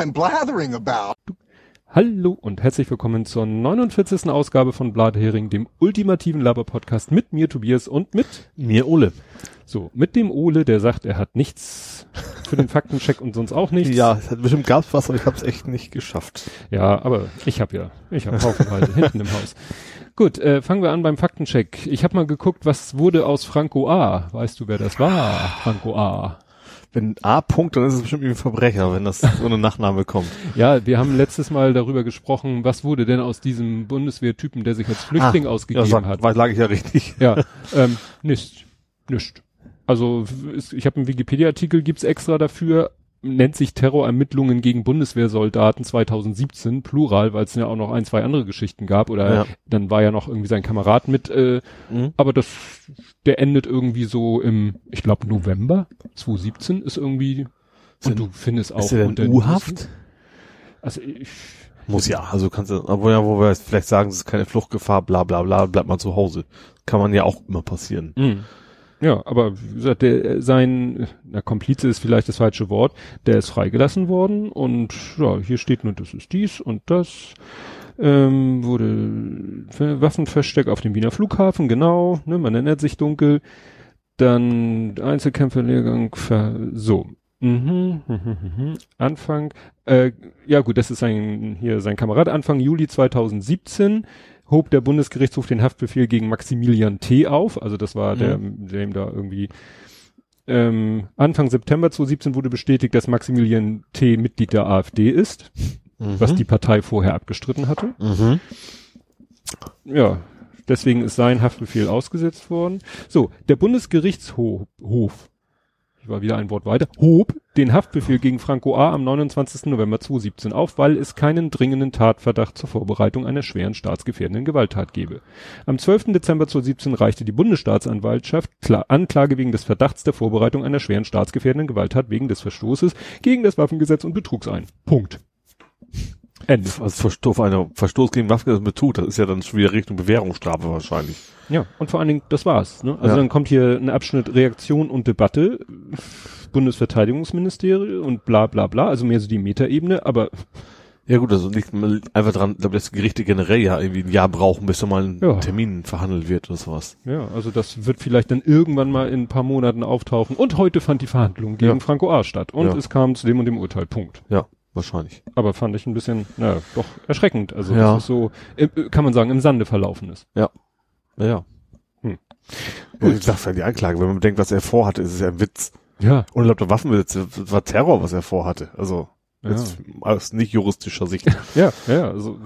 I'm blathering about. Hallo und herzlich willkommen zur 49. Ausgabe von Blathering, dem ultimativen Laber-Podcast mit mir Tobias und mit mir Ole. So, mit dem Ole, der sagt, er hat nichts für den Faktencheck und sonst auch nichts. Ja, es hat bestimmt gab's was, aber ich habe es echt nicht geschafft. Ja, aber ich habe ja, ich habe haufenweise hinten im Haus. Gut, äh, fangen wir an beim Faktencheck. Ich habe mal geguckt, was wurde aus Franco A. Weißt du, wer das war? Franco A wenn A. Punkt, dann ist es bestimmt ein Verbrecher, wenn das so eine Nachname kommt. Ja, wir haben letztes Mal darüber gesprochen, was wurde denn aus diesem Bundeswehrtypen, der sich als Flüchtling ah, ausgegeben ja, sag, hat. War, lag ich ja richtig. Ja, ähm, nicht, nicht. Also ich habe einen Wikipedia-Artikel, gibt's extra dafür, nennt sich Terrorermittlungen gegen Bundeswehrsoldaten 2017, Plural, weil es ja auch noch ein, zwei andere Geschichten gab. Oder ja. dann war ja noch irgendwie sein Kamerad mit, äh, mhm. aber das, der endet irgendwie so im, ich glaube, November 2017 ist irgendwie, und du findest auch ist der U-Haft? Also ich, muss ja, also kannst du, obwohl ja, wo wir vielleicht sagen, es ist keine Fluchtgefahr, bla bla bla, bleibt man zu Hause. Kann man ja auch immer passieren. Mhm. Ja, aber wie gesagt, der, sein, na, Komplize ist vielleicht das falsche Wort, der ist freigelassen worden und ja, hier steht nur, das ist dies und das. Ähm, wurde Waffenversteck auf dem Wiener Flughafen, genau, ne, man erinnert sich dunkel. Dann Einzelkämpferlehrgang, so. Mhm, mhm, mhm, mhm. Anfang, äh, ja gut, das ist sein, hier sein Kamerad, Anfang Juli 2017 hob der Bundesgerichtshof den Haftbefehl gegen Maximilian T. auf. Also das war mhm. der, der ihm da irgendwie ähm, Anfang September 2017 wurde bestätigt, dass Maximilian T. Mitglied der AfD ist, mhm. was die Partei vorher abgestritten hatte. Mhm. Ja, deswegen ist sein Haftbefehl ausgesetzt worden. So, der Bundesgerichtshof ich war wieder ein Wort weiter, hob den Haftbefehl gegen Franco A. am 29. November 2017 auf, weil es keinen dringenden Tatverdacht zur Vorbereitung einer schweren staatsgefährdenden Gewalttat gebe. Am 12. Dezember 2017 reichte die Bundesstaatsanwaltschaft Anklage wegen des Verdachts der Vorbereitung einer schweren staatsgefährdenden Gewalttat wegen des Verstoßes gegen das Waffengesetz und Betrugs ein. Punkt. Also Verstoß, einer Verstoß gegen Waffengesetz mit Betrug, das ist ja dann schon wieder Richtung Bewährungsstrafe wahrscheinlich. Ja, und vor allen Dingen, das war's. Ne? Also ja. dann kommt hier ein Abschnitt Reaktion und Debatte, Bundesverteidigungsministerium und bla bla bla, also mehr so die Metaebene, aber ja gut, also nicht einfach dran, glaube dass Gerichte generell ja irgendwie ein Jahr brauchen, bis da mal ein ja. Termin verhandelt wird oder sowas. Ja, also das wird vielleicht dann irgendwann mal in ein paar Monaten auftauchen. Und heute fand die Verhandlung gegen ja. Franco A. statt. Und ja. es kam zu dem und dem Urteil. Punkt. Ja, wahrscheinlich. Aber fand ich ein bisschen, na, doch erschreckend. Also ja. das ist so, äh, kann man sagen, im Sande verlaufen ist. Ja. Ja, ja. Hm. Und ich sag ja die Anklage, wenn man denkt, was er vorhatte, ist es ja ein Witz. Ja. Und der Waffenbesitz war Terror, was er vorhatte. Also jetzt ja. aus nicht juristischer Sicht. ja, ja, also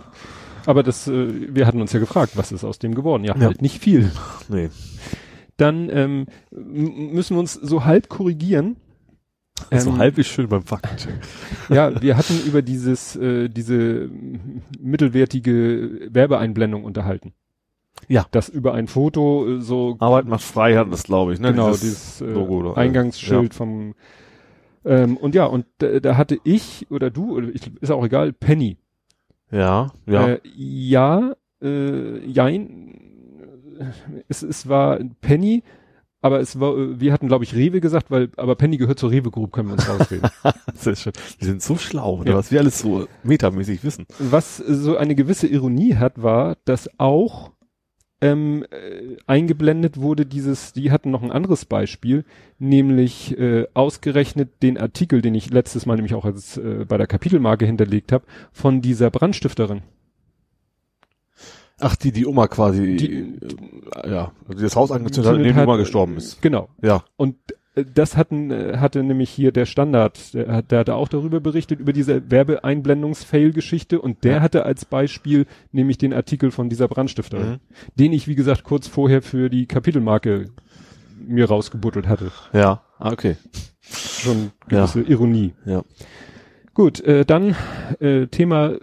aber das, äh, wir hatten uns ja gefragt, was ist aus dem geworden? Ja, ja. halt nicht viel. Nee. Dann ähm, müssen wir uns so halb korrigieren. So ähm, halb ist schön beim Faktencheck. ja, wir hatten über dieses, äh, diese mittelwertige Werbeeinblendung unterhalten. Ja. Das über ein Foto äh, so. Arbeit macht frei hat das, glaube ich, ne? Genau, dieses, dieses äh, Logo, Eingangsschild ja. vom ähm, und ja, und da, da hatte ich oder du, oder ich, ist auch egal, Penny. Ja, ja. Äh, ja, äh, jein. Es, es war Penny, aber es war, wir hatten, glaube ich, Rewe gesagt, weil, aber Penny gehört zur Rewe Group, können wir uns rausreden. Sehr schön. Wir sind so schlau, ja. was wir alles so metamäßig wissen. Was so eine gewisse Ironie hat, war, dass auch ähm, äh, eingeblendet wurde dieses, die hatten noch ein anderes Beispiel, nämlich äh, ausgerechnet den Artikel, den ich letztes Mal nämlich auch als äh, bei der Kapitelmarke hinterlegt habe, von dieser Brandstifterin. Ach, die, die Oma quasi, die, äh, ja, die das Haus angezündet hat, in dem die Oma gestorben ist. Genau. Ja. Und das hatten, äh, hatte nämlich hier der Standard, der, hat, der hatte auch darüber berichtet, über diese Werbeeinblendungs-Fail-Geschichte und der ja. hatte als Beispiel nämlich den Artikel von dieser Brandstifterin, mhm. den ich, wie gesagt, kurz vorher für die Kapitelmarke mir rausgebuttelt hatte. Ja, ah, okay. Schon gewisse ja. Ironie. Ja. Gut, äh, dann äh, Thema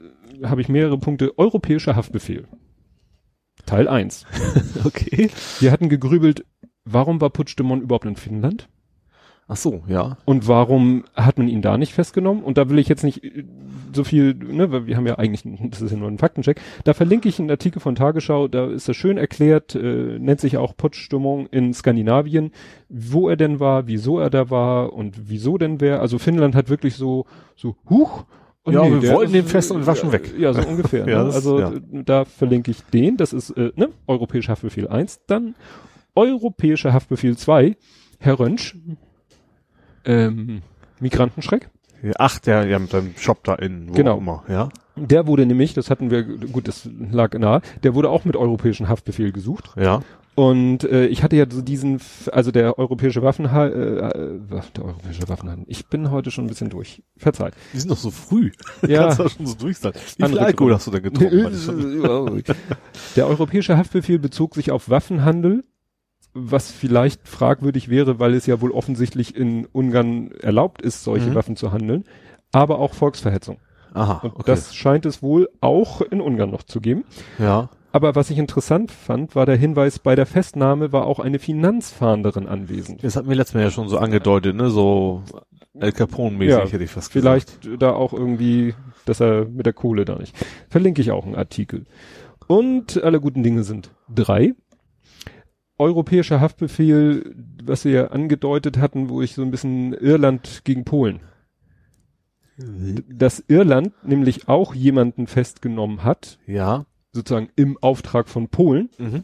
habe ich mehrere Punkte. Europäischer Haftbefehl. Teil 1. okay. Wir hatten gegrübelt, warum war Puigdemont überhaupt in Finnland? Ach so, ja. Und warum hat man ihn da nicht festgenommen? Und da will ich jetzt nicht äh, so viel, ne, weil wir haben ja eigentlich, das ist ja nur ein Faktencheck. Da verlinke ich einen Artikel von Tagesschau, da ist das schön erklärt, äh, nennt sich auch Potstimmung in Skandinavien, wo er denn war, wieso er da war und wieso denn wer. Also Finnland hat wirklich so, so, huch, Oh, Ja, nee, wir wollten den fest und waschen ja, weg. Ja, so ungefähr. Ja, ne? das- also ja. da verlinke ich den. Das ist äh, ne? Europäischer Haftbefehl 1. Dann Europäischer Haftbefehl 2. Herr Rönsch. Ähm, Migrantenschreck. Ach, der, ja, mit deinem Shop da in, wo Genau. immer, ja. Der wurde nämlich, das hatten wir, gut, das lag nahe, der wurde auch mit europäischen Haftbefehl gesucht. Ja. Und äh, ich hatte ja so diesen, also der europäische Waffenhandel, äh, äh, der europäische Waffenhandel. Ich bin heute schon ein bisschen durch. Verzeiht. Die sind doch so früh. Ja. Kannst du schon so durch sein. Wie viel Andere Alkohol Gründe. hast du denn getrunken? Der europäische Haftbefehl bezog sich auf Waffenhandel, was vielleicht fragwürdig wäre, weil es ja wohl offensichtlich in Ungarn erlaubt ist, solche Mhm. Waffen zu handeln, aber auch Volksverhetzung. Aha, Und okay. das scheint es wohl auch in Ungarn noch zu geben. ja. Aber was ich interessant fand, war der Hinweis, bei der Festnahme war auch eine Finanzfahnderin anwesend. Das hat mir letztes Mal ja schon so angedeutet, ne, so El Capone-mäßig Ja, hätte ich fast Vielleicht gesagt. da auch irgendwie, dass er mit der Kohle da nicht. Verlinke ich auch einen Artikel. Und alle guten Dinge sind drei. Europäischer Haftbefehl, was wir ja angedeutet hatten, wo ich so ein bisschen Irland gegen Polen. Dass Irland nämlich auch jemanden festgenommen hat, Ja. Sozusagen im Auftrag von Polen, Mhm.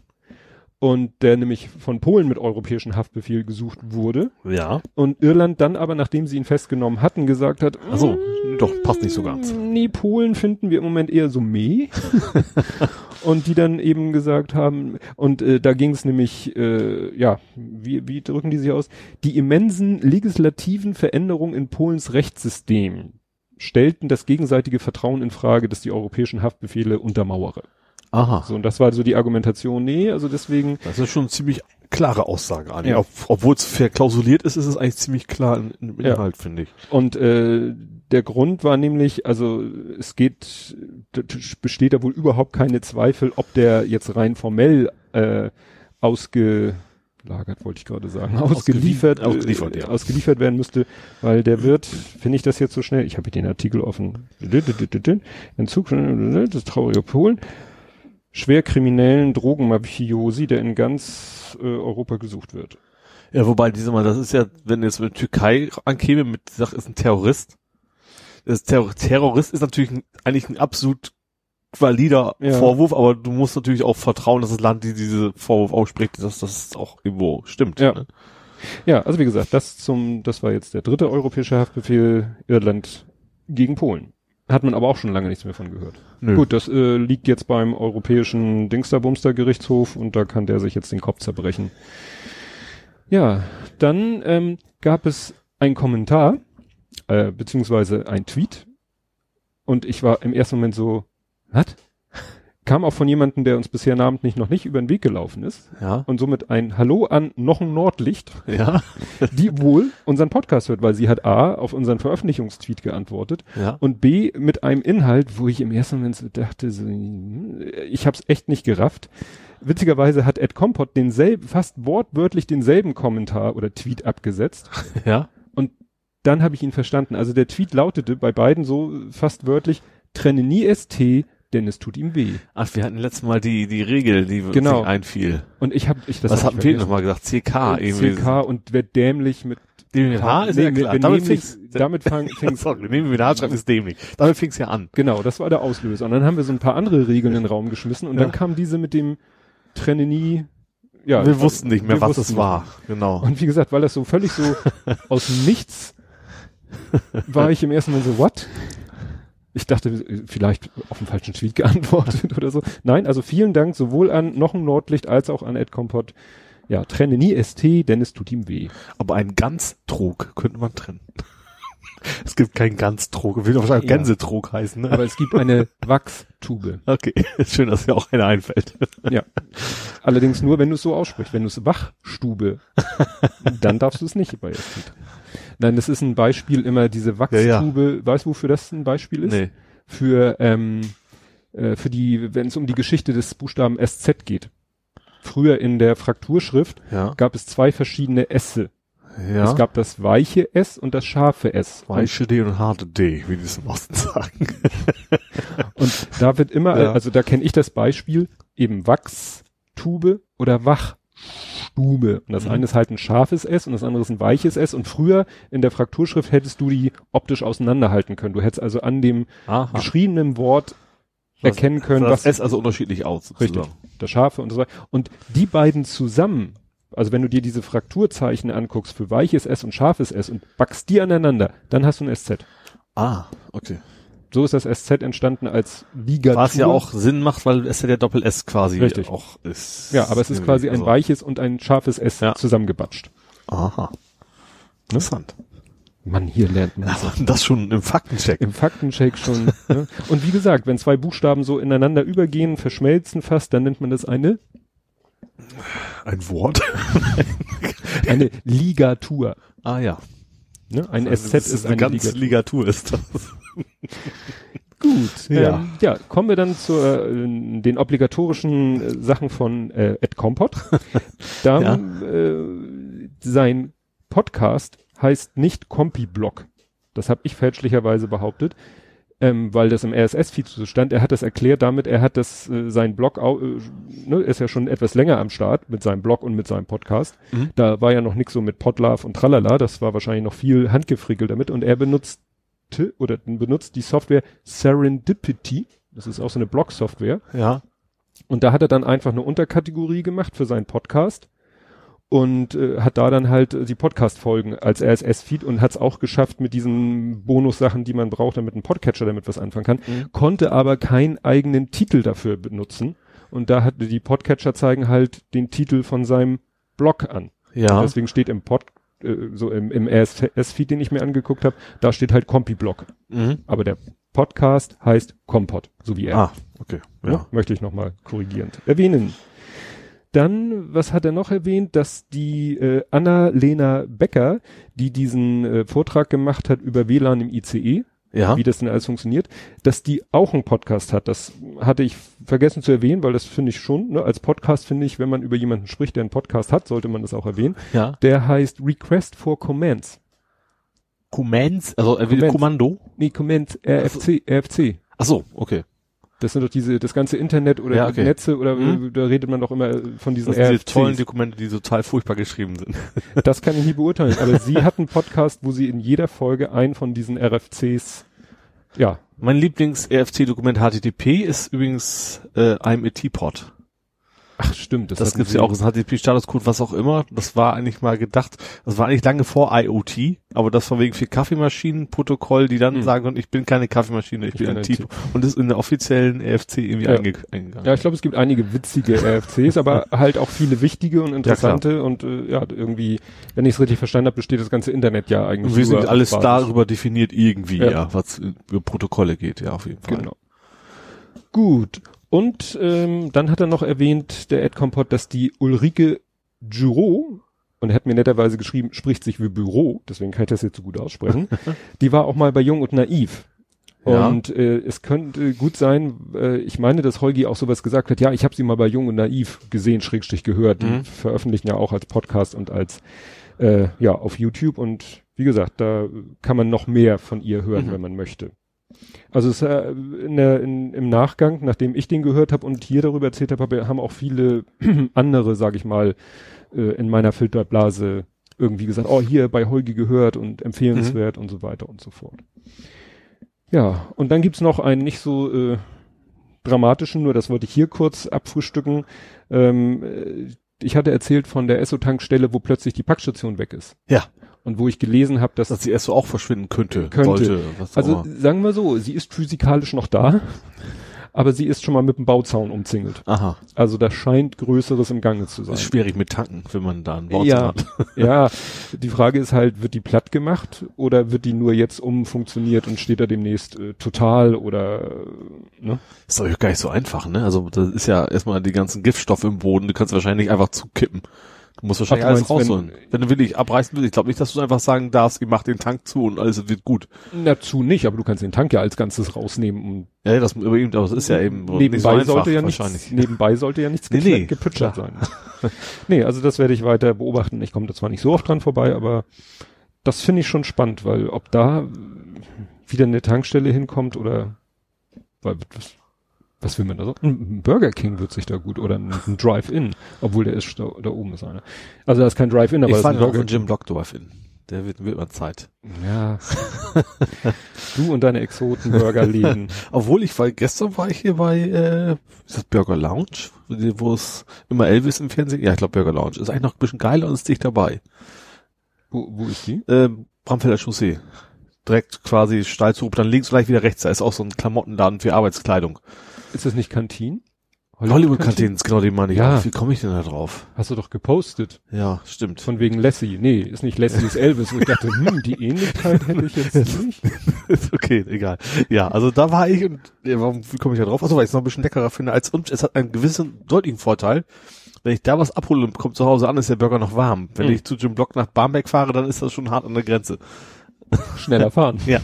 und der nämlich von Polen mit europäischen Haftbefehl gesucht wurde. Ja. Und Irland dann aber, nachdem sie ihn festgenommen hatten, gesagt hat, Ach so, "Mm, doch, passt nicht so ganz." Nee, Polen finden wir im Moment eher so meh. und die dann eben gesagt haben, und äh, da ging es nämlich, äh, ja, wie, wie drücken die sich aus? Die immensen legislativen Veränderungen in Polens Rechtssystem stellten das gegenseitige Vertrauen in Frage, dass die europäischen Haftbefehle untermauere. Aha. So, und das war so die Argumentation, nee, also deswegen, Das ist schon eine ziemlich klare Aussage, Andi. Ja. Ob, Obwohl es verklausuliert ist, ist es eigentlich ziemlich klar in- im Ja. Inhalt, finde ich. Und äh, der Grund war nämlich, also es geht, besteht da wohl überhaupt keine Zweifel, ob der jetzt rein formell äh, ausgelagert, wollte ich gerade sagen, ausgeliefert, ausgeliefert, äh, ja. ausgeliefert werden müsste, weil der wird, finde ich das jetzt so schnell, ich habe hier den Artikel offen, Entzug, das traurige Polen, schwer kriminellen Drogenmafiosi, der in ganz äh, Europa gesucht wird. Ja, wobei diese mal, das ist ja, wenn jetzt mit Türkei ankäme, mit sagt, ist ein Terrorist. Das Terror Terrorist ist natürlich ein, eigentlich ein absolut valider Ja. Vorwurf, aber du musst natürlich auch vertrauen, dass das Land, die diese Vorwurf ausspricht, dass das auch irgendwo stimmt. Ja. Ne? Ja, also wie gesagt, das zum, das war jetzt der dritte europäische Haftbefehl Irland gegen Polen. Hat man aber auch schon lange nichts mehr von gehört. Nö. Gut, das äh, liegt jetzt beim europäischen Dingsterbumster Gerichtshof und da kann der sich jetzt den Kopf zerbrechen. Ja, dann ähm, gab es einen Kommentar, äh, beziehungsweise ein Tweet und ich war im ersten Moment so, was? Kam auch von jemandem, der uns bisher namentlich noch nicht über den Weg gelaufen ist Ja. und somit ein Hallo an noch ein Nordlicht Ja. die wohl unseren Podcast hört, weil sie hat A auf unseren Veröffentlichungstweet geantwortet Ja. und B mit einem Inhalt, wo ich im ersten Moment dachte, ich hab's echt nicht gerafft. Witzigerweise hat Ed Kompott denselben, fast wortwörtlich denselben Kommentar oder Tweet abgesetzt. Ja. Dann habe ich ihn verstanden. Also der Tweet lautete bei beiden so fast wörtlich, trenne nie ST, denn es tut ihm weh. Ach, wir hatten letztes Mal die, die Regel, die uns Genau. einfiel. Und ich habe ich das Was hab hatten ich wir nochmal gesagt? CK irgendwie. CK und wer dämlich mit Dämlich H ist Nee, ja klar. Damit fing's, damit fang- fing's sorry, nehmen wir mit schreiben ist dämlich. Damit fing's ja an. Genau, das war der Auslöser. Und dann haben wir so ein paar andere Regeln in den Raum geschmissen und Ja. dann kam diese mit dem Trenne nie. Ja, wir wussten nicht mehr, was es war. Genau. Und wie gesagt, weil das so völlig so aus nichts war ich im ersten Moment so, what? Ich dachte, vielleicht auf den falschen Tweet geantwortet oder so. Nein, also vielen Dank sowohl an noch ein Nordlicht als auch an Ed Kompott. Ja, trenne nie ST, denn es tut ihm weh. Aber einen Ganztrog könnte man trennen. es gibt keinen Ganztrog. Will wahrscheinlich Ja. Gänsetrog heißen, ne? Aber es gibt eine Wachstube. okay. Schön, dass dir auch einer einfällt. Ja. Allerdings nur, wenn du es so aussprichst. Wenn du es Wachstube, dann darfst du es nicht bei ST trennen. Nein, das ist ein Beispiel immer diese Wachstube. Weißt du, wofür das ein Beispiel ist? Nee. Für, ähm, äh, für die, wenn es um die Geschichte des Buchstaben SZ geht. Früher in der Frakturschrift Ja. gab es zwei verschiedene Esse. Ja. Es gab das weiche S und das scharfe S. Und, weiche D und harte D, wie die es im Osten sagen. und da wird immer, Ja. also da kenne ich das Beispiel, eben Wachstube oder Wachstube. Bube. Und das Mhm. eine ist halt ein scharfes S und das andere ist ein weiches S. Und früher in der Frakturschrift hättest du die optisch auseinanderhalten können. Du hättest also an dem Aha. geschriebenen Wort Was- erkennen können, das was S also unterschiedlich aus. Richtig. sozusagen. das Scharfe und so weiter. Und die beiden zusammen, also wenn du dir diese Frakturzeichen anguckst für weiches S und scharfes S und backst die aneinander, dann hast du ein SZ. Ah, okay. So ist das SZ entstanden als Ligatur. Was ja auch Sinn macht, weil es ja der Doppel-S quasi Richtig. auch ist. Ja, aber es ist quasi ein Also- weiches und ein scharfes S Ja. zusammengebatscht. Aha. Interessant. Mann, hier lernt man Aber das schon im Faktencheck. im Faktencheck schon. ne? Und wie gesagt, wenn zwei Buchstaben so ineinander übergehen, verschmelzen fast, dann nennt man das eine, Ein Wort. eine Ligatur. ah ja. Ne? Ein Also SZ das ist eine eine ganze Ligatur. Ligatur ist das. Gut, Ja. Ähm, ja, kommen wir dann zu äh, den obligatorischen äh, Sachen von äh, Ed Compot. Da Ja. äh, sein Podcast heißt nicht Compi-Blog. Das habe ich fälschlicherweise behauptet, ähm, weil das im RSS-Feed so stand. Er hat das erklärt damit, er hat das äh, sein Blog, äh, ne, ist ja schon etwas länger am Start mit seinem Blog und mit seinem Podcast. Mhm. Da war ja noch nix so mit Podlove und Tralala, das war wahrscheinlich noch viel Handgefrickelt damit und er benutzt oder benutzt die Software Serendipity. Das ist auch so eine Blog-Software. Ja. Und da hat er dann einfach eine Unterkategorie gemacht für seinen Podcast und äh, hat da dann halt äh, die Podcast-Folgen als RSS-Feed und hat es auch geschafft mit diesen Bonussachen, die man braucht, damit ein Podcatcher damit was anfangen kann, Mhm. konnte aber keinen eigenen Titel dafür benutzen. Und da hatte die Podcatcher zeigen halt den Titel von seinem Blog an. Ja. Und deswegen steht im Pod, äh, so im, im RSS-Feed, den ich mir angeguckt habe, da steht halt Compi-Blog. Mhm. Aber der Podcast heißt Compot, so wie er. Ah, okay. Ja. Ja. Möchte ich nochmal korrigierend erwähnen. Dann, was hat er noch erwähnt, dass die äh, Anna-Lena Becker, die diesen äh, Vortrag gemacht hat über WLAN im ICE, Ja. wie das denn alles funktioniert, dass die auch einen Podcast hat. Das hatte ich vergessen zu erwähnen, weil das finde ich schon, ne, als Podcast finde ich, wenn man über jemanden spricht, der einen Podcast hat, sollte man das auch erwähnen. Ja. Der heißt Request for Commands. Commands, also er will Commands. Kommando. Nee, Commands, RFC, RFC. Ach so, okay. Das sind doch diese, das ganze Internet oder Ja, okay. Netze oder Mhm. da redet man doch immer äh, von diesen Das sind diese tollen Dokumente, die total furchtbar geschrieben sind. Das kann ich nie beurteilen. Aber sie hat einen Podcast, wo sie in jeder Folge einen von diesen RFCs, ja, Mein Lieblings-RFC-Dokument HTTP ist übrigens äh, I'm a Teapot. Ach stimmt, das, Das gibt's ja auch, das HTTP-Statuscode, was auch immer. Das war eigentlich mal gedacht, das war eigentlich lange vor IoT, aber das war wegen für Kaffeemaschinen-Protokoll, die dann Hm. sagen, und ich bin keine Kaffeemaschine, ich, Ich bin ein Teapot. Und ist in der offiziellen RFC irgendwie Ja. einge eingegangen. Ja, ich glaube, es gibt einige witzige RFCs, aber halt auch viele wichtige und interessante und äh, ja, irgendwie, wenn ich es richtig verstanden habe, besteht das ganze Internet ja eigentlich. Und wir sind alles Basis. darüber definiert irgendwie, Ja. ja, was über Protokolle geht, ja, auf jeden Fall. Genau. Gut. Und ähm, dann hat er noch erwähnt, der Ed Compot, dass die Ulrike Giraud, und er hat mir netterweise geschrieben, spricht sich wie Büro, deswegen kann ich das jetzt so gut aussprechen, die war auch mal bei Jung und Naiv. Ja. Und äh, es könnte gut sein, äh, ich meine, dass Holgi auch sowas gesagt hat, ja, ich habe sie mal bei Jung und Naiv gesehen, Schrägstrich gehört. Die Mhm. veröffentlichen ja auch als Podcast und als äh, ja auf YouTube und wie gesagt, da kann man noch mehr von ihr hören, Mhm. wenn man möchte. Also es, äh, in der, in, im Nachgang, nachdem ich den gehört habe und hier darüber erzählt habe, hab- haben auch viele andere, sage ich mal, äh, in meiner Filterblase irgendwie gesagt, oh hier bei Holgi gehört und empfehlenswert und so weiter und so fort. Ja, und dann gibt's noch einen nicht so äh, dramatischen, nur das wollte ich hier kurz abfrühstücken. Ähm, äh, ich hatte erzählt von der Esso-Tankstelle, wo plötzlich die Packstation weg ist. Ja. Und wo ich gelesen habe, dass Dass die erst so auch verschwinden könnte, Könnte. sollte, also immer. sagen wir so, sie ist physikalisch noch da, aber sie ist schon mal mit dem Bauzaun umzingelt. Aha. Also da scheint Größeres im Gange zu sein. Ist schwierig mit tanken, wenn man da einen Bauzaun Ja, hat. ja, die Frage ist halt, wird die platt gemacht oder wird die nur jetzt umfunktioniert und steht da demnächst äh, total oder äh, ne? Ist doch gar nicht so einfach, ne? Also das ist ja erstmal die ganzen Giftstoffe im Boden, du kannst wahrscheinlich einfach zukippen. Du musst wahrscheinlich alles rausholen. Wenn, du wirklich abreißen willst, ich glaube nicht, dass du einfach sagen darfst, ich mach den Tank zu und alles wird gut. Dazu nicht, aber du kannst den Tank ja als Ganzes rausnehmen und Ja, das, aber eben, das ist ja eben nebenbei so einfach, sollte ja nichts, nebenbei sollte ja nichts Nee, nee, gepütschert sein. nee, also das werde ich weiter beobachten. Ich komme da zwar nicht so oft dran vorbei, aber das finde ich schon spannend, weil ob da wieder eine Tankstelle hinkommt oder weil das Was will man da so? Ein Burger King wird sich da gut oder ein, ein Drive-In, obwohl der ist da, da oben ist einer. Also da ist kein Drive-In, aber ich fand ein auch Burger von Jim Block Drive-In. Der wird, wird mal Zeit. Ja. du und deine Exoten-Burgerläden. Obwohl ich war, gestern war ich hier bei, äh, ist das Burger Lounge? Wo es immer Elvis im Fernsehen, ja, ich glaube Burger Lounge. Ist eigentlich noch ein bisschen geiler und ist dicht dabei. wo, wo ist die? Ähm, Bramfelder Chaussee. Direkt quasi steil zu, dann links gleich wieder rechts. Da ist auch so ein Klamottenladen für Arbeitskleidung. Ist das nicht Kantin? Hollywood-Kantinen, genau, die meine ich Ja. Wie komme ich denn da drauf? Hast du doch gepostet. Ja, stimmt. Von wegen Lassie. Nee, ist nicht Lassie, ist Elvis. Und ich dachte, hm, die Ähnlichkeit hätte ich jetzt nicht. ist okay, egal. Ja, also da war ich und ja, warum wie komme ich da drauf? Also weil ich es noch ein bisschen leckerer finde als und es hat einen gewissen deutlichen Vorteil. Wenn ich da was abhole und kommt zu Hause an, ist der Burger noch warm. Wenn Mhm. ich zu Jim Block nach Barmbek fahre, dann ist das schon hart an der Grenze. Schneller fahren. Ja.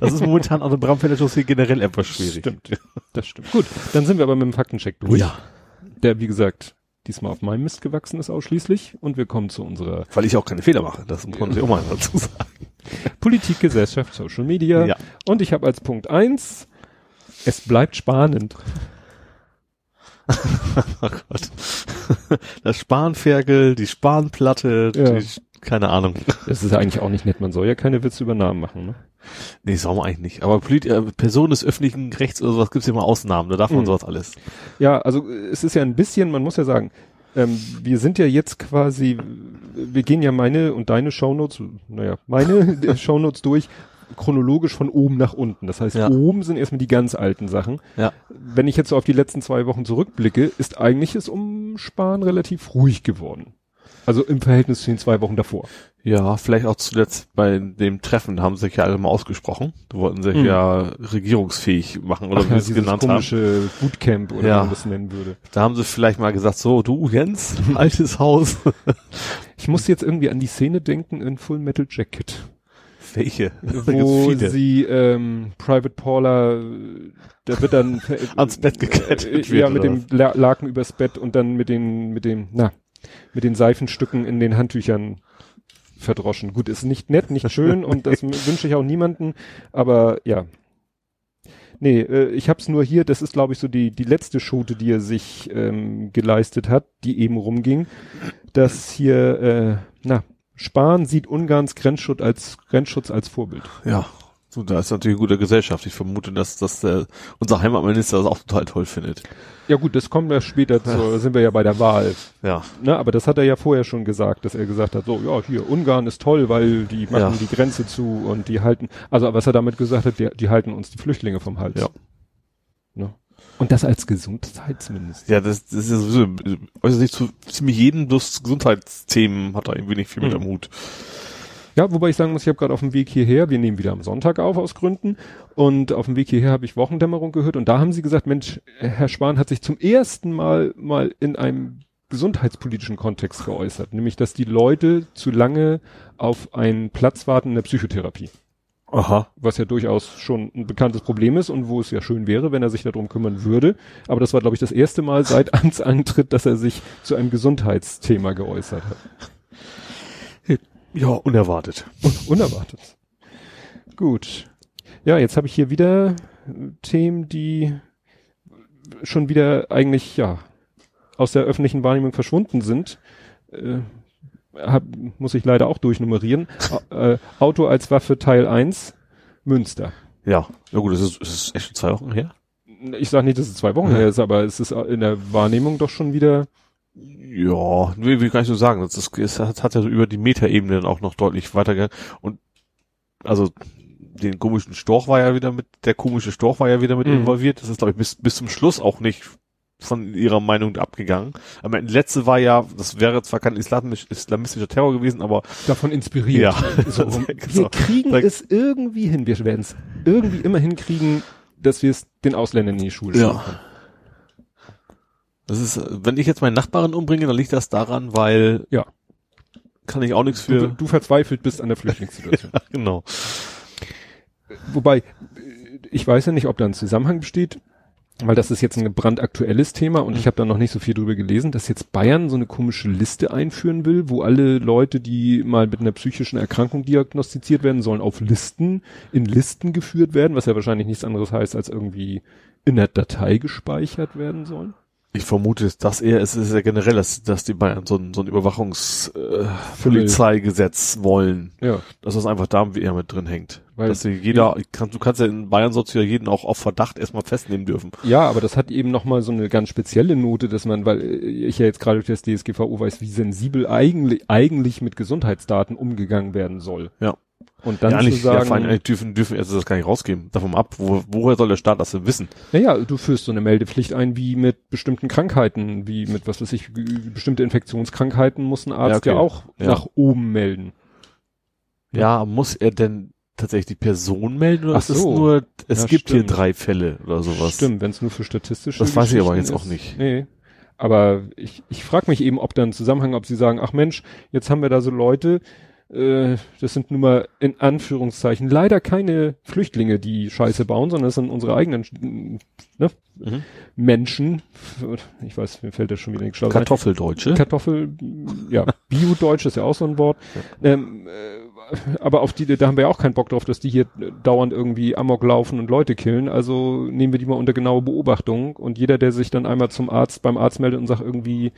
das ist momentan an der Bramfelder Chaussee generell etwas schwierig. Stimmt. Das stimmt. Gut, dann sind wir aber mit dem Faktencheck durch. Ja. Der, wie gesagt, diesmal auf meinem Mist gewachsen ist ausschließlich. Und wir kommen zu unserer Weil ich auch keine Fehler mache. Das muss man sich auch mal dazu sagen. Politik, Gesellschaft, Social Media. Ja. Und ich habe als Punkt eins: es bleibt spannend. Oh Gott. Das Spanferkel, die Spanplatte, Ja. die, keine Ahnung. Das ist ja eigentlich auch nicht nett. Man soll ja keine Witze über Namen machen. Ne? Nee, soll man eigentlich nicht. Aber Polit äh, Person des öffentlichen Rechts oder sowas gibt's ja immer Ausnahmen. Da darf man Mhm. sowas alles. Ja, also es ist ja ein bisschen, man muss ja sagen, ähm, wir sind ja jetzt quasi, wir gehen ja meine und deine Shownotes, naja, meine Shownotes durch, chronologisch von oben nach unten. Das heißt, Ja. oben sind erstmal die ganz alten Sachen. Ja. Wenn ich jetzt so auf die letzten zwei Wochen zurückblicke, ist eigentlich es um Sparen relativ ruhig geworden. Also im Verhältnis zu den zwei Wochen davor. Ja, vielleicht auch zuletzt bei dem Treffen haben sich ja alle mal ausgesprochen. Die wollten sich Mhm. ja regierungsfähig machen oder Ach wie ja, sie es genannt haben. komische Bootcamp oder Ja. wie man das nennen würde. Da haben sie vielleicht mal gesagt, so, du Jens, altes Haus. Ich muss jetzt irgendwie an die Szene denken in Full Metal Jacket. Welche? Da wo sie ähm, Private Paula, der wird dann Ans Bett gekettet äh, ja mit dem La Laken übers Bett und dann mit den mit dem na mit den Seifenstücken in den Handtüchern verdroschen. Gut, ist nicht nett, nicht schön und das wünsche ich auch niemanden, aber ja. Nee, äh, ich hab's nur hier, das ist glaube ich so die die letzte Schote, die er sich ähm, geleistet hat, die eben rumging, dass hier äh, na Spahn sieht Ungarns Grenzschutz als Grenzschutz als Vorbild. Ja. So, da ist natürlich eine gute Gesellschaft. Ich vermute, dass, dass der, unser Heimatminister das auch total toll findet. Ja gut, das kommen wir später zu, da sind wir ja bei der Wahl. Ja. Ne, aber das hat er ja vorher schon gesagt, dass er gesagt hat, so, ja, hier, Ungarn ist toll, weil die machen Ja. die Grenze zu und die halten, also was er damit gesagt hat, die, die halten uns die Flüchtlinge vom Hals. Ja. Ne? Und das als Gesundheitsminister. Ja, das, das ist ja sowieso, äußert sich zu ziemlich jedem, bloß Gesundheitsthemen hat er irgendwie nicht viel mit Mhm. am Hut. Ja, wobei ich sagen muss, ich habe gerade auf dem Weg hierher, wir nehmen wieder am Sonntag auf aus Gründen und auf dem Weg hierher habe ich Wochendämmerung gehört und da haben sie gesagt, Mensch, Herr Spahn hat sich zum ersten Mal mal in einem gesundheitspolitischen Kontext geäußert, nämlich dass die Leute zu lange auf einen Platz warten in der Psychotherapie, Aha. was ja durchaus schon ein bekanntes Problem ist und wo es ja schön wäre, wenn er sich darum kümmern würde, aber das war glaube ich das erste Mal seit Amtsantritt, dass er sich zu einem Gesundheitsthema geäußert hat. Ja, unerwartet. Un unerwartet. Gut. Ja, jetzt habe ich hier wieder äh, Themen, die schon wieder eigentlich ja aus der öffentlichen Wahrnehmung verschwunden sind. Äh, hab, muss ich leider auch durchnummerieren. Äh, Auto als Waffe Teil 1, Münster. Ja. Ja gut, das ist, das ist echt schon zwei Wochen her. Ich sage nicht, dass es zwei Wochen Ja. her ist, aber es ist in der Wahrnehmung doch schon wieder. Ja, wie, wie kann ich so sagen? Das, ist, es hat, hat ja so über die Metaebene dann auch noch deutlich weitergegangen. Und also den komischen Storch war ja wieder mit, der komische Storch war ja wieder mit Mhm. involviert. Das ist, glaube ich, bis, bis zum Schluss auch nicht von ihrer Meinung abgegangen. Aber letzte war ja, das wäre zwar kein islamisch, islamistischer Terror gewesen, aber Davon inspiriert. Ja. So, rum. Genau. wir kriegen Da- es irgendwie hin. Wir werden es irgendwie immer hinkriegen, dass wir es den Ausländern in die Schule Ja. schaffen. Das ist, wenn ich jetzt meinen Nachbarn umbringe, dann liegt das daran, weil Ja. kann ich auch nichts Du, für. du verzweifelt bist an der Flüchtlingssituation. genau. Wobei, ich weiß ja nicht, ob da ein Zusammenhang besteht, weil das ist jetzt ein brandaktuelles Thema und ich habe da noch nicht so viel drüber gelesen, dass jetzt Bayern so eine komische Liste einführen will, wo alle Leute, die mal mit einer psychischen Erkrankung diagnostiziert werden, sollen auf Listen, in Listen geführt werden, was ja wahrscheinlich nichts anderes heißt als irgendwie in der Datei gespeichert werden sollen? Ich vermute, dass eher, es ist ja generell, dass, dass die Bayern so ein, so ein Überwachungspolizeigesetz äh, wollen. Ja. Dass das einfach da eher mit drin hängt. Weil- dass jeder, kann, du kannst ja in Bayern sollst ja jeden auch auf Verdacht erstmal festnehmen dürfen. Ja, aber das hat eben nochmal so eine ganz spezielle Note, dass man, weil ich ja jetzt gerade durch das DSGVO weiß, wie sensibel eigentlich, eigentlich mit Gesundheitsdaten umgegangen werden soll. Ja. Und dann ja, zu nicht, ja, sagen, vor allem, dürfen, dürfen Ärzte das gar nicht rausgeben. Davon ab, wo, woher soll der Staat das denn wissen? naja, du führst so eine Meldepflicht ein, wie mit bestimmten Krankheiten, wie mit, was weiß ich, bestimmte Infektionskrankheiten muss ein Arzt ja, okay. auch Ja. nach oben melden. Ja, muss er denn tatsächlich die Person melden oder Ach ist es so. nur, es Ja, gibt hier stimmt. drei Fälle oder sowas? Stimmt, wenn es nur für statistische Das weiß ich aber jetzt auch ist. nicht. Nee. Aber ich, ich frage mich eben, ob da ein Zusammenhang, ob sie sagen, ach Mensch, jetzt haben wir da so Leute, äh, das sind nun mal in Anführungszeichen leider keine Flüchtlinge, die Scheiße bauen, sondern das sind unsere eigenen ne, Mhm. Menschen. Ich weiß, mir fällt das schon wieder nicht schlau. Kartoffeldeutsche. Kartoffel, ja, Bio-Deutsch ist ja auch so ein Wort. Ähm, äh, aber auf die, da haben wir ja auch keinen Bock drauf, dass die hier dauernd irgendwie Amok laufen und Leute killen. Also nehmen wir die mal unter genaue Beobachtung. Und jeder, der sich dann einmal zum Arzt, beim Arzt meldet und sagt, irgendwie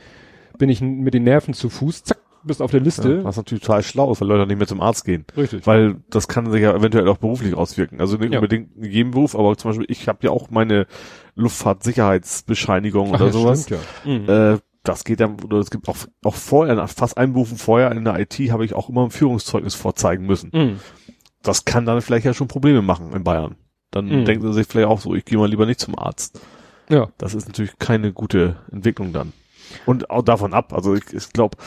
bin ich mit den Nerven zu Fuß, zack, bist auf der Liste. Ja, was natürlich total schlau ist, weil Leute nicht mehr zum Arzt gehen. Richtig. Weil das kann sich ja eventuell auch beruflich auswirken. Also nicht Ja. unbedingt in jedem Beruf, aber zum Beispiel, ich habe ja auch meine Luftfahrtsicherheitsbescheinigung Ach oder sowas. stimmt, ja. Mhm. Äh, das geht dann, oder es gibt auch, auch vorher, nach fast einem Berufen vorher in der IT habe ich auch immer ein Führungszeugnis vorzeigen müssen. Mhm. Das kann dann vielleicht ja schon Probleme machen in Bayern. Dann Mhm. denken sie sich vielleicht auch so, ich gehe mal lieber nicht zum Arzt. Ja. Das ist natürlich keine gute Entwicklung dann. Und auch davon ab, also ich, ich glaube,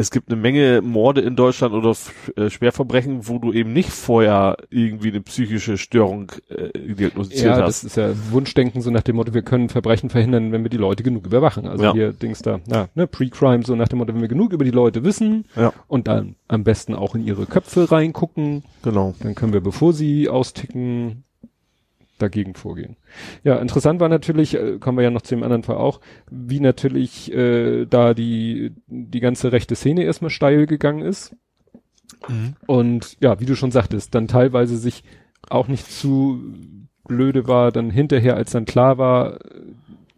es gibt eine Menge Morde in Deutschland oder äh, Schwerverbrechen, wo du eben nicht vorher irgendwie eine psychische Störung äh, diagnostiziert Ja, hast. das ist ja Wunschdenken, so nach dem Motto, wir können Verbrechen verhindern, wenn wir die Leute genug überwachen. Also Ja. hier Dings da, na, ne, Pre-Crime, so nach dem Motto, wenn wir genug über die Leute wissen Ja. und dann am besten auch in ihre Köpfe reingucken, Genau. dann können wir, bevor sie austicken, dagegen vorgehen. Ja, interessant war natürlich, äh, kommen wir ja noch zu dem anderen Fall auch, wie natürlich äh, da die, die ganze rechte Szene erstmal steil gegangen ist. Und ja, wie du schon sagtest, dann teilweise sich auch nicht zu blöde war, dann hinterher, als dann klar war, äh,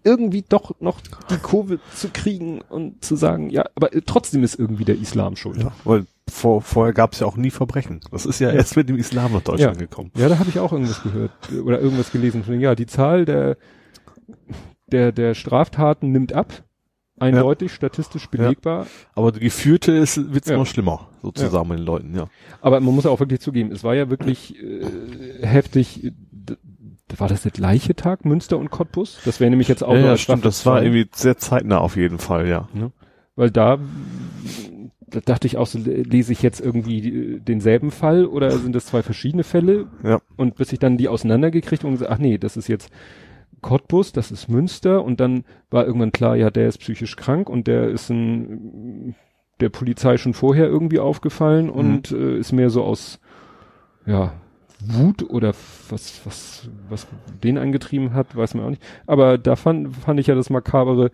irgendwie doch noch die Kurve zu kriegen und zu sagen, ja, aber äh, trotzdem ist irgendwie der Islam schuld. Ja, weil vor, vorher gab es ja auch nie Verbrechen. Das ist ja, erst mit dem Islam nach Deutschland Ja. gekommen. Ja, da habe ich auch irgendwas gehört oder irgendwas gelesen. Von, ja, die Zahl der, der, der Straftaten nimmt ab. Eindeutig, statistisch belegbar. Aber die geführte ist, wird's Ja. immer schlimmer, sozusagen mit den Leuten, ja. Aber man muss auch wirklich zugeben, es war ja wirklich äh, heftig. äh, War das der gleiche Tag, Münster und Cottbus? Das wäre nämlich jetzt auch ja, ja stimmt, das war irgendwie sehr zeitnah auf jeden Fall, ja. Weil da, da dachte ich auch so, lese ich jetzt irgendwie äh, denselben Fall oder sind das zwei verschiedene Fälle? Ja. Und bis ich dann die auseinandergekriegt und gesagt, ach nee, das ist jetzt Cottbus, das ist Münster und dann war irgendwann klar, ja, der ist psychisch krank und der ist ein, der Polizei schon vorher irgendwie aufgefallen Mhm. und äh, ist mehr so aus, ja, Wut oder was, was, was den angetrieben hat, weiß man auch nicht. Aber da fand, fand ich ja das Makabere,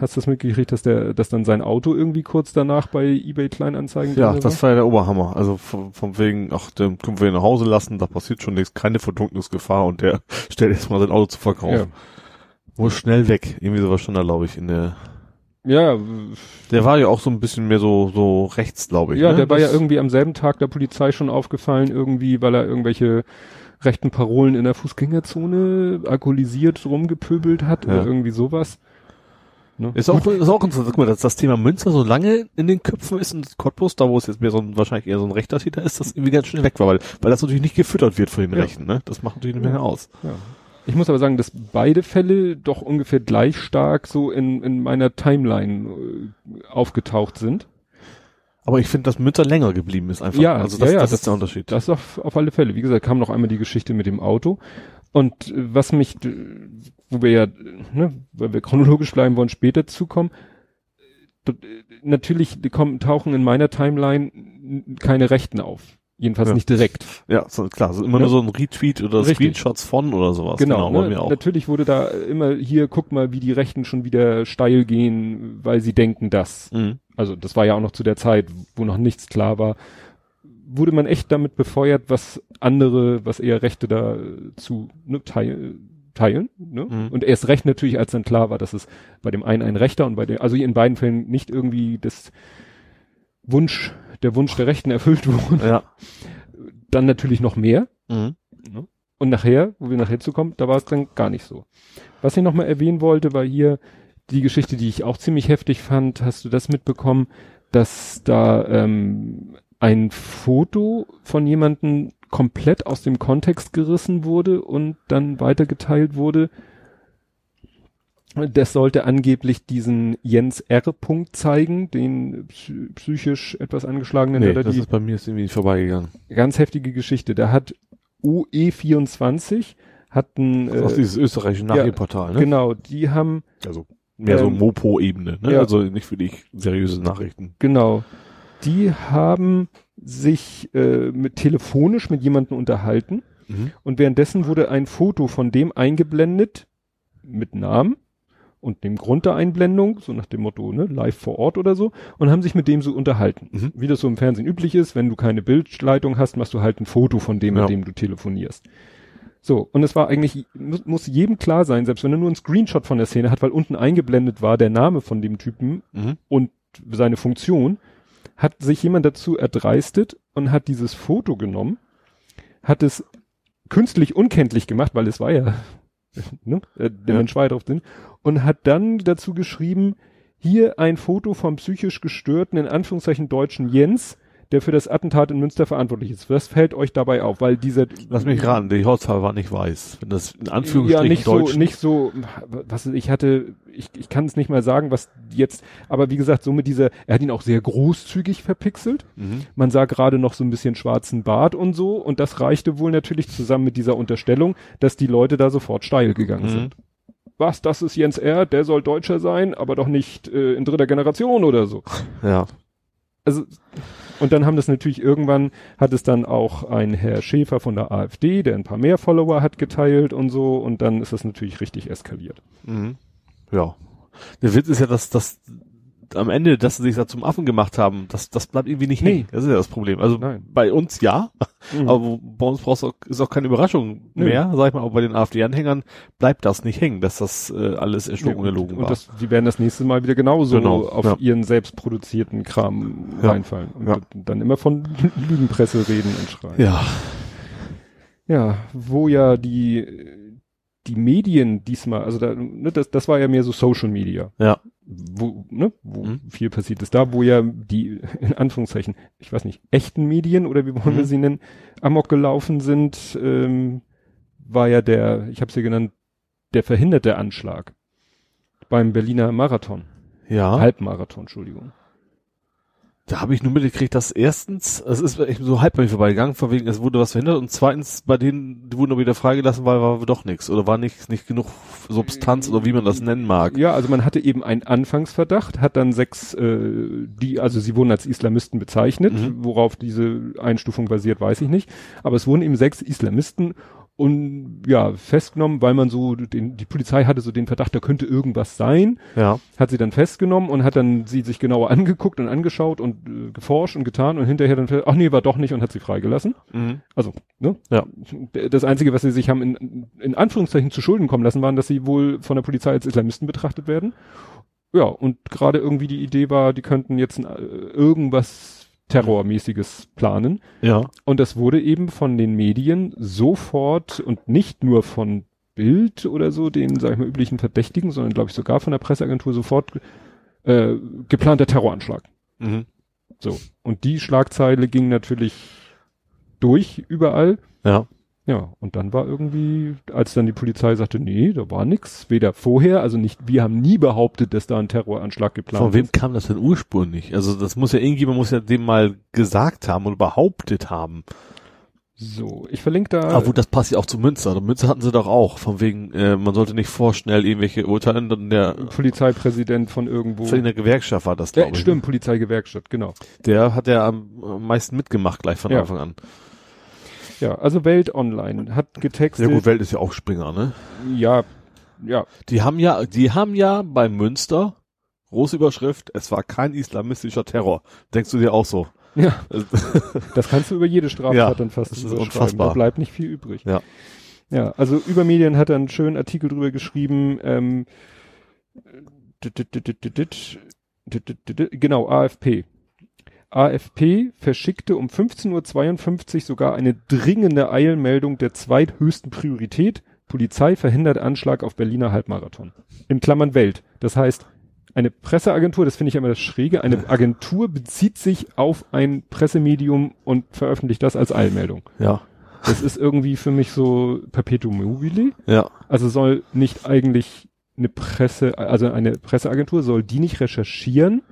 hast du das mitgekriegt, dass der, dass dann sein Auto irgendwie kurz danach bei eBay Kleinanzeigen Ja, das war ja der Oberhammer. Also von, von wegen, ach, den können wir ihn nach Hause lassen, da passiert schon nichts, keine Verdunklungsgefahr und der stellt jetzt mal sein Auto zu Ja. verkaufen. Muss schnell weg. Irgendwie sowas schon da, glaube ich, in der. Ja, Der war ja auch so ein bisschen mehr so, so rechts, glaube ich. ja, ne? der war ja irgendwie am selben Tag der Polizei schon aufgefallen, irgendwie, weil er irgendwelche rechten Parolen in der Fußgängerzone alkoholisiert rumgepöbelt hat Ja. oder irgendwie sowas. Ne? Ist auch, ist auch interessant, guck mal, dass das Thema Münster so lange in den Köpfen ist und Cottbus, da wo es jetzt mehr so ein, wahrscheinlich eher so ein rechter Täter ist, das irgendwie ganz schnell weg war, weil, weil das natürlich nicht gefüttert wird von den Ja. Rechten, ne? Das macht natürlich eine Menge aus. Ja. Ich muss aber sagen, dass beide Fälle doch ungefähr gleich stark so in, in meiner Timeline äh, aufgetaucht sind. Aber ich finde, dass Münster länger geblieben ist einfach. Ja, also das, ja, ja, das, das- ist der Unterschied. Das auf, auf alle Fälle. Wie gesagt, kam noch einmal die Geschichte mit dem Auto. Und äh, was mich, wo wir ja, ne, weil wir chronologisch bleiben wollen, später zukommen, natürlich kommen, tauchen in meiner Timeline keine Rechten auf. Jedenfalls Ja. nicht direkt. Ja, so, klar, so immer Ne? nur so ein Retweet oder Richtig. Screenshots von oder sowas. Genau, bei ne? mir auch. natürlich wurde da immer hier, guck mal, wie die Rechten schon wieder steil gehen, weil sie denken das. Mhm. Also das war ja auch noch zu der Zeit, wo noch nichts klar war, wurde man echt damit befeuert, was andere, was eher Rechte da äh, zu ne, teil, teilen. Ne? Mhm. Und erst recht natürlich, als dann klar war, dass es bei dem einen ein Rechter und bei dem, also in beiden Fällen nicht irgendwie das Wunsch, der Wunsch der Rechten erfüllt wurde. Ja. Dann natürlich noch mehr. Mhm. Und nachher, wo wir nachher zu kommen, da war es dann gar nicht so. Was ich nochmal erwähnen wollte, war hier die Geschichte, die ich auch ziemlich heftig fand. Hast du das mitbekommen, dass da ähm, ein Foto von jemandem komplett aus dem Kontext gerissen wurde und dann weitergeteilt wurde? Das sollte angeblich diesen Jens R. Punkt zeigen, den psy- psychisch etwas angeschlagenen, Nee, das die ist bei mir jetzt irgendwie vorbeigegangen. ganz heftige Geschichte. Da hat UE24 hat ein, Das ist auch äh, dieses österreichische ja, Nachrichtenportal, ne? genau, die haben, Also mehr so Ähm, Mopo-Ebene, ne? ja. Also nicht wirklich seriöse Nachrichten. genau, die haben sich äh, mit telefonisch mit jemandem unterhalten Mhm. und währenddessen wurde ein Foto von dem eingeblendet mit Namen und dem Grund der Einblendung, so nach dem Motto, ne, live vor Ort oder so, und haben sich mit dem so unterhalten. Mhm. Wie das so im Fernsehen üblich ist, wenn du keine Bildleitung hast, machst du halt ein Foto von dem, Ja. mit dem du telefonierst. So, und es war eigentlich, muss, muss jedem klar sein, selbst wenn er nur einen Screenshot von der Szene hat, weil unten eingeblendet war der Name von dem Typen Mhm. und seine Funktion, hat sich jemand dazu erdreistet und hat dieses Foto genommen, hat es künstlich unkenntlich gemacht, weil es war ja, ne, äh, der Ja. Mensch war ja drauf drin, und hat dann dazu geschrieben, hier ein Foto vom psychisch gestörten, in Anführungszeichen deutschen Jens, der für das Attentat in Münster verantwortlich ist. Was fällt euch dabei auf? Weil dieser Lass mich raten, die Hautfarbe war nicht weiß. Wenn das in ja, Anführungsstrichen nicht Deutsch so, nicht so, was ich hatte, ich, ich kann es nicht mal sagen, was jetzt, aber wie gesagt, so mit dieser, er hat ihn auch sehr großzügig verpixelt. Mhm. Man sah gerade noch so ein bisschen schwarzen Bart und so und das reichte wohl natürlich zusammen mit dieser Unterstellung, dass die Leute da sofort steil gegangen Mhm. sind. Was, das ist Jens R., der soll Deutscher sein, aber doch nicht äh, in dritter Generation oder so. Ja. Also, und dann haben das natürlich irgendwann, hat es dann auch ein Herr Schäfer von der AfD, der ein paar mehr Follower hat, geteilt und so, und dann ist das natürlich richtig eskaliert. Mhm. Ja. Der Witz ist ja, dass das am Ende, dass sie sich da zum Affen gemacht haben, das, das bleibt irgendwie nicht Nee. hängen. Das ist ja das Problem. Also Nein. bei uns ja, Mhm. aber bei uns brauchst du auch, ist auch keine Überraschung Nö. mehr, sag ich mal, auch bei den AfD-Anhängern bleibt das nicht hängen, dass das äh, alles erstochen und erlogen und war. das, die werden das nächste Mal wieder genauso Genau, auf ja. ihren selbst produzierten Kram Ja, reinfallen. Und ja. dann immer von Lügenpresse reden und schreien. ja. Ja, wo ja die, die Medien diesmal, also da, ne, das, das war ja mehr so Social Media. Ja. Wo, ne, wo Mhm. viel passiert ist. Da, wo ja die, in Anführungszeichen, ich weiß nicht, echten Medien oder wie wollen wir Mhm. sie nennen, amok gelaufen sind, ähm, war ja der, ich habe es hier genannt, der verhinderte Anschlag beim Berliner Marathon. Ja. Halbmarathon, Entschuldigung. Da habe ich nur mitgekriegt, dass erstens, es ist echt so halb bei mir vorbeigegangen, von wegen, es wurde was verhindert und zweitens, bei denen, die wurden noch wieder freigelassen, weil war doch nichts oder war nicht, nicht genug Substanz oder wie man das nennen mag. Ja, also man hatte eben einen Anfangsverdacht, hat dann sechs, äh, die, also sie wurden als Islamisten bezeichnet, Mhm. worauf diese Einstufung basiert, weiß ich nicht. Aber es wurden eben sechs Islamisten und ja, festgenommen, weil man so, den, die Polizei hatte so den Verdacht, da könnte irgendwas sein, Ja. hat sie dann festgenommen und hat dann sie sich genauer angeguckt und angeschaut und äh, geforscht und getan und hinterher dann, ach nee, war doch nicht und hat sie freigelassen. Mhm. Also, ne? Ja. Das Einzige, was sie sich haben in, in Anführungszeichen zu Schulden kommen lassen, waren, dass sie wohl von der Polizei als Islamisten betrachtet werden. Ja, und gerade irgendwie die Idee war, die könnten jetzt äh, irgendwas Terrormäßiges planen. Ja. Und das wurde eben von den Medien sofort und nicht nur von Bild oder so, den, sag ich mal, üblichen Verdächtigen, sondern glaube ich sogar von der Presseagentur sofort äh, geplanter Terroranschlag. Mhm. So. Und die Schlagzeile ging natürlich durch überall. Ja. Ja, und dann war irgendwie, als dann die Polizei sagte, nee, da war nix, weder vorher, also nicht, wir haben nie behauptet, dass da ein Terroranschlag geplant Von wem ist. kam das denn ursprünglich? Also das muss ja irgendjemand muss ja dem mal gesagt haben oder behauptet haben. So, ich verlinke da. Aber gut, das passt ja auch zu Münster. Und Münster hatten sie doch auch, von wegen, äh, man sollte nicht vorschnell irgendwelche Urteile, dann der Polizeipräsident von irgendwo. in der Gewerkschaft war das, Ja, glaube ich. stimmt, Polizeigewerkschaft, genau. Der hat ja am am meisten mitgemacht gleich von Ja. Anfang an. Ja, also Welt Online hat getextet. Ja gut, Welt ist ja auch Springer, ne? Ja, ja. Die haben ja, die haben ja bei Münster, große Überschrift, es war kein islamistischer Terror. Denkst du dir auch so? Ja. das kannst du über jede Straftat ja, dann fast das ist unfassbar. Da bleibt nicht viel übrig. Ja. Ja, also Übermedien hat er einen schönen Artikel drüber geschrieben, ähm, genau, AFP. AFP verschickte um 15.52 Uhr sogar eine dringende Eilmeldung der zweithöchsten Priorität. Polizei verhindert Anschlag auf Berliner Halbmarathon. In Klammern Welt. Das heißt, eine Presseagentur, das finde ich immer das Schräge, eine Agentur bezieht sich auf ein Pressemedium und veröffentlicht das als Eilmeldung. Ja. Das ist irgendwie für mich so Perpetuum mobile. Ja. Also soll nicht eigentlich eine Presse, also eine Presseagentur, soll die nicht recherchieren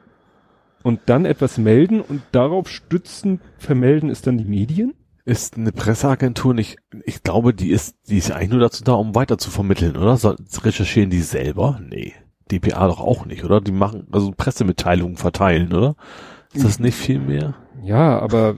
und dann etwas melden und darauf stützen, vermelden ist dann die Medien? Ist eine Presseagentur nicht, ich glaube, die ist, die ist eigentlich nur dazu da, um weiter zu vermitteln, oder? Soll, recherchieren die selber? Nee. DPA doch auch nicht, oder? Die machen, also Pressemitteilungen verteilen, oder? Ist das nicht viel mehr? Ja, aber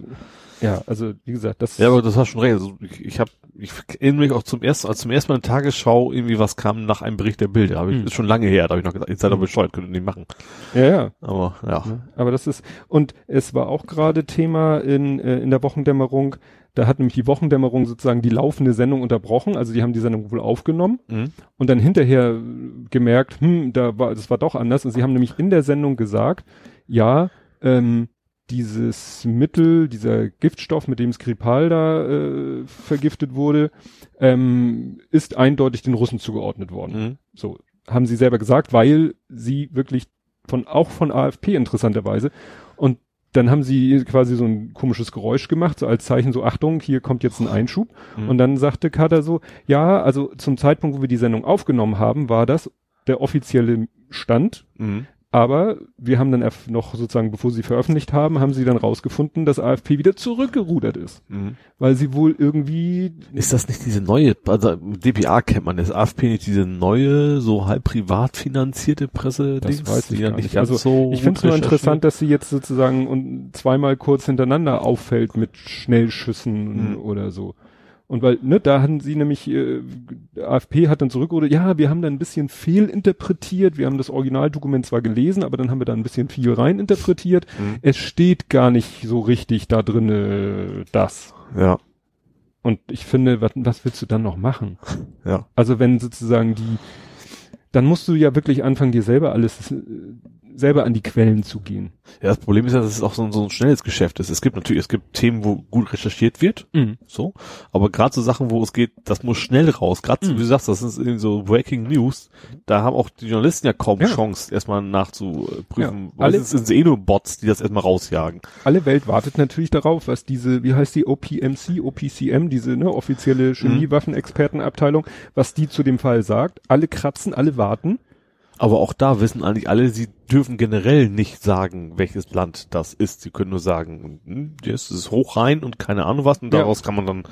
ja, also wie gesagt, das Ja, aber das hast schon recht. Also ich, ich habe, ich erinnere mich auch zum ersten, als zum ersten Mal in der Tagesschau irgendwie was kam nach einem Bericht der Bilder. Hab ich, Hm. Ist schon lange her, da habe ich noch gesagt, ihr seid doch Hm. bescheuert, könnt ihr nicht machen. ja, ja. Aber ja. Ne? Aber das ist, und es war auch gerade Thema in, äh, in der Wochendämmerung, da hat nämlich die Wochendämmerung sozusagen die laufende Sendung unterbrochen, also die haben die Sendung wohl aufgenommen Mhm. und dann hinterher gemerkt, hm, da war, das war doch anders und sie haben nämlich in der Sendung gesagt, ja, ähm, dieses Mittel, dieser Giftstoff, mit dem Skripal da äh, vergiftet wurde, ähm, ist eindeutig den Russen zugeordnet worden. Mhm. So haben sie selber gesagt, weil sie wirklich von auch von AFP interessanterweise und dann haben sie quasi so ein komisches Geräusch gemacht, so als Zeichen so Achtung, hier kommt jetzt ein Einschub Mhm. und dann sagte Kader so, ja, also zum Zeitpunkt, wo wir die Sendung aufgenommen haben, war das der offizielle Stand, Mhm. Aber wir haben dann noch sozusagen, bevor sie veröffentlicht haben, haben sie dann rausgefunden, dass AFP wieder zurückgerudert ist, Mhm. weil sie wohl irgendwie Ist das nicht diese neue, also DPA kennt man, ist AFP nicht diese neue, so halb privat finanzierte Presse? Das weiß ich gar nicht. ganz Also, so Ich finde es nur interessant, dass sie jetzt sozusagen und zweimal kurz hintereinander auffällt mit Schnellschüssen Mhm. oder so. Und weil, ne, da hatten sie nämlich, äh, AFP hat dann zurückgerudert, ja, wir haben da ein bisschen fehlinterpretiert, wir haben das Originaldokument zwar gelesen, aber dann haben wir da ein bisschen viel reininterpretiert. Mhm. Es steht gar nicht so richtig da drin äh, das. Ja, Und ich finde, was, was willst du dann noch machen? ja. Also wenn sozusagen die, dann musst du ja wirklich anfangen, dir selber alles, äh, selber an die Quellen zu gehen. Ja, das Problem ist ja, dass es auch so, ein- so ein schnelles Geschäft ist. Es gibt natürlich, es gibt Themen, wo gut recherchiert wird, so, aber gerade so Sachen, wo es geht, das muss schnell raus. Gerade, Mhm. wie du sagst, das ist irgendwie so Breaking News. Da haben auch die Journalisten ja kaum Ja. Chance, erstmal nachzuprüfen. Ja, Weil alle- es sind eh nur Bots, die das erstmal rausjagen. Alle Welt wartet natürlich darauf, was diese, wie heißt die OPMC, OPCM, diese ne, offizielle Chemiewaffenexpertenabteilung, was die zu dem Fall sagt. Alle kratzen, alle warten. Aber auch da wissen eigentlich alle, sie dürfen generell nicht sagen, welches Land das ist. Sie können nur sagen, hm, das ist hoch rein und keine Ahnung was. Und Ja. daraus kann man dann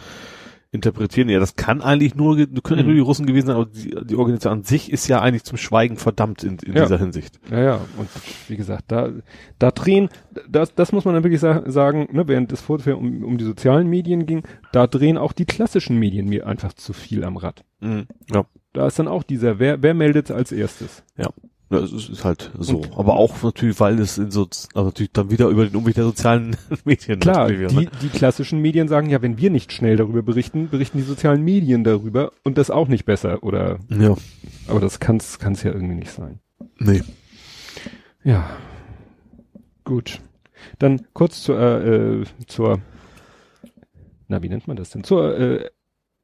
interpretieren. Ja, das kann eigentlich nur, können ja Mhm. nur die Russen gewesen sein, aber die, die Organisation an sich ist ja eigentlich zum Schweigen verdammt in, in Ja. dieser Hinsicht. Ja, ja, und wie gesagt, da, da drehen, das, das muss man dann wirklich sa sagen, ne, während es vorher um, um die sozialen Medien ging, da drehen auch die klassischen Medien mir einfach zu viel am Rad. Mhm. Ja. Da ist dann auch dieser, wer, wer meldet als erstes? Ja, es ist, halt so. Und- aber auch natürlich, weil es in so, also natürlich dann wieder über den Umweg der sozialen Medien. Klar, die, ne? die klassischen Medien sagen ja, wenn wir nicht schnell darüber berichten, berichten die sozialen Medien darüber und das auch nicht besser oder, Ja, aber das kann's, kann's ja irgendwie nicht sein. nee. Ja. Gut. Dann kurz zur, äh, zur, na, wie nennt man das denn? Zur, äh,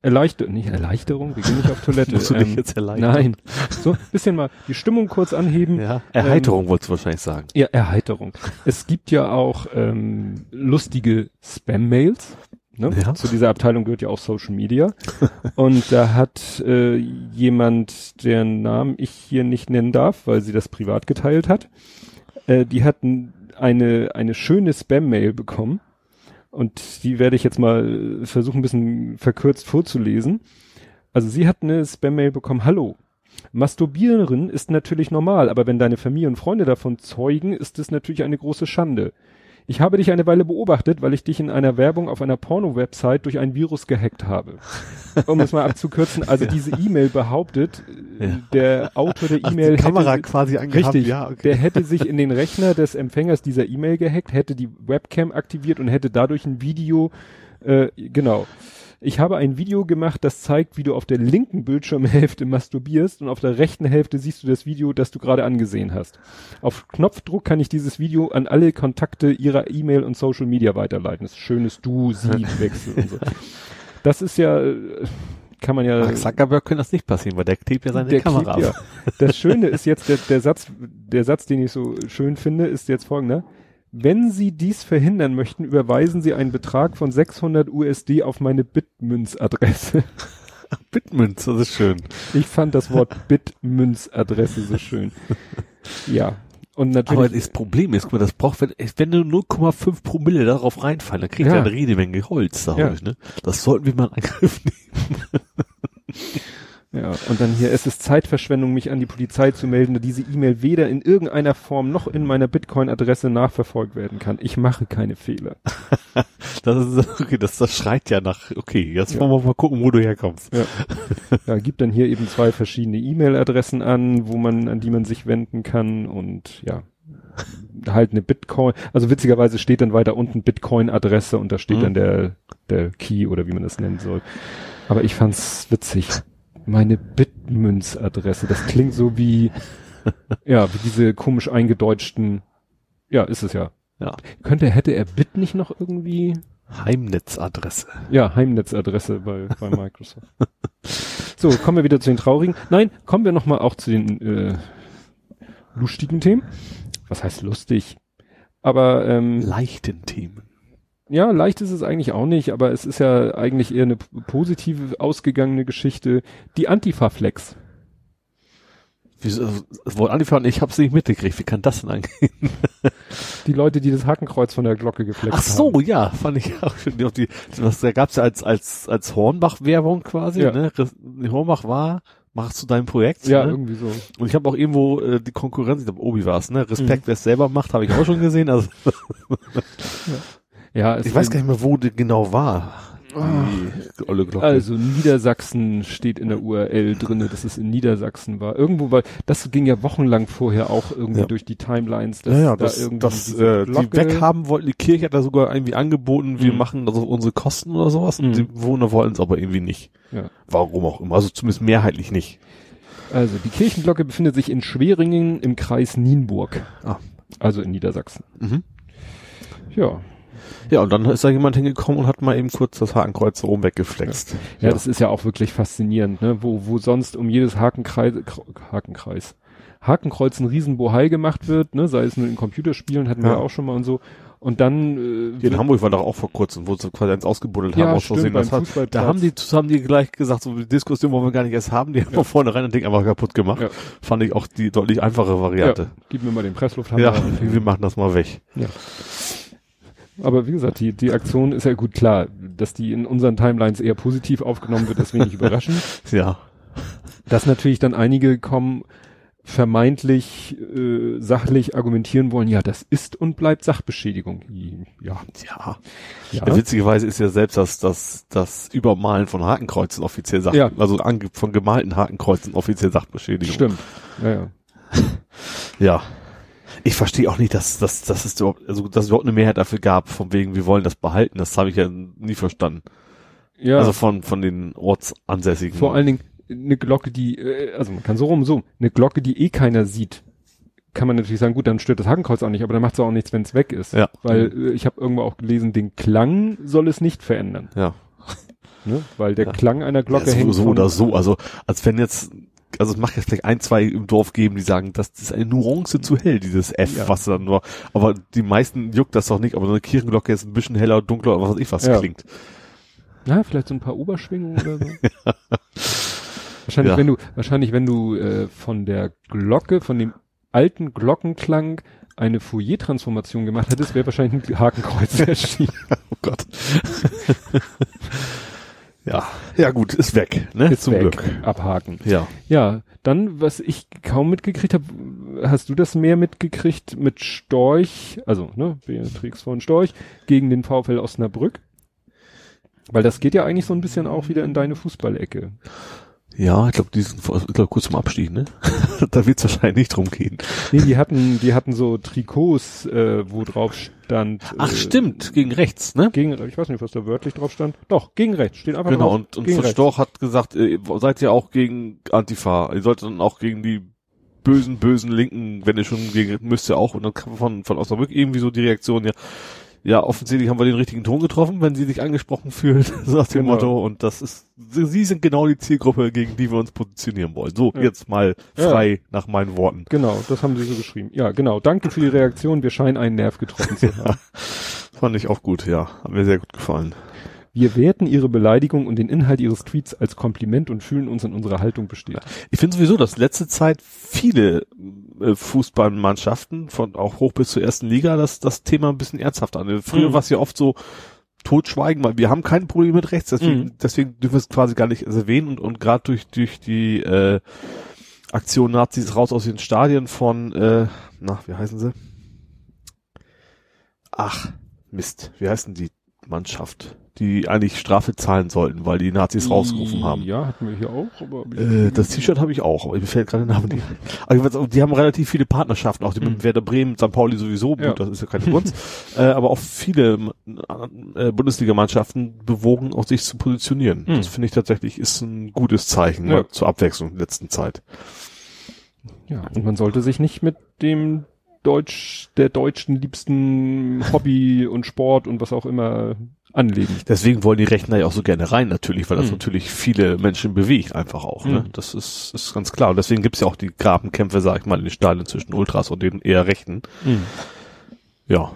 Erleichterung, nicht Erleichterung, wir gehen nicht auf Toilette. Musst du dich ähm, jetzt erleichtern? Nein. So, bisschen mal die Stimmung kurz anheben. Ja, Erheiterung wolltest du wahrscheinlich sagen. Ja, Erheiterung. Es gibt ja auch ähm, lustige Spam-Mails. Ne? Ja. Zu dieser Abteilung gehört ja auch Social Media. Und da hat äh, jemand, deren Namen ich hier nicht nennen darf, weil sie das privat geteilt hat, äh, die hatten eine, eine schöne Spam-Mail bekommen. Und die werde ich jetzt mal äh, versuchen, ein bisschen verkürzt vorzulesen. Also sie hat eine Spam-Mail bekommen, hallo. Masturbieren ist natürlich normal, aber wenn deine Familie und Freunde davon zeugen, ist es natürlich eine große Schande. Ich habe dich eine Weile beobachtet, weil ich dich in einer Werbung auf einer Porno-Website durch ein Virus gehackt habe. Um es mal abzukürzen, also diese E-Mail behauptet, Ja. der Autor der E-Mail die Kamera hätte, quasi angehabt. richtig, Ja, okay. der hätte sich in den Rechner des Empfängers dieser E-Mail gehackt, hätte die Webcam aktiviert und hätte dadurch ein Video, äh, genau. Ich habe ein Video gemacht, das zeigt, wie du auf der linken Bildschirmhälfte masturbierst und auf der rechten Hälfte siehst du das Video, das du gerade angesehen hast. Auf Knopfdruck kann ich dieses Video an alle Kontakte ihrer E-Mail und Social Media weiterleiten. Das ist schönes Du, Sie, Wechsel und so. Das ist ja, äh, kann man ja. Mark Zuckerberg könnte das nicht passieren, weil der klebt ja seine Kamera klebt, ab. ja. Das Schöne ist jetzt, der, der Satz, der Satz, den ich so schön finde, ist jetzt folgender. Wenn Sie dies verhindern möchten, überweisen Sie einen Betrag von 600 USD auf meine Bitmünz-Adresse. Bitmünz, das ist schön. Ich fand das Wort Bitmünz-Adresse so schön. Ja. Und Aber natürlich, das Problem ist, guck mal, das braucht, wenn, wenn nur 0,5 Promille darauf reinfallen, dann kriegt Ja. er eine Redemenge Holz Ja. dadurch, ne? Das sollten wir mal in Angriff nehmen. ja, und dann hier, es ist Zeitverschwendung, mich an die Polizei zu melden, da diese E-Mail weder in irgendeiner Form noch in meiner Bitcoin-Adresse nachverfolgt werden kann. Ich mache keine Fehler. Das ist, okay, das, das schreit ja nach, okay, jetzt Ja. wollen wir mal gucken, wo du herkommst. Ja, gibt dann hier eben zwei verschiedene E-Mail-Adressen an, wo man, an die man sich wenden kann und ja, halt eine Bitcoin, also witzigerweise steht dann weiter unten Bitcoin-Adresse und da steht Mhm. dann der, der Key oder wie man das nennen soll. Aber ich fand's witzig. Meine Bitmünz-Adresse, das klingt so wie, ja, wie diese komisch eingedeutschten, ja, ist es ja. Ja. Könnte, hätte er Bit nicht noch irgendwie, Heimnetzadresse. ja, Heimnetzadresse bei, bei Microsoft. so, kommen wir wieder zu den traurigen. Nein, kommen wir nochmal auch zu den äh, lustigen Themen. Was heißt lustig? Aber ähm, Leichten Themen. Ja, leicht ist es eigentlich auch nicht, aber es ist ja eigentlich eher eine positive ausgegangene Geschichte. Die Antifa-Flex. Wieso, das Wort angefangen, ich hab's nicht mitgekriegt. Wie kann das denn angehen? Die Leute, die das Hakenkreuz von der Glocke geflext Ach so, haben. ja, fand ich auch schon. Die, was, da gab's ja als, als, als Hornbach-Werbung quasi, Ja. ne? Hornbach war, machst du dein Projekt, Ja, ne? irgendwie so. Und ich habe auch irgendwo äh, die Konkurrenz, ich glaube, Obi war's, ne? Respekt, wer es selber macht, habe ich auch schon gesehen. Also Ja, es ich weiß gar nicht mehr, wo die genau war. Die olle Glocke. Also Niedersachsen steht in der URL drinne, dass es in Niedersachsen war. Irgendwo war, das ging ja wochenlang vorher auch irgendwie Ja. durch die Timelines, dass ja, ja, da das, irgendwie das äh, die weghaben wollten. Die Kirche hat da sogar irgendwie angeboten, wir Mhm. machen also unsere Kosten oder sowas. Und Mhm. die Bewohner wollten es aber irgendwie nicht. Ja. Warum auch immer. Also zumindest mehrheitlich nicht. Also die Kirchenglocke befindet sich in Schweringen im Kreis Nienburg. Ah. Also in Niedersachsen. Mhm. Ja. Ja, und dann ist da jemand hingekommen und hat mal eben kurz das Hakenkreuz so rum weggeflext. Ja, das ist ja auch wirklich faszinierend, ne? Wo, wo sonst um jedes Hakenkreis, Kr- Hakenkreis, Hakenkreuz ein Riesenbohai gemacht wird, ne? Sei es nur in Computerspielen, hatten wir Ja. ja auch schon mal und so. Und dann, äh, Hier in Hamburg war doch auch vor kurzem, wo sie quasi eins ausgebuddelt Ja, haben aus stimmt, Versehen. Das hat, da haben die, haben die gleich gesagt, so die Diskussion wollen wir gar nicht erst haben, die haben von vornherein ein Ding einfach kaputt gemacht. Ja. Fand ich auch die deutlich einfache Variante. ja, gib mir mal den Presslufthammer. Ja, wir machen das mal weg. Ja. Aber wie gesagt, die, die Aktion ist ja gut klar, dass die in unseren Timelines eher positiv aufgenommen wird, ist wenig überraschend. Ja. Dass natürlich dann einige kommen, vermeintlich äh, sachlich argumentieren wollen, ja, das ist und bleibt Sachbeschädigung. Ja. Ja. Ja. Witzigerweise ist ja selbst das, das, das Übermalen von Hakenkreuzen offiziell Sach, Ja. also von gemalten Hakenkreuzen offiziell Sachbeschädigung. Stimmt. Ja, ja. Ja. Ich verstehe auch nicht, dass, dass, dass es überhaupt, also, dass es überhaupt eine Mehrheit dafür gab, von wegen, wir wollen das behalten. Das habe ich ja nie verstanden. ja. Also von, von den Ortsansässigen. vor allen Dingen eine Glocke, die, äh, also man kann so rum, so, eine Glocke, die eh keiner sieht, kann man natürlich sagen, gut, dann stört das Hakenkreuz auch nicht, aber dann macht es auch nichts, wenn es weg ist. Ja. Weil äh, ich habe irgendwo auch gelesen, den Klang soll es nicht verändern. Ja. Ne? Weil der Ja. Klang einer Glocke ja, so, hängt so oder so. Also, als wenn jetzt, also es macht jetzt vielleicht ein, zwei im Dorf geben, die sagen, das ist eine Nuance zu hell, dieses F, Ja. was dann nur, aber die meisten juckt das doch nicht, aber so eine Kirchenglocke ist ein bisschen heller, dunkler, oder was weiß ich was Ja. klingt. Na, vielleicht so ein paar Oberschwingungen oder so. Wahrscheinlich, Ja. wenn du, wahrscheinlich, wenn du äh, von der Glocke, von dem alten Glockenklang eine Fourier-Transformation gemacht hättest, wäre wahrscheinlich ein Hakenkreuz erschienen. Oh Gott. ja. Ja gut, ist weg, ne? Ist Zum weg. Glück. Abhaken. Ja. Ja, dann, was ich kaum mitgekriegt habe, hast du das mehr mitgekriegt mit Storch, also, ne, Beatrix von Storch, gegen den VfL Osnabrück? Weil das geht ja eigentlich so ein bisschen auch wieder in deine Fußballecke. Ja, ich glaube, die sind ich glaub, kurz zum Abstieg, ne? da wird es wahrscheinlich nicht drum gehen. Nee, die hatten, die hatten so Trikots, äh, wo drauf stand. Ach, äh, stimmt, gegen rechts, ne? Gegen, ich weiß nicht, was da wörtlich drauf stand. Doch, gegen rechts. Steht einfach Genau, drauf. und, und gegen von rechts. Storch hat gesagt, äh, seid ihr auch gegen Antifa. Ihr solltet dann auch gegen die bösen, bösen Linken, wenn ihr schon gegen, müsst ihr auch. Und dann kam von, von Osnabrück irgendwie so die Reaktion, ja, ja, offensichtlich haben wir den richtigen Ton getroffen, wenn sie sich angesprochen fühlen, so nach dem Genau. Motto. Und das ist, sie sind genau die Zielgruppe, gegen die wir uns positionieren wollen. So, Ja. jetzt mal frei nach meinen Worten. Genau, das haben sie so geschrieben. Ja, genau. Danke für die Reaktion. Wir scheinen einen Nerv getroffen zu haben. Fand ich auch gut, ja. Hat mir sehr gut gefallen. Wir werten Ihre Beleidigung und den Inhalt Ihres Tweets als Kompliment und fühlen uns in unserer Haltung bestätigt. Ich finde sowieso, dass letzte Zeit viele äh, Fußballmannschaften von auch hoch bis zur ersten Liga das das Thema ein bisschen ernsthaft an. Früher Mhm. war es ja oft so totschweigen, weil wir haben kein Problem mit rechts, deswegen, Mhm. deswegen dürfen wir es quasi gar nicht erwähnen und und gerade durch durch die äh, Aktion Nazis raus aus den Stadien von äh, na, wie heißen sie? Ach, Mist, wie heißen die Mannschaft, die eigentlich Strafe zahlen sollten, weil die Nazis rausgerufen haben? Ja, hatten wir hier auch. Aber Äh, das T-Shirt habe ich auch, aber mir fällt gerade der Name nicht. Aber auch, die haben relativ viele Partnerschaften, auch die mit Mhm. Werder Bremen, St. Pauli sowieso, gut, Ja. das ist ja keine Kunst. äh, aber auch viele äh, Bundesligamannschaften bewogen, auch sich zu positionieren. Mhm. Das finde ich tatsächlich ist ein gutes Zeichen Ja. mal zur Abwechslung in der letzten Zeit. ja, und man sollte sich nicht mit dem Deutsch, der deutschen liebsten Hobby und Sport und was auch immer anlegen. Deswegen wollen die Rechner ja auch so gerne rein, natürlich, weil das Mhm. natürlich viele Menschen bewegt, einfach auch. Ne? Mhm. Das ist, ist ganz klar. Und deswegen gibt's ja auch die Grabenkämpfe, sag ich mal, in den Stadien zwischen Ultras und den eher Rechten. Ja.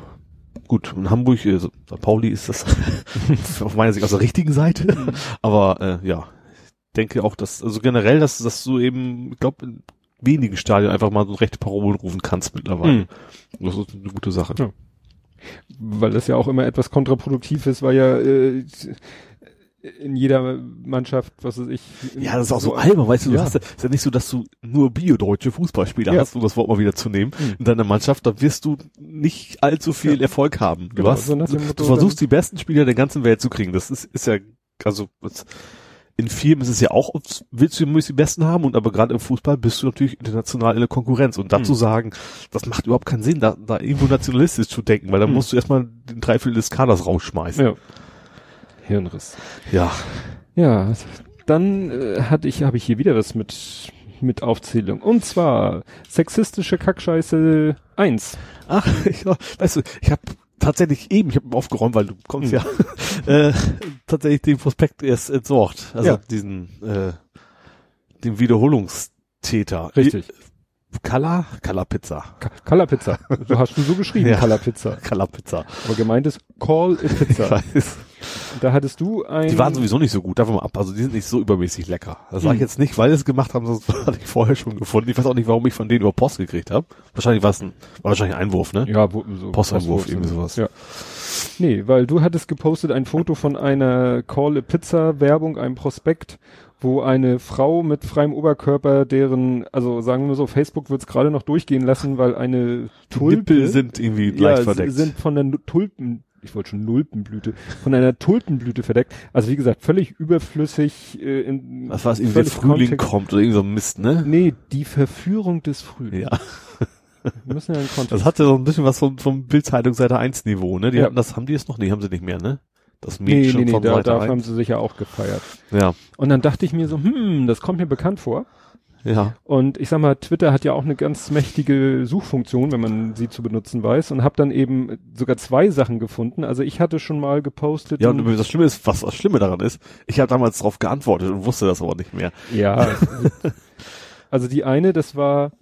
Gut, in Hamburg, äh, St. Pauli ist das auf meiner Sicht aus der richtigen Seite. Aber äh, ja, ich denke auch, dass, also generell, dass, dass du eben, ich glaube, in wenigen Stadien einfach mal so rechte Parolen rufen kannst mittlerweile. Mhm. Das ist eine gute Sache. Ja. Weil das ja auch immer etwas kontraproduktiv ist, weil ja äh, in jeder Mannschaft, was weiß ich. Ja, das ist auch so albern, weißt du, du Ja. hast ja, ist ja nicht so, dass du nur biodeutsche Fußballspieler Ja. hast, um das Wort mal wieder zu nehmen, Mhm. in deiner Mannschaft, da wirst du nicht allzu viel Ja. Erfolg haben. Du, Genau, hast, so du, du versuchst die besten Spieler der ganzen Welt zu kriegen. Das ist, ist ja, also in Firmen ist es ja auch, willst du möglichst die Besten haben, und aber gerade im Fußball bist du natürlich international in der Konkurrenz. Und dazu Mhm. sagen, das macht überhaupt keinen Sinn, da, da irgendwo nationalistisch zu denken, weil dann Mhm. musst du erstmal den Dreiviertel des Kaders rausschmeißen. Ja. Hirnriss. ja. Ja, dann äh, hatte ich, habe ich hier wieder was mit mit Aufzählung. Und zwar sexistische Kackscheiße 1. Ach, ich, weißt du, ich habe tatsächlich eben, ich habe aufgeräumt, weil du kommst Hm. ja, äh, tatsächlich den Prospekt erst entsorgt. Also Ja. diesen, äh, den Wiederholungstäter. Richtig. Kala? Kala Pizza. Ka- Color Pizza. Du hast du so geschrieben, Ja. Color Pizza. Kala Pizza. Aber gemeint ist Call a Ich Pizza. weiß. Da hattest du ein Die waren sowieso nicht so gut, davon mal ab. Also die sind nicht so übermäßig lecker. Das sage ich Hm. jetzt nicht, weil sie es gemacht haben, sonst hatte ich vorher schon gefunden. Ich weiß auch nicht, warum ich von denen über Post gekriegt habe. Wahrscheinlich war es ein, war wahrscheinlich ein Einwurf, ne? ja, wo, so Posteinwurf, irgendwie sowas. Ja. Nee, weil du hattest gepostet ein Foto von einer Call a Pizza Werbung, einem Prospekt, wo eine Frau mit freiem Oberkörper, deren, also sagen wir so, Facebook wird's gerade noch durchgehen lassen, weil eine Die Tulpe Nippel sind irgendwie ja, leicht verdeckt. sind von der Tulpen, ich wollte schon Nulpenblüte, von einer Tulpenblüte verdeckt. Also wie gesagt, völlig überflüssig äh, in Was war es, irgendwie der Frühling Kontext- kommt oder irgendwie so ein Mist, ne? Nee, die Verführung des Frühlings. Ja. Wir müssen ja einen Kontext. Das hatte so ein bisschen was vom, vom Bildzeitung Seite 1 Niveau, ne? Die Ja. hatten das, haben die es noch? Nee, haben sie nicht mehr, ne? Das nee, Mädchen nee, nee, von da, Seite haben 1. sie sich ja auch gefeiert. Ja, Und dann dachte ich mir so, hm, das kommt mir bekannt vor. Ja. Und ich sag mal, Twitter hat ja auch eine ganz mächtige Suchfunktion, wenn man sie zu benutzen weiß. Und habe dann eben sogar zwei Sachen gefunden. Also ich hatte schon mal gepostet. Ja, und das Schlimme ist, was das Schlimme daran ist, ich habe damals darauf geantwortet und wusste das aber nicht mehr. Ja. also die eine, das war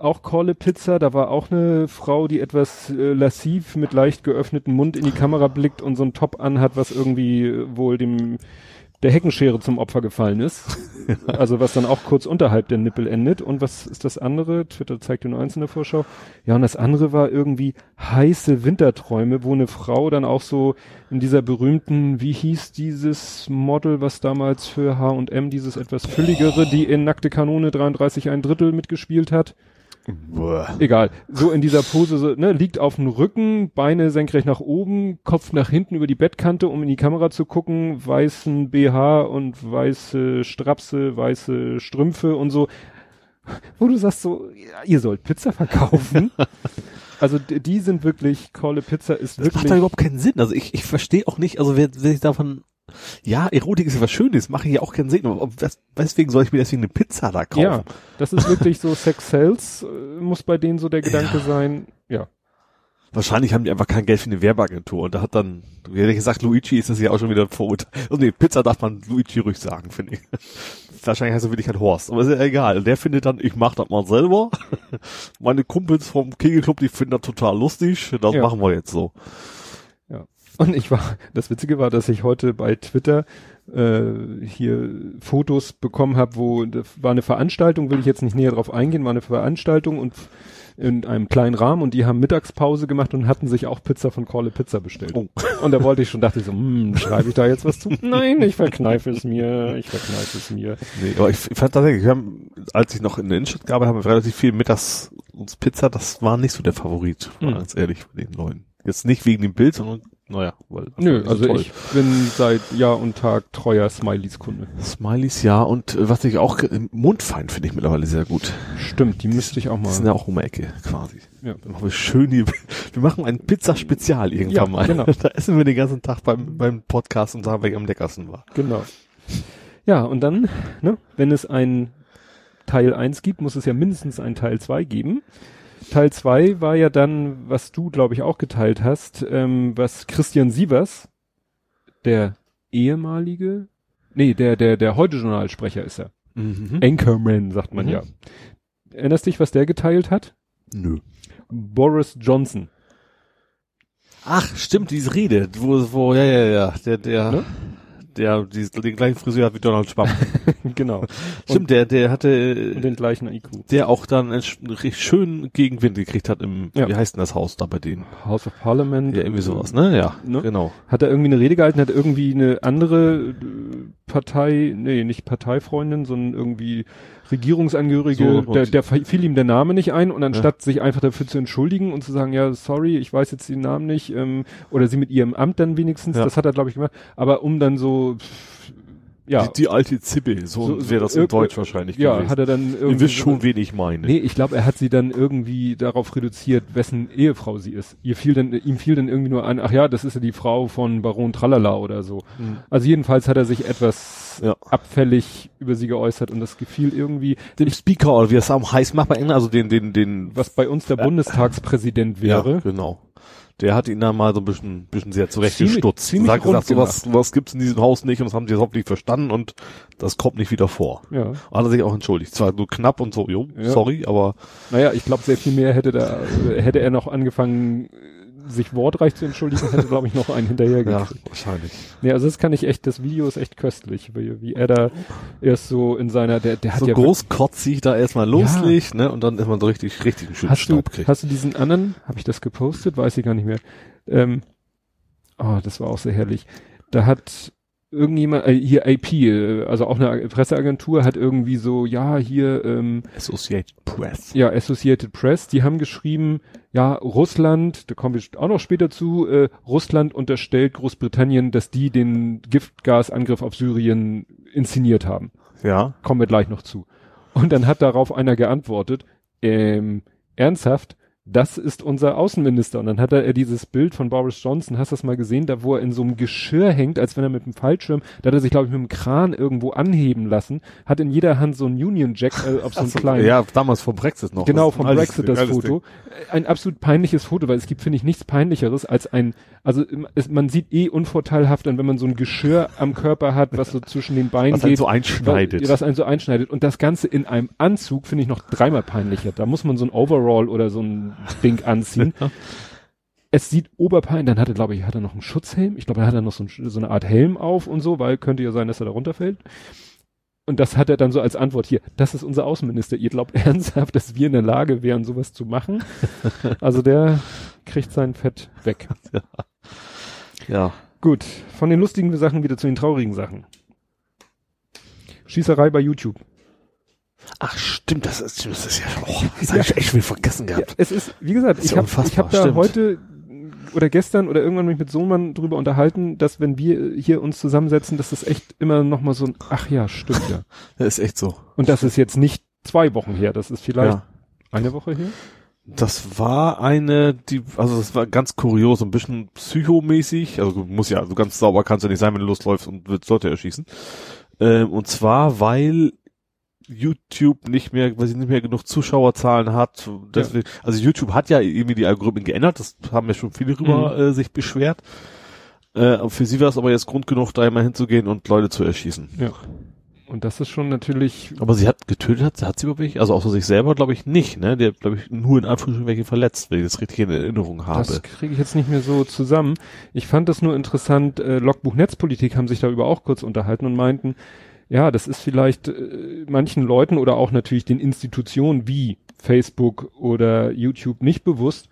auch Kolle Pizza, da war auch eine Frau, die etwas äh, lassiv mit leicht geöffnetem Mund in die Kamera blickt und so ein Top anhat, was irgendwie äh, wohl dem der Heckenschere zum Opfer gefallen ist. Also was dann auch kurz unterhalb der Nippel endet. Und was ist das andere? Twitter zeigt dir nur eins in der Vorschau. Ja, und das andere war irgendwie heiße Winterträume, wo eine Frau dann auch so in dieser berühmten, wie hieß dieses Model, was damals für H&M dieses etwas fülligere, die in Nackte Kanone 33 ein Drittel mitgespielt hat. Boah. Egal. So in dieser Pose, so, ne, liegt auf dem Rücken, Beine senkrecht nach oben, Kopf nach hinten über die Bettkante, um in die Kamera zu gucken, weißen BH und weiße Strapse, weiße Strümpfe und so. Wo du sagst so, ja, ihr sollt Pizza verkaufen. also die sind wirklich, Call a Pizza ist Das macht wirklich. da überhaupt keinen Sinn. Also ich, ich verstehe auch nicht, also wer, wer sich davon, ja, Erotik ist ja was Schönes, mache ich ja auch keinen Sinn. Aber wes- weswegen soll ich mir deswegen eine Pizza da kaufen? Ja, das ist wirklich so Sex Sales, äh, muss bei denen so der Gedanke Ja. sein. Ja. Wahrscheinlich haben die einfach kein Geld für eine Werbeagentur und da hat dann, wie hätte ich gesagt, Luigi ist das ja auch schon wieder ein Vorurteil. Oh nee, Pizza darf man Luigi ruhig sagen, finde ich. Wahrscheinlich heißt er wirklich ein Horst, aber ist ja egal. Der findet dann, ich mach das mal selber. Meine Kumpels vom Kegelclub, die finden das total lustig. Das Ja. machen wir jetzt so. Und ich war, das Witzige war, dass ich heute bei Twitter äh, hier Fotos bekommen habe, wo war eine Veranstaltung, will ich jetzt nicht näher drauf eingehen, war eine Veranstaltung und in einem kleinen Rahmen und die haben Mittagspause gemacht und hatten sich auch Pizza von Corle Pizza bestellt. Oh. Und da wollte ich schon, dachte ich so, hm, schreibe ich da jetzt was zu? Nein, ich verkneife es mir, ich verkneife es mir. Nee, aber ich, ich fand tatsächlich, wir haben, als ich noch in der Innenstadt gearbeitet habe, haben wir relativ viel mittags uns Pizza, das war nicht so der Favorit, Hm. ganz ehrlich, bei den Leuten. Jetzt nicht wegen dem Bild, sondern, naja, weil. das Nö, also toll. ich bin seit Jahr und Tag treuer Smileys-Kunde. Smileys, ja, und äh, was ich auch, ge- Mundfein finde ich mittlerweile sehr gut. Stimmt, die müsste ich auch Die sind mal. ja auch um die Ecke, quasi. Ja. Dann machen wir schön hier, wir machen ein Pizza-Spezial irgendwann Ja, mal. genau. Da essen wir den ganzen Tag beim, beim Podcast und sagen, wer am leckersten war. Genau. Ja, und dann, ne, wenn es ein Teil 1 gibt, muss es ja mindestens ein Teil 2 geben. Teil 2 war ja dann, was du, glaube ich, auch geteilt hast, ähm, was Christian Sievers, der ehemalige, nee, der, der, der heute Journalsprecher ist er. Mhm. Anchorman, sagt man Mhm. ja. Erinnerst dich, was der geteilt hat? Nö. Boris Johnson. Ach, stimmt, diese Rede, wo, wo, ja, ja, ja, der, der, Ne? Der, die, den gleichen Friseur hat wie Donald Trump. genau. Stimmt, der, der Und hatte, den gleichen IQ. der auch dann einen schönen Gegenwind gekriegt hat im, Ja. wie heißt denn das Haus da bei denen? House of Parliament. Ja, irgendwie sowas, ne? Ja, Ne? genau. hat er irgendwie eine Rede gehalten, hat irgendwie eine andere äh, Partei, nee, nicht Parteifreundin, sondern irgendwie Regierungsangehörige, So, der, der fiel ihm der Name nicht ein und anstatt sich einfach dafür zu entschuldigen und zu sagen, ja, sorry, ich weiß jetzt den Namen nicht, ähm, oder sie mit ihrem Amt dann wenigstens, Ja. das hat er, glaube ich, gemacht, aber um dann so, pff, ja, Die, die alte Zippe, so, So- wäre das in Deutsch wahrscheinlich ja, gewesen. hat er dann Ihr irgendwie. wisst schon, wen ich meine. Nee, ich glaube, er hat sie dann irgendwie darauf reduziert, wessen Ehefrau sie ist. Ihr fiel dann, ihm fiel dann irgendwie nur ein, ach ja, das ist ja die Frau von Baron Tralala oder so. Hm. Also jedenfalls hat er sich etwas Ja. abfällig über sie geäußert und das gefiel irgendwie, Dem Speaker, oder wie es am heiß macht bei England, also den, den, den, was bei uns der Bundestagspräsident wäre. Ja, genau. Der hat ihn dann mal so ein bisschen, bisschen sehr Ziemlich- zurechtgestutzt. ziemlich Sagt gesagt, sowas, sowas gibt's in diesem Haus nicht und das haben die überhaupt nicht verstanden und das kommt nicht wieder vor. Ja. Hat er sich auch entschuldigt. Zwar nur knapp und so, jo, Ja. sorry, aber Naja, ich glaube, sehr viel mehr hätte da, hätte er noch angefangen, sich wortreich zu entschuldigen, hätte, glaube ich, noch einen hinterher ja, wahrscheinlich. Nee, also das kann ich echt, das Video ist echt köstlich, wie, wie er da erst so in seiner, der, der hat So ja großkotzig da erstmal loslegt, ne, und dann ist man so richtig, richtig einen schönen Hast du, Staub kriegt. hast du diesen anderen, habe ich das gepostet? Weiß ich gar nicht mehr. Ähm, oh, das war auch sehr herrlich. Da hat irgendjemand, äh, hier AP, äh, also auch eine Presseagentur, hat irgendwie so, ja, hier, ähm, Associated Press. ja, Associated Press, die haben geschrieben, ja, Russland, da kommen wir auch noch später zu, äh, Russland unterstellt Großbritannien, dass die den Giftgasangriff auf Syrien inszeniert haben Ja. kommen wir gleich noch zu. Und dann hat darauf einer geantwortet, ähm, ernsthaft, das ist unser Außenminister. Und dann hat er, dieses Bild von Boris Johnson, hast du das mal gesehen, da wo er in so einem Geschirr hängt, als wenn er mit einem Fallschirm, da hat er sich, glaube ich, mit einem Kran irgendwo anheben lassen, hat in jeder Hand so einen Union Jack äh, auf so einen so, kleinen. ja, damals vom Brexit noch. Genau, vom Brexit Ding, das Foto. Ein absolut peinliches Foto, weil es gibt, finde ich, nichts peinlicheres als ein, also es, man sieht eh unvorteilhaft an, wenn man so ein Geschirr am Körper hat, was so zwischen den Beinen Was geht. so einschneidet. Was, was einen so einschneidet. Und das Ganze in einem Anzug finde ich noch dreimal peinlicher. Da muss man so ein Overall oder so ein Ding anziehen. Es sieht oberpeinlich, dann hat er, glaube ich, hat er noch einen Schutzhelm. Ich glaube, er hat er noch so, ein, so eine Art Helm auf und so, weil könnte ja sein, dass er da runterfällt. Und das hat er dann so als Antwort hier. Das ist unser Außenminister. Ihr glaubt ernsthaft, dass wir in der Lage wären, sowas zu machen? Also der kriegt sein Fett weg. Ja. Gut, von den lustigen Sachen wieder zu den traurigen Sachen. Schießerei bei YouTube. Ach stimmt, das ist, das ist ja, oh, das habe ich echt schon vergessen Ja, gehabt. es ist, wie gesagt, ich ja habe hab da stimmt. heute oder gestern oder irgendwann mich mit Sohnemann drüber unterhalten, dass wenn wir hier uns zusammensetzen, dass das echt immer noch mal so ein, ach ja, stimmt ja. Das ist echt so. Und das ist jetzt nicht zwei Wochen her, das ist vielleicht Ja. eine Woche her. Das war eine, die, also das war ganz kurios, ein bisschen psychomäßig, also muss ja, also ganz sauber kannst du nicht sein, wenn du losläufst und willst Leute erschießen. Ähm, und zwar, weil YouTube nicht mehr, weil sie nicht mehr genug Zuschauerzahlen hat. Deswegen, Also YouTube hat ja irgendwie die Algorithmen geändert, das haben ja schon viele drüber äh, sich beschwert. Äh, für sie war es aber jetzt Grund genug, da mal hinzugehen und Leute zu erschießen. Ja. Und das ist schon natürlich, Aber sie hat getötet, hat, hat sie wirklich, also außer sich selber glaube ich nicht, ne? Der glaube ich nur in Anführungsstrichen welche verletzt, wenn ich das richtig in Erinnerung habe. das kriege ich jetzt nicht mehr so zusammen. Ich fand das nur interessant, äh, Logbuch Netzpolitik haben sich darüber auch kurz unterhalten und meinten, ja, das ist vielleicht äh, manchen Leuten oder auch natürlich den Institutionen wie Facebook oder YouTube nicht bewusst,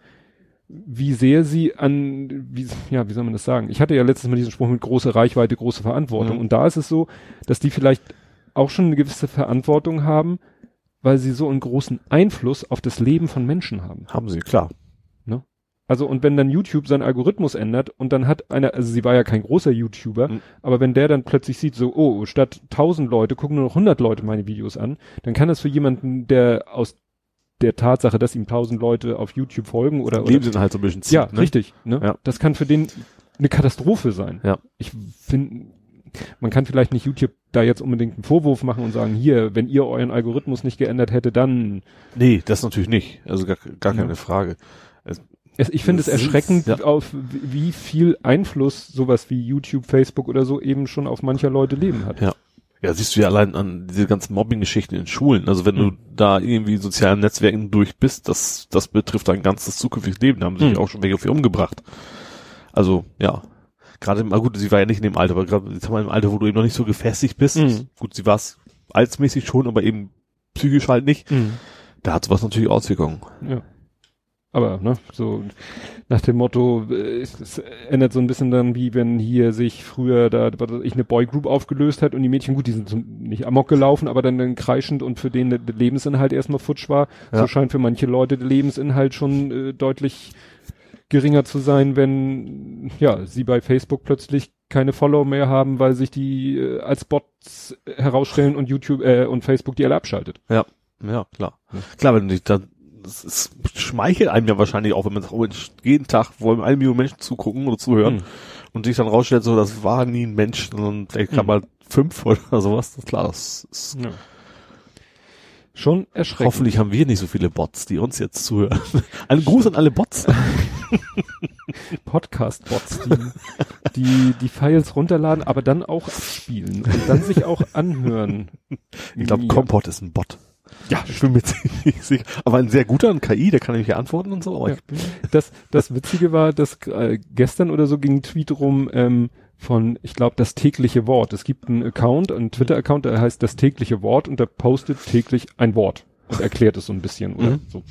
wie sehr sie an, wie, ja, wie soll man das sagen? Ich hatte ja letztes Mal diesen Spruch mit große Reichweite, große Verantwortung. Mhm. Und da ist es so, dass die vielleicht auch schon eine gewisse Verantwortung haben, weil sie so einen großen Einfluss auf das Leben von Menschen haben. Haben sie, klar. Also und wenn dann YouTube seinen Algorithmus ändert und dann hat einer, also sie war ja kein großer YouTuber, Mhm. aber wenn der dann plötzlich sieht, so, oh, statt 1000 Leute gucken nur noch 100 Leute meine Videos an, dann kann das für jemanden, der aus der Tatsache, dass ihm 1000 Leute auf YouTube folgen oder, oder Leben sind halt so ein bisschen zieht, ja, ne? richtig, ne? Ja. Das kann für den eine Katastrophe sein. Ja. Ich finde, man kann vielleicht nicht YouTube da jetzt unbedingt einen Vorwurf machen und sagen, hier, wenn ihr euren Algorithmus nicht geändert hätte, dann Nee, das natürlich nicht. Also gar, gar Ja. keine Frage. Es, ich finde es erschreckend, ja. auf wie viel Einfluss sowas wie YouTube, Facebook oder so eben schon auf mancher Leute Leben hat. Ja. Ja, siehst du ja allein an diese ganzen Mobbing-Geschichten in Schulen. Also wenn du Mhm. da irgendwie in sozialen Netzwerken durch bist, das, das betrifft dein ganzes zukünftiges Leben. Da haben sich Mhm. auch schon welche für umgebracht. Also, ja. Gerade, im- ah, gut, sie war ja nicht in dem Alter, aber gerade jetzt haben wir im Alter, wo du eben noch nicht so gefestigt bist. Mhm. Gut, sie war es alsmäßig schon, aber eben psychisch halt nicht. Da hat sowas natürlich Auswirkungen. Ja. Aber, ne, so nach dem Motto, äh, es, ändert so ein bisschen dann, wie wenn hier sich früher da, was ich, eine Boygroup aufgelöst hat und die Mädchen, gut, die sind so nicht amok gelaufen, aber dann, dann kreischend und für den der Lebensinhalt erstmal futsch war. Ja. So scheint für manche Leute der Lebensinhalt schon äh, deutlich geringer zu sein, wenn, ja, sie bei Facebook plötzlich keine Follower mehr haben, weil sich die äh, als Bots herausstellen und YouTube äh, und Facebook die alle abschaltet. Ja, klar. Klar, wenn du dich dann, das ist, schmeichelt einem ja wahrscheinlich auch, wenn man sagt, oh, Mensch, jeden Tag wollen eine Million Menschen zugucken oder zuhören Mhm. und sich dann rausstellt, so, das war nie ein Mensch, sondern vielleicht gerade Mhm. mal fünf oder sowas. Das ist klar, das ist, Ja. Schon erschreckend. hoffentlich haben wir nicht so viele Bots, die uns jetzt zuhören. Ein Gruß an alle Bots. Podcast-Bots, die, die die Files runterladen, aber dann auch abspielen und dann sich auch anhören. Ich glaube. Kompott ist ein Bot. Ja, Ich bin mir sicher. Aber ein sehr guter, ein KI, der kann nämlich antworten und so, aber Ja. Das, das Witzige war, dass äh, gestern oder so ging ein Tweet rum ähm, von, ich glaube, das tägliche Wort. Es gibt einen Account, einen Twitter-Account, der heißt das tägliche Wort und der postet täglich ein Wort und erklärt es so ein bisschen oder Mhm. so.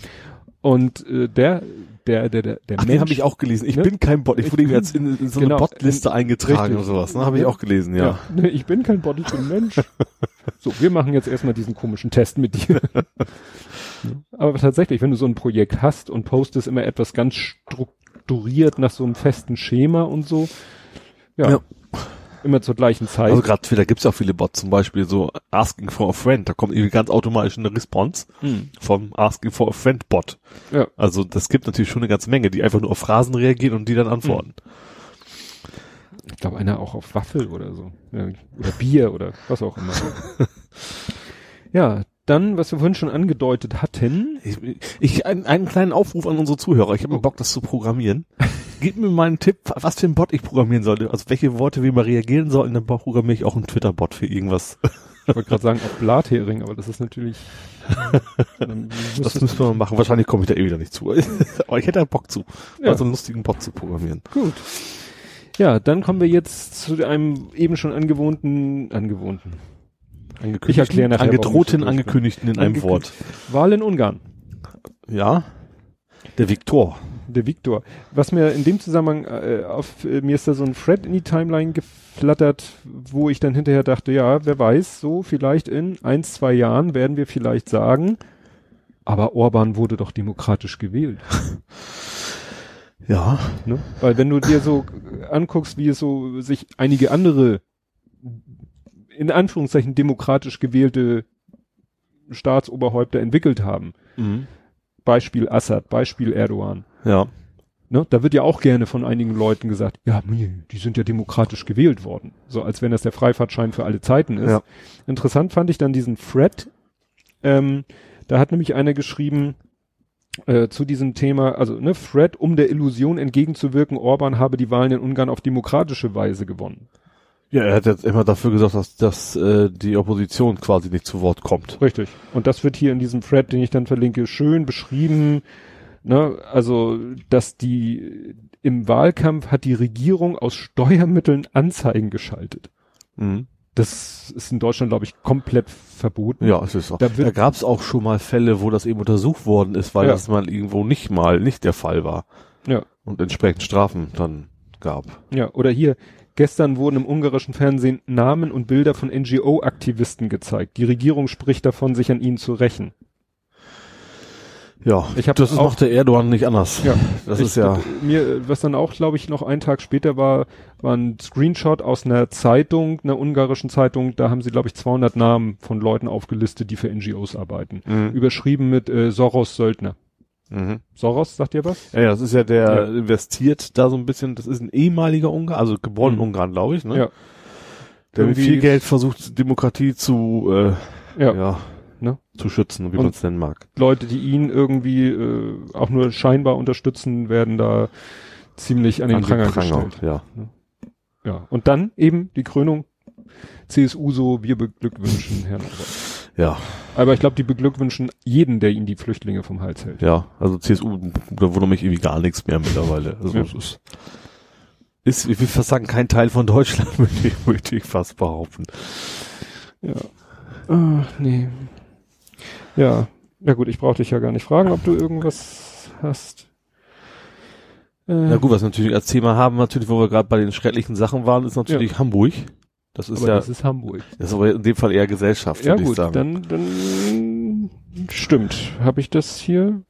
Und äh, der, der, der, der, der Ach, den habe ich auch gelesen. Ich Ne? bin kein Bot. Ich wurde jetzt in, in so genau, eine Botliste in- eingetragen richtig. und sowas. Ne? Habe ich Ja. auch gelesen, ja. Ne, ich bin kein Bot, ich bin Mensch. so, wir machen jetzt erstmal diesen komischen Test mit dir. Aber tatsächlich, wenn du so ein Projekt hast und postest immer etwas ganz strukturiert nach so einem festen Schema und so, ja, Ja. Immer zur gleichen Zeit. Also gerade Twitter gibt's ja auch viele Bots, zum Beispiel so Asking for a Friend, da kommt irgendwie ganz automatisch eine Response Hm. vom Asking for a Friend Bot. Ja. Also das gibt natürlich schon eine ganze Menge, die einfach nur auf Phrasen reagieren und die dann antworten. Ich glaube, einer auch auf Waffel oder so. Ja, oder Bier oder was auch immer. ja, dann, was wir vorhin schon angedeutet hatten, Ich, ich einen, einen kleinen Aufruf an unsere Zuhörer. Ich habe Oh. mal Bock, das zu programmieren. Gib mir mal einen Tipp, was für einen Bot ich programmieren sollte. Also welche Worte wir mal reagieren sollten, dann programmiere ich auch einen Twitter-Bot für irgendwas. ich wollte gerade sagen, auf Blathering, aber das ist natürlich. dann Das müssen wir mal machen. Wahrscheinlich komme ich da eh wieder nicht zu. Aber ich hätte da Bock zu, Ja. mal so einen lustigen Bot zu programmieren. Gut. Ja, dann kommen wir jetzt zu einem eben schon angewohnten, angewohnten. Ich erkläre nachher, Angedrohten, angekündigten in einem Angekündigt. Wort. Wahl in Ungarn. Ja. Der Viktor. Der Viktor. Was mir in dem Zusammenhang äh, auf äh, mir ist da so ein Thread in die Timeline geflattert, wo ich dann hinterher dachte, ja, wer weiß, so vielleicht in eins, zwei Jahren werden wir vielleicht sagen, aber Orban wurde doch demokratisch gewählt. Ja. Ne? Weil wenn du dir so anguckst, wie es so sich einige andere in Anführungszeichen demokratisch gewählte Staatsoberhäupter entwickelt haben. Mhm. Beispiel Assad, Beispiel Erdogan. Ja. Ne? Da wird ja auch gerne von einigen Leuten gesagt, ja, die sind ja demokratisch gewählt worden. So als wenn das der Freifahrtschein für alle Zeiten ist. Ja. Interessant fand ich dann diesen Thread. Ähm, da hat nämlich einer geschrieben, äh, zu diesem Thema, also ne, Fred, um der Illusion entgegenzuwirken, Orban habe die Wahlen in Ungarn auf demokratische Weise gewonnen. Ja, er hat jetzt immer dafür gesorgt, dass, dass äh, die Opposition quasi nicht zu Wort kommt. Richtig. Und das wird hier in diesem Thread, den ich dann verlinke, schön beschrieben. Ne? Also, dass die im Wahlkampf hat die Regierung aus Steuermitteln Anzeigen geschaltet. Mhm. Das ist in Deutschland, glaube ich, komplett verboten. Ja, es ist so. Da Da, gab es auch schon mal Fälle, wo das eben untersucht worden ist, weil Ja. das mal irgendwo nicht mal nicht der Fall war Ja. und entsprechend Strafen dann gab. Ja, oder hier, gestern wurden im ungarischen Fernsehen Namen und Bilder von NGO-Aktivisten gezeigt. Die Regierung spricht davon, sich an ihnen zu rächen. Ja, Ich hab das auch- macht der Erdogan nicht anders. Ja, Das ich, ist ja, Mir, was dann auch, glaube ich, noch einen Tag später war, war ein Screenshot aus einer Zeitung, einer ungarischen Zeitung, da haben sie, glaube ich, 200 Namen von Leuten aufgelistet, die für NGOs arbeiten. mhm. Überschrieben mit äh, Soros-Söldner. Mhm. Soros, sagt ihr was? Ja, ja, das ist ja der Ja. investiert da so ein bisschen, das ist ein ehemaliger Ungarn, also geboren Mhm. Ungarn, glaube ich, ne? Ja. Der mit Irgendwie- viel Geld versucht, Demokratie zu, äh, Ja. ja, Ne? zu schützen, wie man es nennen mag. Leute, die ihn irgendwie äh, auch nur scheinbar unterstützen, werden da ziemlich an den An Pranger, Pranger, gestellt. Ja. Ja. Und dann eben die Krönung. CSU so, wir beglückwünschen Herrn Orban. Ja, Aber ich glaube, die beglückwünschen jeden, der ihnen die Flüchtlinge vom Hals hält. ja, also CSU, da wundert mich irgendwie gar nichts mehr mittlerweile. Also Ja. es ist, ist, ich will fast sagen, kein Teil von Deutschland, möchte ich, möchte ich fast behaupten. Ja. Ah, nee. Ja. Ja gut, ich brauche dich ja gar nicht fragen, ob du irgendwas hast. Äh, Na gut, was wir natürlich als Thema haben, natürlich, wo wir gerade bei den schrecklichen Sachen waren, ist natürlich Hamburg. Das ist aber ja, das ist Hamburg. das ist aber in dem Fall eher Gesellschaft, Ja würde ich gut, sagen. dann, dann stimmt. Habe ich das hier?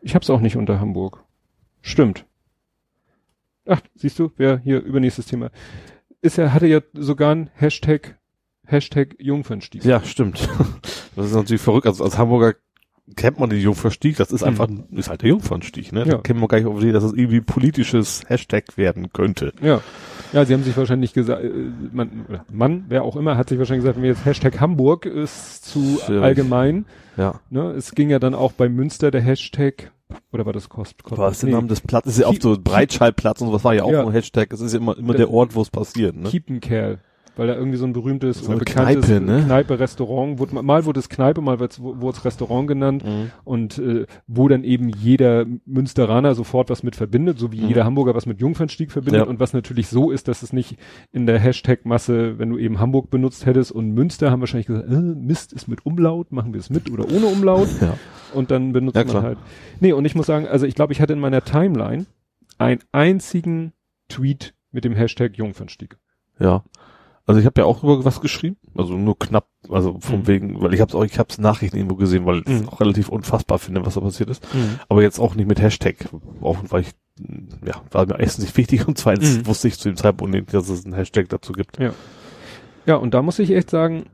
Ich hab's auch nicht unter Hamburg. Stimmt. Ach, siehst du, wer hier übernächstes Thema. Ist ja, hatte ja sogar ein Hashtag, Hashtag Jungfernstiefel. Ja, stimmt. Das ist natürlich verrückt. Also als Hamburger kennt man den Jungfernstieg, das ist Mhm. einfach, ist halt der Jungfernstieg, ne? Ja. Da kennt man gar nicht auf die, dass es irgendwie politisches Hashtag werden könnte. Ja. Ja, sie haben sich wahrscheinlich gesagt, äh, man, Mann, wer auch immer, hat sich wahrscheinlich gesagt, wenn jetzt Hashtag Hamburg ist zu Schwierig. allgemein. Ja. Ne? Es ging ja dann auch bei Münster der Hashtag, oder war das Kost? Kost Was ist der Name des Platzes? Ist ja oft so Breitscheidplatz und sowas war ja auch Ja. nur Hashtag. Es ist ja immer, immer Das- der Ort, wo es passiert, ne? Kiepenkerl. Weil da irgendwie so ein berühmtes So oder bekanntes Kneipe, ne? Kneipe, Restaurant, wurde, mal wurde es Kneipe, mal wurde es- Restaurant genannt Mhm. und äh, wo dann eben jeder Münsteraner sofort was mit verbindet, so wie Mhm. jeder Hamburger was mit Jungfernstieg verbindet Ja. und was natürlich so ist, dass es nicht in der Hashtag-Masse, wenn du eben Hamburg benutzt hättest und Münster, haben wahrscheinlich gesagt, äh, Mist ist mit Umlaut, machen wir es mit oder ohne Umlaut Ja. und dann benutzt Ja, man halt. Nee, und ich muss sagen, also ich glaube, ich hatte in meiner Timeline einen einzigen Tweet mit dem Hashtag Jungfernstieg. Ja. Also ich habe ja auch über was geschrieben, also nur knapp, also von Mhm. wegen, weil ich habe es auch, ich habe es Nachrichten irgendwo gesehen, weil ich es Mhm. auch relativ unfassbar finde, was da passiert ist. Aber jetzt auch nicht mit Hashtag, auch weil ich, ja, war mir erstens nicht wichtig und zweitens Mhm. wusste ich zu dem Zeitpunkt nicht, dass es einen Hashtag dazu gibt. Ja, und da muss ich echt sagen,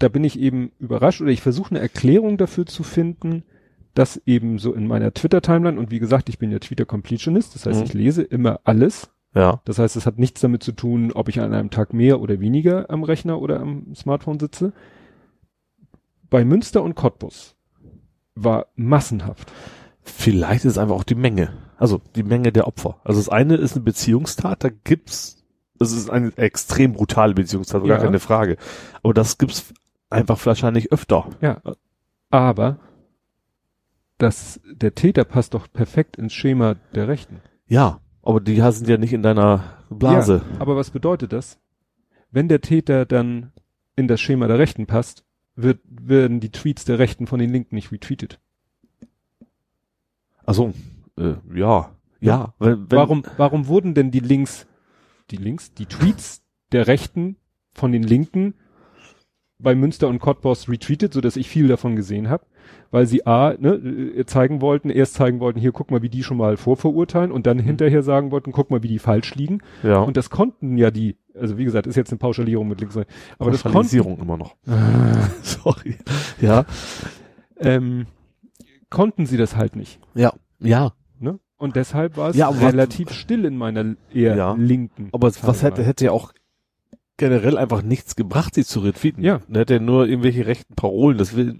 da bin ich eben überrascht oder ich versuche eine Erklärung dafür zu finden, dass eben so in meiner Twitter-Timeline, und wie gesagt, ich bin ja Twitter-Completionist, das heißt, Mhm. ich lese immer alles. Ja. Das heißt, es hat nichts damit zu tun, ob ich an einem Tag mehr oder weniger am Rechner oder am Smartphone sitze. Bei Münster und Cottbus war massenhaft. Vielleicht ist es einfach auch die Menge. Also die Menge der Opfer. Also das eine ist eine Beziehungstat, da gibt's, das ist eine extrem brutale Beziehungstat, gar Ja. keine Frage. Aber das gibt's einfach wahrscheinlich öfter. Ja. Aber das, der Täter passt doch perfekt ins Schema der Rechten. Ja, aber die sind ja nicht in deiner Blase. Ja, aber was bedeutet das? Wenn der Täter dann in das Schema der Rechten passt, wird, werden die Tweets der Rechten von den Linken nicht retweetet. Also Äh, ja. Ja. Wenn, wenn, warum, warum wurden denn die Links, die Links, die Tweets der Rechten von den Linken bei Münster und Cottbus retweetet, so dass ich viel davon gesehen habe, weil sie A, ne, äh, zeigen wollten, erst zeigen wollten, hier guck mal, wie die schon mal vorverurteilen und dann mhm. hinterher sagen wollten, guck mal, wie die falsch liegen. Ja. Und das konnten ja die, also wie gesagt, ist jetzt eine Pauschalierung mit links, aber das konnten, immer noch. Sorry. Ja. Ähm, konnten sie das halt nicht. Ja. Ja. Ne? Und deshalb war es ja, relativ still in meiner eher ja. linken. Aber was hätte, hätte ja auch generell einfach nichts gebracht, sie zu retweeten. Ja. Da hätte er nur irgendwelche rechten Parolen, das will,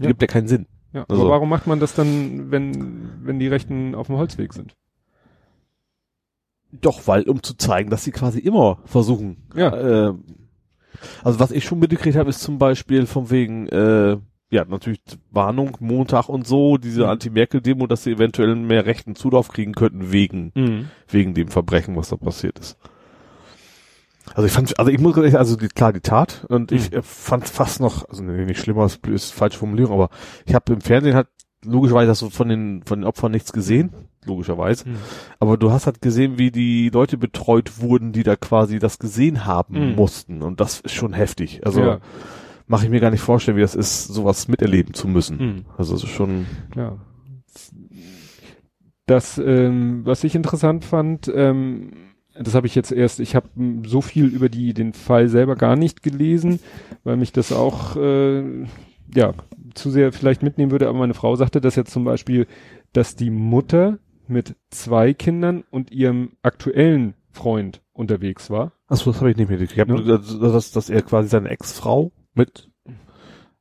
ja. gibt ja keinen Sinn. Ja, also. aber warum macht man das dann, wenn, wenn die Rechten auf dem Holzweg sind? Doch, weil, um zu zeigen, dass sie quasi immer versuchen. Ja. Äh, also was ich schon mitgekriegt habe, ist zum Beispiel von wegen, äh, ja, natürlich Warnung, Montag und so, diese mhm. Anti-Merkel-Demo, dass sie eventuell mehr rechten Zulauf kriegen könnten wegen, mhm. wegen dem Verbrechen, was da passiert ist. Also ich fand, also ich muss ehrlich, also die, klar die Tat und mhm. ich fand fast noch, also nee, nicht schlimmer, ist, ist falsche Formulierung, aber ich habe im Fernsehen halt logischerweise hast du von den von den Opfern nichts gesehen, logischerweise. Mhm. Aber du hast halt gesehen, wie die Leute betreut wurden, die da quasi das gesehen haben mhm. mussten und das ist schon heftig. Also ja. mache ich mir gar nicht vorstellen, wie das ist, sowas miterleben zu müssen. Mhm. Also es ist schon ja. Das, ähm, was ich interessant fand, ähm, das habe ich jetzt erst, ich habe so viel über die den Fall selber gar nicht gelesen, weil mich das auch äh, ja zu sehr vielleicht mitnehmen würde, aber meine Frau sagte das jetzt zum Beispiel, dass die Mutter mit zwei Kindern und ihrem aktuellen Freund unterwegs war. Achso, das habe ich nicht mitgekriegt. Nur, dass, dass er quasi seine Ex-Frau mit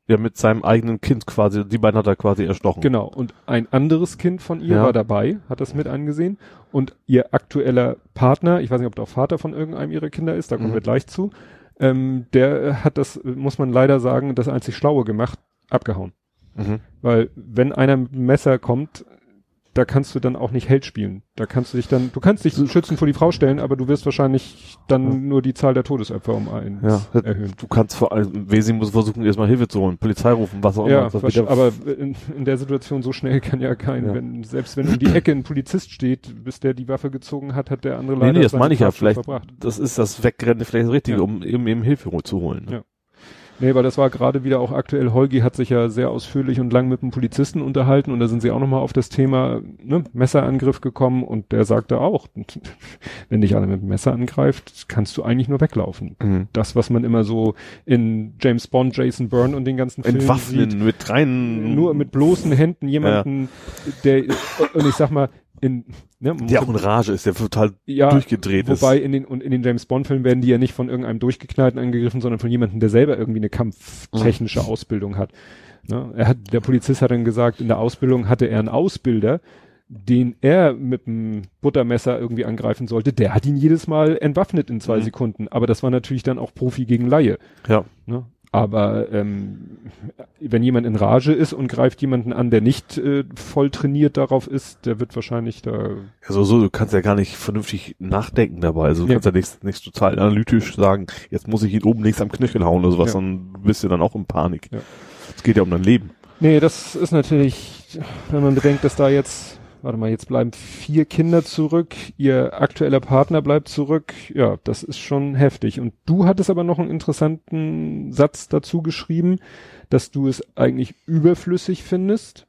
ja, mit seinem eigenen Kind quasi, die beiden hat er quasi erstochen. Genau. Und ein anderes Kind von ihr ja. war dabei, hat das mit angesehen. Und ihr aktueller Partner, ich weiß nicht, ob der auch Vater von irgendeinem ihrer Kinder ist, da kommen mhm. wir gleich zu, ähm, der hat das, muss man leider sagen, das einzig Schlaue gemacht, abgehauen. Mhm. Weil wenn einer mit Messer kommt, da kannst du dann auch nicht Held spielen. Da kannst du dich dann, du kannst dich schützen vor die Frau stellen, aber du wirst wahrscheinlich dann ja. nur die Zahl der Todesopfer um einen ja, erhöhen. Du kannst vor allem, Wesi muss versuchen, erstmal Hilfe zu holen, Polizei rufen, was auch ja, immer. Ja, aber in, in, der Situation so schnell kann ja kein, wenn, selbst wenn um die Ecke ein Polizist steht, bis der die Waffe gezogen hat, hat der andere leider Nee, nee, das meine ich ja, vielleicht, verbracht. das ist das Wegrennen vielleicht das Richtige, um eben, eben Hilfe zu holen. Ne? Ja. Nee, weil das war gerade wieder auch aktuell. Holgi hat sich ja sehr ausführlich und lang mit dem Polizisten unterhalten und da sind sie auch nochmal auf das Thema ne, Messerangriff gekommen und der sagte auch, wenn dich einer mit dem Messer angreift, kannst du eigentlich nur weglaufen. Mhm. Das, was man immer so in James Bond, Jason Byrne und den ganzen Filmen Entwaffnen, sieht, mit reinen... Nur mit bloßen Händen jemanden, ja. der, und ich sag mal, in, ne, der auch in Rage ist, der total ja, durchgedreht wobei ist. Wobei in den, und in den James Bond Filmen werden die ja nicht von irgendeinem Durchgeknallten angegriffen, sondern von jemandem, der selber irgendwie eine kampftechnische mhm. Ausbildung hat. Ne? Er hat, der Polizist hat dann gesagt, in der Ausbildung hatte er einen Ausbilder, den er mit dem Buttermesser irgendwie angreifen sollte, der hat ihn jedes Mal entwaffnet in zwei mhm. Sekunden. Aber das war natürlich dann auch Profi gegen Laie. Ja. Ne? Aber ähm, wenn jemand in Rage ist und greift jemanden an, der nicht äh, voll trainiert darauf ist, der wird wahrscheinlich da. Ja, so, so, du kannst ja gar nicht vernünftig nachdenken dabei. Also du ja. kannst ja nichts, nichts total analytisch sagen, jetzt muss ich ihn oben links am Knöchel hauen oder sowas, ja. dann bist du dann auch in Panik. Es ja. geht ja um dein Leben. Nee, das ist natürlich, wenn man bedenkt, dass da jetzt warte mal, jetzt bleiben vier Kinder zurück, ihr aktueller Partner bleibt zurück. Ja, das ist schon heftig. Und du hattest aber noch einen interessanten Satz dazu geschrieben, dass du es eigentlich überflüssig findest.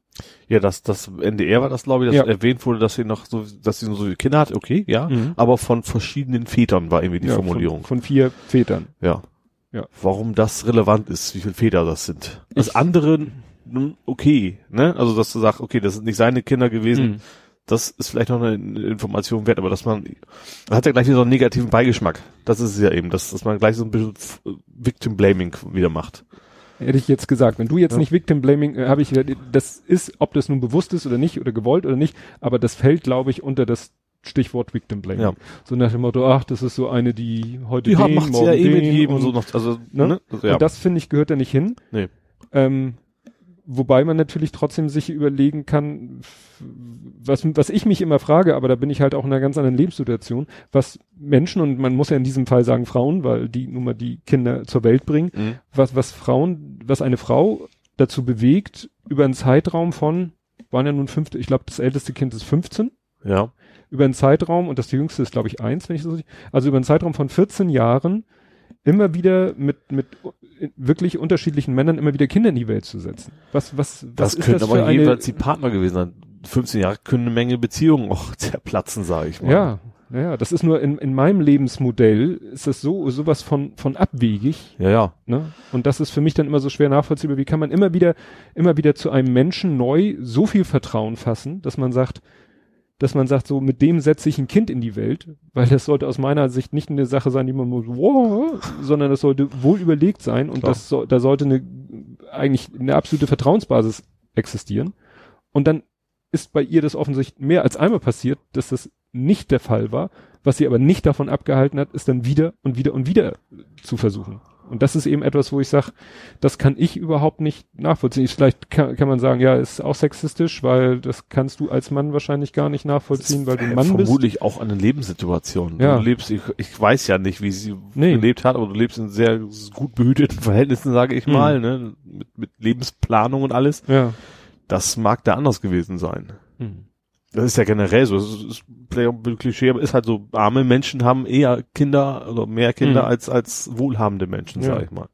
Ja, das, das NDR war das, glaube ich, dass ja. erwähnt wurde, dass sie noch so, dass sie so Kinder hat, okay, ja, mhm. aber von verschiedenen Vätern war irgendwie die ja, Formulierung. Von, von, vier Vätern. Ja. Ja. Warum das relevant ist, wie viele Väter das sind. Das andere okay, ne? Also dass du sagst, okay, das sind nicht seine Kinder gewesen. Mhm. Das ist vielleicht noch eine Information wert, aber dass man, man hat ja gleich wieder so einen negativen Beigeschmack. Das ist es ja eben, dass, dass man gleich so ein bisschen Victim Blaming wieder macht. Hätte ich jetzt gesagt, wenn du jetzt ja. nicht Victim Blaming, äh, habe ich, das ist, ob das nun bewusst ist oder nicht oder gewollt oder nicht, aber das fällt, glaube ich, unter das Stichwort Victim Blaming. Ja. So nach dem Motto, ach, das ist so eine, die heute die den, morgen ja eh mit jedem und so noch, also, ne? ne? Also, ja. Und das finde ich gehört da nicht hin. Nee. Ähm, Wobei man natürlich trotzdem sich überlegen kann, was, was ich mich immer frage, aber da bin ich halt auch in einer ganz anderen Lebenssituation, was Menschen, und man muss ja in diesem Fall sagen Frauen, weil die nun mal die Kinder zur Welt bringen, mhm. was, was Frauen, was eine Frau dazu bewegt, über einen Zeitraum von waren ja nun fünfte, ich glaube, das älteste Kind ist 15 Ja. über einen Zeitraum, und das jüngste ist, glaube ich, eins, wenn ich das so also über einen Zeitraum von 14 Jahren immer wieder mit, mit wirklich unterschiedlichen Männern immer wieder Kinder in die Welt zu setzen. Was, was, was Das ist können das aber für eine, jeweils die Partner gewesen sein. 15 Jahre können eine Menge Beziehungen auch zerplatzen, sage ich mal. ja, ja, das ist nur in, in meinem Lebensmodell ist das so, sowas von, von abwegig, Ja, ja. ne? Und das ist für mich dann immer so schwer nachvollziehbar. Wie kann man immer wieder, immer wieder zu einem Menschen neu so viel Vertrauen fassen, dass man sagt, dass man sagt, so mit dem setze ich ein Kind in die Welt, weil das sollte aus meiner Sicht nicht eine Sache sein, die man muss, wow, sondern das sollte wohl überlegt sein und Klar. das so, da sollte eine eigentlich eine absolute Vertrauensbasis existieren. Und dann ist bei ihr das offensichtlich mehr als einmal passiert, dass das nicht der Fall war. Was sie aber nicht davon abgehalten hat, ist dann wieder und wieder und wieder zu versuchen. Und das ist eben etwas, wo ich sage, das kann ich überhaupt nicht nachvollziehen. Vielleicht kann, kann man sagen, ja, ist auch sexistisch, weil das kannst du als Mann wahrscheinlich gar nicht nachvollziehen, weil du ein Mann bist. Vermutlich auch an den Lebenssituationen. Ja. Du lebst, ich, ich weiß ja nicht, wie sie Nee. gelebt hat, aber du lebst in sehr gut behüteten Verhältnissen, sage ich Hm. mal, ne? mit, mit Lebensplanung und alles. Ja. Das mag da anders gewesen sein. Hm. Das ist ja generell so. Das ist, ist vielleicht auch ein Klischee, aber ist halt so, arme Menschen haben eher Kinder oder mehr Kinder Mhm. als, als wohlhabende Menschen, Ja. sag ich mal.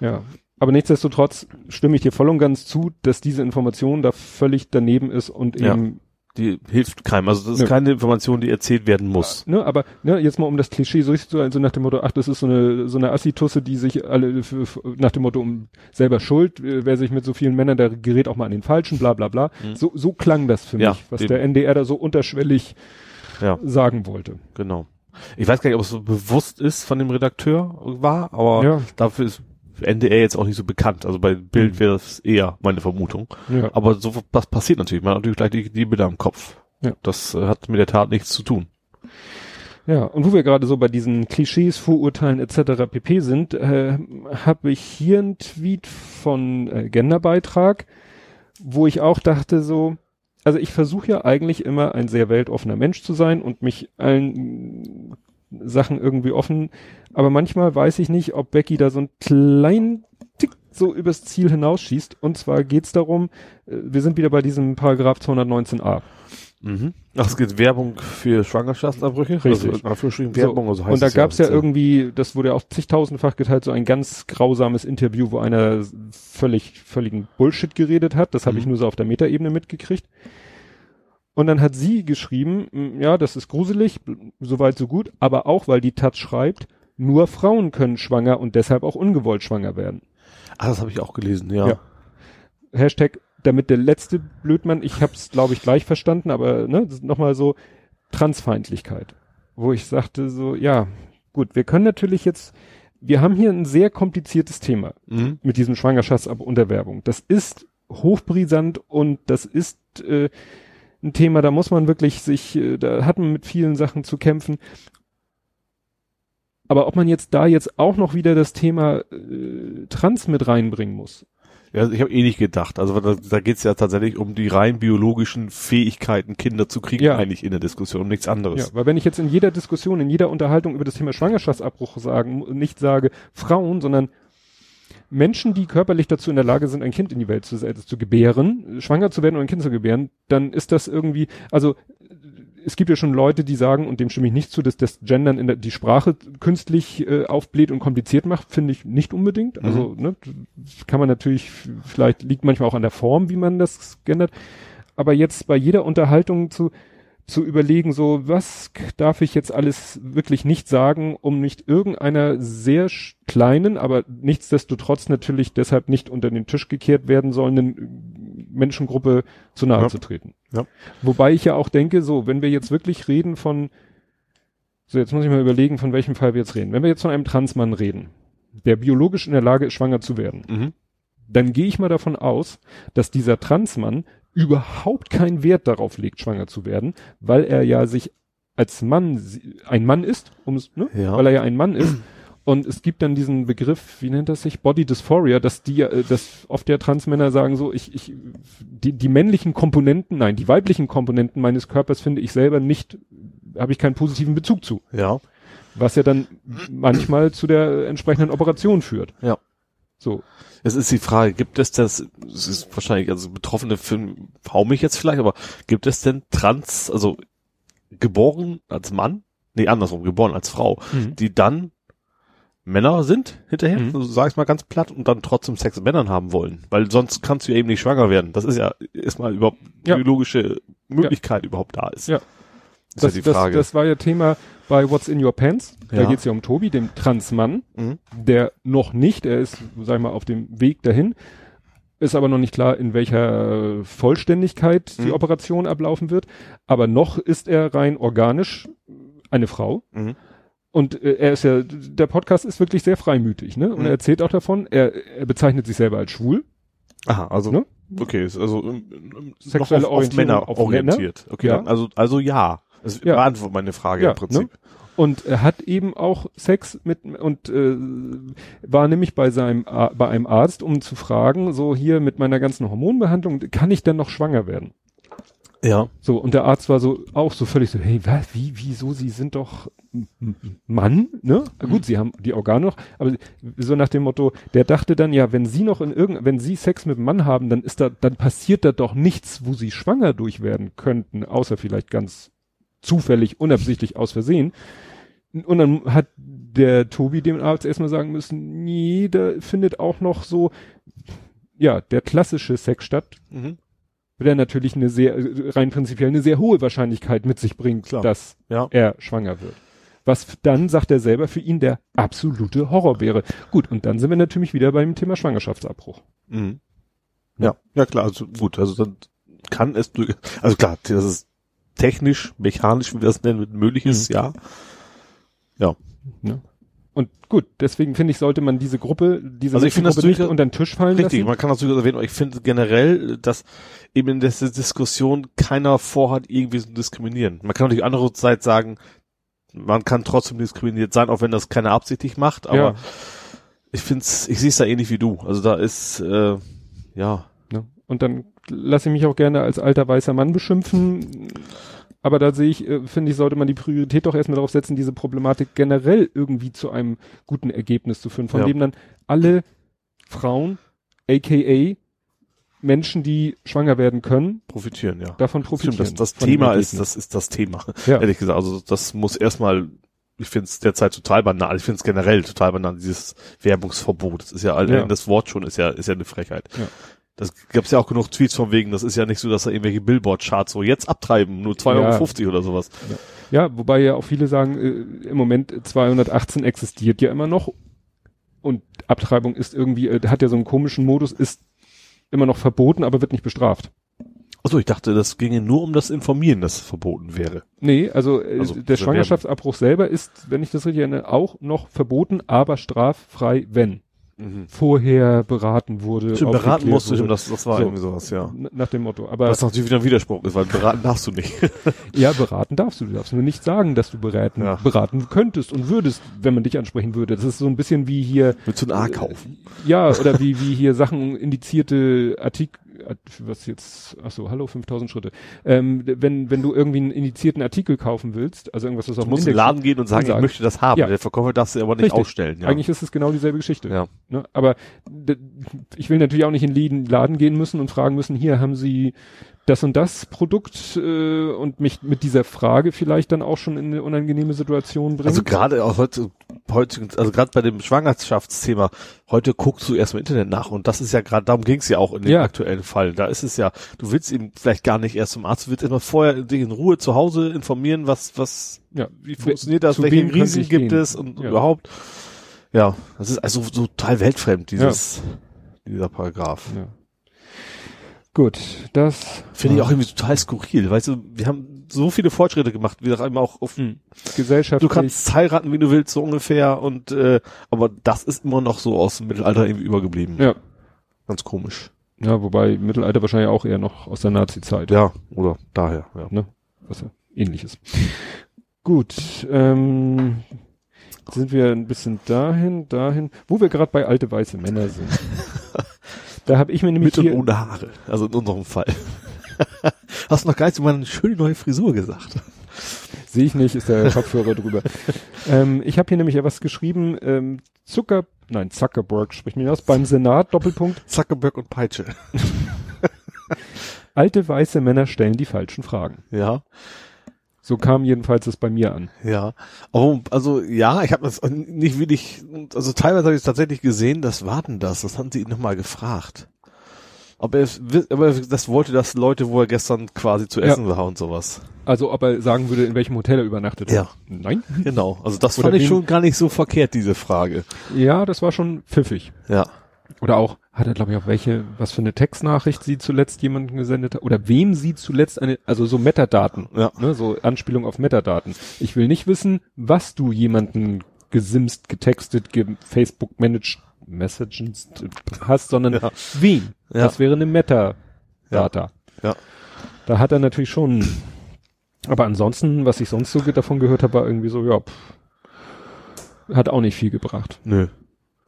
Ja. Aber nichtsdestotrotz stimme ich dir voll und ganz zu, dass diese Information da völlig daneben ist und Ja. eben Die hilft keinem. Also das ist Nö. keine Information, die erzählt werden muss. Ne, aber ne, jetzt mal um das Klischee so zu so nach dem Motto, ach, das ist so eine so eine Assitusse, die sich alle für, nach dem Motto um selber schuld, äh, wer sich mit so vielen Männern, der gerät auch mal an den falschen, bla bla bla. Mhm. So so klang das für Ja, mich, was der NDR da so unterschwellig Ja. sagen wollte. Genau. Ich weiß gar nicht, ob es so bewusst ist von dem Redakteur war, aber dafür ist NDR jetzt auch nicht so bekannt. Also bei Bild Mhm. wäre das eher meine Vermutung. Ja. Aber so was passiert natürlich. Man hat natürlich gleich die, die Bilder im Kopf. Ja. Das äh, hat mit der Tat nichts zu tun. Ja, und wo wir gerade so bei diesen Klischees, Vorurteilen etc. pp sind, äh, habe ich hier einen Tweet von äh, Genderbeitrag, wo ich auch dachte so, also ich versuche ja eigentlich immer ein sehr weltoffener Mensch zu sein und mich allen mm, Sachen irgendwie offen, aber manchmal weiß ich nicht, ob Becky da so einen kleinen Tick so übers Ziel hinausschießt. Und zwar geht's darum, äh, wir sind wieder bei diesem Paragraph 219a. Mhm. Ach, es geht Werbung für Schwangerschaftsabbrüche? Richtig. Also, in Anführungsstrichen Werbung, also heißt und da es gab's ja, offiziell. irgendwie, das wurde ja auch zigtausendfach geteilt, so ein ganz grausames Interview, wo einer völlig, völligen Bullshit geredet hat. Das habe Mhm. ich nur so auf der Metaebene mitgekriegt. Und dann hat sie geschrieben, "M, ja, das ist gruselig, soweit so gut, aber auch, weil die Taz schreibt, nur Frauen können schwanger und deshalb auch ungewollt schwanger werden. Ah, das habe ich auch gelesen, ja. Ja. Hashtag, damit der letzte Blödmann, ich hab's, glaube ich, gleich verstanden, aber ne, nochmal so Transfeindlichkeit. Wo ich sagte so, ja, gut, wir können natürlich jetzt, wir haben hier ein sehr kompliziertes Thema Mhm. mit diesem Schwangerschaftsunterwerbung. Das ist hochbrisant und das ist äh, ein Thema, da muss man wirklich sich, äh, da hat man mit vielen Sachen zu kämpfen. Aber ob man jetzt da jetzt auch noch wieder das Thema äh, Trans mit reinbringen muss, Ja, ich habe eh nicht gedacht. Also da, da geht's ja tatsächlich um die rein biologischen Fähigkeiten, Kinder zu kriegen, Ja. eigentlich in der Diskussion, um nichts Ja, anderes. weil wenn ich jetzt in jeder Diskussion, in jeder Unterhaltung über das Thema Schwangerschaftsabbruch sagen, nicht sage Frauen, sondern Menschen, die körperlich dazu in der Lage sind, ein Kind in die Welt zu, äh, zu gebären, schwanger zu werden und ein Kind zu gebären, dann ist das irgendwie, also es gibt ja schon Leute, die sagen, und dem stimme ich nicht zu, dass das Gendern in der, die Sprache künstlich äh, aufbläht und kompliziert macht, finde ich nicht unbedingt. Also, ne, das kann man natürlich, vielleicht liegt manchmal auch an der Form, wie man das gendert. Aber jetzt bei jeder Unterhaltung zu, zu überlegen, so, was darf ich jetzt alles wirklich nicht sagen, um nicht irgendeiner sehr kleinen, aber nichtsdestotrotz natürlich deshalb nicht unter den Tisch gekehrt werden sollenden Menschengruppe zu nahe Ja. zu treten. Ja. Wobei ich ja auch denke, so, wenn wir jetzt wirklich reden von, so, jetzt muss ich mal überlegen, von welchem Fall wir jetzt reden. Wenn wir jetzt von einem Transmann reden, der biologisch in der Lage ist, schwanger zu werden, Mhm. dann gehe ich mal davon aus, dass dieser Transmann überhaupt keinen Wert darauf legt, schwanger zu werden, weil er ja sich als Mann ein Mann ist, ne? Ja. weil er ja ein Mann ist. Und es gibt dann diesen Begriff, wie nennt das sich, Body Dysphoria, dass die, äh, dass oft ja Transmänner sagen so, ich, ich, die, die männlichen Komponenten, nein, die weiblichen Komponenten meines Körpers finde ich selber nicht, habe ich keinen positiven Bezug zu, Ja. was ja dann manchmal zu der entsprechenden Operation führt. Ja. So. Es ist die Frage, gibt es das, es ist wahrscheinlich, also betroffene hau mich jetzt vielleicht, aber gibt es denn trans, also geboren als Mann, nee, andersrum, geboren als Frau, Mhm. die dann Männer sind hinterher, Mhm. so sag ich mal ganz platt, und dann trotzdem Sex mit Männern haben wollen. Weil sonst kannst du ja eben nicht schwanger werden. Das ist ja erstmal überhaupt Ja. biologische Möglichkeit überhaupt da ist. Ja. Ist Das, ja die Frage. Das, das war ja Thema bei What's in Your Pants. Da Ja. geht's ja um Tobi, dem Transmann, Mhm. der noch nicht, er ist, sag ich mal, auf dem Weg dahin. Ist aber noch nicht klar, in welcher Vollständigkeit die Mhm. Operation ablaufen wird. Aber noch ist er rein organisch eine Frau. Mhm. Und äh, er ist ja, der Podcast ist wirklich sehr freimütig, ne? Und Mhm. er erzählt auch davon, er, er bezeichnet sich selber als schwul. Aha, also, Ne? okay, ist also ähm, ähm, Sexuelle auf, auf Orientierung Männer auf orientiert. Okay, Ja. also, also ja. Das Ja. beantwortet meine Frage Ja, im Prinzip. Und er hat eben auch Sex mit und äh, war nämlich bei seinem bei einem Arzt, um zu fragen, so hier mit meiner ganzen Hormonbehandlung, kann ich denn noch schwanger werden? Ja. So, und der Arzt war so auch so völlig so, hey, was, wie, wieso, sie sind doch Mann, ne? Gut, sie haben die Organe noch, aber so nach dem Motto, der dachte dann, ja, wenn sie noch in irgend, wenn sie Sex mit einem Mann haben, dann ist da, dann passiert da doch nichts, wo sie schwanger durch werden könnten, außer vielleicht ganz zufällig, unabsichtlich aus Versehen. Und dann hat der Tobi dem Arzt erstmal sagen müssen, nee, da findet auch noch so, ja, der klassische Sex statt, Mhm. Der natürlich eine sehr, rein prinzipiell eine sehr hohe Wahrscheinlichkeit mit sich bringt, Klar. dass Ja. er schwanger wird. Was dann, sagt er selber, für ihn der absolute Horror wäre. Gut, und dann sind wir natürlich wieder beim Thema Schwangerschaftsabbruch. Mhm. Ja, ja klar, also gut, also dann kann es also klar, das ist technisch, mechanisch, wie wir das nennen, möglich ist, Mhm. ja. Ja. Ne? Und gut, deswegen finde ich, sollte man diese Gruppe, diese Also ich finde das Gruppe nicht unter den Tisch fallen Richtig, lassen. man kann das durchaus erwähnen, aber ich finde generell, dass eben in dieser Diskussion keiner vorhat, irgendwie zu diskriminieren. Man kann natürlich andererseits sagen, man kann trotzdem diskriminiert sein, auch wenn das keiner absichtlich macht, aber Ja. ich finde es, ich sehe es da ähnlich wie du. Also da ist, äh, ja, Ne? Und dann lasse ich mich auch gerne als alter weißer Mann beschimpfen. Aber da sehe ich, äh, finde ich, sollte man die Priorität doch erstmal darauf setzen, diese Problematik generell irgendwie zu einem guten Ergebnis zu führen, von Ja. dem dann alle Frauen, aka Menschen, die schwanger werden können, profitieren, ja. davon profitieren. Stimmt, das, das Thema ist, das ist das Thema. Ja. Ehrlich gesagt, also das muss erstmal, ich finde es derzeit total banal, ich finde es generell total banal, dieses Werbungsverbot. Das ist ja, allein Ja. das Wort schon ist ja, ist ja eine Frechheit. Ja. Das gab's ja auch genug Tweets von wegen, das ist ja nicht so, dass da irgendwelche Billboard-Charts so jetzt abtreiben, nur 2,50 Euro oder sowas. Ja, wobei ja auch viele sagen, äh, im Moment 218 existiert ja immer noch und Abtreibung ist irgendwie, äh, hat ja so einen komischen Modus, ist immer noch verboten, aber wird nicht bestraft. Achso, ich dachte, das ginge nur um das Informieren, das verboten wäre. Nee, also, äh, Also, der. Schwangerschaftsabbruch selber ist, wenn ich das richtig erinnere, auch noch verboten, aber straffrei, wenn vorher beraten wurde. Stimmt, beraten musst du, wurde. stimmt, das, das war So. irgendwie sowas, ja. Nach dem Motto. Aber Was natürlich wieder ein Widerspruch ist, weil beraten darfst du nicht. ja, beraten darfst du. Du darfst nur nicht sagen, dass du beraten, Ja. beraten könntest und würdest, wenn man dich ansprechen würde. Das ist so ein bisschen wie hier, Mit so einem A kaufen. ja, oder wie, wie hier Sachen, indizierte Artikel, was jetzt, ach so, hallo, 5000 Schritte. Ähm, wenn, wenn du irgendwie einen indizierten Artikel kaufen willst, also irgendwas, was auf Du dem musst in den Index Laden gehen und sagen, sagen. ich möchte das haben. Ja. Der Verkäufer darf sie aber nicht Richtig. ausstellen. Ja. Eigentlich ist es genau dieselbe Geschichte. Ja. Ne? Aber ich will natürlich auch nicht in den Laden gehen müssen und fragen müssen, hier haben Sie das und das Produkt äh, und mich mit dieser Frage vielleicht dann auch schon in eine unangenehme Situation bringen. Also gerade auch heute, heute, also gerade bei dem Schwangerschaftsthema, heute guckst du erst im Internet nach und das ist ja gerade, darum ging es ja auch in dem Ja. aktuellen Fall. Da ist es ja, du willst eben vielleicht gar nicht erst zum Arzt, du willst immer vorher dich in Ruhe zu Hause informieren, was, was, ja. wie funktioniert das, zu welche ich gibt gehen? es und Ja. überhaupt. Ja, das ist also so total weltfremd, dieses, dieser Paragraph. Gut, das Finde ich auch irgendwie total skurril. Weißt du, wir haben so viele Fortschritte gemacht, wie auch immer auch auf hm, gesellschaftlich. Du kannst heiraten, wie du willst, so ungefähr. Und äh, aber das ist immer noch so aus dem Mittelalter irgendwie übergeblieben. ja. Ganz komisch. ja, wobei Mittelalter wahrscheinlich auch eher noch aus der Nazi-Zeit. Ja, oder daher. Ja. ne? Was ja ähnlich ist. Gut, ähm, sind wir ein bisschen dahin, dahin, wo wir gerade bei alte weiße Männer sind. da habe ich mir nämlich Mit und ohne Haare. Also in unserem Fall. Hast du noch gar nicht so mal eine schöne neue Frisur gesagt. sehe ich nicht, ist der Kopfhörer drüber. Ähm, ich habe hier nämlich ja was geschrieben, ähm, Zucker, nein, Zuckerberg spricht mir aus, beim Senat, Doppelpunkt, Zuckerberg und Peitsche. alte weiße Männer stellen die falschen Fragen. Ja, So kam jedenfalls es bei mir an. ja. Aber, also ja, ich habe das nicht wirklich, also teilweise habe ich es tatsächlich gesehen, das war denn das, das haben sie ihn nochmal gefragt. Aber er, aber das wollte das Leute, wo er gestern quasi zu Ja. essen war und sowas. Also ob er sagen würde, in welchem Hotel er übernachtet hat. Ja. Nein. Genau, also das Oder fand ich schon gar nicht so verkehrt, diese Frage. Ja, das war schon pfiffig. Ja. Oder auch, hat er glaube ich auch welche, was für eine Textnachricht sie zuletzt jemanden gesendet hat, oder wem sie zuletzt eine, also so Metadaten, Ja. ne, so Anspielung auf Metadaten. Ich will nicht wissen, was du jemanden gesimst, getextet, ge Facebook managed Messages hast, sondern Ja. wen. Ja. Das wäre eine Metadata. Ja. Da hat er natürlich schon, aber ansonsten, was ich sonst so davon gehört habe, war irgendwie so, ja, pff, hat auch nicht viel gebracht. Nö.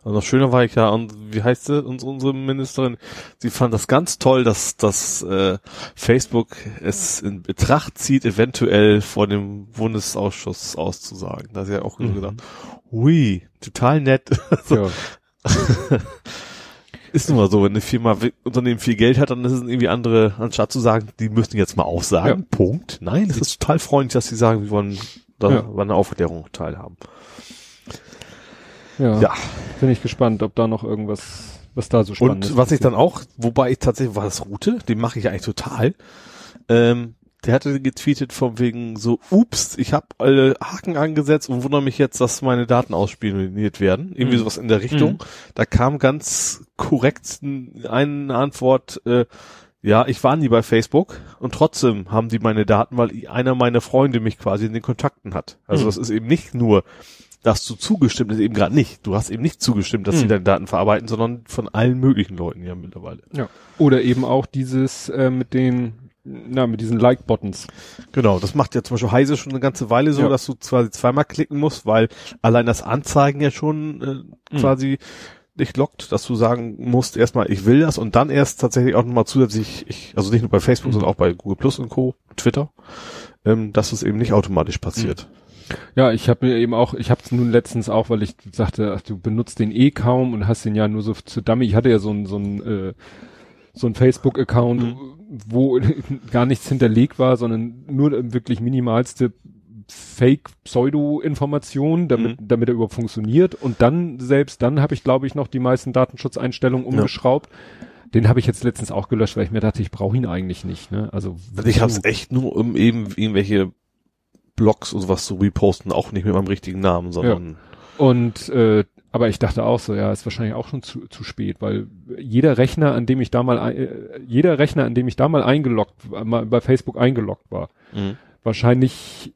Also noch schöner war ich ja, und wie heißt sie, uns, unsere Ministerin, sie fand das ganz toll, dass, dass äh, Facebook es in Betracht zieht, eventuell vor dem Bundesausschuss auszusagen. Da hat sie ja auch so Mhm. gedacht, hui, total nett. so, Ja. ist nun mal so, wenn eine Firma, Unternehmen viel Geld hat, dann ist es irgendwie andere, anstatt zu sagen, die müssen jetzt mal aufsagen, Ja. Punkt. Nein, es ist total freundlich, dass sie sagen, wir wollen da Ja. an einer Aufklärung teilhaben. Ja. Ja. Bin ich gespannt, ob da noch irgendwas, was da so spannend Und was ich dann auch, wobei ich tatsächlich, war das Route, den mache ich eigentlich total. Ähm, der hatte getweetet von wegen so, ups, ich habe alle Haken angesetzt und wundere mich jetzt, dass meine Daten ausspioniert werden. Irgendwie Mhm. sowas in der Richtung. Mhm. Da kam ganz korrekt eine Antwort, äh, ja, ich war nie bei Facebook und trotzdem haben die meine Daten, weil einer meiner Freunde mich quasi in den Kontakten hat. Also Mhm. das ist eben nicht nur, dass du zugestimmt hast, eben gerade nicht. Du hast eben nicht zugestimmt, dass sie Mhm. deine Daten verarbeiten, sondern von allen möglichen Leuten ja mittlerweile. Ja. Oder eben auch dieses äh, mit den, na, mit diesen Like-Buttons. Genau, das macht ja zum Beispiel Heise schon eine ganze Weile so, Ja. dass du quasi zweimal klicken musst, weil allein das Anzeigen ja schon äh, Mhm. quasi dich lockt, dass du sagen musst, erstmal ich will das und dann erst tatsächlich auch nochmal zusätzlich, ich, also nicht nur bei Facebook, Mhm. sondern auch bei Google Plus und Co., Twitter, ähm, dass es eben nicht automatisch passiert. Ja, ich habe mir eben auch, ich habe es nun letztens auch, weil ich sagte, ach, du benutzt den eh kaum und hast den ja nur so zu Dummy. Ich hatte ja so ein so ein äh, so ein Facebook-Account, Mhm. Wo gar nichts hinterlegt war, sondern nur wirklich minimalste Fake-Pseudo-Informationen, damit, Mhm. damit er überhaupt funktioniert. Und dann, selbst dann habe ich, glaube ich, noch die meisten Datenschutzeinstellungen umgeschraubt. Den habe ich jetzt letztens auch gelöscht, weil ich mir dachte, ich brauche ihn eigentlich nicht. Ne? Also, Also ich habe es echt nur, um eben irgendwelche Blogs und sowas zu reposten, auch nicht mit meinem richtigen Namen, sondern Und äh, aber ich dachte auch so, ja, ist wahrscheinlich auch schon zu, zu spät, weil jeder Rechner, an dem ich da mal ein- äh, jeder Rechner, an dem ich da mal eingeloggt, war- mal bei Facebook eingeloggt war, Mhm. wahrscheinlich,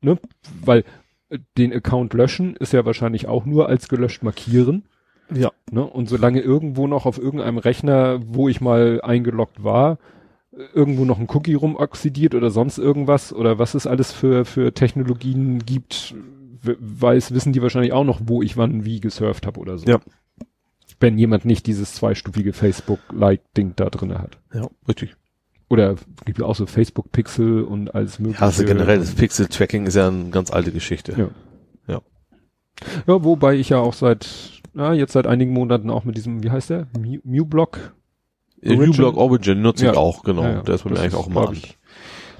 ne, weil äh, den Account löschen ist ja wahrscheinlich auch nur als gelöscht markieren, ja. ne? Und solange irgendwo noch auf irgendeinem Rechner, wo ich mal eingeloggt war, irgendwo noch ein Cookie rumoxidiert oder sonst irgendwas oder was es alles für für Technologien gibt, weiß wissen die wahrscheinlich auch noch, wo ich wann wie gesurft habe oder so. Ja. Wenn jemand nicht dieses zweistufige Facebook-like-Ding da drinne hat. Ja, richtig. Oder gibt ja auch so Facebook-Pixel und alles mögliche. Ja, also generell, das Pixel-Tracking ist ja eine ganz alte Geschichte. Ja. Ja. Ja, wobei ich ja auch seit, na, jetzt seit einigen Monaten auch mit diesem, wie heißt der? Mewblock? Äh, Origin? uBlock Origin nutze ich Ja. auch, genau. Ja, ja. Der ist bei mir eigentlich auch glaub an. ich,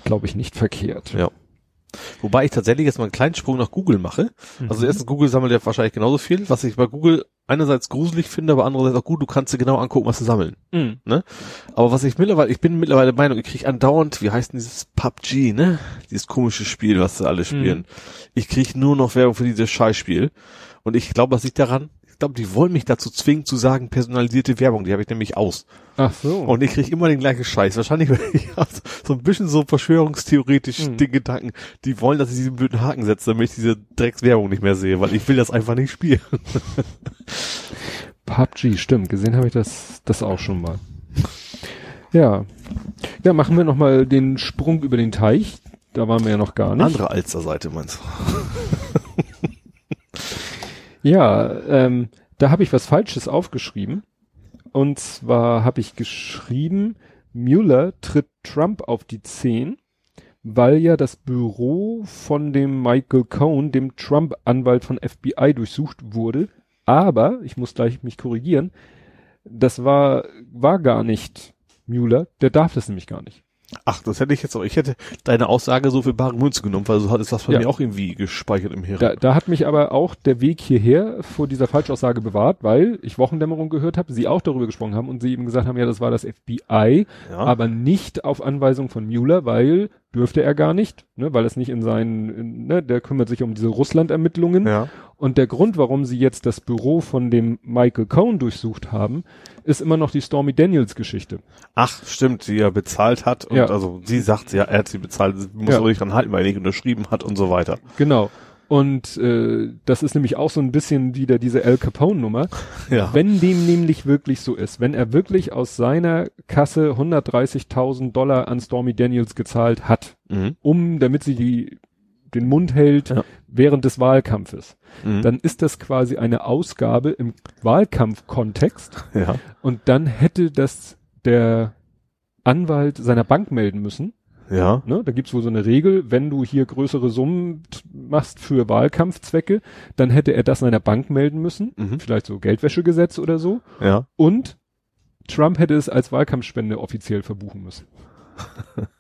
glaube ich, nicht verkehrt. Ja. Wobei ich tatsächlich jetzt mal einen kleinen Sprung nach Google mache. Also Mhm. erstens, Google sammelt ja wahrscheinlich genauso viel, was ich bei Google einerseits gruselig finde, aber andererseits auch gut, du kannst dir genau angucken, was sie sammeln. Mhm. Aber was ich mittlerweile, ich bin mittlerweile der Meinung, ich kriege andauernd, wie heißt denn dieses PUBG, ne? Dieses komische Spiel, was sie alle spielen. Mhm. Ich kriege nur noch Werbung für dieses Scheißspiel. Und ich glaube, das liegt daran, glaube, die wollen mich dazu zwingen zu sagen, personalisierte Werbung, die habe ich nämlich aus. Ach so. Und ich kriege immer den gleichen Scheiß. Wahrscheinlich weil ich hab so ein bisschen so verschwörungstheoretisch Mhm. den Gedanken, die wollen, dass ich diesen blöden Haken setze, damit ich diese Dreckswerbung nicht mehr sehe, weil ich will das einfach nicht spielen. PUBG, stimmt. Gesehen habe ich das, das auch schon mal. Ja. Ja, machen wir nochmal den Sprung über den Teich. Da waren wir ja noch gar nicht. Andere Alster-Seite meinst du? Ja, ähm, da habe ich was Falsches aufgeschrieben. Und zwar habe ich geschrieben, Mueller tritt Trump auf die Zehen, weil ja das Büro von dem Michael Cohen, dem Trump-Anwalt von FBI, durchsucht wurde. Aber, ich muss gleich mich korrigieren, das war, war gar nicht Mueller, der darf das nämlich gar nicht. Ach, das hätte ich jetzt auch. Ich hätte deine Aussage so für bare Münze genommen, weil so hat es das bei Ja. mir auch irgendwie gespeichert im Hirn. Da, da hat mich aber auch der Weg hierher vor dieser Falschaussage bewahrt, weil ich Wochendämmerung gehört habe, sie auch darüber gesprochen haben und sie eben gesagt haben, ja, das war das FBI, ja. aber nicht auf Anweisung von Mueller, weil dürfte er gar nicht, ne, weil es nicht in seinen, in, ne, der kümmert sich um diese Russland-Ermittlungen. ja. Und der Grund, warum sie jetzt das Büro von dem Michael Cohn durchsucht haben, ist immer noch die Stormy Daniels Geschichte. Ach, stimmt, die er bezahlt hat und Ja. also sie sagt ja, er hat sie bezahlt, sie muss Ja. aber nicht dran halten, weil er nicht unterschrieben hat und so weiter. Genau. Und äh, das ist nämlich auch so ein bisschen wieder diese Al Capone-Nummer. Ja. Wenn dem nämlich wirklich so ist, wenn er wirklich aus seiner Kasse 130.000 Dollar an Stormy Daniels gezahlt hat, Mhm. um, damit sie die, den Mund hält Ja. während des Wahlkampfes, Mhm. dann ist das quasi eine Ausgabe im Wahlkampfkontext ja. und dann hätte das der Anwalt seiner Bank melden müssen. Ja. Ne? Da gibt's wohl so eine Regel, wenn du hier größere Summen machst für Wahlkampfzwecke, dann hätte er das seiner Bank melden müssen. Mhm. Vielleicht so Geldwäschegesetz oder so. Ja. Und Trump hätte es als Wahlkampfspende offiziell verbuchen müssen.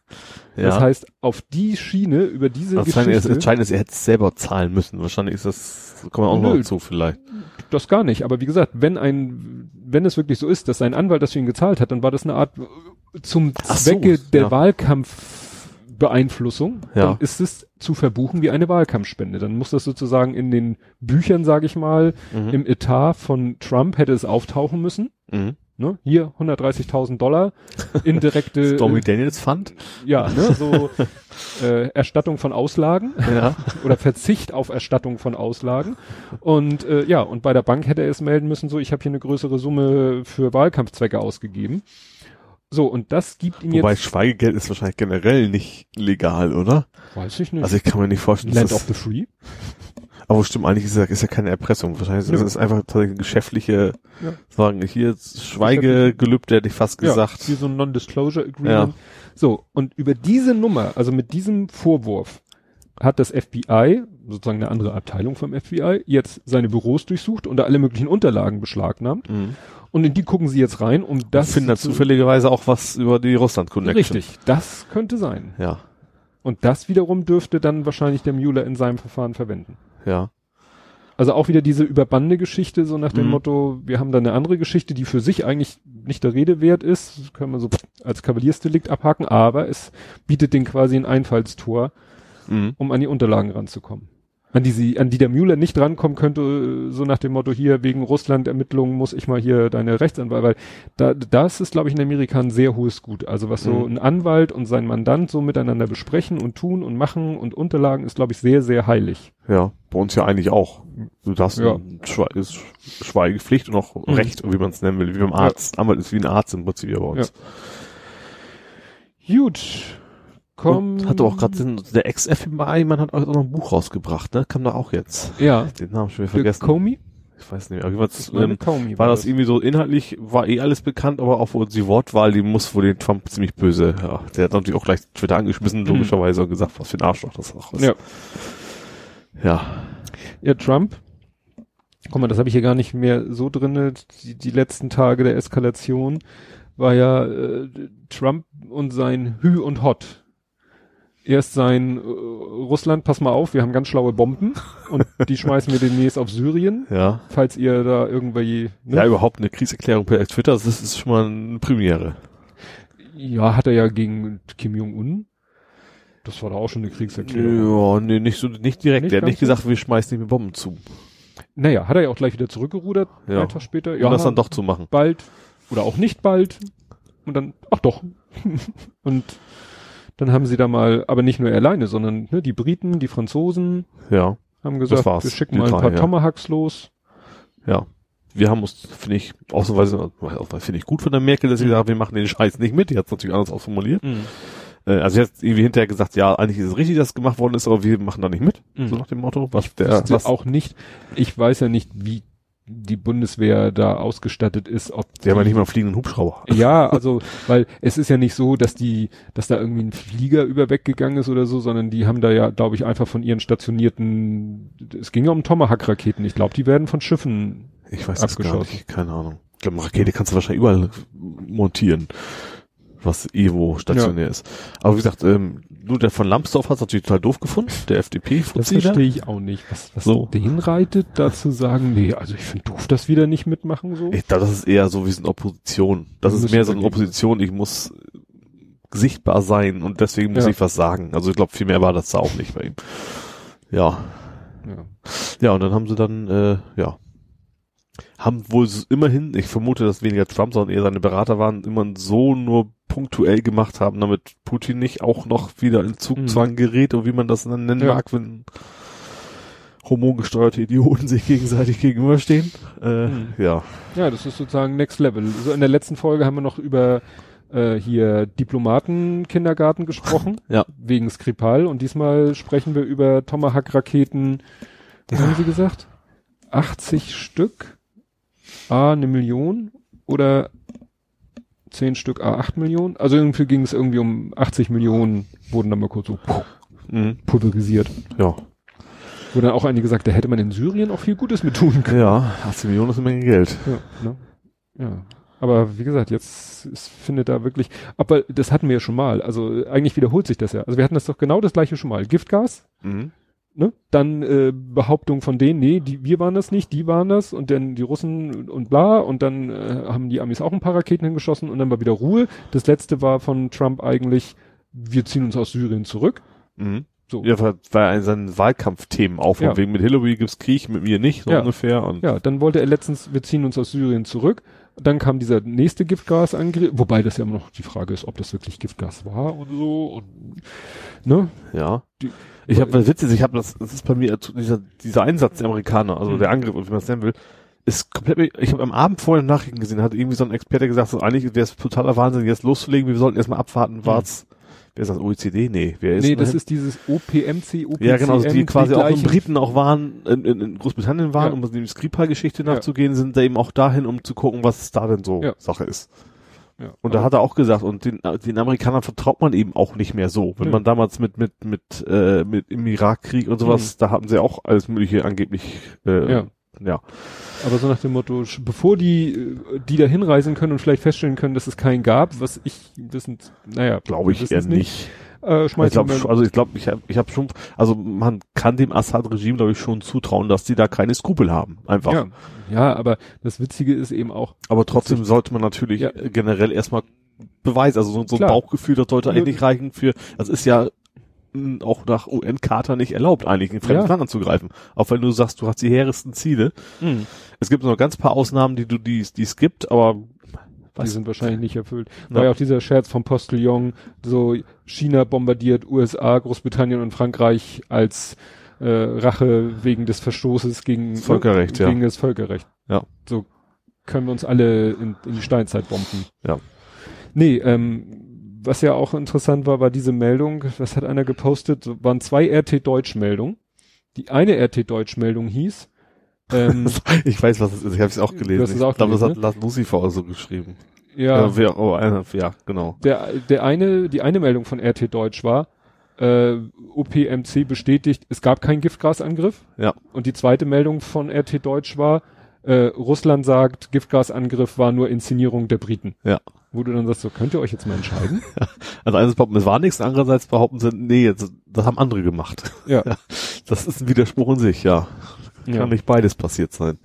Ja. Das heißt, auf die Schiene, über diese Also entscheidend ist, Geschichte, entscheidend ist, er hätte es selber zahlen müssen. Wahrscheinlich ist das, kommen wir auch noch Nö. dazu vielleicht. das das gar nicht. Aber wie gesagt, wenn ein, wenn es wirklich so ist, dass sein Anwalt das für ihn gezahlt hat, dann war das eine Art äh, zum Ach so, Zwecke der ja. Wahlkampfbeeinflussung, Ja. dann ist es zu verbuchen wie eine Wahlkampfspende. Dann muss das sozusagen in den Büchern, sage ich mal, Mhm. im Etat von Trump hätte es auftauchen müssen. Mhm. Ne? Hier 130.000 Dollar indirekte Stormy äh, Daniels Fund. ja, ne, so äh, Erstattung von Auslagen Ja. oder Verzicht auf Erstattung von Auslagen. Und äh, ja, und bei der Bank hätte er es melden müssen, so ich habe hier eine größere Summe für Wahlkampfzwecke ausgegeben. So, und das gibt ihm Wobei jetzt, Schweigegeld ist wahrscheinlich generell nicht legal, oder? weiß ich nicht, Also ich kann mir nicht vorstellen, Land of the Free. Aber stimmt, eigentlich ist ja, ist ja keine Erpressung. Wahrscheinlich ist es einfach tatsächlich geschäftliche, Ja. sagen, hier Schweigegelübde, hätte ich fast Ja, gesagt. wie so ein Non-Disclosure Agreement. So, und über diese Nummer, also mit diesem Vorwurf, hat das FBI, sozusagen eine andere Abteilung vom FBI, jetzt seine Büros durchsucht und da alle möglichen Unterlagen beschlagnahmt. Mhm. Und in die gucken sie jetzt rein, um das Das finden da zu- zufälligerweise auch was über die Russland-Connection. Richtig, das könnte sein. Ja, Und das wiederum dürfte dann wahrscheinlich der Mueller in seinem Verfahren verwenden. Ja. Also auch wieder diese Überbande-Geschichte, so nach dem Mhm. Motto, wir haben da eine andere Geschichte, die für sich eigentlich nicht der Rede wert ist, das können wir so als Kavaliersdelikt abhaken, aber es bietet den quasi ein Einfallstor, Mhm. um an die Unterlagen ranzukommen. An die sie, an die der Mueller nicht rankommen könnte, so nach dem Motto, hier wegen Russland-Ermittlungen muss ich mal hier deine Rechtsanwalt, weil da, das ist, glaube ich, in Amerika ein sehr hohes Gut. Also was so Mhm. ein Anwalt und sein Mandant so miteinander besprechen und tun und machen und Unterlagen ist, glaube ich, sehr, sehr heilig. Ja, bei uns ja eigentlich auch. Du darfst Ja. Schwe ist Schweigepflicht und auch Mhm. Recht, wie man es nennen will, wie beim Arzt. Anwalt ist wie ein Arzt im Prinzip ja bei uns. Gut. Komm. Und hatte auch gerade der Ex-FBI-Mann hat auch noch ein Buch rausgebracht, ne? Kam da auch jetzt. Ja. Den Namen schon wieder Der vergessen. Comey? ich weiß nicht mehr. Meine, ähm, Comey war das irgendwie so inhaltlich, war eh alles bekannt, aber auch die Wortwahl, die muss wohl den Trump ziemlich böse. Ja, der hat natürlich auch gleich Twitter angeschmissen, logischerweise, und gesagt, was für ein Arschloch das auch ist. Ja. Ja. Ja, Trump. Guck mal, das habe ich hier gar nicht mehr so drinne. Die, die letzten Tage der Eskalation war ja äh, Trump und sein Hü und Hot. Erst sein äh, Russland, pass mal auf, wir haben ganz schlaue Bomben und die schmeißen wir demnächst auf Syrien, Ja. falls ihr da irgendwie. Ne? Ja, überhaupt eine Kriegserklärung per Twitter, das ist schon mal eine Premiere. ja, hat er ja gegen Kim Jong-un. Das war da auch schon eine Kriegserklärung. Ja, nee, nicht so, nicht direkt. Nicht der hat nicht gesagt, wir schmeißen mit Bomben zu. Naja, hat er ja auch gleich wieder zurückgerudert, Ja. einen Tag später. Um das dann doch zu machen. bald oder auch nicht bald. Und dann, ach doch. und dann haben sie da mal, aber nicht nur er alleine, sondern ne, die Briten, die Franzosen Ja, haben gesagt, wir schicken mal ein drei, paar ja. Tomahawks los. ja. Wir haben uns, finde ich, ausnahmsweise, finde ich gut von der Merkel, dass sie Mhm. sagt, wir machen den Scheiß nicht mit. Die hat es natürlich anders ausformuliert. Äh, also sie hat irgendwie hinterher gesagt, ja, eigentlich ist es richtig, dass gemacht worden ist, aber wir machen da nicht mit. Mhm. So nach dem Motto. Was der, was, auch nicht, ich weiß ja nicht, wie die Bundeswehr da ausgestattet ist, ob die haben ja nicht mal einen fliegenden Hubschrauber. Ja, also, weil es ist ja nicht so, dass die, dass da irgendwie ein Flieger über weggegangen ist oder so, sondern die haben da ja, glaube ich, einfach von ihren stationierten, es ging ja um Tomahawk-Raketen. Ich glaube, die werden von Schiffen Ich weiß es gar Abgeschossen. nicht, keine Ahnung. Ich glaube, eine Rakete kannst du wahrscheinlich überall montieren, was Evo stationär ist. Aber wie gesagt, ähm, nur der von Lambsdorff hat es natürlich total doof gefunden, der FDP. Das verstehe ich auch nicht. Was, was So. den reitet, dazu sagen, nee, also ich finde doof, dass wir da nicht mitmachen so. Ich das ist eher so wie so eine Opposition. Das Wir ist mehr so eine Opposition, ich muss sichtbar sein und deswegen muss Ja. ich was sagen. Also ich glaube, viel mehr war das da auch nicht bei ihm. Ja. Ja. Ja, und dann haben sie dann, äh, ja, haben wohl immerhin, ich vermute, dass weniger Trump, sondern eher seine Berater waren, immer so nur punktuell gemacht haben, damit Putin nicht auch noch wieder in Zugzwang gerät, oder wie man das dann nennen Mhm. Ja. mag, wenn hormongesteuerte Idioten sich gegenseitig gegenüberstehen. Äh, Mhm. Ja. ja, das ist sozusagen Next Level. So in der letzten Folge haben wir noch über äh, hier Diplomatenkindergarten gesprochen. Ja. Wegen Skripal. Und diesmal sprechen wir über Tomahawk-Raketen. Was haben Sie gesagt? 80 Stück? A, eine Million? Oder 10 Stück A, 8 Millionen? Also irgendwie ging es irgendwie um 80 Millionen, wurden dann mal kurz so Mhm. pulverisiert. Ja. Wo dann auch einige gesagt, da hätte man in Syrien auch viel Gutes mit tun können. Ja, 18 Millionen ist eine Menge Geld. Ja, ne? ja. Aber wie gesagt, jetzt findet da wirklich, aber das hatten wir ja schon mal. Also eigentlich wiederholt sich das ja. Also wir hatten das doch genau das gleiche schon mal. Giftgas, Mhm. Ne? Dann äh, Behauptung von denen, nee, die, wir waren das nicht, die waren das und dann die Russen und bla und dann äh, haben die Amis auch ein paar Raketen hingeschossen und dann war wieder Ruhe. Das letzte war von Trump eigentlich, wir ziehen uns aus Syrien zurück. Mhm. So. Ja, war, war ein seinen Wahlkampfthemen auch, von Ja. wegen mit Hillary gibt's Krieg, mit mir nicht, so Ja. ungefähr. Und Ja, dann wollte er letztens, wir ziehen uns aus Syrien zurück. Dann kam dieser nächste Giftgasangriff, wobei das ja immer noch die Frage ist, ob das wirklich Giftgas war und so. Und, ne? ja. Die- ich habe, witzig, ist, ich habe das, das ist bei mir dieser, dieser Einsatz der Amerikaner, also Mhm. der Angriff, wie man es nennen will, ist komplett, ich habe am Abend vorher Nachrichten gesehen, hat irgendwie so ein Experte gesagt, so eigentlich wäre es totaler Wahnsinn, jetzt loszulegen, wir sollten erstmal abwarten, war's, wer ist das, OECD? Nee, wer ist Mhm. nee, das ist dieses OPMC, OPCM. Ja, genau, also die quasi auch in Briten auch waren, in, in, in Großbritannien waren, Ja. um die Skripal-Geschichte Ja. nachzugehen, sind da eben auch dahin, um zu gucken, was da denn so Ja. Sache ist. Ja. Und da hat er auch gesagt, und den, den Amerikanern vertraut man eben auch nicht mehr so. Wenn Nö. man damals mit, mit, mit, äh, mit im Irakkrieg und sowas, da hatten sie auch alles mögliche angeblich, äh, Mhm. Ja. ja. Aber so nach dem Motto, bevor die, äh, die da hinreisen können und vielleicht feststellen können, dass es keinen gab, was ich wissend, naja, Glaube ich eher wissen's nicht. Äh, Ich schmeißen glaube, wir- also ich glaube, ich habe ich hab schon, also man kann dem Assad-Regime, glaube ich, schon zutrauen, dass die da keine Skrupel haben. Einfach. ja, ja, aber das Witzige ist eben auch, Aber trotzdem sollte man natürlich Ja. generell erstmal Beweis, also so, so ein. Bauchgefühl, das sollte eigentlich reichen für, das ist ja mh, auch nach UN-Charta nicht erlaubt, eigentlich ein fremdes Ja. Land anzugreifen. Auch wenn du sagst, du hast die hehresten Ziele. Es gibt noch ganz paar Ausnahmen, die du, die, die es gibt, aber die Was? sind wahrscheinlich nicht erfüllt. Ja. War ja auch dieser Scherz vom Postillon, so China bombardiert USA, Großbritannien und Frankreich als äh, Rache wegen des Verstoßes gegen Das Völkerrecht, ja. gegen das Völkerrecht. Ja. So können wir uns alle in, in die Steinzeit bomben. Ja. Nee, ähm, was ja auch interessant war, war diese Meldung, das hat einer gepostet, waren zwei RT Deutsch Meldungen. Die eine RT Deutsch Meldung hieß, ähm, ich weiß, was es ist. Ich habe es auch gelesen. Hast es auch ich glaube, das hat Lars Lucifer auch so geschrieben. ja, Ja, wer, oh, einer, ja, genau. der, der eine, die eine Meldung von RT Deutsch war, äh, OPMC bestätigt, es gab keinen Giftgasangriff. Ja. Und die zweite Meldung von RT Deutsch war, äh, Russland sagt, Giftgasangriff war nur Inszenierung der Briten. Ja. Wo du dann sagst, so könnt ihr euch jetzt mal entscheiden? Also einerseits behaupten, es war nichts, andererseits behaupten sie, nee, das, das haben andere gemacht. Ja. Das ist ein Widerspruch in sich, ja. Ja. Kann nicht beides passiert sein.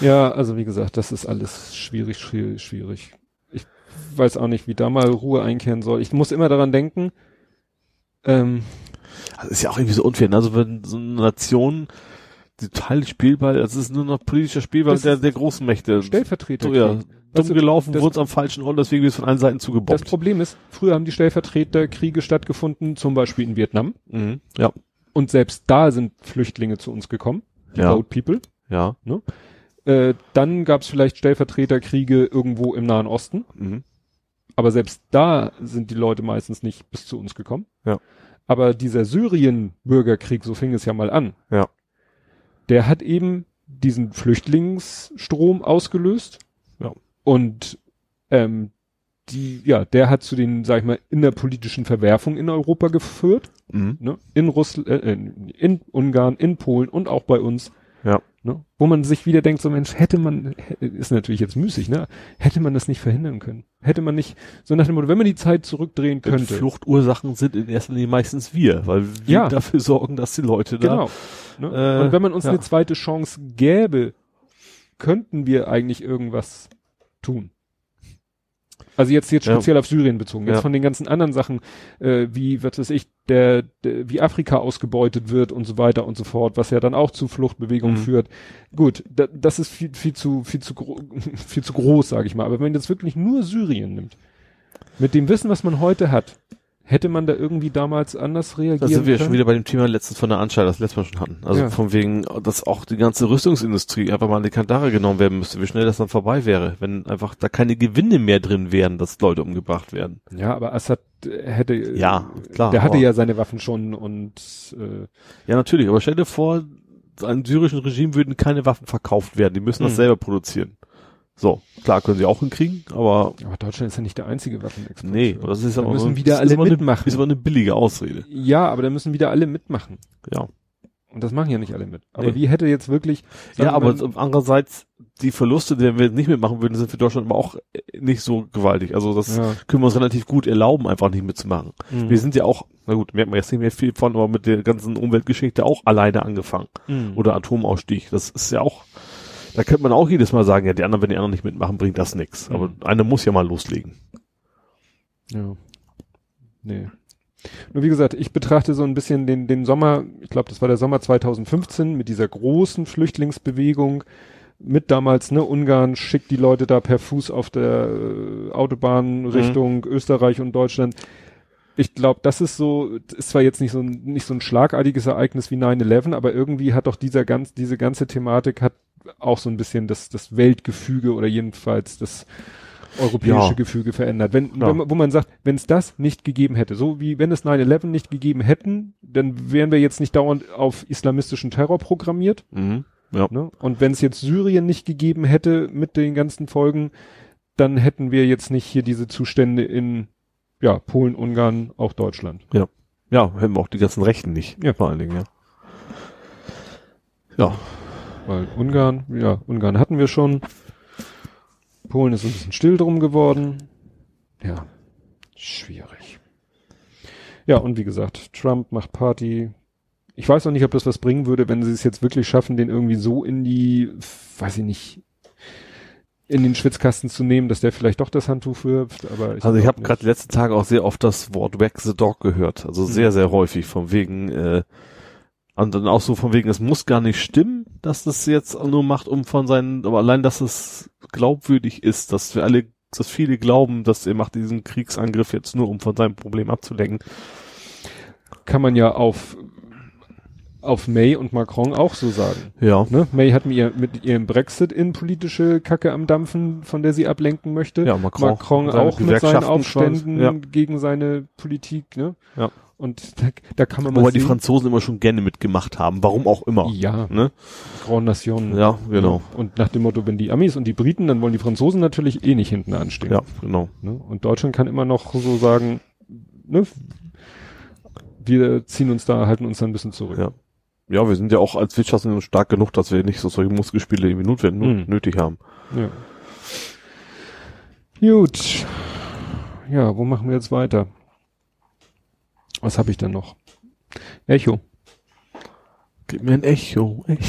ja, also wie gesagt, das ist alles schwierig, schwierig, schwierig. Ich weiß auch nicht, wie da mal Ruhe einkehren soll. Ich muss immer daran denken, ähm, Das ist ja auch irgendwie so unfair. ne? Also wenn so eine Nation die Teil Spielball, das ist nur noch politischer Spielball Das der, der großen Mächte. Stellvertreter. So, ja, dumm du, gelaufen, das- wurde am falschen Ort, deswegen wird es von allen Seiten Das zugebombt. Problem ist, früher haben die Stellvertreterkriege stattgefunden, zum Beispiel in Vietnam. Mhm. Ja, Und selbst da sind Flüchtlinge zu uns gekommen, die Ja. Boat People. ja. Äh, dann gab es vielleicht Stellvertreterkriege irgendwo im Nahen Osten. Mhm. Aber selbst da sind die Leute meistens nicht bis zu uns gekommen. Ja. Aber dieser Syrien-Bürgerkrieg, so fing es ja mal an. Ja. Der hat eben diesen Flüchtlingsstrom ausgelöst. Ja. Und ähm, die, ja, der hat zu den, sag ich mal, innerpolitischen Verwerfungen in Europa geführt. Mhm. Ne? In Russland, äh, in- in Ungarn, in Polen und auch bei uns. Ja. Ne? Wo man sich wieder denkt, so Mensch, hätte man, ist natürlich jetzt müßig, ne? Hätte man das nicht verhindern können? Hätte man nicht, so nach dem Motto, wenn man die Zeit zurückdrehen könnte. Fluchtursachen sind in erster Linie meistens wir, weil wir Ja. dafür sorgen, dass die Leute da. Genau. Ne? Äh, Und wenn man uns ja. eine zweite Chance gäbe, könnten wir eigentlich irgendwas tun. Also jetzt jetzt Ja. speziell auf Syrien bezogen. Jetzt Ja. von den ganzen anderen Sachen, äh, wie was weiß ich, der, der wie Afrika ausgebeutet wird und so weiter und so fort, was ja dann auch zu Fluchtbewegungen Mhm. führt. Gut, da, das ist viel viel zu viel zu viel zu groß, sage ich mal. Aber wenn man jetzt wirklich nur Syrien nimmt, mit dem Wissen, was man heute hat, hätte man da irgendwie damals anders reagieren Da sind wir können? schon wieder bei dem Thema letztens von der Anstalt, das letzte Mal schon hatten. Also Ja. von wegen, dass auch die ganze Rüstungsindustrie einfach mal in die Kandare genommen werden müsste, wie schnell das dann vorbei wäre, wenn einfach da keine Gewinne mehr drin wären, dass Leute umgebracht werden. Ja, aber Assad hätte, Ja, klar, der hatte ja seine Waffen schon und äh, Ja, natürlich, aber stell dir vor, einem syrischen Regime würden keine Waffen verkauft werden, die müssen das Mhm. selber produzieren. So, klar können sie auch hinkriegen, aber aber Deutschland ist ja nicht der einzige Waffenexport. nee, das ist da aber müssen wieder alle mitmachen. Eine, ist aber eine billige Ausrede. Ja, aber da müssen wieder alle mitmachen. Ja. Und das machen ja nicht alle mit. Aber Nee. wie hätte jetzt wirklich Ja, aber wir- andererseits, die Verluste, die wir nicht mitmachen würden, sind für Deutschland aber auch nicht so gewaltig. Also das ja. können wir uns relativ gut erlauben, einfach nicht mitzumachen. Mhm. Wir sind ja auch, na gut, merkt man jetzt nicht mehr viel von, aber mit der ganzen Umweltgeschichte auch alleine angefangen. Mhm. Oder Atomausstieg. Das ist ja auch, da könnte man auch jedes Mal sagen, ja, die anderen, wenn die anderen nicht mitmachen, bringt das nichts. Mhm. Aber einer muss ja mal loslegen. Ja. Nee. Nur wie gesagt, ich betrachte so ein bisschen den, den Sommer, ich glaube, das war der Sommer 2015 mit dieser großen Flüchtlingsbewegung, mit damals, ne, Ungarn schickt die Leute da per Fuß auf der äh, Autobahn Richtung Österreich und Deutschland. Ich glaube, das ist so, ist zwar jetzt nicht so ein, nicht so ein schlagartiges Ereignis wie 9-11, aber irgendwie hat doch dieser ganz, diese ganze Thematik hat auch so ein bisschen das, das Weltgefüge oder jedenfalls das europäische Ja. Gefüge verändert. Wenn, Ja. wenn man- wo man sagt, wenn es das nicht gegeben hätte, so wie wenn es 9-11 nicht gegeben hätten, dann wären wir jetzt nicht dauernd auf islamistischen Terror programmiert. Mhm. Ja. Ne? Und wenn es jetzt Syrien nicht gegeben hätte mit den ganzen Folgen, dann hätten wir jetzt nicht hier diese Zustände in ja, Polen, Ungarn, auch Deutschland. Ja, hätten wir auch die ganzen Rechten nicht. Ja. Vor allen Dingen, ja. Ja. Weil Ungarn, ja, Ungarn hatten wir schon. Polen ist ein bisschen still drum geworden. Ja, schwierig. Ja, und wie gesagt, Trump macht Party. Ich weiß auch nicht, ob das was bringen würde, wenn sie es jetzt wirklich schaffen, den irgendwie so in die, weiß ich nicht, in den Schwitzkasten zu nehmen, dass der vielleicht doch das Handtuch wirft. Aber Also ich habe gerade die letzten Tage auch sehr oft das Wort Whack the Dog gehört. Also sehr, sehr häufig von wegen, äh, und dann auch so von wegen, es muss gar nicht stimmen, dass das jetzt nur macht, um von seinen, aber allein, dass es glaubwürdig ist, dass wir alle, dass viele glauben, dass er macht diesen Kriegsangriff jetzt nur, um von seinem Problem abzulenken. kann man ja auf auf May und Macron auch so sagen. Ja. Ne? May hat mit, ihr, mit ihrem Brexit in politische Kacke am Dampfen, von der sie ablenken möchte. Ja, Macron. Macron auch mit seinen Aufständen Ja. gegen seine Politik. Ne? Ja. Und da, da kann man mal Wobei die sehen. Franzosen immer schon gerne mitgemacht haben. Warum auch immer. ja, Ne? Grand Nation. Ja, genau. Und nach dem Motto, wenn die Amis und die Briten, dann wollen die Franzosen natürlich eh nicht hinten anstehen. Ja, genau. Ne? Und Deutschland kann immer noch so sagen, ne? wir ziehen uns da, halten uns da ein bisschen zurück. Ja. Ja, wir sind ja auch als Wirtschaftsunion stark genug, dass wir nicht so solche Muskelspiele irgendwie notwendig, Mhm. nötig haben. Ja. Gut. Ja, wo machen wir jetzt weiter? Was habe ich denn noch? Echo. Gib mir ein Echo, Echo.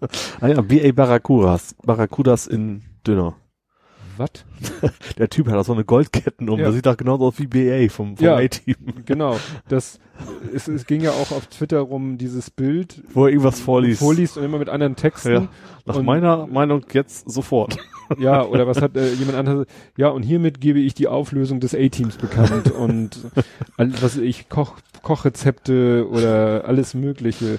ah ja, BA Barracudas. Barracudas in dünner. Was? Der Typ hat auch so eine Goldketten um. Ja. Das sieht doch genauso aus wie BA vom, vom Ja. A-Team. Genau. Das, es, es ging ja auch auf Twitter rum, dieses Bild. Wo er irgendwas vorliest. Vorliest und immer mit anderen Texten. Ja. Nach Und- meiner Meinung jetzt sofort. Ja, oder was hat äh, jemand anderes? Ja, und hiermit gebe ich die Auflösung des A-Teams bekannt und alles, was ich, Koch, Kochrezepte oder alles Mögliche.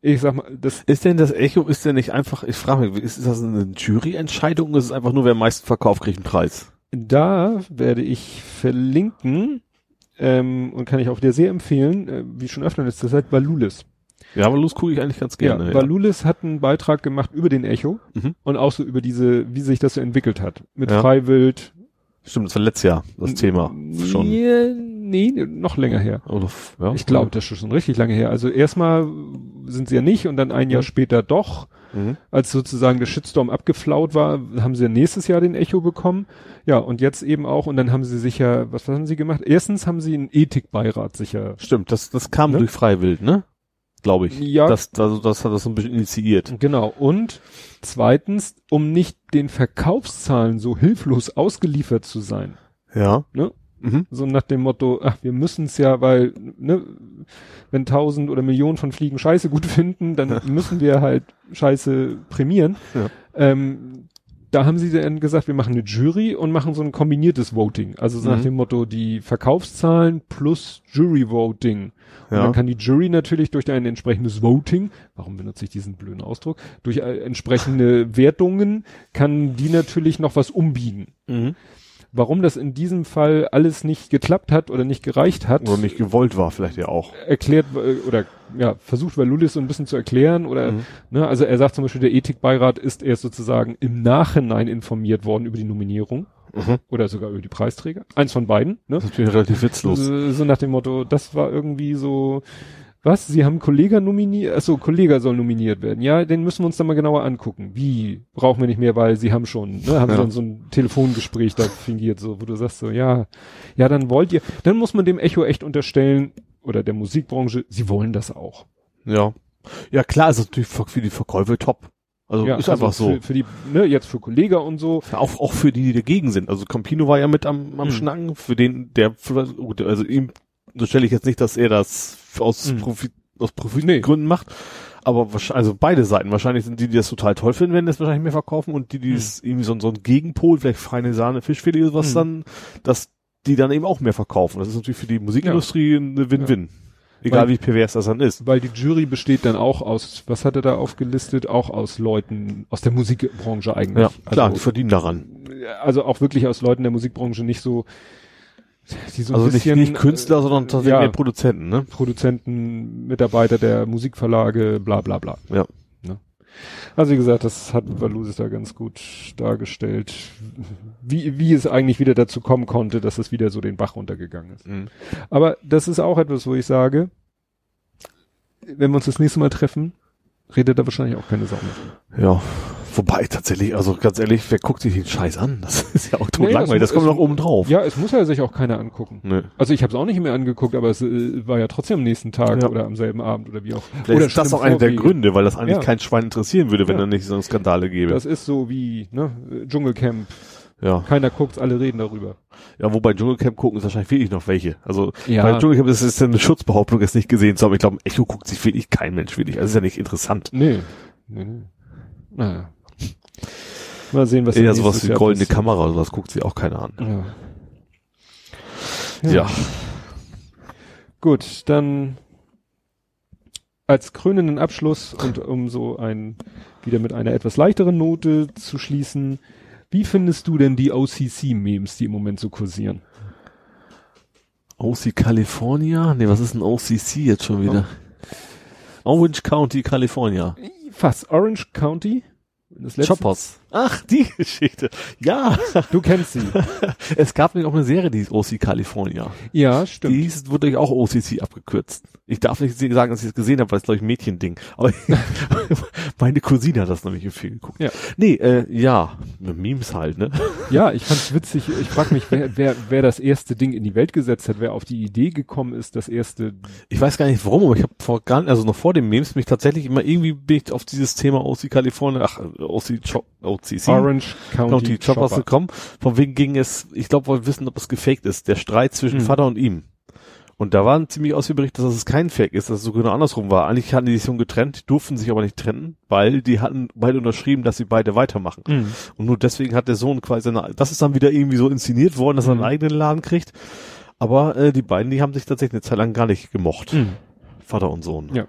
Ich sag mal, das, Ist denn das Echo, ist denn nicht einfach, ich frage mich, ist das eine Juryentscheidung oder ist es einfach nur, wer am meisten verkauft, kriegt einen Preis? da werde ich verlinken ähm, und kann ich auch dir sehr empfehlen, äh, wie schon öfter in letzter Zeit, Valulis. Ja, aber los gucke ich eigentlich ganz gerne. ja, Ja, Valulis hat einen Beitrag gemacht über den Echo Mhm. und auch so über diese, wie sich das so entwickelt hat. Mit Ja. Freiwild. Stimmt, das war letztes Jahr das Thema schon. Ja, nee, noch länger her. Oder, f- ja, Ich glaube, das ist schon richtig lange her. Also erstmal sind sie ja nicht und dann ein Jahr Mhm. später doch. Mhm. Als sozusagen der Shitstorm abgeflaut war, haben sie ja nächstes Jahr den Echo bekommen. Ja, und jetzt eben auch, und dann haben sie sicher, was haben sie gemacht? Erstens haben sie einen Ethikbeirat sicher. Stimmt, das, das kam Ne? durch Freiwild, ne? Glaube ich. Ja. Das, also das hat das so ein bisschen initiiert. Genau. Und zweitens, um nicht den Verkaufszahlen so hilflos ausgeliefert zu sein. Ja. Ne? Mhm. So nach dem Motto, ach, wir müssen es ja, weil, ne, wenn tausend oder Millionen von Fliegen Scheiße gut finden, dann müssen wir halt Scheiße prämieren. Ja. Ähm, da haben sie dann gesagt, wir machen eine Jury und machen so ein kombiniertes Voting. Also so nach Mhm. dem Motto, die Verkaufszahlen plus Jury Voting. Und Ja. dann kann die Jury natürlich durch ein entsprechendes Voting, warum benutze ich diesen blöden Ausdruck, durch äh, entsprechende Wertungen kann die natürlich noch was umbiegen. Mhm. Warum das in diesem Fall alles nicht geklappt hat oder nicht gereicht hat, Oder nicht gewollt war vielleicht ja auch. erklärt äh, oder ja, versucht Valulis so ein bisschen zu erklären oder Mhm. ne, also er sagt zum Beispiel, der Ethikbeirat ist erst sozusagen im Nachhinein informiert worden über die Nominierung Mhm. oder sogar über die Preisträger. Eins von beiden, ne? Das ist natürlich relativ witzlos. So, so nach dem Motto, das war irgendwie so, was? Sie haben Kollega nominiert, achso, Kollega soll nominiert werden. Ja, den müssen wir uns dann mal genauer angucken. Wie? Brauchen wir nicht mehr, weil sie haben schon, ne, haben Ja. dann so ein Telefongespräch da fingiert, so, wo du sagst so, ja, ja, dann wollt ihr, dann muss man dem Echo echt unterstellen, oder der Musikbranche, sie wollen das auch. Ja. Ja, klar, ist natürlich für die Verkäufe top. Also ja, ist also einfach so. Für, für die, ne, jetzt für Kollega und so. Auch, auch für die, die dagegen sind. Also Campino war ja mit am, am Mhm. Schnacken, für den, der, also ihm, so stelle ich jetzt nicht, dass er das aus Mhm. Profit, aus Profitgründen macht. Aber wahrscheinlich, also beide Seiten. Wahrscheinlich sind die, die das total toll finden, werden das wahrscheinlich mehr verkaufen und die, die es irgendwie so, ein- so ein Gegenpol, vielleicht feine Sahne, Fischfilet oder was Mhm. dann, dass die dann eben auch mehr verkaufen. Das ist natürlich für die Musikindustrie eine Win-Win. Egal Weil- wie pervers das dann ist. Weil die Jury besteht dann auch aus, was hat er da aufgelistet? Auch aus Leuten aus der Musikbranche eigentlich. Ja, klar, die Also, verdienen daran. also auch wirklich aus Leuten der Musikbranche, nicht so, die so Also nicht, bisschen, nicht Künstler, sondern tatsächlich ja. Produzenten, ne? Produzenten, Mitarbeiter der Musikverlage, bla bla bla. Ja. Ne? Also wie gesagt, das hat Valusis da ganz gut dargestellt, wie, wie es eigentlich wieder dazu kommen konnte, dass es wieder so den Bach runtergegangen ist. Mhm. Aber das ist auch etwas, wo ich sage, wenn wir uns das nächste Mal treffen, redet da wahrscheinlich auch keine Sau mehr. Ja, wobei tatsächlich, also ganz ehrlich, wer guckt sich den Scheiß an? Das ist ja auch tot Nee, langweilig, das das kommt noch oben drauf. Ja, es muss ja sich auch keiner angucken. Nö. Also ich habe es auch nicht mehr angeguckt, aber es äh, war ja trotzdem am nächsten Tag Ja. oder am selben Abend oder wie auch. Vielleicht oder ist das auch einer der. Gründe, weil das eigentlich Ja. kein Schwein interessieren würde, wenn Ja. da nicht so Skandale gäbe. Das ist so wie ne, Dschungelcamp. ja. Keiner guckt, alle reden darüber. Ja, wobei Dschungelcamp gucken ist wahrscheinlich wirklich noch welche. Also Ja. bei Dschungelcamp ist es ja eine Schutzbehauptung, es nicht gesehen zu haben. Ich glaube, Echo guckt sich wirklich kein Mensch wirklich. Also ist ja nicht interessant. Nee. nee, nee. Naja. Mal sehen, was Eher sowas wie Jahr goldene passiert. Kamera oder sowas guckt sich auch keiner an. Ja. Ja. Gut, dann als krönenden Abschluss und um so ein wieder mit einer etwas leichteren Note zu schließen, wie findest du denn die OCC-Memes, die im Moment so kursieren? OC California? Nee, was ist ein OCC jetzt schon wieder? Orange County, California. Fast Orange County? Das Choppers. Ach, die Geschichte. Ja, Du kennst sie. es gab nämlich auch eine Serie, die ist OC California. ja, stimmt. Die hieß, wurde auch OCC abgekürzt. Ich darf nicht sagen, dass ich es gesehen habe, weil es glaube ich ein Mädchending. Aber meine Cousine hat das nämlich viel geguckt. Ja. Nee, äh, ja, Memes halt, ne? Ja, ich fand's witzig. Ich frage mich, wer, wer, wer das erste Ding in die Welt gesetzt hat, wer auf die Idee gekommen ist, das erste. Ich weiß gar nicht warum, aber ich habe vor gar also noch vor dem Memes mich tatsächlich immer irgendwie bin ich auf dieses Thema OC California, ach, OC, Cho OCC. Orange County, County Choppers Chopper. gekommen. Von wegen ging es, ich glaube, wollen wissen, ob es gefaked ist, der Streit zwischen Mhm. Vater und ihm. Und da war ein ziemlich Bericht, dass es kein Fake ist, dass es sogar genau andersrum war. Eigentlich hatten die sich schon getrennt, durften sich aber nicht trennen, weil die hatten beide unterschrieben, dass sie beide weitermachen. Mhm. Und nur deswegen hat der Sohn quasi eine, das ist dann wieder irgendwie so inszeniert worden, dass er Mhm. einen eigenen Laden kriegt. Aber äh, die beiden, die haben sich tatsächlich eine Zeit lang gar nicht gemocht. Mhm. Vater und Sohn. Ja.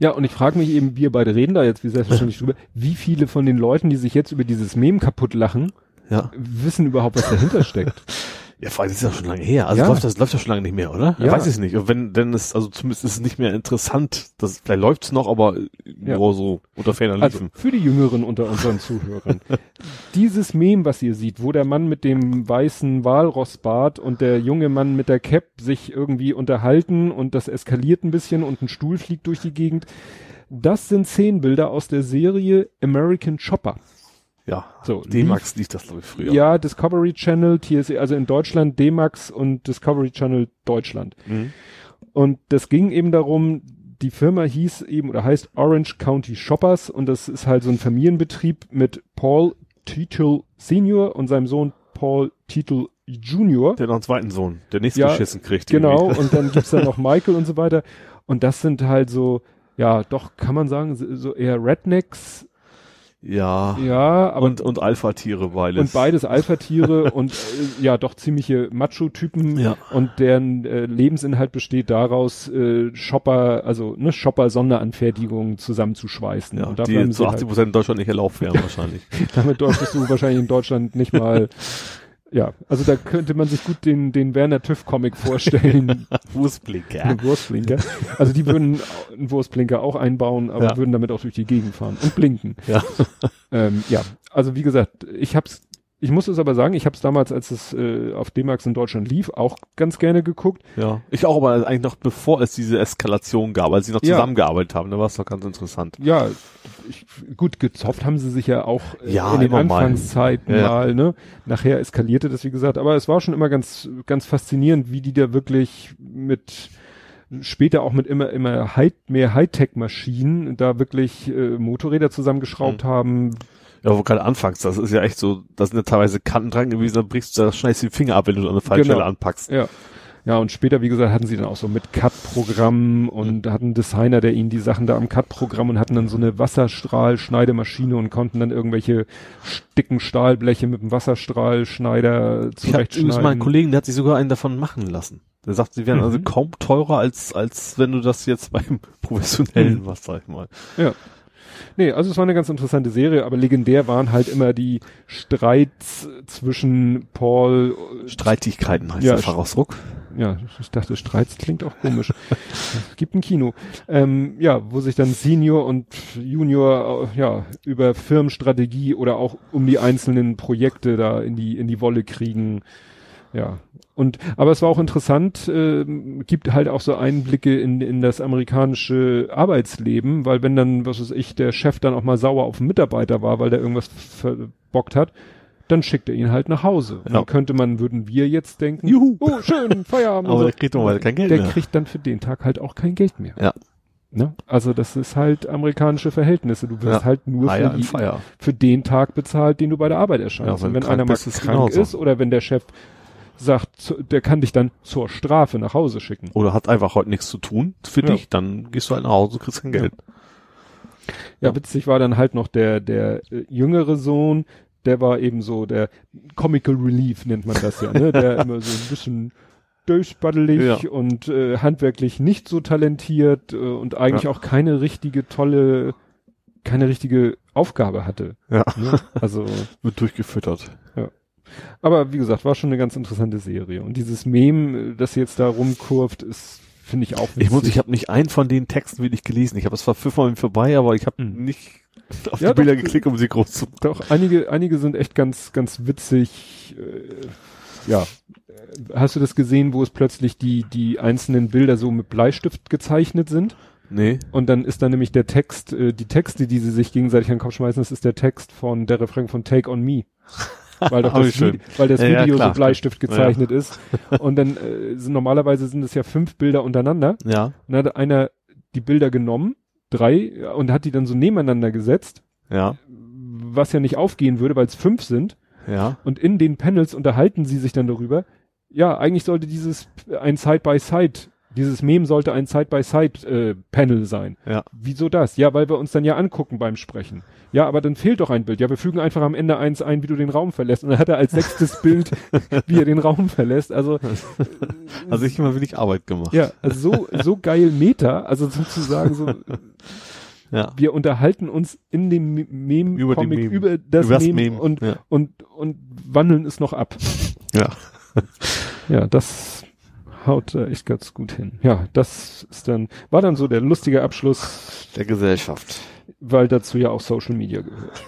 Ja, und ich frage mich eben, wir beide reden da jetzt wie selbstverständlich drüber, wie viele von den Leuten, die sich jetzt über dieses Meme kaputt lachen, Ja. wissen überhaupt, was dahinter steckt. Ja, vor allem das ist ja schon lange her. Also Ja. läuft das läuft ja schon lange nicht mehr, oder? Ja. Ich weiß es nicht. Und wenn, denn es, also zumindest ist es nicht mehr interessant. Das, vielleicht läuft's noch, aber Ja. nur so unter ferner Also Liefen. für die Jüngeren unter unseren Zuhörern. Dieses Mem, was ihr seht, wo der Mann mit dem weißen Walrossbart und der junge Mann mit der Cap sich irgendwie unterhalten und das eskaliert ein bisschen und ein Stuhl fliegt durch die Gegend. Das sind Szenenbilder aus der Serie American Chopper. Ja. So, D-Max lief das, glaube ich, früher. Ja, Discovery Channel, TSE, also in Deutschland D-Max und Discovery Channel Deutschland. Mhm. Und das ging eben darum, die Firma hieß eben oder heißt Orange County Shoppers und das ist halt so ein Familienbetrieb mit Paul Titel Senior und seinem Sohn Paul Titel Junior. Der noch einen zweiten Sohn, der nichts Ja, geschissen kriegt. Genau, irgendwie. und dann gibt's dann noch Michael und so weiter. Und das sind halt so, ja, doch, kann man sagen, so eher Rednecks, Ja. ja, aber und, und Alpha-Tiere beides. und beides Alpha-Tiere und äh, ja doch ziemliche Macho-Typen Ja. und deren äh, Lebensinhalt besteht daraus, äh, Shopper, also ne, Shopper-Sonderanfertigungen zusammenzuschweißen. Ja, und dafür die zu sie 80 halt, Prozent in Deutschland nicht erlaubt wären wahrscheinlich. damit dürftest du wahrscheinlich in Deutschland nicht mal ja, also da könnte man sich gut den, den Werner Tüff Comic vorstellen, einen Wurstblinker. Also die würden einen Wurstblinker auch einbauen, aber Ja. würden damit auch durch die Gegend fahren und blinken. Ja. Ähm, ja, also wie gesagt, ich hab's, ich muss es aber sagen, ich hab's damals, als es äh, auf D-Max in Deutschland lief, auch ganz gerne geguckt. Ja. Ich auch, aber eigentlich noch bevor es diese Eskalation gab, als sie noch Ja. zusammengearbeitet haben, da war es doch ganz interessant. Ja, ich, gut, gezopft haben sie sich ja auch äh, Ja, in den immer mal. Anfangszeiten Ja. mal, ne? Nachher eskalierte das, wie gesagt, aber es war schon immer ganz, ganz faszinierend, wie die da wirklich mit später auch mit immer immer High, mehr Hightech-Maschinen da wirklich äh, Motorräder zusammengeschraubt Mhm. haben. Ja, wo gerade anfangs, das ist ja echt so, da sind ja teilweise Kanten dran gewesen, dann brichst du da schneidest du die Finger ab, wenn du an eine falsche Genau. Anpackst. Ja. Ja, und später, wie gesagt, hatten sie dann auch so mit CAD-Programm und hatten einen Designer, der ihnen die Sachen da am CAD-Programm und hatten dann so eine Wasserstrahlschneidemaschine und konnten dann irgendwelche dicken Stahlbleche mit dem Wasserstrahlschneider Ich habe mal einen zurechtschneiden. Kollegen, der hat sich sogar einen davon machen lassen. Der sagt, sie wären Mhm. also kaum teurer als, als wenn du das jetzt beim professionellen Mhm. was, sag ich mal. Ja. Nee, also es war eine ganz interessante Serie, aber legendär waren halt immer die Streits zwischen Paul, Streitigkeiten heißt Ja, der Fachausdruck. ja, ich dachte, Streits klingt auch komisch. es gibt ein Kino. Ähm, ja, wo sich dann Senior und Junior äh, ja über Firmenstrategie oder auch um die einzelnen Projekte da in die in die Wolle kriegen. Ja. Und aber es war auch interessant, ähm, gibt halt auch so Einblicke in, in das amerikanische Arbeitsleben, weil wenn dann, was weiß ich, der Chef dann auch mal sauer auf einen Mitarbeiter war, weil der irgendwas verbockt hat, dann schickt er ihn halt nach Hause. Ja. Dann könnte man, würden wir jetzt denken, Juhu. oh schön, Feierabend. Aber so. der kriegt normalerweise kein Geld der mehr. kriegt dann für den Tag halt auch kein Geld mehr. Ja. Ne? Also das ist halt amerikanische Verhältnisse. Du wirst Ja. halt nur für, die, für den Tag bezahlt, den du bei der Arbeit erscheinst. Ja, wenn wenn einer mal krank genauso. ist oder wenn der Chef sagt, der kann dich dann zur Strafe nach Hause schicken. Oder hat einfach heute nichts zu tun für Ja. dich, dann gehst du halt nach Hause, kriegst kein Ja. Geld. Ja, Ja. witzig war dann halt noch der, der äh, jüngere Sohn, der war eben so der Comical Relief nennt man das ja, ne? Der immer so ein bisschen durchspaddelig Ja. und äh, handwerklich nicht so talentiert äh, und eigentlich Ja. auch keine richtige tolle, keine richtige Aufgabe hatte. Ja. Ne? Also, Wird durchgefüttert. Aber wie gesagt, war schon eine ganz interessante Serie. Und dieses Meme, äh, das jetzt da rumkurft, ist, finde ich auch witzig. Ich muss, ich habe nicht einen von den Texten wirklich gelesen. Ich habe es zwar fünfmal vorbei, aber ich habe Mhm. nicht auf Ja, die Bilder doch, geklickt, um sie groß zu. Doch, einige, einige sind echt ganz, ganz witzig. Äh, ja. Hast du das gesehen, wo es plötzlich die, die einzelnen Bilder so mit Bleistift gezeichnet sind? Nee. Und dann ist da nämlich der Text, äh, die Texte, die sie sich gegenseitig an den Kopf schmeißen, das ist der Text von der Refrain von Take on Me. Weil doch das, weil das Ja, ja, Video klar, so Bleistift gezeichnet ist. Und dann äh, sind, normalerweise sind es ja fünf Bilder untereinander. Ja. Und dann hat einer die Bilder genommen, drei, ja, und hat die dann so nebeneinander gesetzt, Ja. was ja nicht aufgehen würde, weil es fünf sind. Ja. Und in den Panels unterhalten sie sich dann darüber. Ja, eigentlich sollte dieses ein Side-by-Side, dieses Meme sollte ein Side-by-Side-Panel sein. Ja. Wieso das? Ja, weil wir uns dann ja angucken beim Sprechen. Ja, aber dann fehlt doch ein Bild. Ja, wir fügen einfach am Ende eins ein, wie du den Raum verlässt. Und dann hat er als sechstes Bild, wie er den Raum verlässt. Also, Also ich habe wenig Arbeit gemacht. ja, also so, so geil Meta, also sozusagen so, Ja. wir unterhalten uns in dem Me- Meme, Über Comic, Meme. über das Übers Meme, Meme, und, ja. und, und wandeln es noch ab. Ja. ja, das haut da echt ganz gut hin. Ja, das ist dann, war dann so der lustige Abschluss, Der Gesellschaft. weil dazu ja auch Social Media gehört.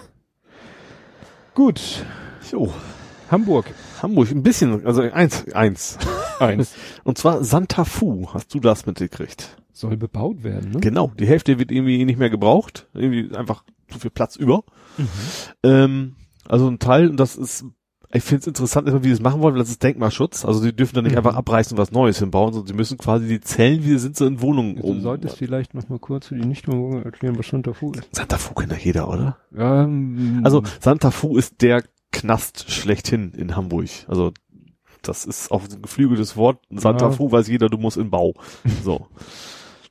Gut, Jo. Hamburg. Hamburg, ein bisschen, also eins, eins. Eins. Und zwar Santa Fu, hast du das mitgekriegt? Soll bebaut werden, ne? Genau, die Hälfte wird irgendwie nicht mehr gebraucht, irgendwie einfach zu viel Platz über. Ähm, also ein Teil, und das ist, ich finde es interessant, wie sie das machen wollen, weil das ist Denkmalschutz. Also die dürfen dann nicht Mhm. einfach abreißen und was Neues hinbauen, sondern sie müssen quasi die Zellen, wie sie sind, so in Wohnungen Du um. solltest vielleicht noch mal kurz für die Nichtbewohner erklären, was Santa Fu ist. Santa Fu kennt ja jeder, oder? Ähm, Also Santa Fu ist der Knast schlechthin in Hamburg. Also das ist auch ein geflügeltes Wort. Santa Ja. Fu weiß jeder, du musst in Bau. So.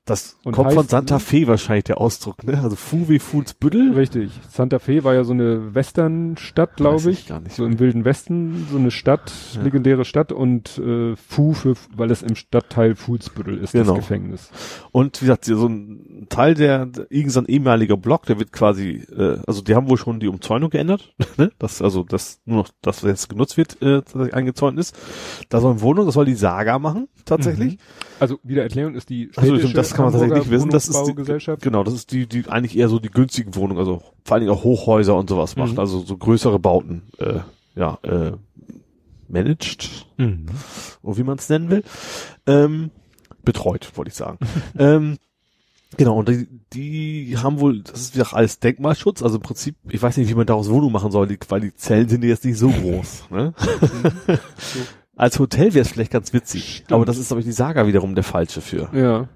Das Und kommt von Santa Fe wahrscheinlich der Ausdruck, ne? Also Fu wie Fuhlsbüttel. Richtig. Santa Fe war ja so eine Westernstadt, glaube ich ich. gar nicht So im Wilden Westen, so eine Stadt, Ja. legendäre Stadt und äh, Fu für, weil es im Stadtteil Fuhlsbüttel ist, Genau. das Gefängnis. Und wie gesagt, so ein Teil der, der irgend so ein ehemaliger Block, der wird quasi, äh, also die haben wohl schon die Umzäunung geändert, ne? Das, also das nur noch das, was jetzt genutzt wird, äh, tatsächlich eingezäunt ist. Da soll eine Wohnung, das soll die Saga machen, tatsächlich. Also wieder Erklärung ist die Also städtische das kann man tatsächlich nicht wissen. Das ist die, genau, das ist die, die eigentlich eher so die günstigen Wohnungen, also vor allen Dingen auch Hochhäuser und sowas macht, Mhm. also so größere Bauten, äh, ja, äh, managed, Mhm. oder wie man es nennen will, ähm, betreut, wollte ich sagen. ähm, genau, und die, die haben wohl, das ist wieder alles Denkmalschutz, also im Prinzip, ich weiß nicht, wie man daraus Wohnung machen soll, die, weil die Zellen sind ja jetzt nicht so groß. Ne? Als Hotel wäre es vielleicht ganz witzig, Stimmt. aber das ist, glaube ich, die Saga wiederum der falsche für. Ja.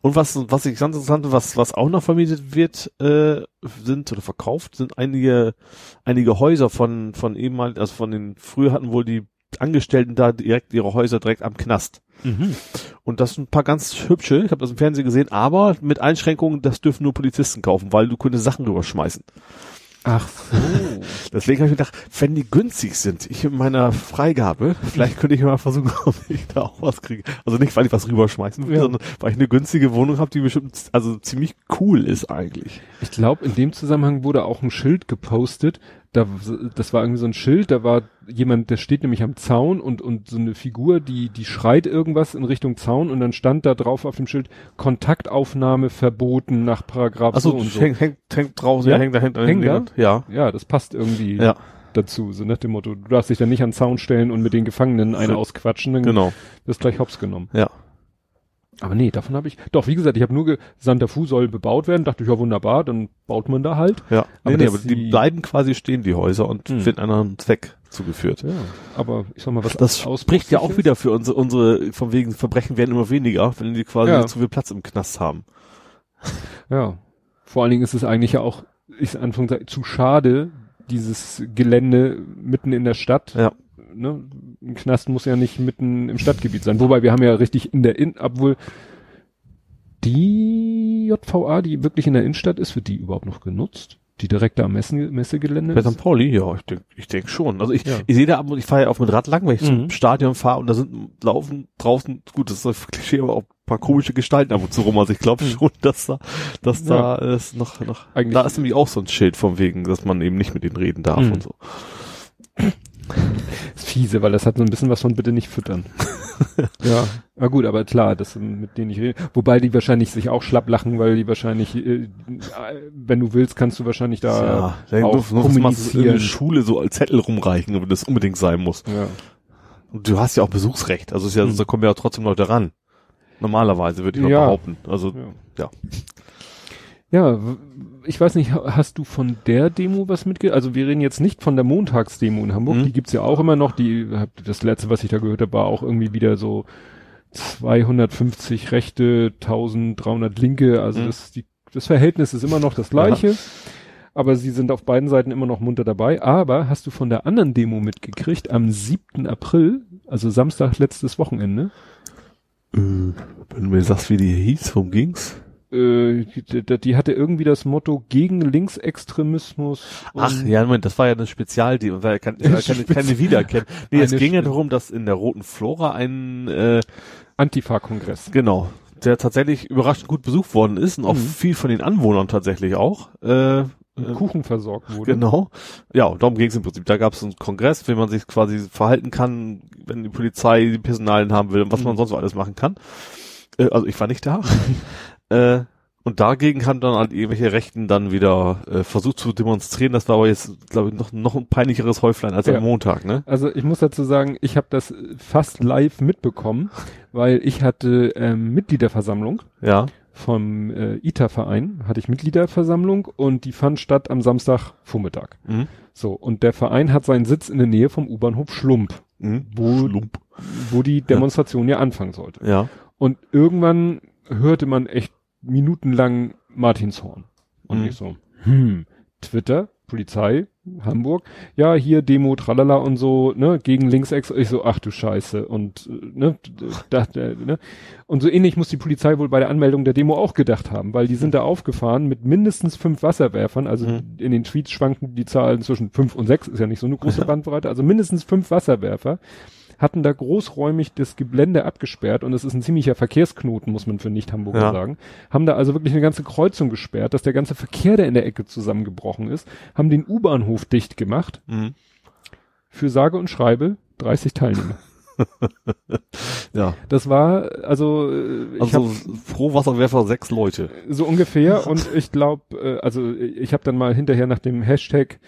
Und was, was ich ganz interessant was, was auch noch vermietet wird, äh, sind oder verkauft, sind einige, einige Häuser von, von ehemaligen, also von den, früher hatten wohl die Angestellten da direkt ihre Häuser direkt am Knast. Mhm. Und das sind ein paar ganz hübsche, ich habe das im Fernsehen gesehen, aber mit Einschränkungen, das dürfen nur Polizisten kaufen, weil du könntest Sachen rüberschmeißen. Ach so. Deswegen habe ich gedacht, wenn die günstig sind, ich in meiner Freigabe, vielleicht könnte ich mal versuchen, ob ich da auch was kriege. Also nicht, weil ich was rüberschmeißen will, Ja. sondern weil ich eine günstige Wohnung habe, die bestimmt also ziemlich cool ist eigentlich. Ich glaube, in dem Zusammenhang wurde auch ein Schild gepostet. Da, das war irgendwie so ein Schild, da war jemand, der steht nämlich am Zaun und, und so eine Figur, die, die schreit irgendwas in Richtung Zaun und dann stand da drauf auf dem Schild Kontaktaufnahme verboten nach Paragraph Achso, so und so. hängt, hängt, hängt draußen, Ja? hängt da hinten. Hängt da? Ja. Ja, das passt irgendwie Ja, dazu, so nach dem Motto, du darfst dich dann nicht an den Zaun stellen und mit den Gefangenen eine ausquatschen, dann genau. wirst gleich hops genommen. Ja. Aber nee, davon habe ich, doch, wie gesagt, ich habe nur, Santa Fu soll bebaut werden, dachte ich, ja wunderbar, dann baut man da halt. Ja. Aber nee, nee, aber die bleiben quasi stehen, die Häuser, und Hm. werden anderen Zweck zugeführt. Ja, aber ich sag mal, was Das spricht ja auch Ausbruchsiches- wieder für unsere, unsere, von wegen Verbrechen werden immer weniger, wenn die quasi Ja. zu viel Platz im Knast haben. Ja. Vor allen Dingen ist es eigentlich ja auch, ich Anführungszeichen, zu schade, dieses Gelände mitten in der Stadt. Ja. Ne? Ein Knast muss ja nicht mitten im Stadtgebiet sein. Wobei wir haben ja richtig in der In, obwohl die JVA, die wirklich in der Innenstadt ist, wird die überhaupt noch genutzt? Die direkte am Messen, Messegelände Bei ist? St. Pauli, ja, ich denke ich denk schon. Also ich, Ja. ich sehe da ab und ich fahre ja auf mit Rad lang, wenn ich Mhm. zum Stadion fahre und da sind laufen draußen, gut, das ist ein Klischee, aber auch ein paar komische Gestalten ab und zu rum. Also ich glaube schon, dass da, dass Mhm. Ja. da ist noch, noch, Eigentlich- da ist nämlich auch so ein Schild von wegen, dass man eben nicht mit denen reden darf Mhm. und so. Ist fiese, weil das hat so ein bisschen was von bitte nicht füttern. ja. Na gut, aber klar, das mit denen ich rede. Wobei die wahrscheinlich sich auch schlapp lachen, weil die wahrscheinlich, äh, wenn du willst, kannst du wahrscheinlich da ja, auch muss, muss man in kommunizieren. der Schule so als Zettel rumreichen, wenn das unbedingt sein muss. Ja. Und du hast ja auch Besuchsrecht, also ist ja, Mhm. da kommen ja trotzdem Leute ran. Normalerweise würde ich mal Ja. behaupten. Also, Ja. ja. Ja, ich weiß nicht, ha- hast du von der Demo was mitge... Also wir reden jetzt nicht von der Montagsdemo in Hamburg, Mhm. die gibt's ja auch immer noch. Die Das letzte, was ich da gehört habe, war auch irgendwie wieder so 250 Rechte, 1300 Linke. Also Mhm. das, die, das Verhältnis ist immer noch das gleiche. Aber sie sind auf beiden Seiten immer noch munter dabei. Aber hast du von der anderen Demo mitgekriegt, am 7. April, also Samstag letztes Wochenende, Äh, wenn du mir sagst, wie die hieß, worum ging's? Äh, die, die- die hatte irgendwie das Motto gegen Linksextremismus. Ach, ja, Moment, das war ja eine Spezialdemo, war ja kein, keine, keine Wiedererkennen. Nee, es ging ja darum, dass in der Roten Flora ein, äh, Antifa-Kongress. genau, der tatsächlich überraschend gut besucht worden ist und auch Mhm. viel von den Anwohnern tatsächlich auch, äh, mit Äh, Kuchen versorgt wurde. Genau. Ja, und darum ging es im Prinzip. Da gab es einen Kongress, wie man sich quasi verhalten kann, wenn die Polizei die Personalien haben will und was Mhm. man sonst so alles machen kann. Äh, also ich war nicht da. äh, und dagegen haben dann halt irgendwelche Rechten dann wieder äh, versucht zu demonstrieren. Das war aber jetzt, glaube ich, noch, noch ein peinlicheres Häuflein als Ja. am Montag, ne? Also ich muss dazu sagen, ich habe das fast live mitbekommen, weil ich hatte ähm, Mitgliederversammlung Ja. vom äh, ITA-Verein, hatte ich Mitgliederversammlung und die fand statt am Samstagvormittag. Mhm. So, und der Verein hat seinen Sitz in der Nähe vom U-Bahnhof Schlump, Mhm. wo, Schlump. wo die Demonstration ja anfangen sollte. Ja. Und irgendwann hörte man echt minutenlang Martinshorn. Und Mhm. ich so, hm, Twitter, Polizei, Hamburg, ja, hier Demo, tralala und so, ne, gegen Linksex, ich so, ach du Scheiße, und, äh, ne, dachte, ne, und so ähnlich muss die Polizei wohl bei der Anmeldung der Demo auch gedacht haben, weil die sind da aufgefahren mit mindestens fünf Wasserwerfern, also Mhm. in den Tweets schwanken die Zahlen zwischen fünf und sechs, ist ja nicht so eine große Bandbreite, also mindestens fünf Wasserwerfer, hatten da großräumig das Gelände abgesperrt und es ist ein ziemlicher Verkehrsknoten, muss man für Nicht-Hamburger Ja. sagen. Haben da also wirklich eine ganze Kreuzung gesperrt, dass der ganze Verkehr, der in der Ecke zusammengebrochen ist, haben den U-Bahnhof dicht gemacht Mhm. für sage und schreibe 30 Teilnehmer. Ja. Das war, also, äh, ich Also hab pro Wasserwerfer sechs Leute. so ungefähr und ich glaube, äh, also ich habe dann mal hinterher nach dem Hashtag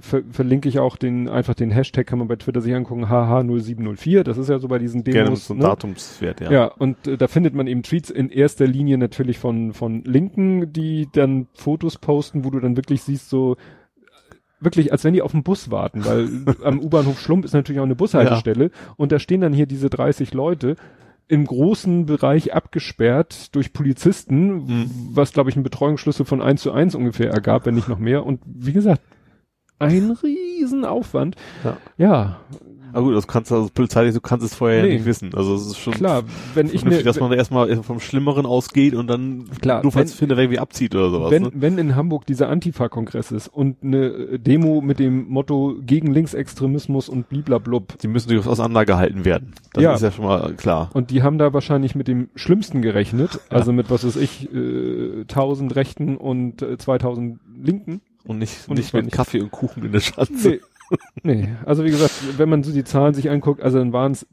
ver verlinke ich auch den einfach den Hashtag kann man bei Twitter sich angucken HH0704, das ist ja so bei diesen Demos. Gerne so einem ne? Datumswert, ja. Ja, und äh, da findet man eben Tweets in erster Linie natürlich von, von Linken, die dann Fotos posten, wo du dann wirklich siehst, so wirklich, als wenn die auf den Bus warten, weil am U-Bahnhof Schlump ist natürlich auch eine Bushaltestelle und da stehen dann hier diese 30 Leute im großen Bereich abgesperrt durch Polizisten, Mhm. was glaube ich einen Betreuungsschlüssel von 1 zu 1 ungefähr ergab, wenn nicht noch mehr. Und wie gesagt, ein Riesenaufwand. Ja. Ja, Aber gut, das kannst du, also polizeilich, du kannst es vorher ja Nee. nicht wissen. Also es ist schon klar, wenn ich ne, dass man da erstmal vom Schlimmeren ausgeht und dann Klar, nur falls Finder irgendwie abzieht oder sowas. wenn, ne? wenn in Hamburg dieser Antifa-Kongress ist und eine äh, Demo mit dem Motto gegen Linksextremismus und bliblablub Die müssen durchaus auseinandergehalten werden. Das Ja. ist ja schon mal klar. und die haben da wahrscheinlich mit dem Schlimmsten gerechnet, also mit was weiß ich, äh, 1000 Rechten und äh, 2000 Linken. Und nicht, Und nicht mit nicht- Kaffee und Kuchen in der Schanze. Nee. nee, also wie gesagt, wenn man so die Zahlen sich anguckt, also dann waren es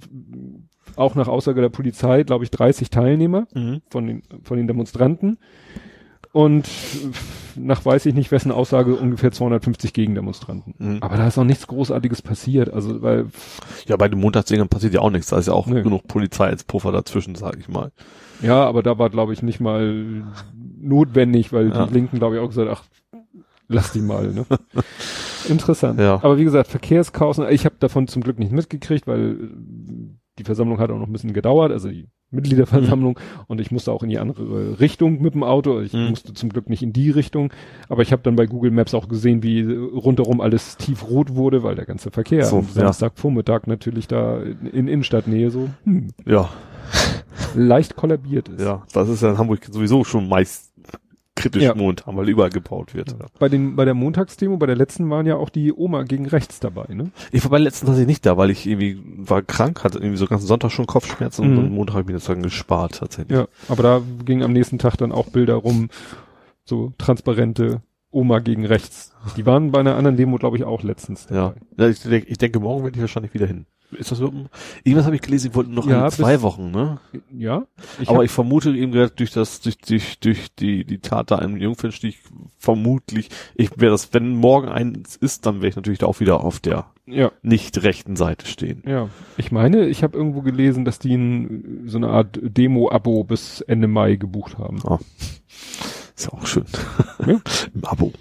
auch nach Aussage der Polizei, glaube ich, 30 Teilnehmer Mhm. von den, von den Demonstranten. Und nach weiß ich nicht wessen Aussage ungefähr 250 Gegendemonstranten. Mhm. Aber da ist auch nichts Großartiges passiert. Also, weil, Ja, bei den Montagsdingern passiert ja auch nichts. Da ist ja auch Nee. genug Polizei als Puffer dazwischen, sag ich mal. ja, aber da war, glaube ich, nicht mal notwendig, weil Ja. die Linken, glaube ich, auch gesagt, ach, lass die mal, ne? Interessant. Ja. Aber wie gesagt, Verkehrschaos, ich habe davon zum Glück nicht mitgekriegt, weil äh, die Versammlung hat auch noch ein bisschen gedauert, also die Mitgliederversammlung und ich musste auch in die andere Richtung mit dem Auto. Ich Mhm. musste zum Glück nicht in die Richtung, aber ich habe dann bei Google Maps auch gesehen, wie rundherum alles tiefrot wurde, weil der ganze Verkehr So, am ja. Samstagvormittag natürlich da in, in Innenstadtnähe so hm, Ja, leicht kollabiert ist. ja. Das ist ja in Hamburg sowieso schon meist kritisch Ja. momentan, weil überall gebaut wird. Bei den bei der Montagsdemo, bei der letzten waren ja auch die Oma gegen rechts dabei, ne? Ich war bei letzten tatsächlich nicht da, weil ich irgendwie war krank, hatte irgendwie so ganzen Sonntag schon Kopfschmerzen Mhm. und am Montag habe ich mir das dann gespart tatsächlich. Ja, aber da ging am nächsten Tag dann auch Bilder rum, so transparente Oma gegen rechts. Die waren bei einer anderen Demo, glaube ich, auch letztens Ja, ja ich, ich denke, morgen werde ich wahrscheinlich wieder hin. Ist das überhaupt, irgendwas habe ich gelesen, die wollten noch Ja, in zwei Wochen, ne? Ja, ich Aber ich vermute eben gerade durch das, durch, durch, durch die, die Tat da im Jungfernstich vermutlich, ich wäre das, wenn morgen eins ist, dann wäre ich natürlich da auch wieder auf der ja, nicht rechten Seite stehen. ja. Ich meine, ich habe irgendwo gelesen, dass die ein, so eine Art Demo-Abo bis Ende Mai gebucht haben. Ist ja auch schön. Ja. Im Abo.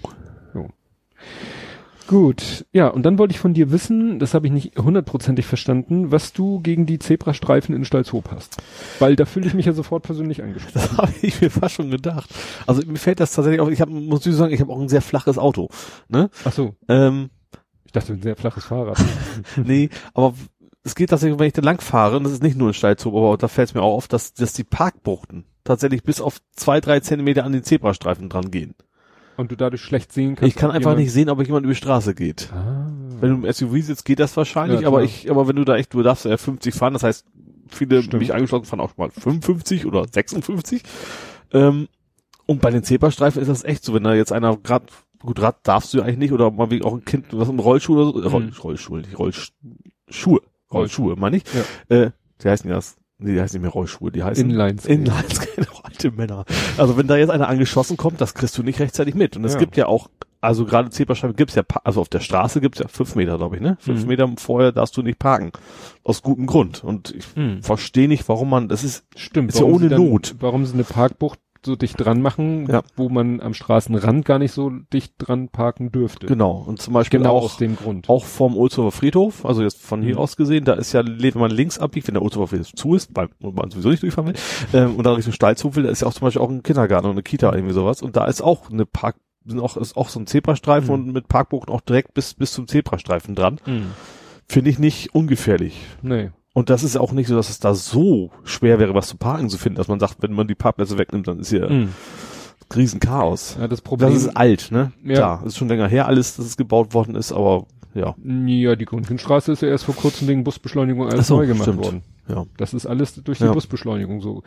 Gut, ja, und dann wollte ich von dir wissen, das habe ich nicht hundertprozentig verstanden, was du gegen die Zebrastreifen in Stalzhoop hast. Weil da fühle ich mich ja sofort persönlich angesprochen. Das habe ich mir fast schon gedacht. Also mir fällt das tatsächlich auf, ich habe, muss ich sagen, ich habe auch ein sehr flaches Auto. Ne? Ach so, Ähm, ich dachte, ein sehr flaches Fahrrad. nee, aber es geht tatsächlich, wenn ich da lang fahre, und das ist nicht nur ein Steilzug, aber da fällt es mir auch auf, dass, dass die Parkbuchten tatsächlich bis auf zwei, drei Zentimeter an den Zebrastreifen dran gehen. Und du dadurch schlecht sehen kannst. Ich kann einfach nicht sehen, ob jemand über die Straße geht. Ah. Wenn du im SUV sitzt, geht das wahrscheinlich, Ja, aber ich, aber wenn du da echt, du darfst ja 50 fahren, das heißt, viele, Stimmt. mich angeschlossen, fahren auch mal 55 oder 56. Ähm, und bei den Zebrastreifen ist das echt so, wenn da jetzt einer gerade gut, Rad darfst du ja eigentlich nicht, oder mal wegen auch ein Kind, was im Rollschuh oder so, äh, Roll, Mhm. Rollschuhe, nicht Rollschuhe, Rollschuhe, meine ich. Ja. Äh, die heißen ja, das- nee, die heißen nicht mehr Rollschuhe, die heißen Inlines. Inlines, genau, alte Männer. Also wenn da jetzt einer angeschossen kommt, das kriegst du nicht rechtzeitig mit. Und es Ja. gibt ja auch, also gerade Zebrastreifen gibt's ja, also auf der Straße gibt's ja fünf Meter, glaube ich, ne? Fünf Mhm. Meter vorher darfst du nicht parken. Aus gutem Grund. Und ich Hm. verstehe nicht, warum man, das ist, Stimmt. Ist ja ohne dann, Not. Warum sie eine Parkbucht so dicht dran machen, Ja. wo man am Straßenrand gar nicht so dicht dran parken dürfte. genau. Und zum Beispiel Genau auch, aus dem Grund. auch vom Ulzhofer Friedhof, also jetzt von hier Mhm. aus gesehen, da ist ja, wenn man links abbiegt, wenn der Ulzhofer Friedhof zu ist, weil man sowieso nicht durchfahren will, ähm, und dann Richtung Steilshof will, da ist ja auch zum Beispiel auch ein Kindergarten und eine Kita irgendwie sowas, und da ist auch eine Park, sind auch, ist auch so ein Zebrastreifen Mhm. und mit Parkbuchten auch direkt bis, bis zum Zebrastreifen dran. Hm. Finde ich nicht ungefährlich. Nee. Und das ist auch nicht so, dass es da so schwer wäre, was zu parken zu finden, dass man sagt, wenn man die Parkplätze wegnimmt, dann ist hier Hm. Riesenchaos. Ja, das Problem. Das ist alt, ne? Ja. Klar, ist schon länger her alles, dass es gebaut worden ist, aber ja. ja, die Grundgenstraße ist ja erst vor kurzem wegen Busbeschleunigung alles so, neu gemacht stimmt. worden. Ja. Das ist alles durch die Ja. Busbeschleunigung so.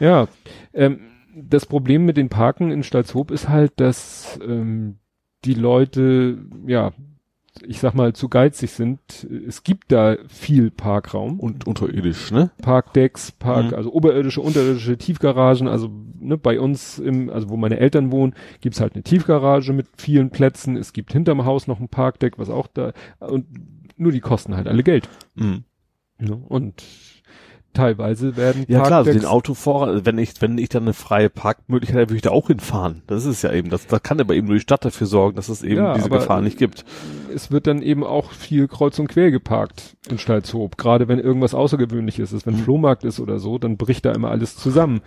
Ja, ähm, das Problem mit den Parken in Stalzhoop ist halt, dass ähm, die Leute, ja, ich sag mal, zu geizig sind. Es gibt da viel Parkraum. Und unterirdisch, ne? Parkdecks, Park, Mhm. also oberirdische, unterirdische Tiefgaragen, also ne, bei uns im, also wo meine Eltern wohnen, gibt's halt eine Tiefgarage mit vielen Plätzen. Es gibt hinterm Haus noch ein Parkdeck, was auch da und nur die kosten halt alle Geld. Mhm. Ne? Und teilweise werden Ja klar, also den Autofahrer, wenn ich, wenn ich dann eine freie Parkmöglichkeit habe, würde ich da auch hinfahren. Das ist es ja eben. Das, da kann aber eben nur die Stadt dafür sorgen, dass es eben Ja, diese Gefahr nicht gibt. es wird dann eben auch viel kreuz und quer geparkt in Stalzhoop. Gerade wenn irgendwas Außergewöhnliches ist, wenn Mhm. Flohmarkt ist oder so, dann bricht da immer alles zusammen.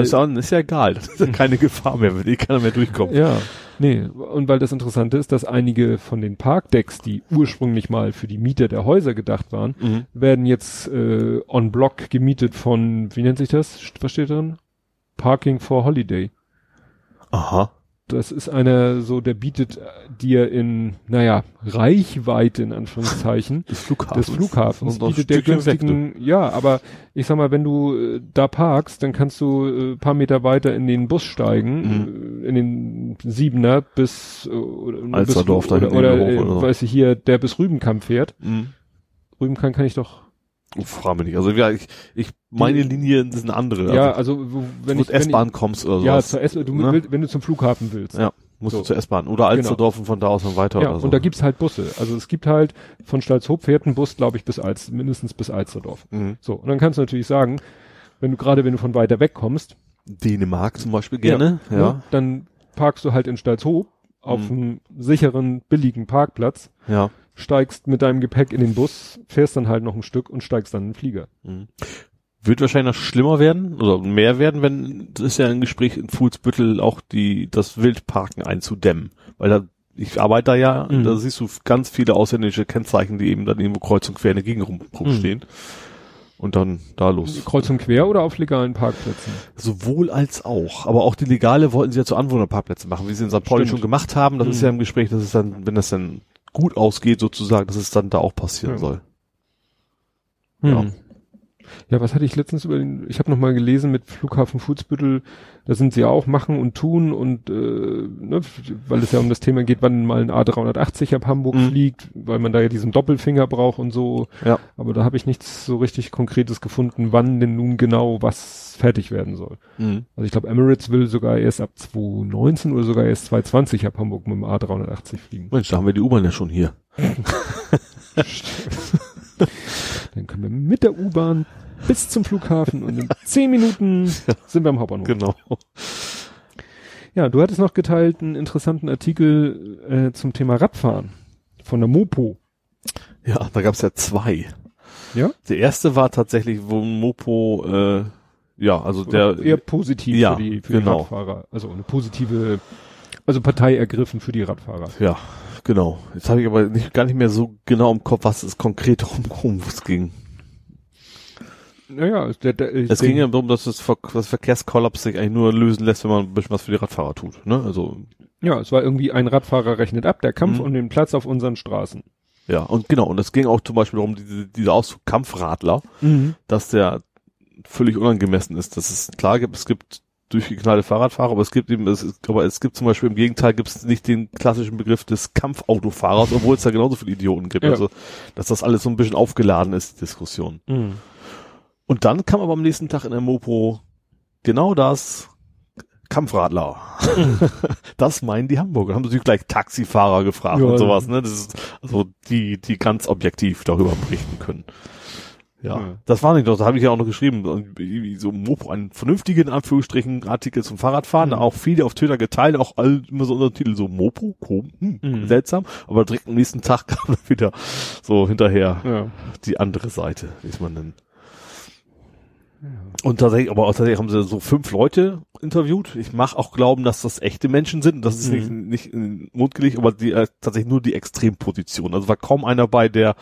Das ist, auch, ist ja egal. Das ist ja keine Gefahr mehr, wenn eh keiner mehr durchkommt. Ja, nee. Und weil das Interessante ist, dass einige von den Parkdecks, die ursprünglich mal für die Mieter der Häuser gedacht waren, Mhm. werden jetzt äh, on Block gemietet von, wie nennt sich das? Was steht drin? Parking for Holiday. Aha. Das ist einer so, der bietet äh, dir in, naja, Reichweite in Anführungszeichen Des Flughafens. des Flughafens bietet der günstigen, ja, aber ich sag mal, wenn du äh, da parkst, dann kannst du äh, paar Meter weiter in den Bus steigen, äh, in den Siebener bis äh, oder, Alsterdorf bis, oder, oder, äh, hoch oder so. weiß ich hier, der bis Rübenkamp fährt. Mhm. Rübenkamp kann ich doch, Oh, frag mich nicht. Also ja, ich, ich meine Linien sind andere. ja, also, also wenn du wenn S-Bahn kommst oder ich ja, zur S du Ne? willst, wenn du zum Flughafen willst. Ja, musst So. du zur S-Bahn. Oder Alsterdorf und von da aus dann weiter Ja, oder so. und da gibt's halt Busse. Also es gibt halt von Stalzhoop fährt ein Bus, glaube ich, bis als mindestens bis Alsterdorf. mhm. So, und dann kannst du natürlich sagen, wenn du gerade wenn du von weiter weg kommst, Dänemark zum Beispiel gerne. Ja. ne, dann parkst du halt in Stalzhoop auf Mhm. einem sicheren, billigen Parkplatz, Ja. steigst mit deinem Gepäck in den Bus, fährst dann halt noch ein Stück und steigst dann in den Flieger. Mhm. Wird wahrscheinlich noch schlimmer werden oder mehr werden, wenn das ist ja ein Gespräch in Fuhlsbüttel auch die das Wildparken einzudämmen, weil da ich arbeite da ja, Mhm. da siehst du ganz viele ausländische Kennzeichen, die eben dann irgendwo kreuz und quer in der Gegend rum, Mhm. rumstehen. Und dann da los. Kreuz und quer oder auf legalen Parkplätzen? Sowohl als auch. Aber auch die Legale wollten sie ja zu Anwohnerparkplätzen machen, wie sie in St. Pauli schon gemacht haben. Das Mhm. ist ja im Gespräch, dass es dann, wenn das dann gut ausgeht sozusagen, dass es dann da auch passieren Ja. soll. Ja. Ja. Was hatte ich letztens über den, ich habe noch mal gelesen mit Flughafen Fußbüttel, da sind sie ja auch machen und tun und äh, ne, weil es ja um das Thema geht, wann mal ein A380 ab Hamburg Mhm. fliegt, weil man da ja diesen Doppelfinger braucht und so. Ja. Aber da habe ich nichts so richtig Konkretes gefunden, wann denn nun genau was fertig werden soll. Mhm. Also ich glaube, Emirates will sogar erst ab 2019 oder sogar erst 2020 ab Hamburg mit dem A380 fliegen. Mensch, da haben wir die U-Bahn ja schon hier. Dann können wir mit der U-Bahn bis zum Flughafen und in zehn Minuten sind wir am Hauptbahnhof. Genau. Ja, du hattest noch geteilt einen interessanten Artikel äh, zum Thema Radfahren von der Mopo. Ja, da gab's ja zwei. Ja? Der erste war tatsächlich, wo Mopo, äh, ja, also Oder der, eher positiv ja, für, die, für genau. die Radfahrer. Also eine positive, also Partei ergriffen für die Radfahrer. ja, genau. Jetzt habe ich aber nicht, gar nicht mehr so genau im Kopf, was es konkret darum um es ging. Naja, der, der, Es ging ja darum, dass das, Ver das Verkehrskollaps sich eigentlich nur lösen lässt, wenn man ein bisschen was für die Radfahrer tut. Ne? Also ja, es war irgendwie ein Radfahrer rechnet ab, der Kampf Mhm. um den Platz auf unseren Straßen. ja, und genau, und es ging auch zum Beispiel darum, diese, dieser Ausdruck Kampfradler, dass der völlig unangemessen ist. Dass es klar gibt, es gibt durchgeknallte Fahrradfahrer, aber es gibt eben, es aber es gibt zum Beispiel im Gegenteil gibt es nicht den klassischen Begriff des Kampfautofahrers, obwohl es da genauso viele Idioten gibt. Ja. Also, dass das alles so ein bisschen aufgeladen ist, die Diskussion. Mhm. Und dann kam aber am nächsten Tag in der Mopo genau das Kampfradler. das meinen die Hamburger. Haben sie gleich Taxifahrer gefragt Ja. und sowas, ne? Das ist also die, die ganz objektiv darüber berichten können. Ja, Ja. das war nicht doch, da habe ich ja auch noch geschrieben, so Mopo, einen vernünftigen, in Anführungsstrichen, Artikel zum Fahrradfahren, Mhm. auch viele auf Twitter geteilt, auch all, immer so unter Titel so Mopo, kom, hm, Mhm. seltsam, aber direkt am nächsten Tag kam dann wieder so hinterher Ja. die andere Seite, wie es man nennt. Und tatsächlich, aber auch tatsächlich haben sie so fünf Leute interviewt. Ich mache auch glauben, dass das echte Menschen sind. Das ist Mhm. nicht, nicht in den Mund gelegt, aber die äh, tatsächlich nur die Extremposition. Also war kaum einer bei, der,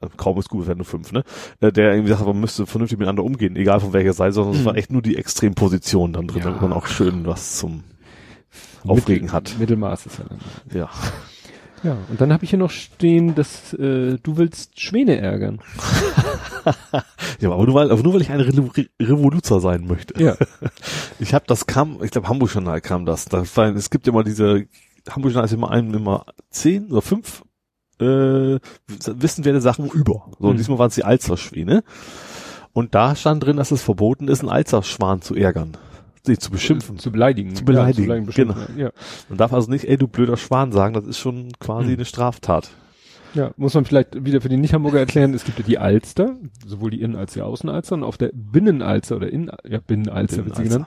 äh, kaum ist gut, es wären nur fünf, ne? Äh, der irgendwie sagt, man müsste vernünftig miteinander umgehen, egal von welcher Seite, sondern es Mhm. war echt nur die Extremposition dann drin, Ja. damit man auch schön was zum Aufregen Mittel, hat. Mittelmaß ist ja dann. Ja. Ja, und dann habe ich hier noch stehen, dass äh, du willst Schwäne ärgern. Ja, aber nur weil, aber nur weil ich ein Re Re Revoluzer sein möchte. Ja. Ich habe das kam, ich glaube Hamburg Journal kam das. das war, es gibt immer diese Hamburg Journal ist immer einem immer zehn oder fünf äh, wissenswerte Sachen über. So und Mhm. diesmal waren es die Alsterschwäne. Und da stand drin, dass es verboten ist, einen Alsterschwan zu ärgern, sie zu beschimpfen. Zu beleidigen. Zu beleidigen, Ja, bestimmt, genau. Ja. Man darf also nicht, ey du blöder Schwan sagen, das ist schon quasi Mhm. eine Straftat. ja, muss man vielleicht wieder für die Nicht-Hamburger erklären, es gibt ja die Alster, sowohl die Innen- als die Außenalster und auf der Binnenalster oder Innen, ja, Binnenalster wird sie Binnenalster. genannt.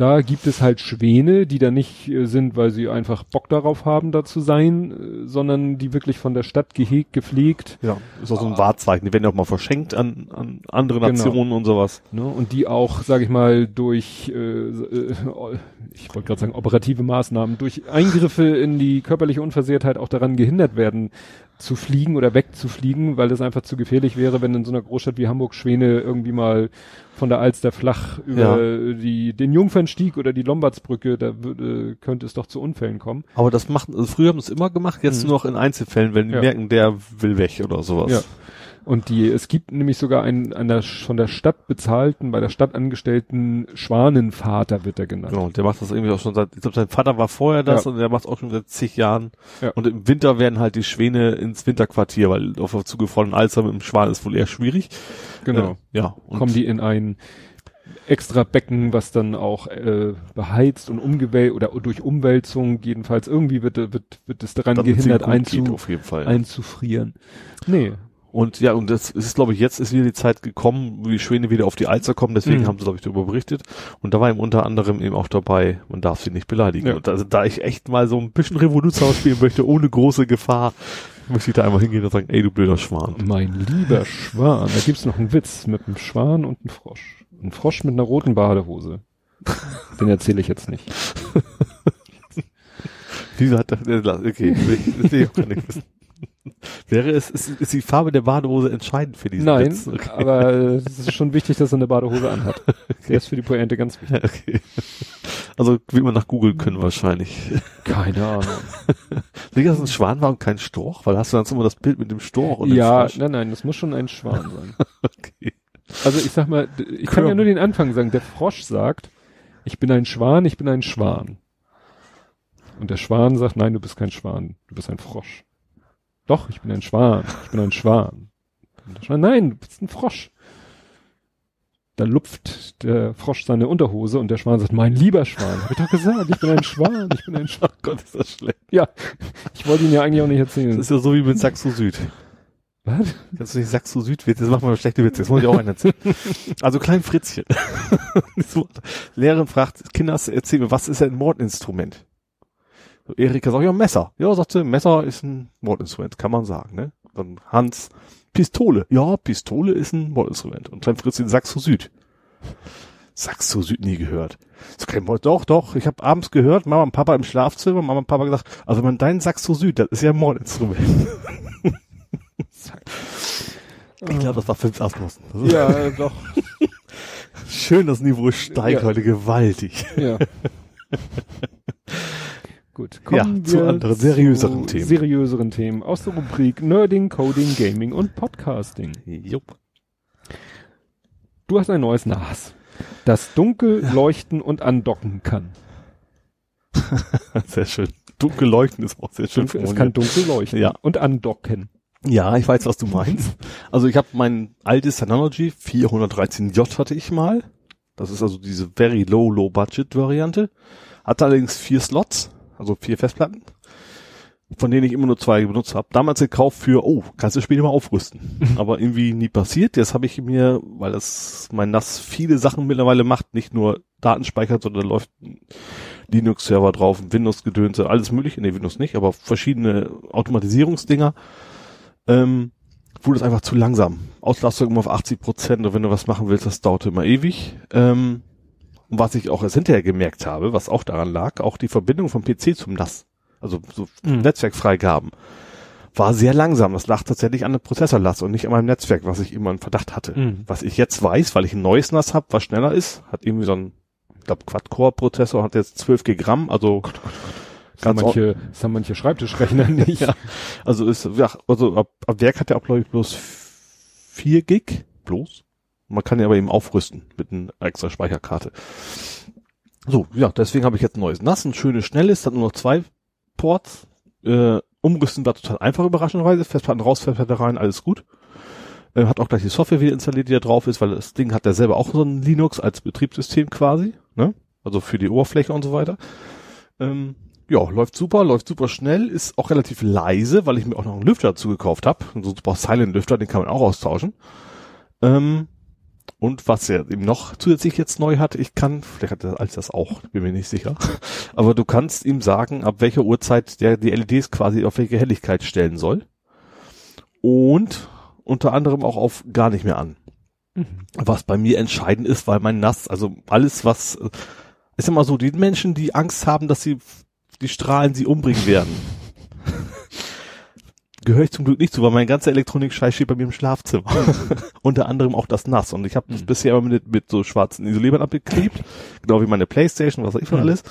Da gibt es halt Schwäne, die da nicht äh, sind, weil sie einfach Bock darauf haben, da zu sein, äh, sondern die wirklich von der Stadt gehegt, gepflegt, Ja, ist auch so ein Wahrzeichen. Die werden ja auch mal verschenkt an, an andere Genau. Nationen und sowas. Ne, und die auch, sage ich mal, durch, äh, äh, ich wollte gerade sagen, operative Maßnahmen, durch Eingriffe in die körperliche Unversehrtheit auch daran gehindert werden, zu fliegen oder wegzufliegen, weil das einfach zu gefährlich wäre, wenn in so einer Großstadt wie Hamburg Schwäne irgendwie mal von der Alster flach über die, den Jungfernstieg oder die Lombardsbrücke, da würde, könnte es doch zu Unfällen kommen. Aber das macht, also früher haben sie es immer gemacht, jetzt Mhm. nur noch in Einzelfällen, wenn die Ja. merken, der will weg oder sowas. Ja. Und die, es gibt nämlich sogar einen, einer von der Stadt bezahlten, bei der Stadt angestellten Schwanenvater wird er genannt. Genau, und der macht das irgendwie auch schon seit, ich glaube, sein Vater war vorher das Ja. und der macht auch schon seit zig Jahren. Ja. Und im Winter werden halt die Schwäne ins Winterquartier, weil auf der zugefrorenen Alster mit dem Schwan ist wohl eher schwierig. Genau. Äh, ja. Kommen die in ein extra Becken, was dann auch äh, beheizt und umgewälzt oder durch Umwälzung jedenfalls irgendwie wird, wird, wird es daran es gehindert einzu, auf jeden Fall. einzufrieren. Nee. Und ja, und das ist, glaube ich, jetzt ist wieder die Zeit gekommen, wo die Schwäne wieder auf die Alster kommen, deswegen Mhm. haben sie, glaube ich, darüber berichtet. Und da war eben unter anderem eben auch dabei, man darf sie nicht beleidigen. Ja. Und also, da ich echt mal so ein bisschen Revolution spielen möchte, ohne große Gefahr, möchte ich da einmal hingehen und sagen, ey, du blöder Schwan. Mein lieber Schwan. Da gibt's noch einen Witz mit einem Schwan und einem Frosch. Ein Frosch mit einer roten Badehose. Den erzähle ich jetzt nicht. Wieso hat okay, das will ich auch gar nicht wissen. Wäre es, ist, ist die Farbe der Badehose entscheidend für diesen Nein? Okay. aber es ist schon wichtig, dass er eine Badehose anhat. Der ist für die Pointe ganz wichtig. okay. Also, will man nach googeln können wahrscheinlich. Keine Ahnung. Sicher, dass ein Schwan war und kein Storch? Weil hast du dann immer das Bild mit dem Storch und ja, dem nein, nein, das muss schon ein Schwan sein. Okay. Also ich sag mal, ich kann ja nur den Anfang sagen. Der Frosch sagt, ich bin ein Schwan, ich bin ein Schwan. Und der Schwan sagt, nein, du bist kein Schwan, du bist ein Frosch. Doch, ich bin ein Schwan, ich bin ein Schwan. Und der Schwan, nein, du bist ein Frosch. Da lupft der Frosch seine Unterhose und der Schwan sagt, mein lieber Schwan, hab ich doch gesagt, ich bin ein Schwan, ich bin ein Schwan. Oh Gott, ist das schlecht. Ja, ich wollte ihn ja eigentlich auch nicht erzählen. Das ist ja so wie mit Saxo Süd. Was? Kannst du nicht Saxo Süd Witze? Das macht man schlechte Witze. Das muss ich auch einen erzählen. Also klein Fritzchen. Lehrerin fragt, Kinder, erzähl mir, was ist ein Mordinstrument? Erika sagt, ja, Messer. Ja, sagt sie, Messer ist ein Mordinstrument, kann man sagen, ne? Dann Hans, Pistole. Ja, Pistole ist ein Mordinstrument. Und klein Fritzchen, Saxo Süd. Saxo Süd nie gehört. So kein Mord, doch, doch. Ich habe abends gehört, Mama und Papa im Schlafzimmer, Mama und Papa gesagt, also wenn man dein Saxo Süd, das ist ja ein Mordinstrument. Ich glaube, das war fünf Asmussen. Ja, doch. Schön, das Niveau steigt Ja. heute gewaltig. Ja. Gut, Ja, kommen zu wir anderen, seriöseren zu Themen. Seriöseren Themen aus der Rubrik Nerding, Coding, Gaming und Podcasting. Jupp. Du hast ein neues NAS. Das dunkel leuchten und andocken kann. sehr schön. Dunkel leuchten ist auch sehr schön. Es kann dunkel leuchten Ja. und andocken. Ja, ich weiß, was du meinst. Also ich habe mein altes Synology 413J hatte ich mal. Das ist also diese very low, low budget Variante. Hatte allerdings vier Slots, also vier Festplatten, von denen ich immer nur zwei benutzt habe. Damals gekauft für, oh, kannst du später mal aufrüsten. Aber irgendwie nie passiert. Jetzt habe ich mir, weil das mein NAS viele Sachen mittlerweile macht, nicht nur Daten speichert, sondern läuft ein Linux-Server drauf, ein Windows-Gedönse, alles mögliche, nee, Windows nicht, aber verschiedene Automatisierungsdinger ähm, wurde es einfach zu langsam. Auslastung immer auf 80 Prozent und wenn du was machen willst, das dauerte immer ewig. Ähm, und was ich auch erst hinterher gemerkt habe, was auch daran lag, auch die Verbindung vom PC zum NAS, also so Mhm. Netzwerkfreigaben, war sehr langsam. Das lag tatsächlich an der Prozessorlast und nicht an meinem Netzwerk, was ich immer einen Verdacht hatte. Mhm. Was ich jetzt weiß, weil ich ein neues NAS habe, was schneller ist, hat irgendwie so ein, ich glaube, Quad-Core-Prozessor, hat jetzt 12 Gramm, also Das haben manche, das haben manche Schreibtischrechner nicht. Ja. Also ist, ja, also ab, ab Werk hat er auch, glaube ich, bloß 4 Gig. Bloß? Man kann ja aber eben aufrüsten mit einer extra Speicherkarte. So, ja, deswegen habe ich jetzt ein neues NAS, ein schönes, schnelles, hat nur noch zwei Ports. Äh, umrüsten war total einfach überraschenderweise. Festplatten raus, Festplatte rein, alles gut. Äh, hat auch gleich die Software wieder installiert, die da drauf ist, weil das Ding hat ja selber auch so ein Linux als Betriebssystem quasi, ne? Also für die Oberfläche und so weiter. Ähm, ja, läuft super, läuft super schnell, ist auch relativ leise, weil ich mir auch noch einen Lüfter dazu gekauft habe. So ein super Silent Lüfter, den kann man auch austauschen. Ähm, und was er eben noch zusätzlich jetzt neu hat, ich kann, vielleicht hat er als das auch, bin mir nicht sicher, aber du kannst ihm sagen, ab welcher Uhrzeit der die LEDs quasi auf welche Helligkeit stellen soll. Und unter anderem auch auf gar nicht mehr an. Mhm. Was bei mir entscheidend ist, weil mein NAS, also alles was, ist immer so, die Menschen, die Angst haben, dass sie die Strahlen sie umbringen werden. Gehöre ich zum Glück nicht zu, weil mein ganzer Elektronik-Scheiß steht bei mir im Schlafzimmer. Unter anderem auch das NAS. Und ich habe das Mhm. bisher immer mit, mit so schwarzen Isolierband abgeklebt. genau wie meine Playstation, was weiß ich von Mhm. alles.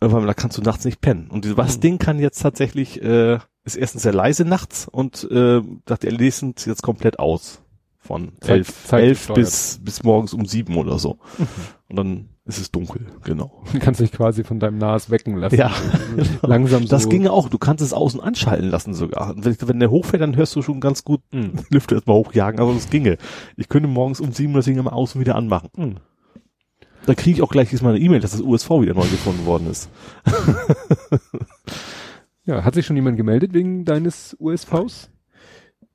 Weil da kannst du nachts nicht pennen. Und dieses was Mhm. Ding kann jetzt tatsächlich, äh, ist erstens sehr leise nachts und äh, dachte, LEDs sind jetzt komplett aus. Von Zeit- elf, Zeit elf bis, bis morgens um sieben oder so. Und dann ist es dunkel, genau. Du kannst dich quasi von deinem NAS wecken lassen. Ja, Langsam so. Das ginge auch. Du kannst es außen anschalten lassen sogar. Wenn, wenn der hochfährt, dann hörst du schon ganz gut Mhm. Lüfter erstmal hochjagen, aber das ginge. Ich könnte morgens um sieben das Ding immer außen wieder anmachen. Mhm. Da kriege ich auch gleich diesmal eine E-Mail, dass das USV wieder neu gefunden worden ist. Ja, hat sich schon jemand gemeldet wegen deines USVs?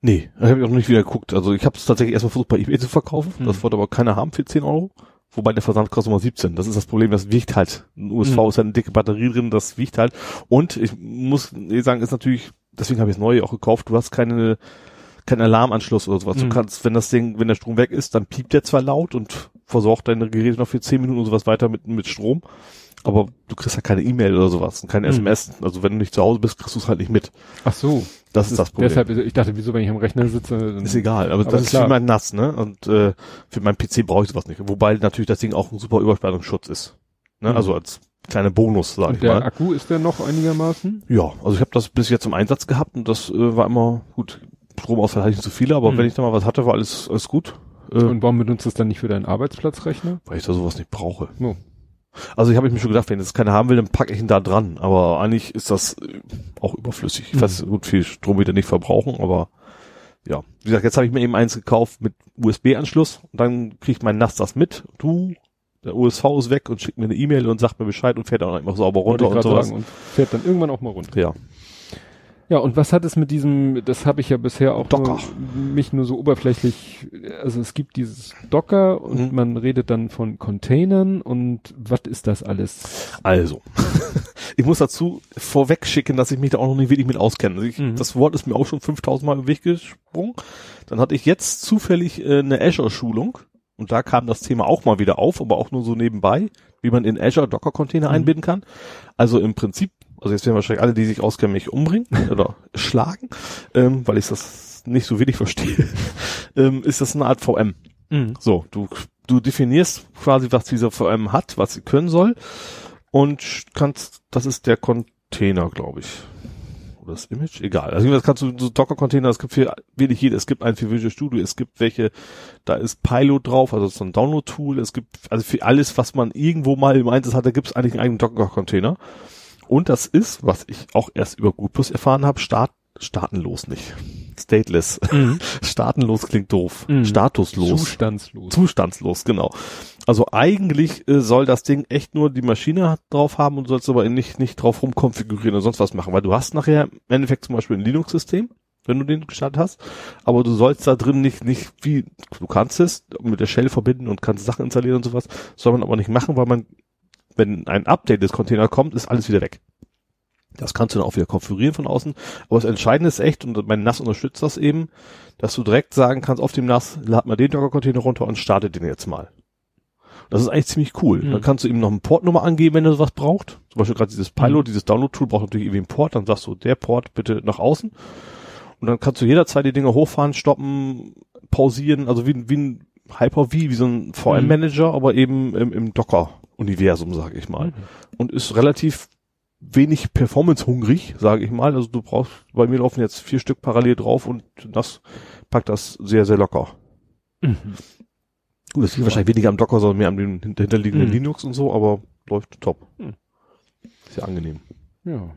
Nee, da habe ich auch noch nicht wieder geguckt. Also ich habe es tatsächlich erstmal versucht bei eBay zu verkaufen. Hm. Das wollte aber keiner haben für 10 Euro. Wobei der Versand kostet immer 17. Das ist das Problem, das wiegt halt. Ein USV Hm. ist halt eine dicke Batterie drin, das wiegt halt. Und ich muss eh sagen, ist natürlich, deswegen habe ich das neue auch gekauft, du hast keine, keinen Alarmanschluss oder sowas. Hm. Du kannst, wenn das Ding, wenn der Strom weg ist, dann piept der zwar laut und versorgt deine Geräte noch für 10 Minuten und sowas weiter mit, mit Strom. Aber du kriegst ja keine E-Mail oder sowas und keine Hm. SMS. Also wenn du nicht zu Hause bist, kriegst du es halt nicht mit. Ach so. Das, ist das Problem. Deshalb, ich dachte, wieso, wenn ich am Rechner sitze? Ist egal, aber, Aber das ist klar. für mein NAS, ne? Und äh, für meinen PC brauche ich sowas nicht. Wobei natürlich das Ding auch ein super Überspannungsschutz ist. Ne? Mhm. Also als kleiner Bonus, sag Und ich der mal. Akku ist der noch einigermaßen? Ja, also ich habe das bis jetzt im Einsatz gehabt und das äh, war immer gut. Stromausfall hatte ich nicht so viele, aber Mhm. wenn ich da mal was hatte, war alles alles gut. Äh, Und warum benutzt du es dann nicht für deinen Arbeitsplatzrechner? weil ich da sowas nicht brauche. Oh. Also ich habe mir schon gedacht, wenn das keiner haben will, dann packe ich ihn da dran. Aber eigentlich ist das äh, auch überflüssig. Ich Mhm. weiß, gut viel Strom wieder nicht verbrauchen, aber ja. Wie gesagt, jetzt habe ich mir eben eins gekauft mit USB-Anschluss und dann kriegt mein NAS das mit. Du, der USV ist weg und schickt mir eine E-Mail und sagt mir Bescheid und fährt dann einfach sauber runter und sowas. sagen. Und fährt dann irgendwann auch mal runter. Ja. Ja, und was hat es mit diesem, das habe ich ja bisher auch Docker. Nur, mich nur so oberflächlich, also es gibt dieses Docker und Mhm. man redet dann von Containern und was ist das alles? Also, ich muss dazu vorweg schicken, dass ich mich da auch noch nicht wirklich mit auskenne. Also ich, Mhm. Das Wort ist mir auch schon 5000 Mal im Weg gesprungen. Dann hatte ich jetzt zufällig äh, eine Azure-Schulung und da kam das Thema auch mal wieder auf, aber auch nur so nebenbei, wie man in Azure Docker-Container Mhm. einbinden kann. Also im Prinzip, also jetzt werden wahrscheinlich alle, die sich auskennen, mich umbringen oder schlagen, ähm, weil ich das nicht so wenig verstehe, ähm, ist das eine Art VM. So, du, du definierst quasi, was dieser VM hat, was sie können soll und kannst, das ist der Container, glaube ich. oder das Image, egal. Also das kannst du so Docker-Container, es gibt für wenig jede, es gibt einen für Visual Studio, es gibt welche, da ist Pilot drauf, also so ein Download-Tool, es gibt, also für alles, was man irgendwo mal im Einsatz hat, da gibt es eigentlich einen eigenen Docker-Container. Und das ist, was ich auch erst über GoodPlus erfahren habe, Start, staatenlos nicht. Stateless. Mhm. Staatenlos klingt doof. Mhm. Statuslos. Zustandslos. Zustandslos, genau. Also eigentlich äh, soll das Ding echt nur die Maschine drauf haben und sollst aber nicht, nicht drauf rumkonfigurieren oder sonst was machen, weil du hast nachher im Endeffekt zum Beispiel ein Linux-System, wenn du den gestartet hast, aber du sollst da drin nicht, nicht wie, du kannst es mit der Shell verbinden und kannst Sachen installieren und sowas, soll man aber nicht machen, weil man, wenn ein Update des Containers kommt, ist alles wieder weg. Das kannst du dann auch wieder konfigurieren von außen. Aber das Entscheidende ist echt, und mein NAS unterstützt das eben, dass du direkt sagen kannst, auf dem NAS, lad mal den Docker-Container runter und starte den jetzt mal. Das ist eigentlich ziemlich cool. Mhm. Dann kannst du ihm noch eine Portnummer angeben, wenn er sowas braucht. Zum Beispiel gerade dieses Pilot, dieses Download-Tool braucht natürlich irgendwie einen Port. Dann sagst du, der Port bitte nach außen. Und dann kannst du jederzeit die Dinge hochfahren, stoppen, pausieren. Also wie, wie ein Hyper-V, wie so ein VM-Manager, aber eben im, im Docker-Universum, sage ich mal. Mhm. Und ist relativ wenig performance-hungrig, sage ich mal. Also du brauchst, bei mir laufen jetzt vier Stück parallel drauf und das packt das sehr, sehr locker. Mhm. Gut, das liegt wahrscheinlich weniger am Docker, sondern mehr am den hinterliegenden Mhm. Linux und so, aber läuft top. Mhm. Sehr angenehm. Ja.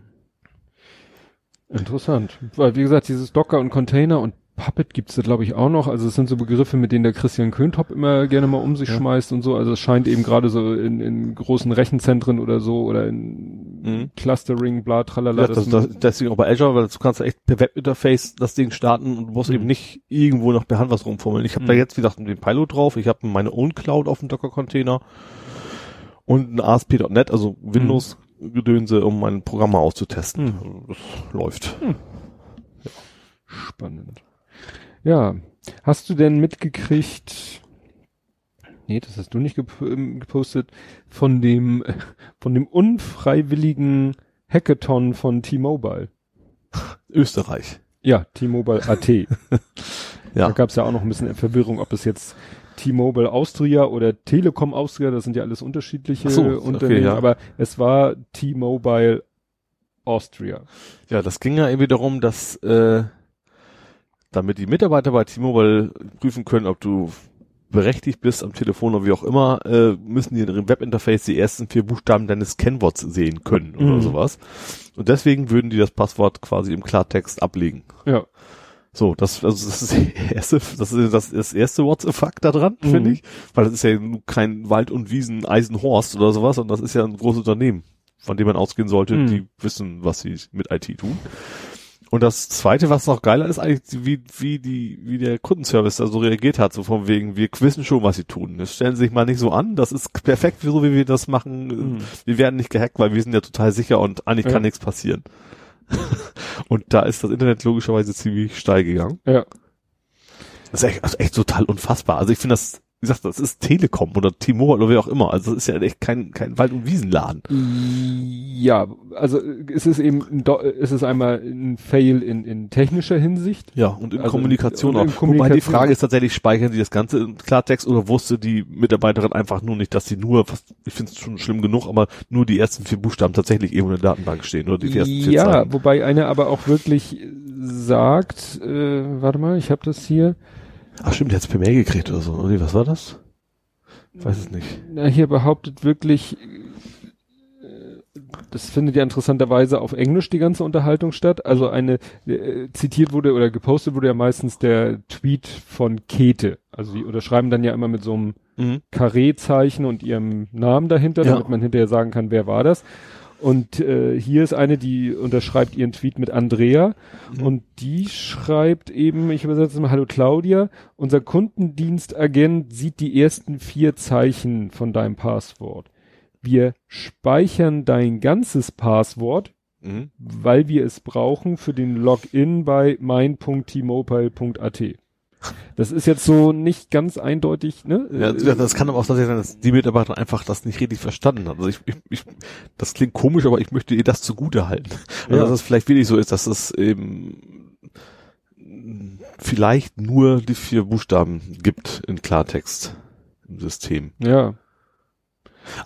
Interessant. Weil, wie gesagt, dieses Docker und Container und Puppet gibt's da, glaube ich, auch noch. Also es sind so Begriffe, mit denen der Christian Köntop immer gerne mal um sich Ja. schmeißt und so. Also es scheint eben gerade so in, in großen Rechenzentren oder so oder in Mhm. Clustering, bla, tralala. Ja, das, das, deswegen auch bei Azure, weil du kannst ja echt per Webinterface das Ding starten und du musst Mhm. eben nicht irgendwo noch per Hand was rumfummeln. Ich habe da Mhm. jetzt, wie gesagt, den Pilot drauf. Ich habe meine Own Cloud auf dem Docker-Container und ein ASP.NET, also Windows-Gedönse, um mein Programm mal auszutesten. Mhm. Also Das läuft. Spannend. Ja. Hast du denn mitgekriegt, nee, das hast du nicht ähm, gepostet, von dem, von dem unfreiwilligen Hackathon von T-Mobile? Österreich. Ja, T-Mobile AT. Da Ja. gab es ja auch noch ein bisschen Verwirrung, ob es jetzt T-Mobile Austria oder Telekom Austria, das sind ja alles unterschiedliche so, okay, Unternehmen, ja. aber es war T-Mobile Austria. Ja, das ging ja irgendwie darum, dass äh, damit die Mitarbeiter bei T-Mobile prüfen können, ob du berechtigt bist am Telefon oder wie auch immer, äh, müssen die in ihrem Webinterface die ersten vier Buchstaben deines Kennworts sehen können oder Mhm. sowas. Und deswegen würden die das Passwort quasi im Klartext ablegen. Ja. So, das, also das ist erste, das ist das, das erste WhatsApp-Fuck da dran, Mhm. finde ich. Weil das ist ja kein Wald- und Wiesen Eisenhorst oder sowas, sondern das ist ja ein großes Unternehmen, von dem man ausgehen sollte, Mhm. die wissen, was sie mit IT tun. Und das zweite, was noch geiler ist, eigentlich, wie, wie die, wie der Kundenservice da so reagiert hat, so von wegen, wir wissen schon, was sie tun. Das stellen sie sich mal nicht so an, das ist perfekt, so wie wir das machen. Mhm. Wir werden nicht gehackt, weil wir sind ja total sicher und eigentlich Ja. kann nichts passieren. und da ist das Internet logischerweise ziemlich steil gegangen. Ja. Das ist echt, also echt total unfassbar. Also ich finde das, wie gesagt, das ist Telekom oder T-Mobile oder wie auch immer. Also das ist ja echt kein, kein Wald- und Wiesenladen. Ja, also es ist eben, es ist einmal ein Fail in, in technischer Hinsicht. Ja, und in Also Kommunikation und in auch. Wobei die Kommunikation- Frage ist tatsächlich, speichern die das Ganze in Klartext oder wusste die Mitarbeiterin einfach nur nicht, dass sie nur, fast, ich finde es schon schlimm genug, aber nur die ersten vier Buchstaben tatsächlich irgendwo in der Datenbank stehen oder die ersten vier Ja, Zeilen. wobei einer aber auch wirklich sagt, äh, warte mal, ich habe das hier, Ach stimmt, der hat's per Mail gekriegt oder so. Oder was war das? Ich weiß es nicht. na, hier behauptet wirklich, äh, das findet ja interessanterweise auf Englisch die ganze Unterhaltung statt. Also eine äh, zitiert wurde oder gepostet wurde ja meistens der Tweet von Kete. Also die unterschreiben dann ja immer mit so einem Mhm. Karree-Zeichen und ihrem Namen dahinter, Ja. damit man hinterher sagen kann, wer war das. Und äh, hier ist eine, die unterschreibt ihren Tweet mit Andrea Mhm. und die schreibt eben, ich übersetze mal, hallo Claudia, unser Kundendienstagent sieht die ersten vier Zeichen von deinem Passwort. Wir speichern dein ganzes Passwort, Mhm. weil wir es brauchen für den Login bei mein.tmobile.at. Das ist jetzt so nicht ganz eindeutig, ne? Ja, das kann aber auch tatsächlich sein, dass die Mitarbeiter einfach das nicht richtig verstanden hat. Also ich, ich, ich das klingt komisch, aber ich möchte ihr das zugute halten. Also Ja. dass es vielleicht wirklich so ist, dass es eben vielleicht nur die vier Buchstaben gibt in Klartext im System. Ja.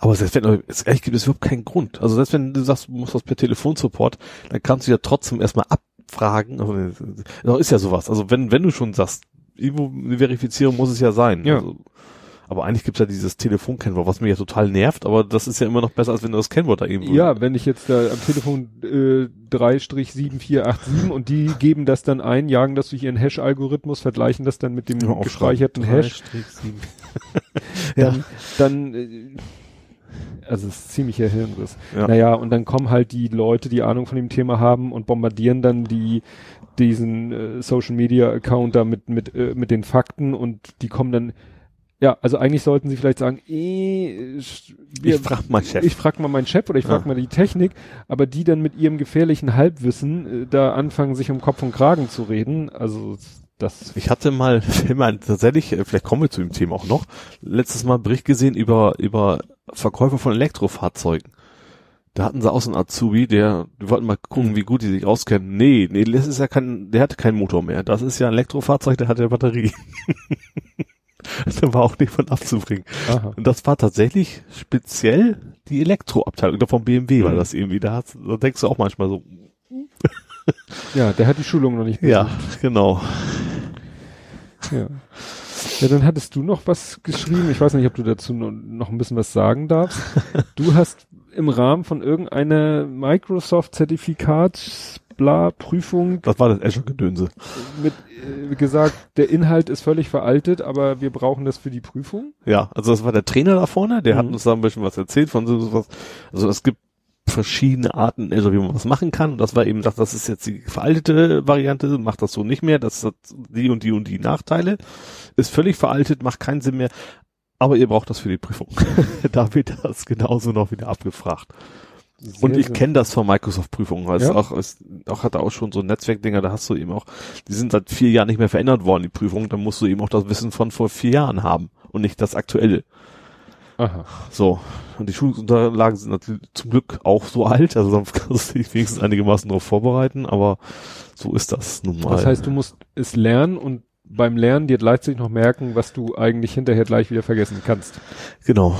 Aber selbst wenn, ehrlich gibt es überhaupt keinen Grund. Also selbst wenn du sagst, du musst das per Telefonsupport, dann kannst du ja trotzdem erstmal abfragen. Also, ist ja sowas. Also wenn, wenn du schon sagst, irgendwo eine Verifizierung muss es ja sein. Ja. Also, aber eigentlich gibt's ja dieses Telefonkennwort, was mich ja total nervt, aber das ist ja immer noch besser, als wenn du das Kennwort da irgendwo. Ja, wenn ich jetzt da am Telefon äh, 3-7487 und die geben das dann ein, jagen das durch ihren Hash-Algorithmus, vergleichen das dann mit dem Ja, gespeicherten. Hash, Strich sieben. dann, dann äh, also es ist ziemlicher Hirnriss. Ja. Naja, und dann kommen halt die Leute, die Ahnung von dem Thema haben und bombardieren dann die diesen äh, Social Media Account da mit mit äh, mit den Fakten und die kommen dann ja, also eigentlich sollten sie vielleicht sagen, eh, wir- Ich frag mal Chef. ich frag mal meinen Chef oder ich frag Ja. mal die Technik, aber die dann mit ihrem gefährlichen Halbwissen äh, da anfangen, sich um Kopf und Kragen zu reden, also das Ich hatte mal, mal tatsächlich, äh, vielleicht kommen wir zu dem Thema auch noch, letztes Mal einen Bericht gesehen über, über Verkäufer von Elektrofahrzeugen. Da hatten sie auch so einen Azubi, der, die wollten mal gucken, wie gut die sich auskennen. Nee, nee, das ist ja kein, der hatte keinen Motor mehr. Das ist ja ein Elektrofahrzeug, der hatte eine Batterie. der war auch nicht von abzubringen. aha. Und das war tatsächlich speziell die Elektroabteilung da vom BMW, war Mhm. das irgendwie. Da, da denkst du auch manchmal so, Ja, der hat die Schulung noch nicht ja, genau. Ja. Ja, dann hattest du noch was geschrieben. Ich weiß nicht, ob du dazu no- noch ein bisschen was sagen darfst. Du hast im Rahmen von irgendeiner Microsoft-Zertifikat bla Prüfung Das war das Azure-Gedönse. mit äh, gesagt, der Inhalt ist völlig veraltet, aber wir brauchen das für die Prüfung. Ja, also das war der Trainer da vorne, der hat Mhm. uns da ein bisschen was erzählt von so was. Also es gibt verschiedene Arten, also wie man was machen kann. Und das war eben, sagt, das ist jetzt die veraltete Variante, macht das so nicht mehr, das hat die und die und die Nachteile. Ist völlig veraltet, macht keinen Sinn mehr. Aber ihr braucht das für die Prüfung. da wird das genauso noch wieder abgefragt. Und Sehr, ich sehr- kenne das von Microsoft-Prüfungen, es Ja. auch, es auch hat er auch schon so Netzwerkdinger, da hast du eben auch, die sind seit vier Jahren nicht mehr verändert worden, die Prüfungen, da musst du eben auch das Wissen von vor vier Jahren haben und nicht das aktuelle. Aha. So. Und die Schulungsunterlagen sind natürlich zum Glück auch so alt, also da kannst du dich wenigstens einigermaßen darauf vorbereiten, aber so ist das nun mal. Das heißt, du musst es lernen und beim Lernen dir gleichzeitig noch merken, was du eigentlich hinterher gleich wieder vergessen kannst. Genau.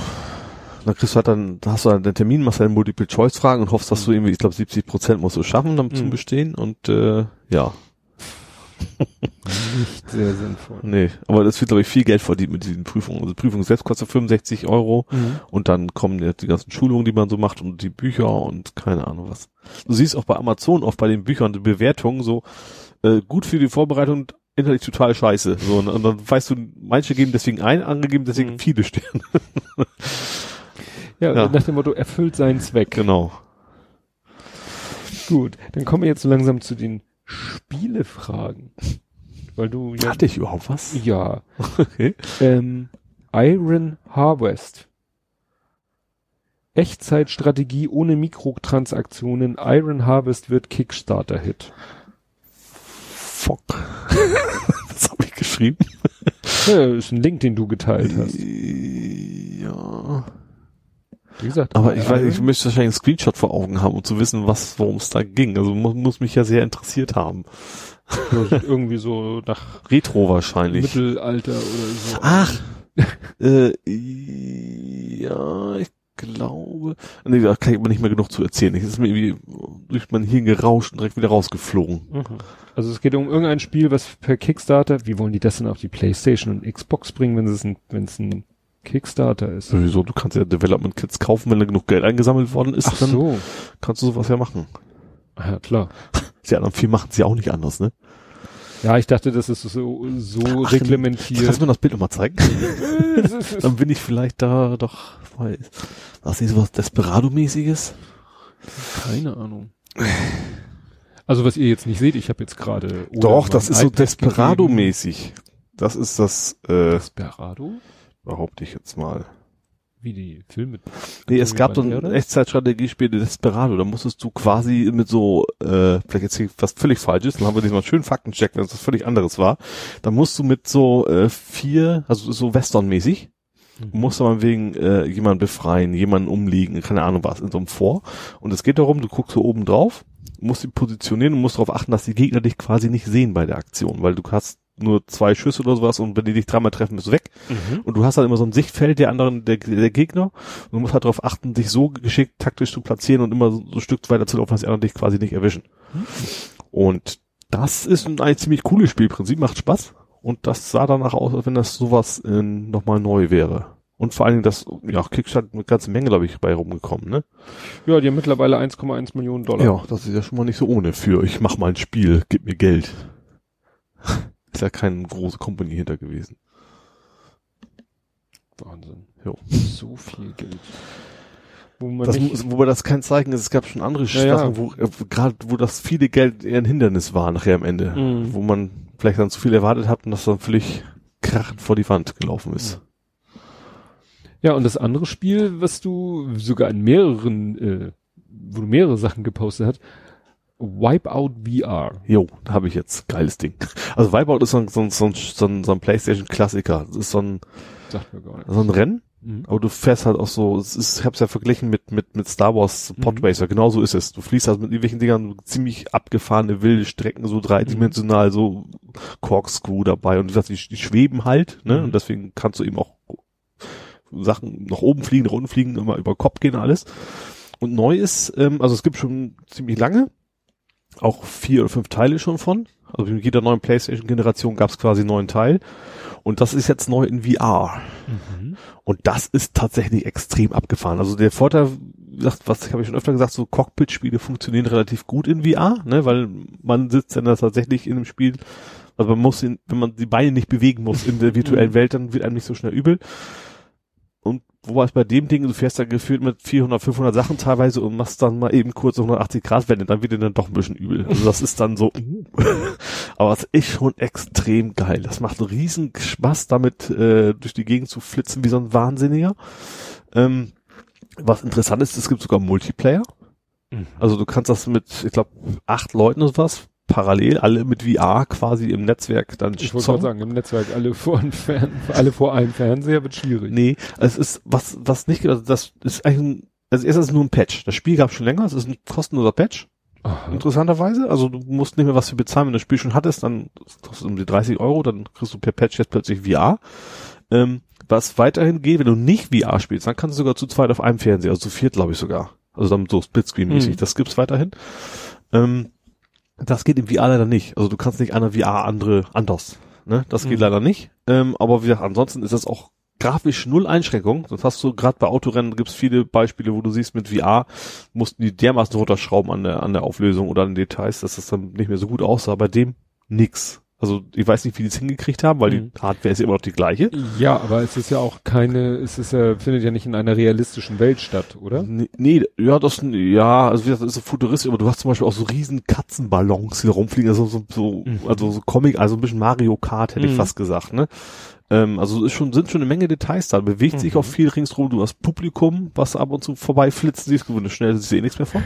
Dann kriegst du halt dann, da hast du halt einen Termin, machst dann Multiple-Choice-Fragen und hoffst, dass du irgendwie, ich glaube 70 Prozent musst du schaffen, dann zum Mhm. Bestehen und äh, ja. Nicht sehr sinnvoll. Nee, aber das wird, glaube ich, viel Geld verdient mit diesen Prüfungen. Also Prüfung selbst kostet 65 Euro Mhm. und dann kommen jetzt die ganzen Schulungen, die man so macht und die Bücher und keine Ahnung was. Du siehst auch bei Amazon oft bei den Büchern die Bewertungen so äh, gut für die Vorbereitung, inhaltlich total scheiße. So, und, und dann weißt du, manche geben deswegen ein, andere geben deswegen Mhm. viele Sterne. Ja, Ja. nach dem Motto, erfüllt seinen Zweck. genau. Gut, dann kommen wir jetzt so langsam zu den Spielefragen. Weil du ja, Hatte ich überhaupt was? ja, Okay. ähm, Iron Harvest. Echtzeitstrategie ohne Mikrotransaktionen. Iron Harvest wird Kickstarter-Hit. Fuck. das habe ich geschrieben. Ja, ist ein Link, den du geteilt hast. Ja. Wie gesagt, Aber ich weiß, ich möchte wahrscheinlich einen Screenshot vor Augen haben, um zu wissen, was, worum es da ging. Also muss, muss mich ja sehr interessiert haben. Ja, irgendwie so nach Retro wahrscheinlich. Mittelalter oder so. Ach. äh, ja, ich glaube. Nee, da kann ich aber nicht mehr genug zu erzählen. Es ist mir irgendwie durch mein Hirn gerauscht und direkt wieder rausgeflogen. Mhm. Also es geht um irgendein Spiel, was per Kickstarter, wie wollen die das denn auf die Playstation und Xbox bringen, wenn es ein, wenn es ein Kickstarter ist? Sowieso, du kannst ja Development Kits kaufen, wenn da genug Geld eingesammelt worden ist, Ach dann so. kannst du sowas ja machen. Ja, klar. Die anderen vier machen es ja auch nicht anders, ne? Ja, ich dachte, das ist so, so Ach, reglementiert. Kannst du mir das Bild nochmal zeigen? Dann bin ich vielleicht da doch. Was ist sowas Desperado-mäßiges? Keine Ahnung. Also was ihr jetzt nicht seht, ich habe jetzt gerade Doch, das ist so. Desperado-mäßig. Das ist das, äh, Desperado? behaupte ich jetzt mal. Wie die Filme. Nee, es gab so ein? Echtzeitstrategiespiel Desperado, da musstest du quasi mit so, äh, vielleicht jetzt hier was völlig falsches, dann haben wir diesmal schön Faktencheck, wenn es was völlig anderes war. Da musst du mit so äh, vier, also so Western-mäßig, Mhm. musst du mal wegen äh, jemanden befreien, jemanden umlegen, keine Ahnung was, in so einem Vor. Und es geht darum, du guckst so oben drauf, musst die positionieren und musst darauf achten, dass die Gegner dich quasi nicht sehen bei der Aktion, weil du hast nur zwei Schüsse oder sowas und wenn die dich dreimal treffen, bist du weg. Mhm. Und du hast halt immer so ein Sichtfeld der anderen, der, der Gegner. Und du musst halt darauf achten, dich so geschickt taktisch zu platzieren und immer so, so ein Stück weiter zu laufen, dass die anderen dich quasi nicht erwischen. Und das ist ein, ein ziemlich cooles Spielprinzip, macht Spaß. Und das sah danach aus, als wenn das sowas äh, nochmal neu wäre. Und vor allen Dingen das, ja, Kickstarter eine ganze Menge, glaube ich, bei rumgekommen, ne? Ja, die haben mittlerweile 1,1 Millionen Dollar. Ja, das ist ja schon mal nicht so ohne für, ich mach mal ein Spiel, gib mir Geld. Ist ja keine große Company hinter gewesen. Wahnsinn. Jo. So viel Geld. Wo man Das, nicht, wobei das kein Zeichen ist, es gab schon andere ja. Sachen, wo, äh, gerade wo das viele Geld eher ein Hindernis war nachher am Ende. Mhm. Wo man vielleicht dann zu viel erwartet hat und das dann völlig krachend vor die Wand gelaufen ist. ja, und das andere Spiel, was du sogar in mehreren, äh, wo du mehrere Sachen gepostet hast, Wipeout VR. Jo, da habe ich jetzt geiles Ding. Also Wipeout ist so ein, so ein, so ein, so ein, Playstation-Klassiker. Das ist so ein, so ein Rennen, Mhm. aber du fährst halt auch so, es ist, ich hab's ja verglichen mit, mit, mit Star Wars Pod Mhm. Genau so ist es. Du fliegst halt mit irgendwelchen Dingern ziemlich abgefahrene wilde Strecken, so dreidimensional, so Corkscrew dabei und gesagt, die, die schweben halt, ne, Mhm. und deswegen kannst du eben auch Sachen nach oben fliegen, nach unten fliegen, immer über Kopf gehen alles. Und neu ist, ähm, also es gibt schon ziemlich lange, auch vier oder fünf Teile schon von. Also mit jeder neuen PlayStation-Generation gab es quasi einen neuen Teil. Und das ist jetzt neu in VR. Mhm. Und das ist tatsächlich extrem abgefahren. Also der Vorteil, wie gesagt, was habe ich schon öfter gesagt, so Cockpit-Spiele funktionieren relativ gut in VR, ne, weil man sitzt dann da tatsächlich in einem Spiel, also man muss, ihn, wenn man die Beine nicht bewegen muss in der virtuellen Welt, dann wird einem nicht so schnell übel. Und wobei es bei dem Ding, du fährst da gefühlt mit 400, 500 Sachen teilweise und machst dann mal eben kurz 180 Grad Wende, dann wird dir dann doch ein bisschen übel. Also das ist dann so, aber es ist schon extrem geil. Das macht riesen Spaß, damit äh, durch die Gegend zu flitzen wie so ein Wahnsinniger. Ähm, was interessant ist, es gibt sogar Multiplayer. Mhm. Also du kannst das mit, ich glaube, acht Leuten oder was parallel, alle mit VR quasi im Netzwerk dann Ich wollte gerade sagen, im Netzwerk alle vor, einem Fern alle vor einem Fernseher wird schwierig. Nee, es ist, was, was nicht, also das ist eigentlich ein, also erst ist es nur ein Patch. Das Spiel gab es schon länger, es ist ein kostenloser Patch, Aha. interessanterweise. Also du musst nicht mehr was für bezahlen, wenn du das Spiel schon hattest, dann kostet um die 30 Euro, dann kriegst du per Patch jetzt plötzlich VR. Ähm, was weiterhin geht, wenn du nicht VR spielst, dann kannst du sogar zu zweit auf einem Fernseher, also zu viert, glaube ich sogar. Also dann so Splitscreen-mäßig, Mhm. das gibt's weiterhin. Ähm, das geht im VR leider nicht. Also du kannst nicht einer VR andere anders. Ne? Das geht Mhm. leider nicht. Ähm, aber wie gesagt, ansonsten ist das auch grafisch null Einschränkung. Das hast du gerade bei Autorennen gibt's viele Beispiele, wo du siehst, mit VR mussten die dermaßen runterschrauben an der, an der Auflösung oder an den Details, dass das dann nicht mehr so gut aussah. Bei dem nix. Also ich weiß nicht, wie die es hingekriegt haben, weil Mhm. die Hardware ist immer noch die gleiche. Ja, aber es ist ja auch keine, es ist ja, findet ja nicht in einer realistischen Welt statt, oder? Nee, nee, ja, das, ja, also wie gesagt, das ist so futuristisch, aber du hast zum Beispiel auch so riesen Katzenballons, die da rumfliegen, also so, so, Mhm. also so Comic, also ein bisschen Mario Kart, hätte ich Mhm. fast gesagt, ne? Ähm, also ist schon, sind schon eine Menge Details da, bewegt sich Mhm. auch viel ringsrum, du hast Publikum, was ab und zu vorbeiflitzt, siehst du, schnell siehst du eh nichts mehr von,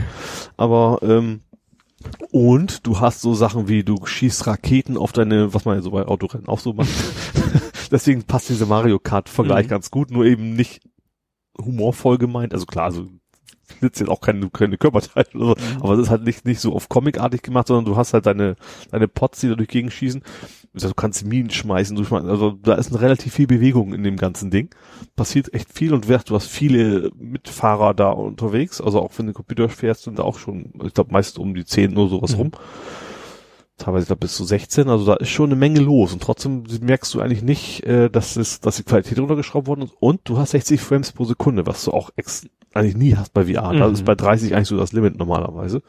aber, ähm, und du hast so Sachen wie, du schießt Raketen auf deine, was man ja so bei Autorennen auch so macht. Deswegen passt dieser Mario Kart-Vergleich Mhm. ganz gut, nur eben nicht humorvoll gemeint. Also klar, also flitzt jetzt auch keine, keine Körperteile oder so, Mhm. aber es ist halt nicht, nicht so auf Comicartig gemacht, sondern du hast halt deine, deine Pots, die da durch Gegend schießen. Also du kannst Minen schmeißen, du schmeißen, also da ist relativ viel Bewegung in dem ganzen Ding. Passiert echt viel und du hast viele Mitfahrer da unterwegs, also auch wenn du Computer fährst, sind da auch schon, ich glaube meist um die 10 nur sowas Mhm. rum. Teilweise ich glaub, bis zu 16, also da ist schon eine Menge los und trotzdem merkst du eigentlich nicht, äh, dass es, dass die Qualität runtergeschraubt worden ist und du hast 60 Frames pro Sekunde, was du auch eigentlich nie hast bei VR. Das Mhm. ist bei 30 eigentlich so das Limit normalerweise.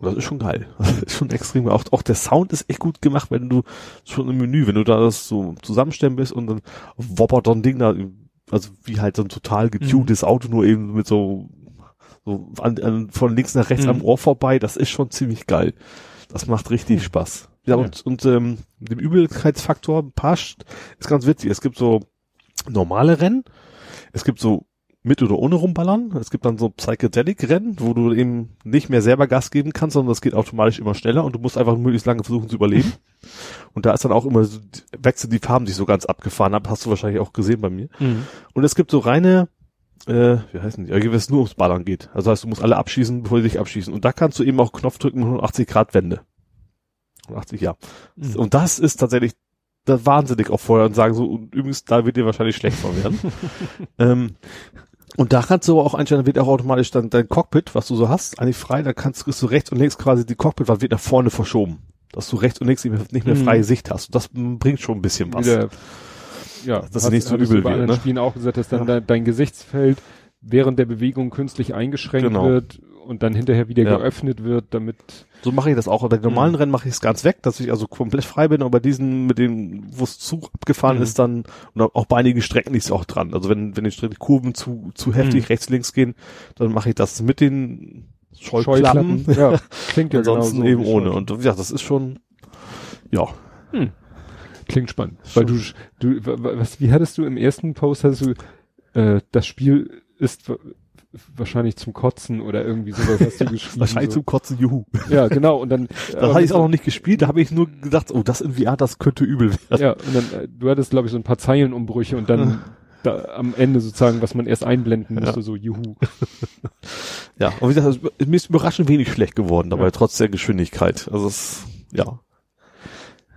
Das ist schon geil. Das ist schon extrem geil. Auch, auch der Sound ist echt gut gemacht, wenn du schon im Menü, wenn du da das so zusammenstellen bist und dann woppert so ein Ding da, also wie halt so ein total getuntes Auto, nur eben mit so, so an, an, von links nach rechts Mhm. am Ohr vorbei, das ist schon ziemlich geil. Das macht richtig Spaß. Ja, Ja. und, und ähm, dem Übelkeitsfaktor passt, ist ganz witzig. Es gibt so normale Rennen, es gibt so mit oder ohne rumballern. Es gibt dann so Psychedelic-Rennen, wo du eben nicht mehr selber Gas geben kannst, sondern das geht automatisch immer schneller und du musst einfach möglichst lange versuchen zu überleben. und da ist dann auch immer, so, wechseln die Farben sich so ganz abgefahren ab, hast du wahrscheinlich auch gesehen bei mir. Mhm. Und es gibt so reine, äh, wie heißen die, wenn es nur ums Ballern geht. Also heißt, du musst alle abschießen, bevor sie dich abschießen. Und da kannst du eben auch Knopf drücken mit 180 Grad Wende. 88, ja. Mhm. Und das ist tatsächlich da wahnsinnig auch vorher und sagen so, und übrigens, da wird dir wahrscheinlich schlecht von werden. ähm, und da kannst du auch einstellen, dann wird auch automatisch dann dein Cockpit, was du so hast, eigentlich frei, da kannst du rechts und links quasi die Cockpit, was wird nach vorne verschoben. Dass du rechts und links nicht mehr, nicht mehr freie mhm. Sicht hast. Und das bringt schon ein bisschen was. Wieder, ja, das ist nicht so übel. Bei anderen ne? Spielen auch gesagt, dass dann ja. dein Gesichtsfeld während der Bewegung künstlich eingeschränkt genau. wird und dann hinterher wieder ja. geöffnet wird, damit. So mache ich das auch. Bei den normalen mhm. Rennen mache ich es ganz weg, dass ich also komplett frei bin, aber bei diesen, mit dem, wo es zu abgefahren mhm. ist, dann, und auch bei einigen Strecken ist es auch dran. Also wenn, wenn die Kurven zu, zu heftig mhm. rechts, links gehen, dann mache ich das mit den Scheuklappen. Scheuklappen. Ja, klingt ja Ansonsten genau so eben ohne. Und ja, das ist schon, ja. Hm. Klingt spannend. Schon. Weil du, du, was, wie hattest du im ersten Post, hast du, äh, das Spiel ist wahrscheinlich zum Kotzen oder irgendwie sowas hast du geschrieben. wahrscheinlich so. zum Kotzen, juhu. Ja, genau. Und dann. da hatte ich auch noch nicht gespielt, da habe ich nur gedacht, oh, das in VR, das könnte übel werden. Ja, und dann, äh, du hattest, glaube ich, so ein paar Zeilenumbrüche und dann da, am Ende sozusagen, was man erst einblenden musste, ja. so juhu. ja, und wie gesagt, mir ist überraschend wenig schlecht geworden, dabei ja. trotz der Geschwindigkeit. Also es, ja.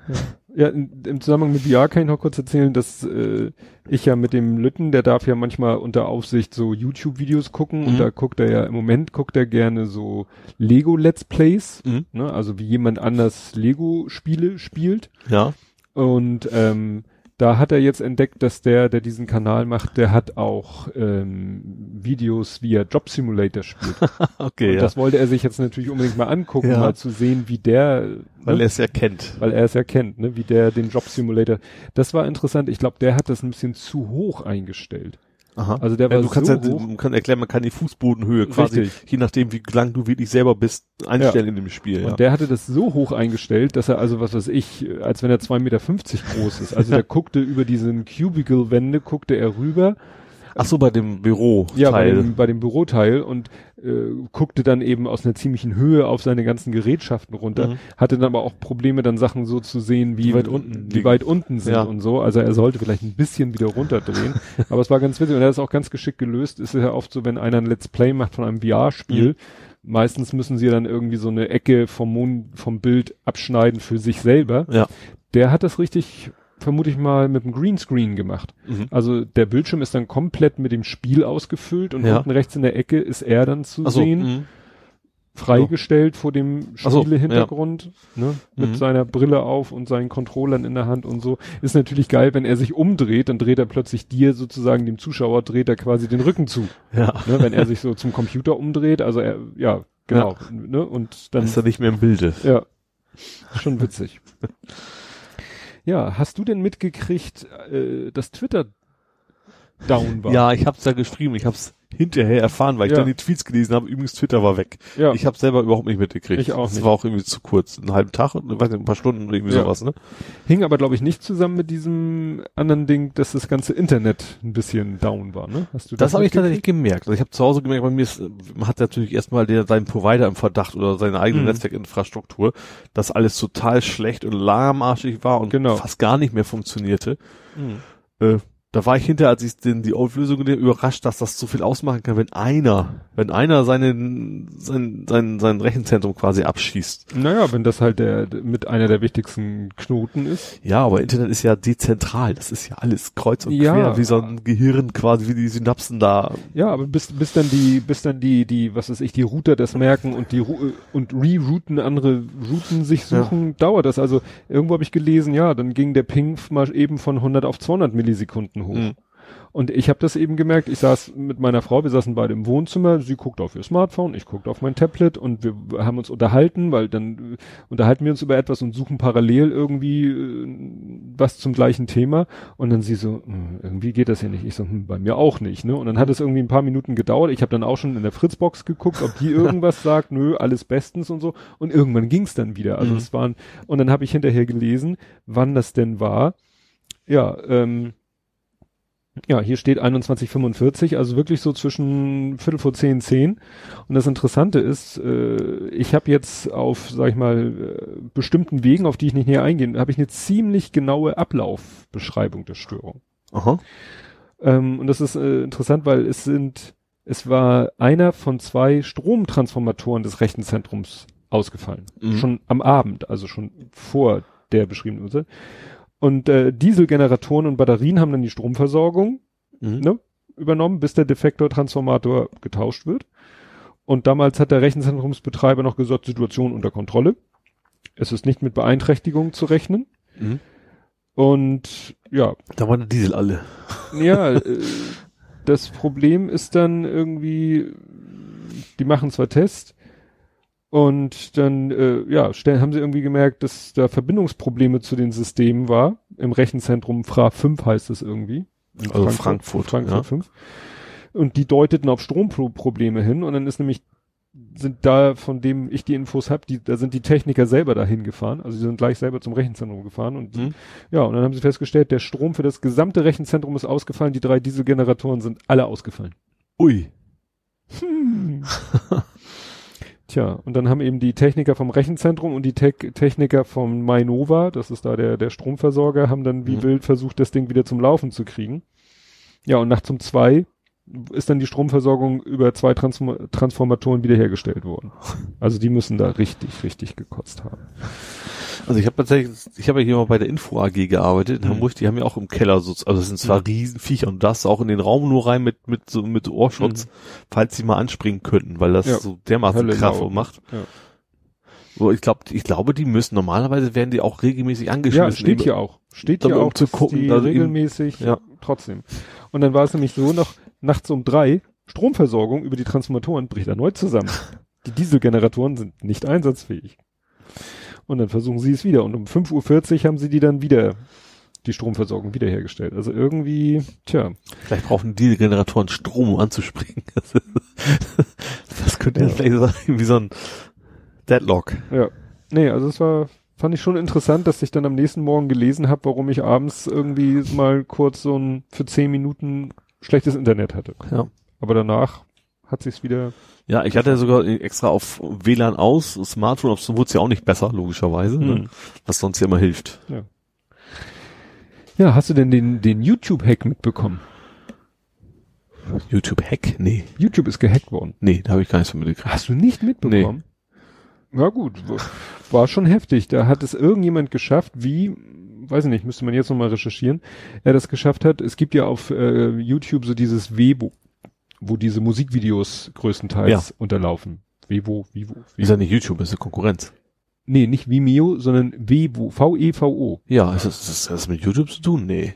ja. Ja, in, im Zusammenhang mit VR kann ich noch kurz erzählen, dass äh, ich ja mit dem Lütten, der darf ja manchmal unter Aufsicht so YouTube-Videos gucken mhm. und da guckt er ja, im Moment guckt er gerne so Lego-Let's Plays, mhm. ne, also wie jemand anders Lego-Spiele spielt. Ja. Und ähm, da hat er jetzt entdeckt, dass der, der diesen Kanal macht, der hat auch ähm, Videos, wie er Job Simulator spielt. okay. Und ja. das wollte er sich jetzt natürlich unbedingt mal angucken, ja. mal zu sehen, wie der. Weil ne, er es ja kennt. Weil er es ja kennt, ne, wie der den Job Simulator. Das war interessant. Ich glaube, der hat das ein bisschen zu hoch eingestellt. Aha. Also der war ja, du kannst so ja, hoch. man kann erklären, man kann die Fußbodenhöhe quasi, Richtig. je nachdem wie lang du wirklich selber bist, einstellen ja. in dem Spiel. Und der hatte das so hoch eingestellt, dass er also, was weiß ich, als wenn er zwei Meter fünfzig groß ist. Also der guckte über diesen Cubicle-Wände, guckte er rüber Ach so, bei dem Büroteil. Ja, bei dem, bei dem Büroteil und äh, guckte dann eben aus einer ziemlichen Höhe auf seine ganzen Gerätschaften runter, mhm. hatte dann aber auch Probleme, dann Sachen so zu sehen, wie, wie weit unten, wie weit unten sind ja. und so. Also er sollte vielleicht ein bisschen wieder runterdrehen. aber es war ganz witzig und er hat es auch ganz geschickt gelöst. Ist ja oft so, wenn einer ein Let's Play macht von einem VR-Spiel, mhm. meistens müssen sie dann irgendwie so eine Ecke vom Mond, vom Bild abschneiden für sich selber. Ja. Der hat das richtig vermute ich mal, mit dem Greenscreen gemacht. Mhm. Also der Bildschirm ist dann komplett mit dem Spiel ausgefüllt und ja. unten rechts in der Ecke ist er dann zu so, sehen. Mh. Freigestellt vor dem Spielehintergrund, so, ja. ne, mit mhm. seiner Brille auf und seinen Controllern in der Hand und so. Ist natürlich geil, wenn er sich umdreht, dann dreht er plötzlich dir sozusagen, dem Zuschauer, dreht er quasi den Rücken zu. Ja. Ne, wenn er sich so zum Computer umdreht, also er, ja, genau, ja. ne, und dann. Ist er nicht mehr im Bilde. Ja. Schon witzig. Ja, hast du denn mitgekriegt, äh, dass Twitter down war? Ja, ich hab's da geschrieben, ich hab's hinterher erfahren, weil ich ja. dann die Tweets gelesen habe. Übrigens, Twitter war weg. Ja. Ich habe selber überhaupt nicht mitgekriegt. Ich auch nicht. Das war auch irgendwie zu kurz. Einen halben Tag, weiß nicht, ein paar Stunden oder irgendwie ja. sowas, ne? Hing aber, glaube ich, nicht zusammen mit diesem anderen Ding, dass das ganze Internet ein bisschen down war, ne? Hast du das? Das habe ich tatsächlich gemerkt. Also ich habe zu Hause gemerkt, bei mir ist, man hat natürlich erstmal der, seinen Provider im Verdacht oder seine eigene mhm. Netzwerkinfrastruktur, dass alles total schlecht und lahmarschig war und genau. fast gar nicht mehr funktionierte. Mhm. Äh, da war ich hinterher, als ich den, die Auflösung überrascht, dass das so viel ausmachen kann, wenn einer, wenn einer seinen, sein, sein, sein Rechenzentrum quasi abschießt. Naja, wenn das halt der, mit einer der wichtigsten Knoten ist. Ja, aber Internet ist ja dezentral. Das ist ja alles kreuz und ja, quer, wie so ein Gehirn quasi, wie die Synapsen da. Ja, aber bis, bis dann die, bis dann die, die, was weiß ich, die Router das merken und die, und rerouten, andere Routen sich suchen, ja. dauert das. Also, irgendwo habe ich gelesen, ja, dann ging der Ping mal eben von 100 auf 200 Millisekunden Minuten hoch. Mhm. Und ich habe das eben gemerkt, ich saß mit meiner Frau, wir saßen beide im Wohnzimmer, sie guckt auf ihr Smartphone, ich guckte auf mein Tablet und wir haben uns unterhalten, weil dann äh, unterhalten wir uns über etwas und suchen parallel irgendwie äh, was zum gleichen Thema und dann sie so, hm, irgendwie geht das hier nicht. Ich so, hm, bei mir auch nicht, ne? Und dann hat es irgendwie ein paar Minuten gedauert. Ich habe dann auch schon in der Fritzbox geguckt, ob die irgendwas sagt, nö, alles bestens und so. Und irgendwann ging es dann wieder. Also mhm. es waren, und dann habe ich hinterher gelesen, wann das denn war. Ja, ähm, ja, hier steht 2145, also wirklich so zwischen Viertel vor zehn, zehn. Und das Interessante ist, äh, ich habe jetzt auf, sag ich mal, äh, bestimmten Wegen, auf die ich nicht näher eingehen, habe ich eine ziemlich genaue Ablaufbeschreibung der Störung. Aha. Ähm, und das ist äh, interessant, weil es sind, es war einer von zwei Stromtransformatoren des Rechenzentrums ausgefallen. Mhm. Schon am Abend, also schon vor der beschriebenen Uhrzeit. Und äh, Dieselgeneratoren und Batterien haben dann die Stromversorgung Mhm. ne, übernommen, bis der Defektor-Transformator getauscht wird. Und damals hat der Rechenzentrumsbetreiber noch gesagt, Situation unter Kontrolle. Es ist nicht mit Beeinträchtigungen zu rechnen. Mhm. Und ja, Da waren die Diesel alle. ja, äh, das Problem ist dann irgendwie, die machen zwar Tests und dann, äh, ja, stellen, haben sie irgendwie gemerkt, dass da Verbindungsprobleme zu den Systemen war. Im Rechenzentrum FRA 5 heißt es irgendwie. Also Frankfurt, Frankfurt ja. 5. Und die deuteten auf Stromprobleme hin und dann ist nämlich sind da, von dem ich die Infos habe, die, da sind die Techniker selber dahin gefahren, also die sind gleich selber zum Rechenzentrum gefahren und die, Mhm. ja, und dann haben sie festgestellt, der Strom für das gesamte Rechenzentrum ist ausgefallen, die drei Dieselgeneratoren sind alle ausgefallen. Ui. Hm. Tja, und dann haben eben die Techniker vom Rechenzentrum und die Te Techniker vom Mainova, das ist da der, der Stromversorger, haben dann wie Mhm. wild versucht, das Ding wieder zum Laufen zu kriegen. Ja, und nachts um zwei ist dann die Stromversorgung über zwei Transform Transformatoren wiederhergestellt worden. Also die müssen da richtig, richtig gekotzt haben. Also ich habe tatsächlich, ich habe ja hier mal bei der Info AG gearbeitet in Mhm. Hamburg, die haben ja auch im Keller so, also das sind zwar Mhm. Riesenviecher und das auch in den Raum nur rein mit, mit so, mit Ohrschutz, falls sie mal anspringen könnten, weil das Ja. so dermaßen Kraft macht. Ja. So, ich glaube, ich glaube, die müssen, normalerweise werden die auch regelmäßig angeschmissen. Ja, steht hier auch. Steht um auch, zu gucken, die also eben- regelmäßig Ja. trotzdem. Und dann war es nämlich so, noch nachts um drei, Stromversorgung über die Transformatoren bricht erneut zusammen. Die Dieselgeneratoren sind nicht einsatzfähig. Und dann versuchen sie es wieder. Und um 5.40 Uhr haben sie die dann wieder, die Stromversorgung wiederhergestellt. Also irgendwie, tja, Vielleicht brauchen die Generatoren Strom, um anzuspringen. Das könnte ja Ja. vielleicht sein, wie so ein Deadlock. ja. Nee, also es war, fand ich schon interessant, dass ich dann am nächsten Morgen gelesen habe, warum ich abends irgendwie mal kurz so ein, für zehn Minuten schlechtes Internet hatte. Ja. Aber danach hat sich's wieder. Ja, ich hatte sogar extra auf WLAN aus, Smartphone, so wurde es ja auch nicht besser, logischerweise, ne? Hm. was sonst ja immer hilft. Ja, hast du denn den, den YouTube-Hack mitbekommen? YouTube-Hack? Nee, YouTube ist gehackt worden. nee, da habe ich gar nichts von mitgekriegt. Hast du nicht mitbekommen? Na gut, war schon heftig. Da hat es irgendjemand geschafft, wie, weiß ich nicht, müsste man jetzt nochmal recherchieren, er das geschafft hat. Es gibt ja auf äh, YouTube so dieses Webo, wo diese Musikvideos größtenteils unterlaufen. Wevo, Vivo, Ist Wevo. ja nicht YouTube, ist eine Konkurrenz. Nee, nicht Vimeo, sondern Wevo, V-E-V-O. Ja, ist das, ist das mit YouTube zu tun? Nee.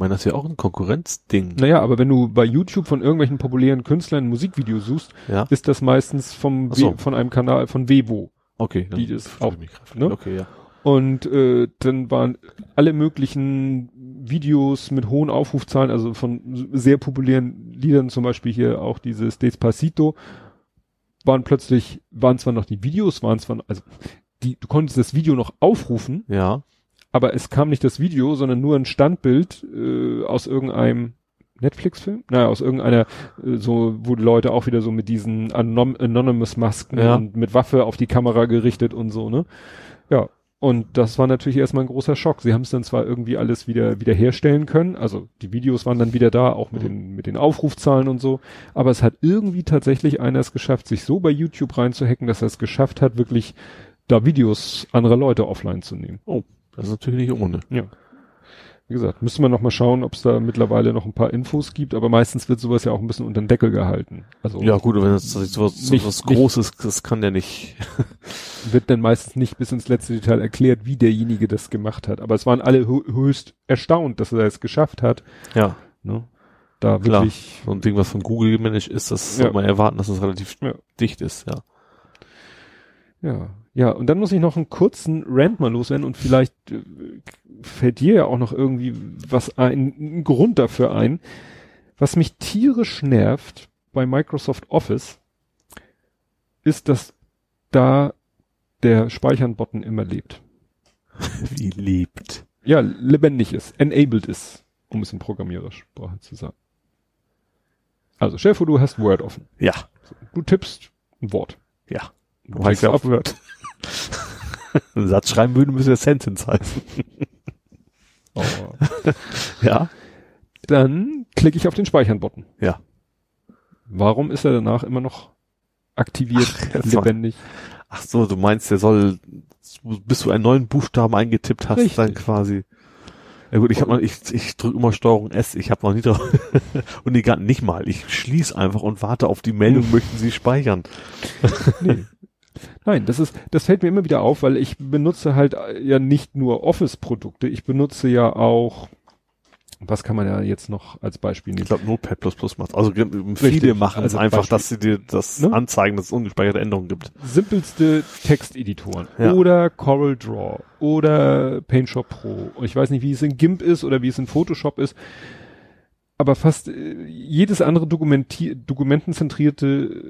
Ich meine, das ist ja auch ein Konkurrenzding. Naja, aber wenn du bei YouTube von irgendwelchen populären Künstlern ein Musikvideo suchst, Ja, ist das meistens vom so. Von einem Kanal von Wevo. okay. die ist auch- ne? Okay, ja. Und äh, dann waren alle möglichen Videos mit hohen Aufrufzahlen, also von sehr populären Liedern, zum Beispiel hier auch dieses Despacito, waren plötzlich, waren zwar noch die Videos, waren zwar, also die, du konntest das Video noch aufrufen, Ja, aber es kam nicht das Video, sondern nur ein Standbild äh, aus irgendeinem Netflix-Film? Naja, aus irgendeiner, äh, so, wo die Leute auch wieder so mit diesen Anon Anonymous-Masken Ja. und mit Waffe auf die Kamera gerichtet und so, ne? Ja. Und das war natürlich erstmal ein großer Schock. Sie haben es dann zwar irgendwie alles wieder, wieder herstellen können, also die Videos waren dann wieder da, auch mit Mhm. den, mit den Aufrufzahlen und so, aber es hat irgendwie tatsächlich einer es geschafft, sich so bei YouTube reinzuhacken, dass er es geschafft hat, wirklich da Videos anderer Leute offline zu nehmen. Das ist natürlich nicht ohne. Ja. Wie gesagt, müssen wir noch mal schauen, ob es da mittlerweile noch ein paar Infos gibt, aber meistens wird sowas ja auch ein bisschen unter den Deckel gehalten. Also Ja, gut, wenn das so was, Nicht- so was nicht- Großes, das kann ja nicht. wird dann meistens nicht bis ins letzte Detail erklärt, wie derjenige das gemacht hat. Aber es waren alle hö höchst erstaunt, dass er es geschafft hat. Ja, Ne? Da Klar. wirklich. so ein Ding, was von Google gemanagt ist, das Ja. soll man erwarten, dass das relativ Ja. dicht ist, ja. Ja. Ja, und dann muss ich noch einen kurzen Rant mal loswerden und vielleicht äh, fällt dir ja auch noch irgendwie was ein, ein Grund dafür ein. Was mich tierisch nervt bei Microsoft Office, ist, dass da der Speichern-Button immer lebt. Wie lebt. Ja, lebendig ist, enabled ist, um es in Programmierersprache zu sagen. Also, vor, du hast Word offen. Ja, Du tippst ein Wort. ja. Du Du heißt ja auf Word. Einen Satz schreiben würde, müsste ja Sentence heißen. Aber Ja? dann klicke ich auf den Speichern-Button. Ja. Warum ist er danach immer noch aktiviert, Ach, lebendig. Ach so, du meinst, der soll, bis du einen neuen Buchstaben eingetippt hast, Richtig. dann quasi. Ja gut, ich hab mal, ich, ich drücke immer Steuerung S, ich habe noch nie drauf. und die gar nicht mal. Ich schließe einfach und warte auf die Meldung, möchten Sie speichern. Nee. Nein, das ist, das fällt mir immer wieder auf, weil ich benutze halt äh, ja nicht nur Office-Produkte, ich benutze ja auch, was kann man ja jetzt noch als Beispiel Ich nehmen? glaube, Notepad plus plus macht. Also viele Richtig. machen es Also einfach, Beispiel. dass sie dir das Ne? anzeigen, dass es ungespeicherte Änderungen gibt. Simpelste Texteditoren Ja. oder Corel Draw oder PaintShop Pro. Und ich weiß nicht, wie es in GIMP ist oder wie es in Photoshop ist. Aber fast äh, jedes andere Dokumentier dokumentenzentrierte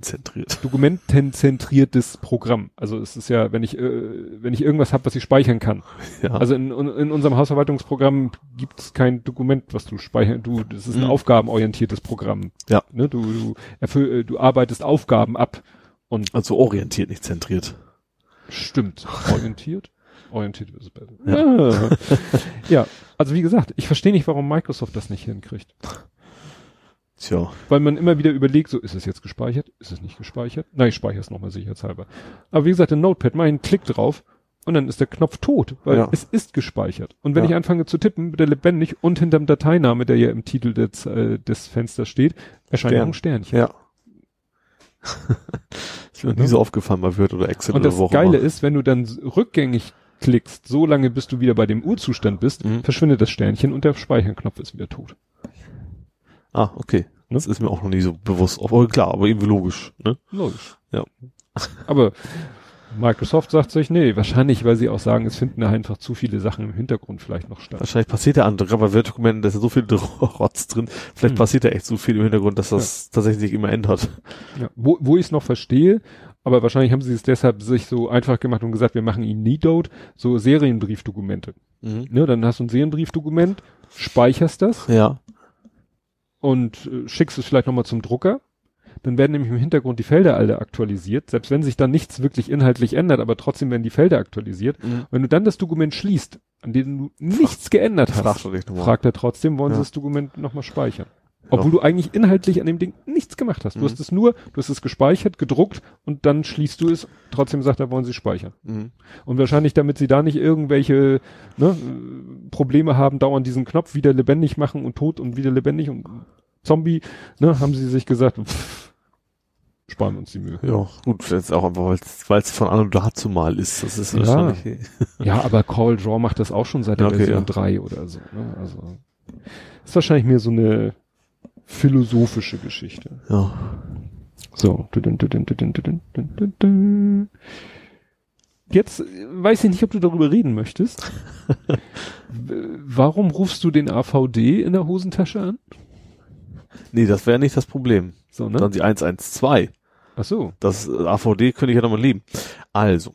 Zentriert. dokumentenzentriertes Programm. Also es ist ja, wenn ich äh, wenn ich irgendwas habe, was ich speichern kann. Ja. Also in, in unserem Hausverwaltungsprogramm gibt es kein Dokument, was du speichern. Du, das ist ein Mhm. aufgabenorientiertes Programm. Ja. Ne, du, du, erfüll, äh, du arbeitest Aufgaben ab und also orientiert, nicht zentriert. stimmt. Orientiert? Orientiert ist besser. Ja. Ja. also wie gesagt, ich verstehe nicht, warum Microsoft das nicht hinkriegt. Tja. Weil man immer wieder überlegt, so ist es jetzt gespeichert? Ist es nicht gespeichert? Nein, ich speichere es nochmal sicherheitshalber. Aber wie gesagt, in Notepad mach ich einen Klick drauf und dann ist der Knopf tot, weil Ja. es ist gespeichert. Und wenn Ja. ich anfange zu tippen, wird er lebendig und hinterm Dateiname, der ja im Titel des, äh, des Fensters steht, erscheint Stern. ein Sternchen. Ja. ist mir noch nie so aufgefallen bei Word oder Excel Und oder das wo auch Geile immer. ist, wenn du dann rückgängig klickst, so lange bis du wieder bei dem Urzustand bist, Mhm. verschwindet das Sternchen und der Speicherknopf ist wieder tot. Ah, okay. Ne? Das ist mir auch noch nie so bewusst. Aber klar, aber irgendwie logisch. Ne? Logisch. Ja. Aber Microsoft sagt sich, nee, wahrscheinlich, weil sie auch sagen, es finden da einfach zu viele Sachen im Hintergrund vielleicht noch statt. Wahrscheinlich passiert ja andere, gerade bei Word-Dokumenten, da ist ja so viel Rotz drin. Vielleicht Hm. passiert da echt so viel im Hintergrund, dass das tatsächlich sich immer ändert. Ja. Wo, wo ich es noch verstehe, aber wahrscheinlich haben sie es deshalb sich so einfach gemacht und gesagt, wir machen ihnen Needode, so Serienbriefdokumente. Ne, dann hast du ein Serienbriefdokument, speicherst das Ja. und äh, schickst es vielleicht nochmal zum Drucker. Dann werden nämlich im Hintergrund die Felder alle aktualisiert, selbst wenn sich dann nichts wirklich inhaltlich ändert, aber trotzdem werden die Felder aktualisiert. Mhm. Wenn du dann das Dokument schließt, an dem du nichts geändert hast, fragt er trotzdem, wollen Ja. sie das Dokument nochmal speichern. Obwohl du eigentlich inhaltlich an dem Ding nichts gemacht hast. Du Mhm. hast es nur, du hast es gespeichert, gedruckt und dann schließt du es. Trotzdem sagt er, wollen sie speichern. Mhm. Und wahrscheinlich, damit sie da nicht irgendwelche ne, äh, Probleme haben, dauernd diesen Knopf wieder lebendig machen und tot und wieder lebendig und Zombie, ne, haben sie sich gesagt, pff, sparen uns die Mühe. Ja, gut, jetzt auch einfach, weil es von Anno dazu mal ist. Das ist Ja. wahrscheinlich. Ja, aber Call Draw macht das auch schon seit der okay, Version ja. 3 oder so. Ne? Also ist wahrscheinlich mehr so eine philosophische Geschichte. Ja. So. Jetzt weiß ich nicht, ob du darüber reden möchtest. Warum rufst du den AVD in der Hosentasche an? Nee, das wäre nicht das Problem. So, ne? Dann die 112. Ach so. Das äh, AVD könnte ich ja nochmal lieben. Also.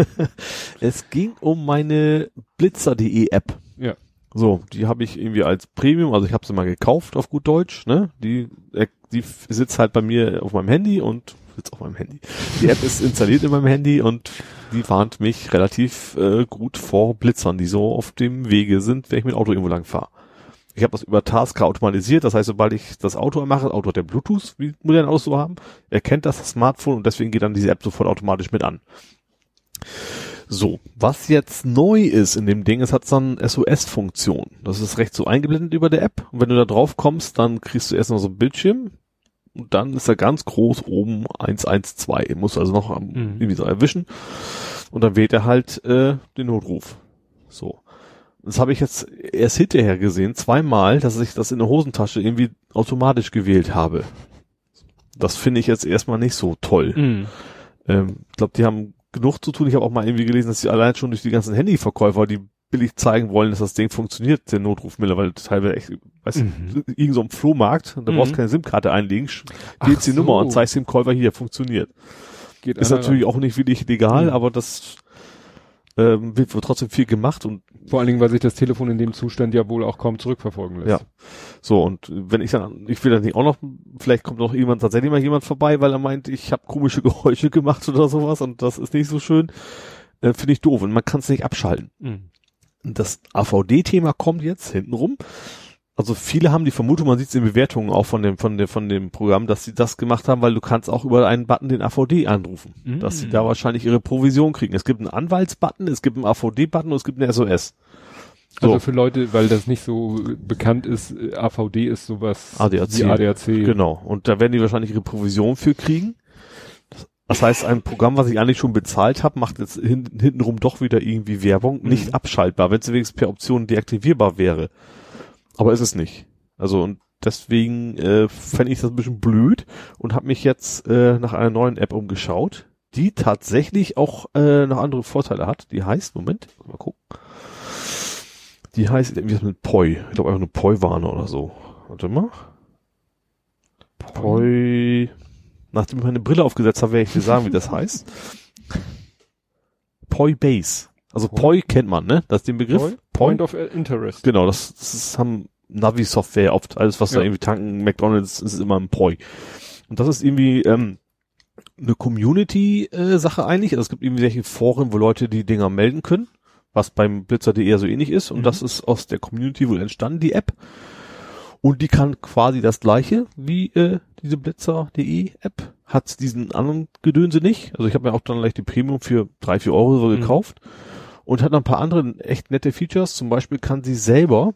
es ging um meine blitzer.de App. So, die habe ich irgendwie als Premium, also ich habe sie mal gekauft auf gut Deutsch, ne? Die, äh, die sitzt halt bei mir auf meinem Handy und sitzt auf meinem Handy. Die App ist installiert in meinem Handy und die warnt mich relativ äh, gut vor Blitzern, die so auf dem Wege sind, wenn ich mit dem Auto irgendwo lang fahre. Ich habe das über Tasker automatisiert, das heißt, sobald ich das Auto anmache, das Auto hat ja Bluetooth, wie moderne Autos so haben, erkennt das, das Smartphone und deswegen geht dann diese App sofort automatisch mit an. So, was jetzt neu ist in dem Ding, es hat so eine SOS-Funktion. Das ist recht so eingeblendet über der App. Und wenn du da drauf kommst, dann kriegst du erst noch so ein Bildschirm. Und dann ist da ganz groß oben 112. Musst du also noch am- Mhm. irgendwie so erwischen. Und dann wählt er halt äh, den Notruf. So. Das habe ich jetzt erst hinterher gesehen, zweimal, dass ich das in der Hosentasche irgendwie automatisch gewählt habe. Das finde ich jetzt erstmal nicht so toll. Mhm. Ähm, ich glaube, die haben genug zu tun. Ich habe auch mal irgendwie gelesen, dass sie allein schon durch die ganzen Handyverkäufer, die billig zeigen wollen, dass das Ding funktioniert, der Notruf mittlerweile teilweise echt, weißt Mhm. du, irgend so ein Flohmarkt, da Mhm. brauchst du keine SIM-Karte einlegen, wählst die so. Nummer und zeigst dem Käufer hier, funktioniert. Geht Ist natürlich auch nicht wirklich legal, Mhm. aber das ähm, wird trotzdem viel gemacht und. Vor allen Dingen, weil sich das Telefon in dem Zustand ja wohl auch kaum zurückverfolgen lässt. Ja. so und wenn ich dann, ich will dann nicht auch noch, vielleicht kommt noch jemand, tatsächlich mal jemand vorbei, weil er meint, ich habe komische Geräusche gemacht oder sowas und das ist nicht so schön, äh, finde ich doof und man kann es nicht abschalten. Mhm. Das AVD-Thema kommt jetzt hintenrum. Also viele haben die Vermutung, man sieht es in Bewertungen auch von dem, von dem, von dem Programm, dass sie das gemacht haben, weil du kannst auch über einen Button den AVD anrufen. Mm. Dass sie da wahrscheinlich ihre Provision kriegen. Es gibt einen Anwaltsbutton, es gibt einen AVD-Button und es gibt einen SOS. So. Also für Leute, weil das nicht so bekannt ist, äh, AVD ist sowas ADAC. wie ADAC. Genau. Und da werden die wahrscheinlich ihre Provision für kriegen. Das heißt, ein Programm, was ich eigentlich schon bezahlt habe, macht jetzt hin, hintenrum doch wieder irgendwie Werbung, Mhm. nicht abschaltbar, wenn es wenigstens per Option deaktivierbar wäre. Aber ist es nicht. Also und deswegen äh, fände ich das ein bisschen blöd und habe mich jetzt äh, nach einer neuen App umgeschaut, die tatsächlich auch äh, noch andere Vorteile hat. Die heißt, Moment, mal gucken. Die heißt irgendwie mit Poi. Ich glaube einfach nur Poi-Warne oder so. Warte mal. Poi. Nachdem ich meine Brille aufgesetzt habe, werde ich dir sagen, wie das heißt. Poi Base. Also Poi kennt man, ne? Das ist den Begriff. Point, Point of Interest. Genau, das, das haben Navi-Software oft. Alles, was da Ja. irgendwie tanken, McDonalds, ist immer ein Poi. Und das ist irgendwie ähm, eine Community-Sache eigentlich. Also es gibt irgendwie welche Foren, wo Leute die Dinger melden können, was beim Blitzer.de eher so ähnlich ist. Und Mhm. das ist aus der Community wohl entstanden, die App. Und die kann quasi das gleiche wie äh, diese Blitzer.de App. Hat diesen anderen Gedönse nicht. Also ich habe mir auch dann gleich die Premium für drei, vier Euro so Mhm. gekauft. Und hat noch ein paar andere echt nette Features. Zum Beispiel kann sie selber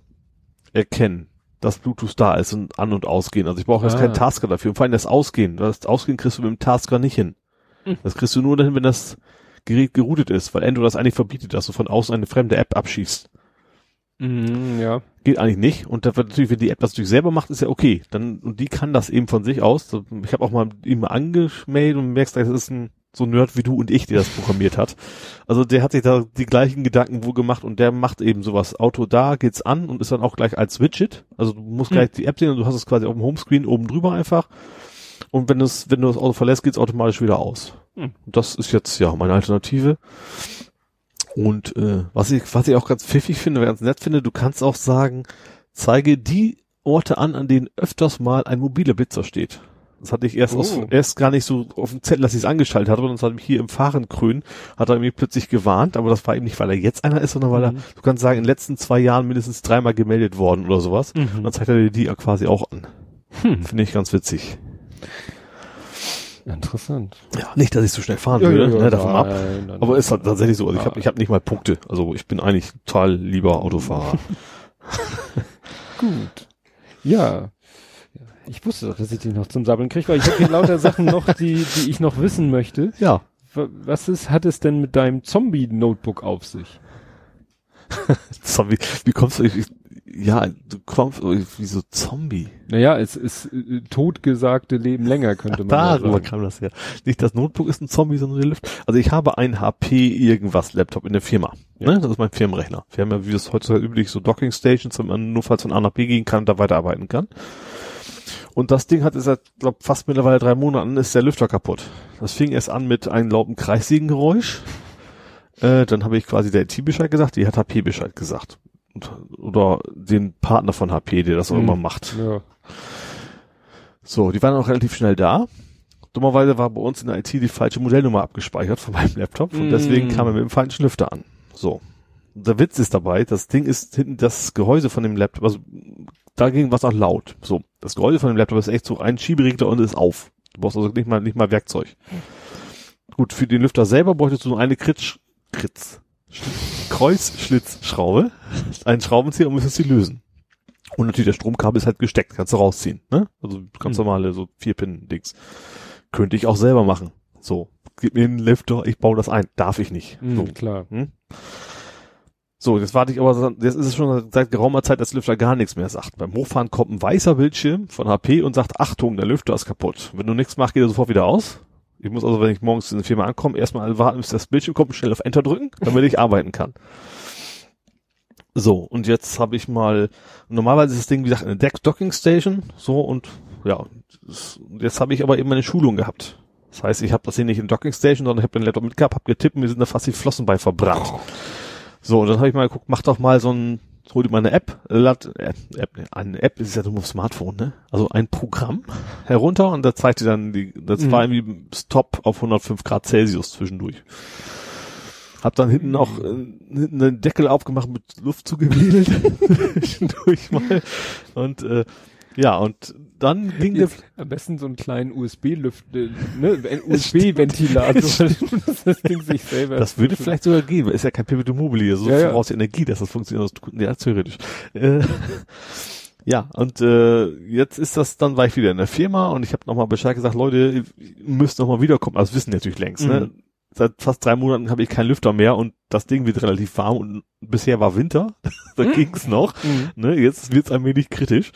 erkennen, dass Bluetooth da ist und an- und ausgehen. Also ich brauche jetzt Ah. keinen Tasker dafür. Und vor allem das Ausgehen. Das Ausgehen kriegst du mit dem Tasker nicht hin. Mhm. Das kriegst du nur dann, wenn das Gerät geroutet ist, weil Android das eigentlich verbietet, dass du von außen eine fremde App abschießt. Mhm, ja. Geht eigentlich nicht. Und das wird natürlich, wenn die App das natürlich selber macht, ist ja okay. Dann, und die kann das eben von sich aus. Ich habe auch mal ihm angemeldet und merkst, das ist ein so ein Nerd wie du und ich, der das programmiert hat. Also der hat sich da die gleichen Gedanken wohl gemacht und der macht eben sowas. Auto da geht's an und ist dann auch gleich als Widget. Also du musst Hm. gleich die App sehen und du hast es quasi auf dem Homescreen oben drüber einfach. Und wenn es, wenn du das Auto verlässt, geht's automatisch wieder aus. Und das ist jetzt ja meine Alternative. Und äh, was ich, was ich auch ganz pfiffig finde, ganz nett finde, du kannst auch sagen, zeige die Orte an, an denen öfters mal ein mobiler Blitzer steht. Das hatte ich erst aus, Oh. erst gar nicht so auf dem Zettel, dass ich es angeschaltet hatte, sondern das hat mich hier im Fahrenkrön, hat er mir plötzlich gewarnt, aber das war eben nicht, weil er jetzt einer ist, sondern weil er, Mhm. du kannst sagen, in den letzten zwei Jahren mindestens dreimal gemeldet worden oder sowas. Und Mhm. dann zeigt er dir die quasi auch an. Hm. Finde ich ganz witzig. Interessant. Ja, nicht, dass ich so schnell fahren würde, ne, davon ab. nein, nein, Aber nein. ist halt tatsächlich so. Also ich Ja. habe ich hab nicht mal Punkte. Also ich bin eigentlich total lieber Autofahrer. Gut. Ja. Ich wusste doch, dass ich die noch zum Sabbeln kriege, weil ich habe hier lauter Sachen noch, die, die ich noch wissen möchte. ja. Wa- Was ist, hat es denn mit deinem Zombie-Notebook auf sich? Zombie. Wie kommst du? Ich, ja, du kommst wie so Zombie. Naja, es ist äh, totgesagte Leben länger, könnte man Darüber sagen. kam das her. Nicht das Notebook ist ein Zombie, sondern der Lift. Also ich habe einen HP irgendwas Laptop in der Firma. Ja. Ne? Das ist mein Firmenrechner. Wir haben ja, wie das heutzutage üblich, so Docking Stations, wenn man nur falls von A nach B gehen kann, da weiterarbeiten kann. Und das Ding hat jetzt seit, glaub, fast mittlerweile drei Monaten ist der Lüfter kaputt. Das fing erst an mit einem lauten Kreissägengeräusch. Äh, dann habe ich quasi der IT Bescheid gesagt, die hat HP Bescheid gesagt. Oder den Partner von HP, der das auch Hm. immer macht. Ja. So, die waren auch relativ schnell da. Dummerweise war bei uns in der IT die falsche Modellnummer abgespeichert von meinem Laptop und Mm. deswegen kam er mit dem falschen Lüfter an. So. Und der Witz ist dabei, das Ding ist hinten das Gehäuse von dem Laptop, also dagegen war es auch laut. So, das Gehäuse von dem Laptop ist echt so ein Schieberegler und ist auf. Du brauchst also nicht mal nicht mal Werkzeug. Gut, für den Lüfter selber bräuchtest du nur eine Kritsch, Kritz, Kreuzschlitzschraube, einen Schraubenzieher und müsstest sie lösen. Und natürlich das Stromkabel ist halt gesteckt, kannst du rausziehen, ne? Also ganz Hm. normale so vier Pin Dings. Könnte ich auch selber machen. So, gib mir einen Lifter, ich baue das ein. Darf ich nicht. Mhm, So. klar. So, jetzt warte ich aber, jetzt ist es schon seit geraumer Zeit, dass Lüfter gar nichts mehr sagt. Beim Hochfahren kommt ein weißer Bildschirm von HP und sagt, Achtung, der Lüfter ist kaputt. Wenn du nichts machst, geht er sofort wieder aus. Ich muss also, wenn ich morgens in die Firma ankomme, erstmal warten, bis das Bildschirm kommt und schnell auf Enter drücken, damit ich arbeiten kann. So, und jetzt habe ich mal, normalerweise ist das Ding, wie gesagt, eine Deck Docking Station, so und ja, das- jetzt habe ich aber eben eine Schulung gehabt. Das heißt, ich habe das hier nicht in Docking Station, sondern ich habe den Laptop mitgehabt, habe getippt und mir sind da fast die Flossen bei verbrannt. So, und dann habe ich mal geguckt, mach doch mal so ein, hol dir mal eine App, äh, lad, äh, App, ne, eine App ist ja nur auf Smartphone, ne? Also ein Programm herunter und da zeigt dir dann die, das Mhm. war irgendwie Stop auf 105 Grad Celsius zwischendurch. Hab dann hinten noch äh, hinten den Deckel aufgemacht mit Luft zugewedelt. durch mal. Und äh, ja, und dann ging der Am besten so einen kleinen USB-Lüft, äh, ne, USB-Ventilator, das Ding sich selber. Das würde vielleicht sogar gehen, weil ist ja kein Perpetuum mobile, so Ja, ja. voraus Energie, dass das funktioniert. Ja, theoretisch. Äh, ja, und äh, jetzt ist das, dann war ich wieder in der Firma und ich habe nochmal Bescheid gesagt, Leute, ihr müsst nochmal wiederkommen. Also das wissen die natürlich längst, ne? Mhm. Seit fast drei Monaten habe ich keinen Lüfter mehr und das Ding wird relativ warm und bisher war Winter, da Mhm. ging's noch. Mhm. Ne? Jetzt wird's ein wenig kritisch.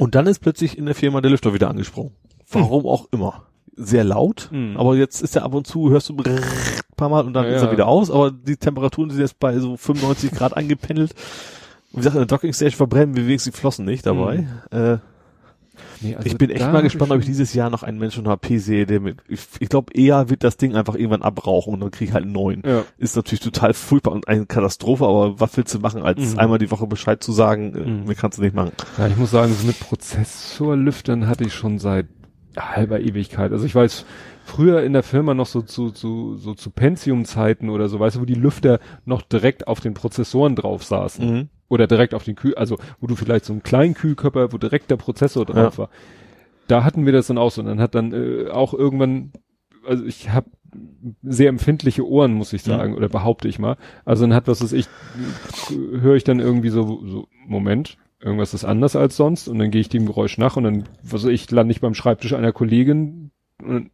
Und dann ist plötzlich in der Firma der Lüfter wieder angesprungen. Warum auch immer. Sehr laut, Mhm. aber jetzt ist er ab und zu, hörst du ein paar Mal und dann Ja, ist er wieder aus, aber die Temperaturen sind jetzt bei so 95 Grad eingependelt. Wie gesagt, in der Docking Station verbrennen wir wenigstens die Flossen nicht dabei. Äh, Nee, also ich bin echt mal gespannt, ob ich dieses Jahr noch einen Menschen HP sehe, der mit, ich, ich glaube eher wird das Ding einfach irgendwann abrauchen und dann krieg ich halt einen neuen. Ja. Ist natürlich total furchtbar und eine Katastrophe, aber was willst du machen, als Mhm. einmal die Woche Bescheid zu sagen, äh, Mhm. mehr kannst du nicht machen. Ja, ich muss sagen, so mit Prozessorlüftern hatte ich schon seit halber Ewigkeit. Also ich weiß, früher in der Firma noch so zu, zu, so zu Pentium-Zeiten oder so, weißt du, wo die Lüfter noch direkt auf den Prozessoren drauf saßen. Mhm. Oder direkt auf den Kühl, also wo du vielleicht so einen kleinen Kühlkörper, wo direkt der Prozessor drauf war. Da hatten wir das dann auch so. Und dann hat dann äh, auch irgendwann, also ich habe sehr empfindliche Ohren, muss ich sagen, oder behaupte ich mal. Also dann hat was weiß ich, höre ich dann irgendwie so, so, Moment, irgendwas ist anders als sonst und dann gehe ich dem Geräusch nach und dann, was weiß ich, lande ich beim Schreibtisch einer Kollegin und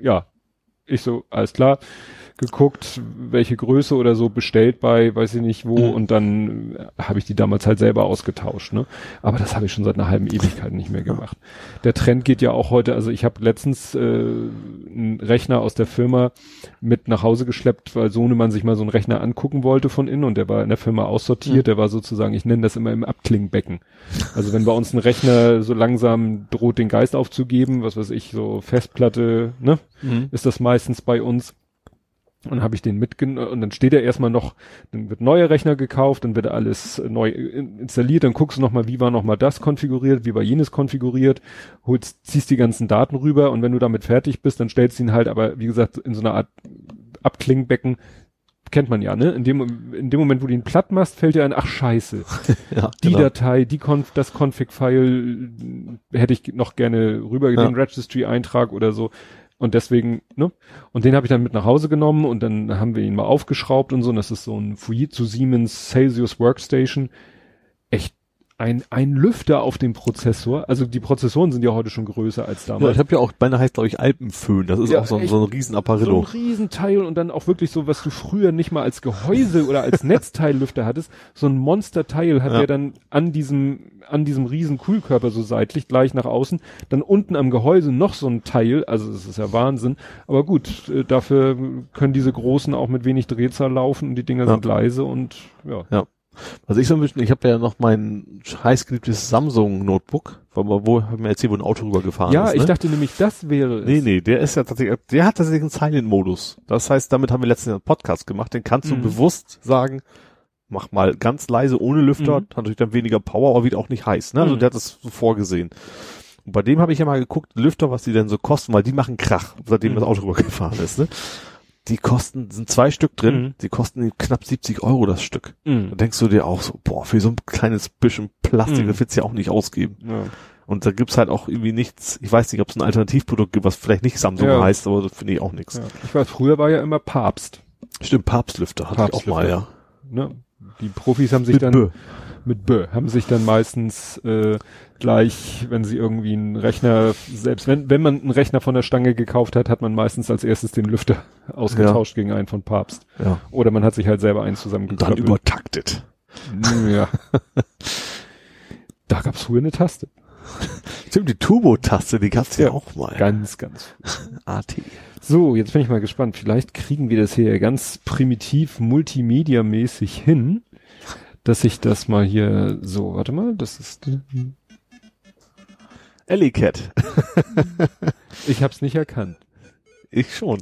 ja, ich so, alles klar, geguckt, welche Größe oder so bestellt bei, weiß ich nicht wo, Mhm. und dann äh, habe ich die damals halt selber ausgetauscht, ne? Aber das habe ich schon seit einer halben Ewigkeit nicht mehr gemacht. Der Trend geht ja auch heute, also ich habe letztens äh, einen Rechner aus der Firma mit nach Hause geschleppt, weil Sohnemann sich mal so einen Rechner angucken wollte von innen und der war in der Firma aussortiert, Mhm. der war sozusagen, ich nenne das immer im Abklingbecken. Also wenn bei uns ein Rechner so langsam droht, den Geist aufzugeben, was weiß ich, so Festplatte, ne? Mhm. ist das meistens bei uns. Und dann habe ich den mitgenommen und dann steht er erstmal noch, dann wird neuer Rechner gekauft, dann wird alles äh, neu in- installiert, dann guckst du nochmal, wie war nochmal das konfiguriert, wie war jenes konfiguriert, holst, ziehst die ganzen Daten rüber und wenn du damit fertig bist, dann stellst du ihn halt, aber wie gesagt, in so einer Art Abklingbecken, kennt man ja, ne? In dem, in dem Moment, wo du ihn platt machst, fällt dir ein, ach scheiße, Ja, die genau. Datei, die Conf, das Config-File äh, hätte ich noch gerne rüber Ja. den Registry-Eintrag oder so. Und deswegen, ne? Und den habe ich dann mit nach Hause genommen und dann haben wir ihn mal aufgeschraubt und so. Und das ist so ein Fujitsu Siemens Celsius Workstation. Echt ein, ein Lüfter auf dem Prozessor. Also die Prozessoren sind ja heute schon größer als Ja, damals. ich habe ja auch, meine heißt glaube ich Alpenföhn, das ist Ja, auch so ein, so ein so ein Riesenapparillo. Riesenteil und dann auch wirklich so, was du früher nicht mal als Gehäuse oder als Netzteillüfter hattest, so ein Monsterteil hat Ja. der dann an diesem, an diesem riesen Kühlkörper so seitlich gleich nach außen, dann unten am Gehäuse noch so ein Teil, also das ist ja Wahnsinn, aber gut, äh, dafür können diese großen auch mit wenig Drehzahl laufen und die Dinger Ja. sind leise und ja. Also ich so ein bisschen, ich habe ja noch mein heißgeliebtes Samsung Notebook, wo, wo hab ich mir erzählt, wo ein Auto rübergefahren Ja, ist. ich ne? dachte nämlich, das wäre es. Nee, nee, der ist ja tatsächlich, der hat tatsächlich einen Silent-Modus. Das heißt, damit haben wir letztens einen Podcast gemacht, den kannst du Mhm. bewusst sagen, mach mal ganz leise ohne Lüfter, Mhm. hat natürlich dann weniger Power, aber wird auch nicht heiß, ne? Also Mhm. der hat das so vorgesehen. Und bei dem habe ich ja mal geguckt, Lüfter, was die denn so kosten, weil die machen Krach, seitdem Mhm. das Auto rübergefahren ist, ne? Die kosten, sind zwei Stück drin, Mhm. die kosten knapp 70 Euro das Stück. Mhm. Da denkst du dir auch so, boah, für so ein kleines bisschen Plastik, Mhm. das willst du ja auch nicht ausgeben. Ja. Und da gibt's halt auch irgendwie nichts, ich weiß nicht, ob es ein Alternativprodukt gibt, was vielleicht nicht Samsung Ja. heißt, aber das finde ich auch nichts. Ja. Ich weiß, früher war ja immer Papst. Stimmt, Papstlüfter hatte ich auch mal, ja. Ne? Die Profis haben sich Mit dann Bö. Mit Bö, haben sich dann meistens äh, gleich, wenn sie irgendwie einen Rechner, selbst wenn, wenn man einen Rechner von der Stange gekauft hat, hat man meistens als erstes den Lüfter ausgetauscht gegen einen von Papst. ja. Oder man hat sich halt selber einen Und dann übertaktet. Ja. da gab's früher eine Taste. Stimmt, die Turbo-Taste, die gab's ja, Ja. auch mal. Ganz, ganz. AT. So, jetzt bin ich mal gespannt. Vielleicht kriegen wir das hier ganz primitiv multimedia-mäßig hin, dass ich das mal hier so, warte mal, das ist, Ellie-Cat. ich hab's nicht erkannt. Ich schon.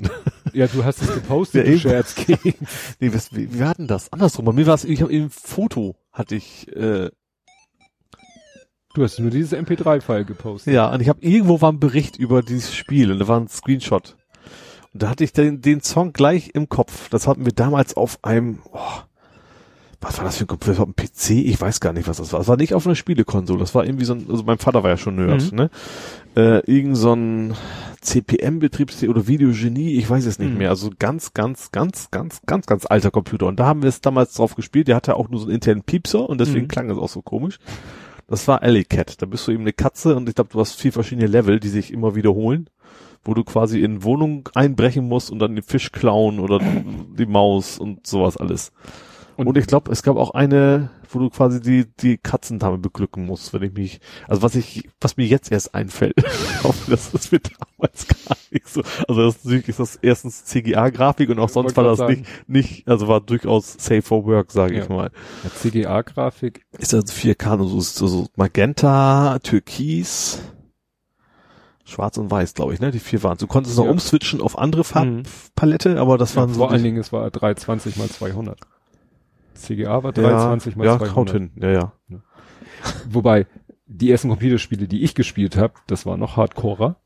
Ja, du hast es gepostet, Ja, du eben. Scherzkeks. Nee, was, wie, wie war denn das? Andersrum. Bei mir war es, ich habe ein Foto, hatte ich, äh, Du hast nur dieses MP3-File gepostet. ja, und ich habe irgendwo war ein Bericht über dieses Spiel und da war ein Screenshot. Und da hatte ich den, den Song gleich im Kopf. Das hatten wir damals auf einem, oh, was war das für ein Computer? Ein PC? Ich weiß gar nicht, was das war. Das war nicht auf einer Spielekonsole. Das war irgendwie so ein, also mein Vater war ja schon Nerd, Mhm. ne? Äh, irgend so ein CPM-Betriebssystem oder Videogenie, ich weiß es nicht Mhm. mehr. Also ganz, ganz, ganz, ganz, ganz, ganz alter Computer. Und da haben wir es damals drauf gespielt. Der hatte auch nur so einen internen Piepser und deswegen Mhm. klang es auch so komisch. Das war Alley Cat. Da bist du eben eine Katze und ich glaube, du hast vier verschiedene Level, die sich immer wiederholen, wo du quasi in Wohnung einbrechen musst und dann den Fisch klauen oder die Maus und sowas alles. Und, Und- ich glaube, es gab auch eine, wo du quasi die, die Katzendame beglücken musst, wenn ich mich, also was ich, was mir jetzt erst einfällt. ich hoffe, das ist mir damals gar nicht so. Also das ist das erstens CGA-Grafik und auch sonst war das nicht, nicht, also war durchaus safe for work, sage Ja. ich mal. Ja, CGA-Grafik. Ist also 4K, so, so, so Magenta, Türkis, Schwarz und Weiß, glaube ich, ne? Die vier waren. Du konntest noch Ja. umswitchen auf andere Mhm. Farbpalette, aber das Ja, waren so vor allen Dingen, es war 320 mal 200. CGA war ja, 320 mal ja, 200. haut hin. Ja, ja. Wobei, die ersten Computerspiele, die ich gespielt habe, das war noch Hardcorer.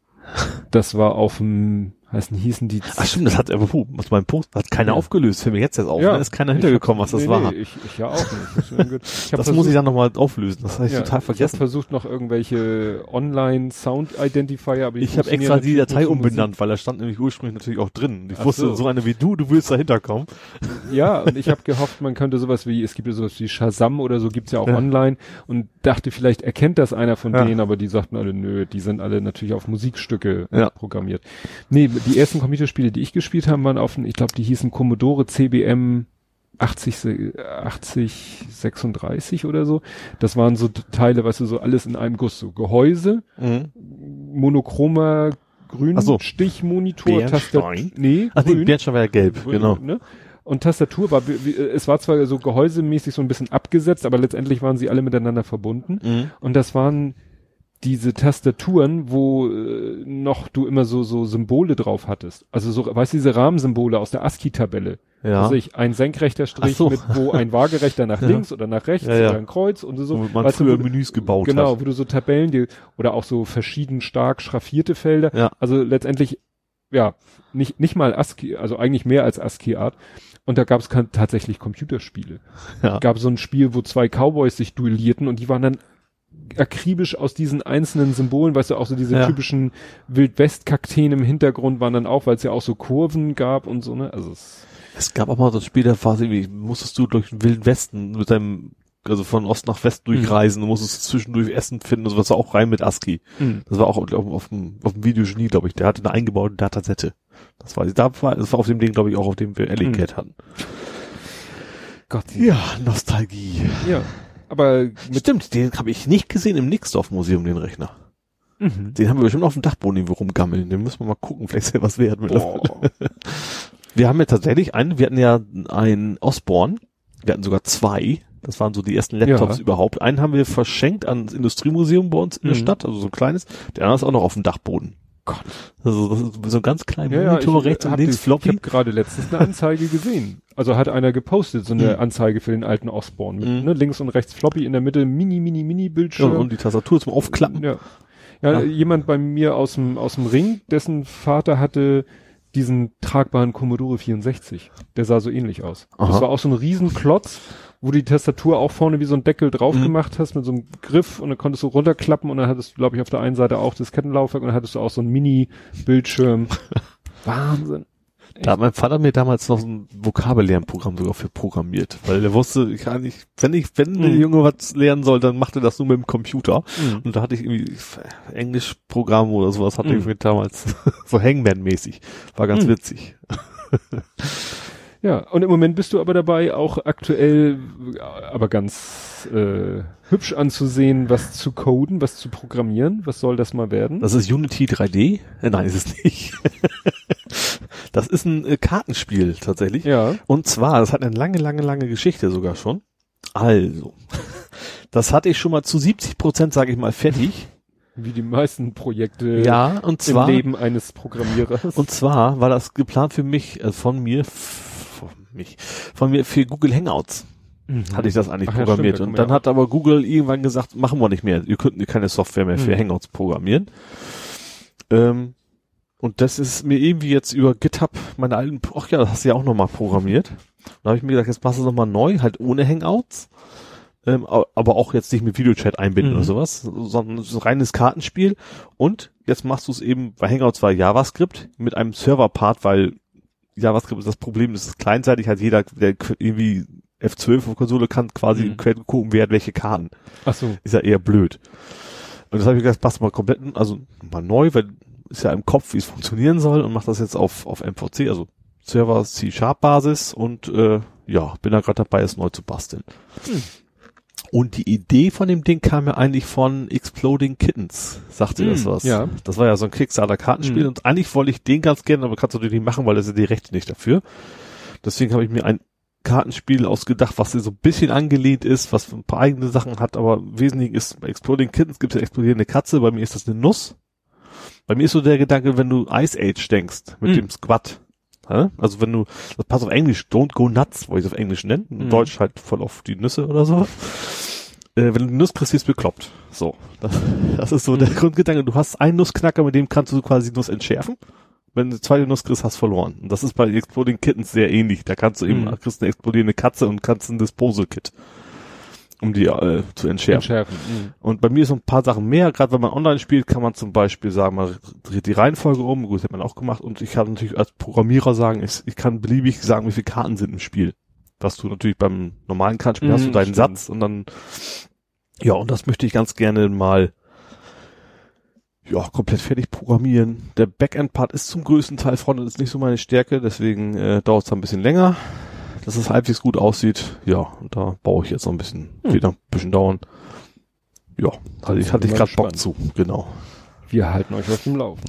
Das war auf dem, heißen, hießen die... Ach stimmt, das hat aber puh, was mein Post hat keiner Ja. aufgelöst. Für mich jetzt erst auf. Ja. ne? Ist keiner hintergekommen, was das nee, war. Nee, ich, ich ja auch nicht. Ich das versucht, muss ich dann nochmal auflösen. Das habe ich ja, total Ich habe vergessen. versucht noch irgendwelche Online-Sound-Identifier, aber Ich habe extra die Datei umbenannt, weil da stand nämlich ursprünglich natürlich auch drin. Ich Ach wusste, so. so. eine wie du, du willst dahinter kommen. Ja, und ich habe gehofft, man könnte sowas wie, es gibt ja sowas wie Shazam oder so, gibt's ja auch Ja. online und dachte, vielleicht erkennt das einer von denen, aber die sagten alle, nö, die sind alle natürlich auf Musikstücke programmiert. Nee, die ersten Computerspiele, die ich gespielt habe, waren auf, ich glaube, die hießen Commodore CBM 80, se- 80, 36 oder so. Das waren so Teile, weißt du, so alles in einem Guss, so Gehäuse, Mhm. monochromer grün so. Stichmonitor? Tastatur. Nee, Ach nee, grün. Bernstein war ja gelb, Grün, genau. Ne? Und Tastatur war, es war zwar so gehäusemäßig so ein bisschen abgesetzt, aber letztendlich waren sie alle miteinander verbunden. Mhm. Und das waren diese Tastaturen, wo äh, noch du immer so so Symbole drauf hattest. Also so, weißt du, diese Rahmensymbole aus der ASCII-Tabelle. Ja. Also ich ein senkrechter Strich so. mit wo ein waagerechter nach Ja. links oder nach rechts Ja, ja. oder ein Kreuz und so. Wo man Weißt früher du- Menüs gebaut genau, hat. wo du so Tabellen die, oder auch so verschieden stark schraffierte Felder. Ja. Also letztendlich, ja, nicht, nicht mal ASCII, also eigentlich mehr als ASCII-Art. Und da gab es tatsächlich Computerspiele. Ja. gab so ein Spiel, wo zwei Cowboys sich duellierten und die waren dann akribisch aus diesen einzelnen Symbolen, weißt du, auch so diese Ja. typischen Wildwest-Kakteen im Hintergrund waren dann auch, weil es ja auch so Kurven gab und so, ne? Also es, Es gab auch mal so ein Spiel, da war irgendwie, musstest du durch den Wilden Westen mit deinem, also von Ost nach West durchreisen, du musstest zwischendurch Essen finden, und so was war auch rein mit ASCII. Das war auch auf, auf, dem, auf dem Videogenie, glaube ich. Der hatte eine eingebaute Datasette. Das war, da war, das war auf dem Ding, glaube ich, auch auf dem wir Alley Mhm. Hatten. Gott, Ja, Nostalgie. ja. Aber mit, Stimmt, den habe ich nicht gesehen im Nixdorf Museum, den Rechner. mhm. Den haben wir bestimmt auf dem Dachboden irgendwo rumgammeln. Den müssen wir mal gucken, vielleicht ist ja was wert. mittlerweile. Wir haben ja tatsächlich einen, wir hatten ja einen Osborne. Wir hatten sogar zwei. Das waren so die ersten Laptops Ja. überhaupt. Einen haben wir verschenkt ans Industriemuseum bei uns in der Mhm. Stadt, also so ein kleines. Der andere ist auch noch auf dem Dachboden. Gott. Also so ein ganz kleiner Ja, ja, Monitor ich, rechts und links die- Ich Floppy. habe gerade letztens eine Anzeige gesehen. Also hat einer gepostet, so eine Mhm. Anzeige für den alten Osborne. Mit, Mhm. ne, links und rechts Floppy, in der Mitte mini, mini, mini Ja, Bildschirm. und die Tastatur zum Aufklappen. Ja. Ja, Ja. jemand bei mir aus dem, aus dem Ring, dessen Vater hatte diesen tragbaren Commodore 64. Der sah so ähnlich aus. Aha. Das war auch so ein Riesenklotz, wo du die Tastatur auch vorne wie so ein Deckel drauf Mhm. gemacht hast mit so einem Griff und dann konntest du runterklappen und dann hattest du, glaube ich, auf der einen Seite auch das Kettenlaufwerk und dann hattest du auch so ein Mini-Bildschirm. Wahnsinn. Da hat mein Vater mir damals noch ein Vokabellernprogramm sogar für programmiert, weil er wusste, ich kann nicht, wenn ich, wenn der Mhm. Junge was lernen soll, dann macht er das nur mit dem Computer. Mhm. Und da hatte ich irgendwie Englischprogramm oder sowas hatte ich Mhm. mir damals so Hangman-mäßig. War ganz Mhm. witzig. Ja, und im Moment bist du aber dabei, auch aktuell, aber ganz äh, hübsch anzusehen, was zu coden, was zu programmieren. Was soll das mal werden? Das ist Unity 3D? Äh, nein, ist es nicht. das ist ein äh, Kartenspiel tatsächlich. ja. Und zwar, das hat eine lange, lange, lange Geschichte sogar schon. Also, das hatte ich schon mal zu 70 Prozent, sage ich mal, fertig. Wie die meisten Projekte Ja, und im zwar, Leben eines Programmierers. und zwar war das geplant für mich, äh, von mir, von mich, von mir für Google Hangouts Mhm. hatte ich das eigentlich Ach ja, programmiert. stimmt, da und dann ja hat aber Google irgendwann gesagt, machen wir nicht mehr. Ihr könnt keine Software mehr für Mhm. Hangouts programmieren. Ähm, Und das ist mir irgendwie jetzt über GitHub meine alten, ach ja, das hast du ja auch nochmal programmiert. Da habe ich mir gedacht, jetzt machst du es nochmal neu, halt ohne Hangouts. Ähm, aber auch jetzt nicht mit Videochat einbinden Mhm. oder sowas, sondern so ein reines Kartenspiel. Und jetzt machst du es eben, bei Hangouts war JavaScript mit einem Server-Part, weil JavaScript ist das Problem, das ist kleinseitig, hat jeder, der irgendwie F12 auf Konsole kann, quasi Mhm. im Quellcode gucken, wer hat welche Karten. Ach so. Ist ja eher blöd. Und das habe ich gesagt, passt mal komplett, also mal neu, weil ist ja im Kopf, wie es funktionieren soll und macht das jetzt auf, auf MVC, also Server C-Sharp-Basis und äh, ja, bin da gerade dabei, es neu zu basteln. Hm. Und die Idee von dem Ding kam ja eigentlich von Exploding Kittens. Sagte das Hm, was? ja. Das war ja so ein Kickstarter-Kartenspiel Hm. und eigentlich wollte ich den ganz gerne, aber kannst du den nicht machen, weil das sind die Rechte nicht dafür. Deswegen habe ich mir ein Kartenspiel ausgedacht, was so ein bisschen angelehnt ist, was ein paar eigene Sachen hat, aber im Wesentlichen ist bei Exploding Kittens gibt es eine explodierende Katze, bei mir ist das eine Nuss. Bei mir ist so der Gedanke, wenn du Ice Age denkst, mit Hm. dem Squad. hä? Also wenn du, das passt auf Englisch, don't go nuts, wollte ich es auf Englisch nennen, in Hm. Deutsch halt voll auf die Nüsse oder so. Äh, wenn du Nuss kriegst, wirst bekloppt. So. Das, das ist so der Grundgedanke. Du hast einen Nussknacker, mit dem kannst du quasi Nuss entschärfen. Wenn du zweite Nuss kriegst, hast du verloren. Und das ist bei Exploding Kittens sehr ähnlich. Da kannst du eben, Mhm. kriegst eine explodierende Katze und kannst ein Disposal-Kit, um die äh, zu entschärfen. Entschärfen. Mhm. Und bei mir ist so ein paar Sachen mehr. Gerade wenn man online spielt, kann man zum Beispiel sagen, man dreht die Reihenfolge um. Gut, das hat man auch gemacht. Und ich kann natürlich als Programmierer sagen, ich, ich kann beliebig sagen, wie viele Karten sind im Spiel. Was du natürlich beim normalen Kartenspiel Mhm, hast du deinen stimmt. Satz und dann, ja, und das möchte ich ganz gerne mal, ja, komplett fertig programmieren. Der Backend-Part ist zum größten Teil, Frontend ist nicht so meine Stärke, deswegen äh, dauert es ein bisschen länger, dass es halbwegs gut aussieht. Ja, da baue ich jetzt noch ein bisschen, Hm. noch ein bisschen dauern. Ja, hatte ich, hatte ich gerade Bock zu, genau. Wir halten euch auf dem Laufen.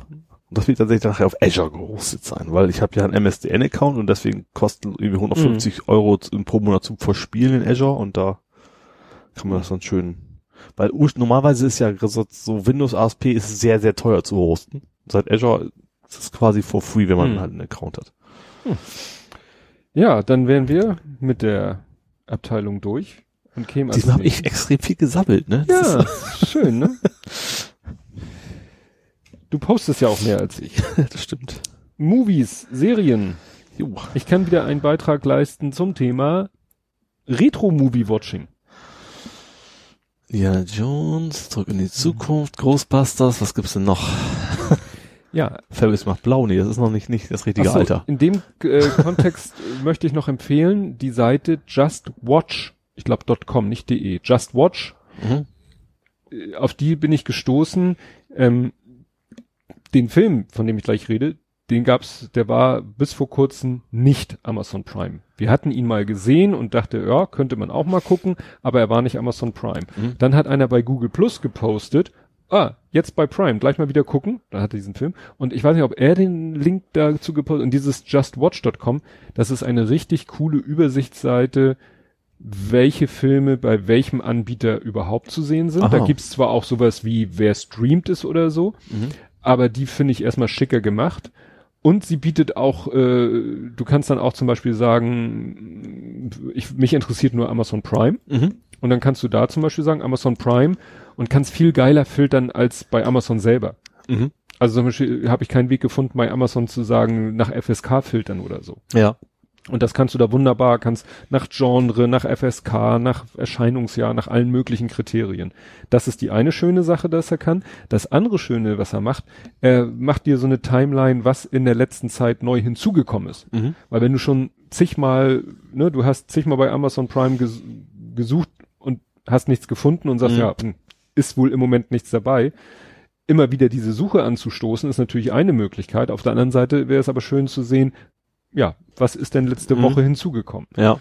Und das wird tatsächlich nachher auf Azure gehostet sein, weil ich habe ja einen MSDN-Account und deswegen kosten irgendwie 150 Euro z- pro Monat zum Verspielen in Azure und da kann man das dann schön, weil normalerweise ist ja so, so Windows ASP ist sehr, sehr teuer zu hosten. Seit Azure ist es quasi for free, wenn man Hm. halt einen Account hat. Ja, dann wären wir mit der Abteilung durch und kämen Diesmal habe ich extrem viel gesammelt, ne? Das Ja, schön, ne? Du postest ja auch mehr als ich. das stimmt. Movies, Serien. Jo. Ich kann wieder einen Beitrag leisten zum Thema Retro-Movie-Watching. Indiana Jones, zurück in die Zukunft, Ghostbusters, was gibt's denn noch? Ja, Ferris macht blau, nee, das ist noch nicht, nicht das richtige so, Alter. In dem äh, Kontext äh, möchte ich noch empfehlen, die Seite Just Watch, ich glaube .com, nicht de, Just Watch, Mhm. äh, auf die bin ich gestoßen. Ähm, den Film, von dem ich gleich rede, den gab's, der war bis vor kurzem nicht Amazon Prime. Wir hatten ihn mal gesehen und dachte, ja, könnte man auch mal gucken, aber er war nicht Amazon Prime. Mhm. Dann hat einer bei Google Plus gepostet, ah, jetzt bei Prime, gleich mal wieder gucken. Dann hat er diesen Film. Und ich weiß nicht, ob er den Link dazu gepostet und dieses justwatch.com, das ist eine richtig coole Übersichtsseite, welche Filme bei welchem Anbieter überhaupt zu sehen sind. Aha. Da gibt's zwar auch sowas wie, wer streamt es oder so, Mhm. aber die finde ich erstmal schicker gemacht. Und sie bietet auch, äh, du kannst dann auch zum Beispiel sagen, ich, mich interessiert nur Amazon Prime. Mhm. Und dann kannst du da zum Beispiel sagen, Amazon Prime und kannst viel geiler filtern als bei Amazon selber. Mhm. Also zum Beispiel habe ich keinen Weg gefunden, bei Amazon zu sagen, nach FSK filtern oder so. Ja. Und das kannst du da wunderbar, kannst nach Genre, nach FSK, nach Erscheinungsjahr, nach allen möglichen Kriterien. Das ist die eine schöne Sache, dass er kann. Das andere Schöne, was er macht, er macht dir so eine Timeline, was in der letzten Zeit neu hinzugekommen ist. Mhm. Weil wenn du schon zigmal, ne, du hast zigmal bei Amazon Prime ges gesucht und hast nichts gefunden und sagst, Mhm. ja, hm, ist wohl im Moment nichts dabei. Immer wieder diese Suche anzustoßen, ist natürlich eine Möglichkeit. Auf der anderen Seite wäre es aber schön zu sehen, ja, was ist denn letzte Mhm. Woche hinzugekommen? Ja.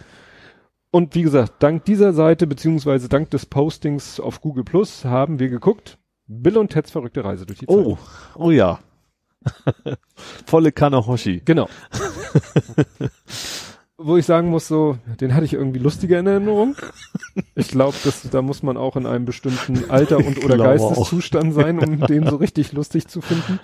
Und wie gesagt, dank dieser Seite, beziehungsweise dank des Postings auf Google Plus, haben wir geguckt, Bill und Teds verrückte Reise durch die Zeit. Oh, oh ja. Volle Kanne Hoshi. Genau. Wo ich sagen muss, so, den hatte ich irgendwie lustiger in Erinnerung. Ich glaube, dass da muss man auch in einem bestimmten Alter und oder Geisteszustand sein, um den so richtig lustig zu finden.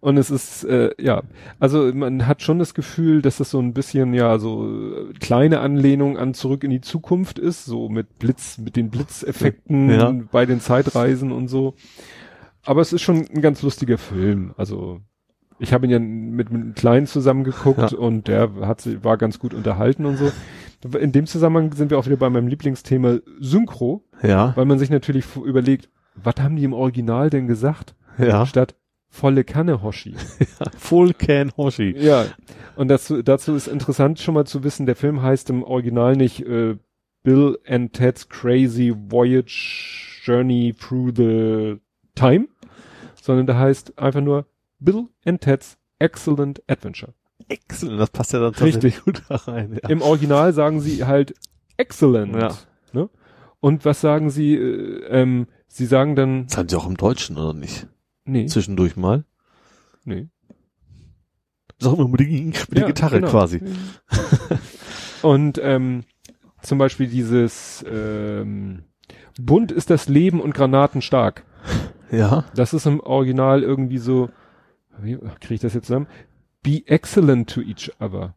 Und es ist, äh, ja, also man hat schon das Gefühl, dass das so ein bisschen, ja, so äh, kleine Anlehnung an Zurück in die Zukunft ist, so mit Blitz, mit den Blitzeffekten Ja. bei den Zeitreisen und so. Aber es ist schon ein ganz lustiger Film. Also Ich habe ihn ja mit, mit einem Kleinen zusammengeguckt Ja. und der hat, sie- war ganz gut unterhalten und so. In dem Zusammenhang sind wir auch wieder bei meinem Lieblingsthema Synchro, Ja, weil man sich natürlich überlegt, was haben die im Original denn gesagt? ja. Statt volle Kanne Hoshi. Full Can Hoshi. Ja, und dazu, dazu ist interessant schon mal zu wissen, der Film heißt im Original nicht äh, Bill and Ted's Crazy Voyage Journey Through the Time, sondern der heißt einfach nur Bill and Ted's Excellent Adventure. Excellent, das passt ja dann Richtig. gut da rein. Ja. Im Original sagen sie halt Excellent. Ja. Ne? Und was sagen sie? Äh, ähm, sie sagen dann, Das haben sie auch im Deutschen, oder nicht? nee, Zwischendurch mal. nee. Sag mal mit, die- mit der Ja, Gitarre genau. quasi. Und ähm, zum Beispiel dieses ähm, Bunt ist das Leben und Granaten stark. Ja. Das ist im Original irgendwie so, wie kriege ich das jetzt zusammen? Be excellent to each other.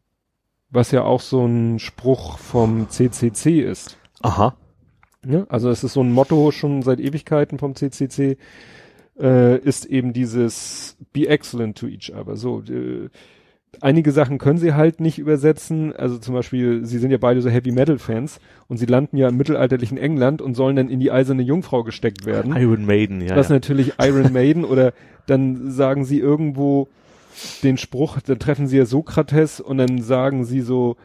Was ja auch so ein Spruch vom CCC ist. Aha. Ja, also es ist so ein Motto schon seit Ewigkeiten vom CCC, äh, ist eben dieses Be excellent to each other. So, äh, einige Sachen können sie halt nicht übersetzen. Also zum Beispiel, sie sind ja beide so Heavy Metal Fans und sie landen ja im mittelalterlichen England und sollen dann in die eiserne Jungfrau gesteckt werden. Iron Maiden, ja. das ist ja. natürlich Iron Maiden oder dann sagen sie irgendwo den Spruch, dann treffen sie ja Sokrates und dann sagen sie so,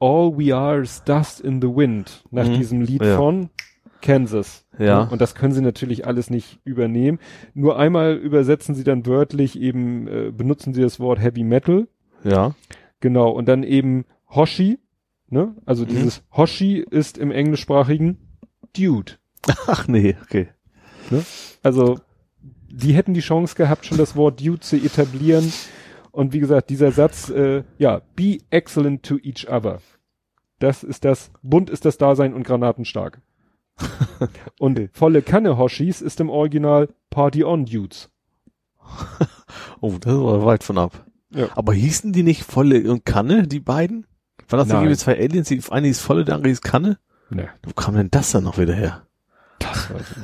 All we are is dust in the wind, nach Mhm. diesem Lied Ja. von Kansas. Ja. Und das können sie natürlich alles nicht übernehmen. Nur einmal übersetzen sie dann wörtlich eben, äh, benutzen sie das Wort Heavy Metal, Ja. genau, und dann eben Hoshi, ne? Also Mhm. dieses Hoshi ist im englischsprachigen Dude. Ach nee, okay. Also die hätten die Chance gehabt, schon das Wort Dude zu etablieren. Und wie gesagt, dieser Satz, äh, ja, be excellent to each other. Das ist das, bunt ist das Dasein und granatenstark. und volle Kanne Hoshis ist im Original Party on Dudes. Oh, das aber weit von ab. Ja. Aber hießen die nicht Volle und Kanne, die beiden? War das irgendwie zwei Aliens? Die eine ist Volle, der andere ist Kanne? Ne, Wo kam denn das dann noch wieder her? das weiß ich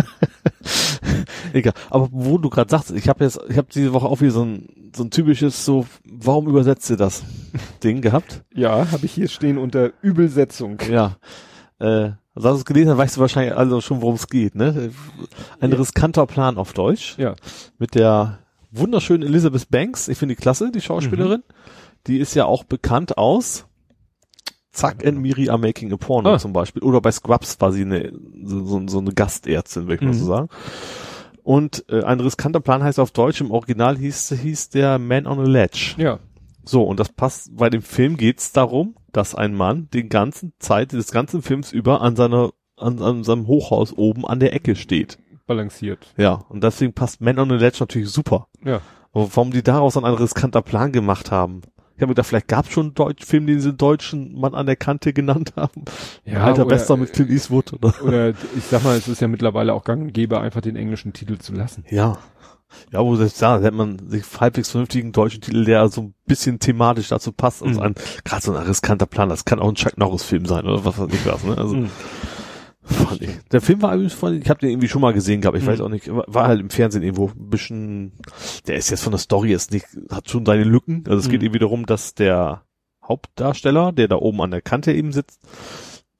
nicht. Egal. Aber wo du gerade sagst, ich habe jetzt, ich habe diese Woche auch wieder so ein, so ein typisches so, warum übersetzt ihr das Ding gehabt? Ja, habe ich hier stehen unter Übelsetzung. Ja. Äh, also als du es gelesen hast, weißt du wahrscheinlich also schon, worum es geht, ne? Ein Ja. riskanter Plan auf Deutsch. Ja. Mit der wunderschönen Elizabeth Banks. Ich finde die klasse, die Schauspielerin. Mhm. Die ist ja auch bekannt aus Zack and Miri are making a porno Ah. zum Beispiel. Oder bei Scrubs war sie eine, so, so, eine Gastärztin, würde ich mal Mhm. so sagen. Und äh, ein riskanter Plan heißt auf Deutsch, im Original hieß, hieß der Man on a Ledge. Ja. So, und das passt, bei dem Film geht's darum, dass ein Mann den ganzen Zeit des ganzen Films über an seiner, an, an seinem Hochhaus oben an der Ecke steht. Balanciert. Ja, und deswegen passt Man on the Ledge natürlich super. Ja. Aber warum die daraus dann ein riskanter Plan gemacht haben? Ich habe mir gedacht, vielleicht gab's schon einen Deutsch Film, den sie deutschen Mann an der Kante genannt haben. Ja, Alter oder- Bester mit Clint Eastwood, oder? Oder ich sag mal, es ist ja mittlerweile auch gang und gäbe, einfach den englischen Titel zu lassen. Ja. Ja, wo selbst da hätte man sich halbwegs vernünftigen deutschen Titel, der so ein bisschen thematisch dazu passt. Also Mhm. ein, gerade so ein riskanter Plan, das kann auch ein Chuck Norris Film sein, oder was weiß ich was, ne? Also, Mhm. fand ich. Der Film war übrigens von, ich habe den irgendwie schon mal gesehen gehabt, ich Mhm. weiß auch nicht, war halt im Fernsehen irgendwo ein bisschen, der ist jetzt von der Story jetzt nicht, hat schon seine Lücken. Also es geht Mhm. irgendwie darum, dass der Hauptdarsteller, der da oben an der Kante eben sitzt,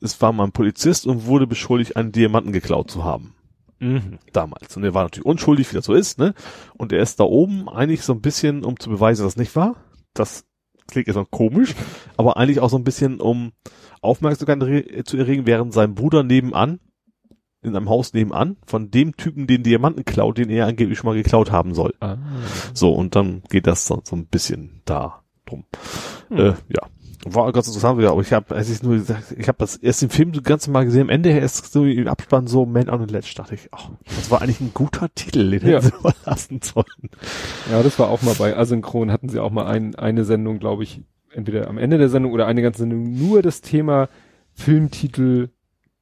es war mal ein Polizist und wurde beschuldigt, einen Diamanten geklaut zu haben Mhm. damals. Und er war natürlich unschuldig, wie das so ist, ne? Und er ist da oben eigentlich so ein bisschen, um zu beweisen, dass es nicht war. Das klingt jetzt noch komisch, aber eigentlich auch so ein bisschen, um Aufmerksamkeit zu erregen, während sein Bruder nebenan, in einem Haus nebenan, von dem Typen den Diamanten klaut, den er angeblich schon mal geklaut haben soll. Ah. So, und dann geht das so, so ein bisschen da drum. Hm. Äh, ja. War ganz interessant wieder, aber ich habe, als ich nur gesagt, ich habe das erst den Film das ganze Mal gesehen, am Ende erst so im Abspann so Man on the Ledge, dachte ich, ach, das war eigentlich ein guter Titel, den Ja. hätten sie mal lassen sollen. Ja, das war auch mal bei Asynchron, hatten sie auch mal ein, eine Sendung, glaube ich, entweder am Ende der Sendung oder eine ganze Sendung, nur das Thema Filmtitel,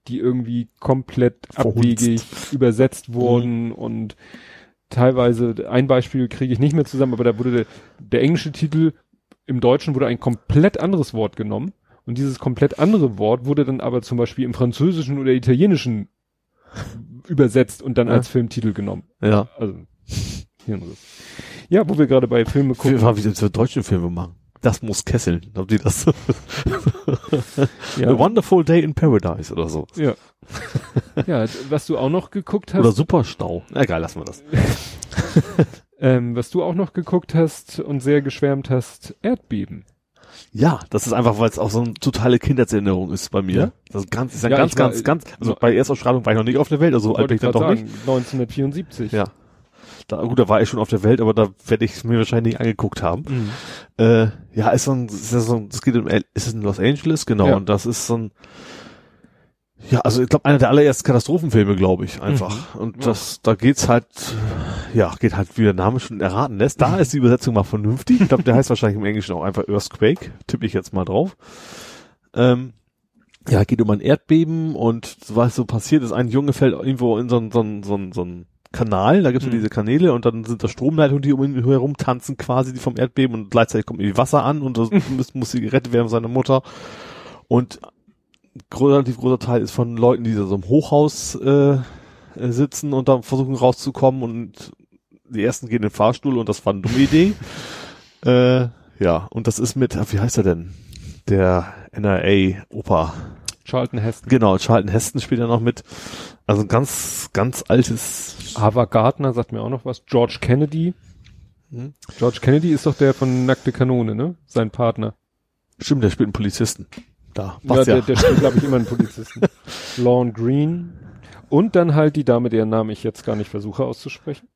die irgendwie komplett Verhunzt. abwegig übersetzt wurden und teilweise, ein Beispiel kriege ich nicht mehr zusammen, aber da wurde der, der englische Titel, im Deutschen wurde ein komplett anderes Wort genommen und dieses komplett andere Wort wurde dann aber zum Beispiel im Französischen oder Italienischen übersetzt und dann Ja. als Filmtitel genommen. Ja. Also, Hirnriss. Ja, wo wir gerade bei Filme gucken. Wie, wie wir deutsche Filme machen. Das muss kesseln. Haben die das? ja. A Wonderful Day in Paradise oder so. Ja. ja, was du auch noch geguckt hast. Oder Superstau. Egal, lassen wir das. ähm, was du auch noch geguckt hast und sehr geschwärmt hast, Erdbeben. Ja, das ist einfach, weil es auch so eine totale Kindheitserinnerung ist bei mir. Ja? Das ist ganz, ist Ja, ganz, war- ganz, ganz, also bei Erstausstrahlung war ich noch nicht auf der Welt, also so alt bin ich dann doch nicht. sagen, 1974. Ja. Da, gut, da war ich schon auf der Welt, aber da werde ich es mir wahrscheinlich nicht angeguckt haben. Mhm. Äh, ja, ist so ein, ist so ein, es geht um, ist es in Los Angeles? Genau, Ja. und das ist so ein, ja, also ich glaube, einer der allerersten Katastrophenfilme, glaube ich, einfach. Und Ja. das, da geht's halt, ja, geht halt, wie der Name schon erraten lässt. Da ist die Übersetzung mal vernünftig. Ich glaube, der heißt wahrscheinlich im Englischen auch einfach Earthquake. Tippe ich jetzt mal drauf. Ähm, ja, geht um ein Erdbeben und was so passiert ist, ein Junge fällt irgendwo in so ein, so ein, so ein, so ein Kanal, da gibt's so Mhm. diese Kanäle und dann sind da Stromleitungen, die um ihn herum tanzen quasi, die vom Erdbeben und gleichzeitig kommt irgendwie Wasser an und das muss, muss sie gerettet werden von seiner Mutter. Und relativ großer Teil ist von Leuten, die da so im Hochhaus äh, sitzen und da versuchen rauszukommen und die ersten gehen in den Fahrstuhl und das war eine dumme Idee. äh, ja, und das ist mit, wie heißt er denn? Der NRA-Oper. Charlton Heston. Genau, Charlton Heston spielt ja noch mit. Also ein ganz, ganz altes. Ava Gardner sagt mir auch noch was. George Kennedy. Hm? George Kennedy ist doch der von Nackte Kanone, ne? Sein Partner. Stimmt, der spielt einen Polizisten. Da, Ja, passt ja. der, der spielt, glaube ich, immer einen Polizisten. Lorne Green. Und dann halt die Dame, deren Namen ich jetzt gar nicht versuche auszusprechen.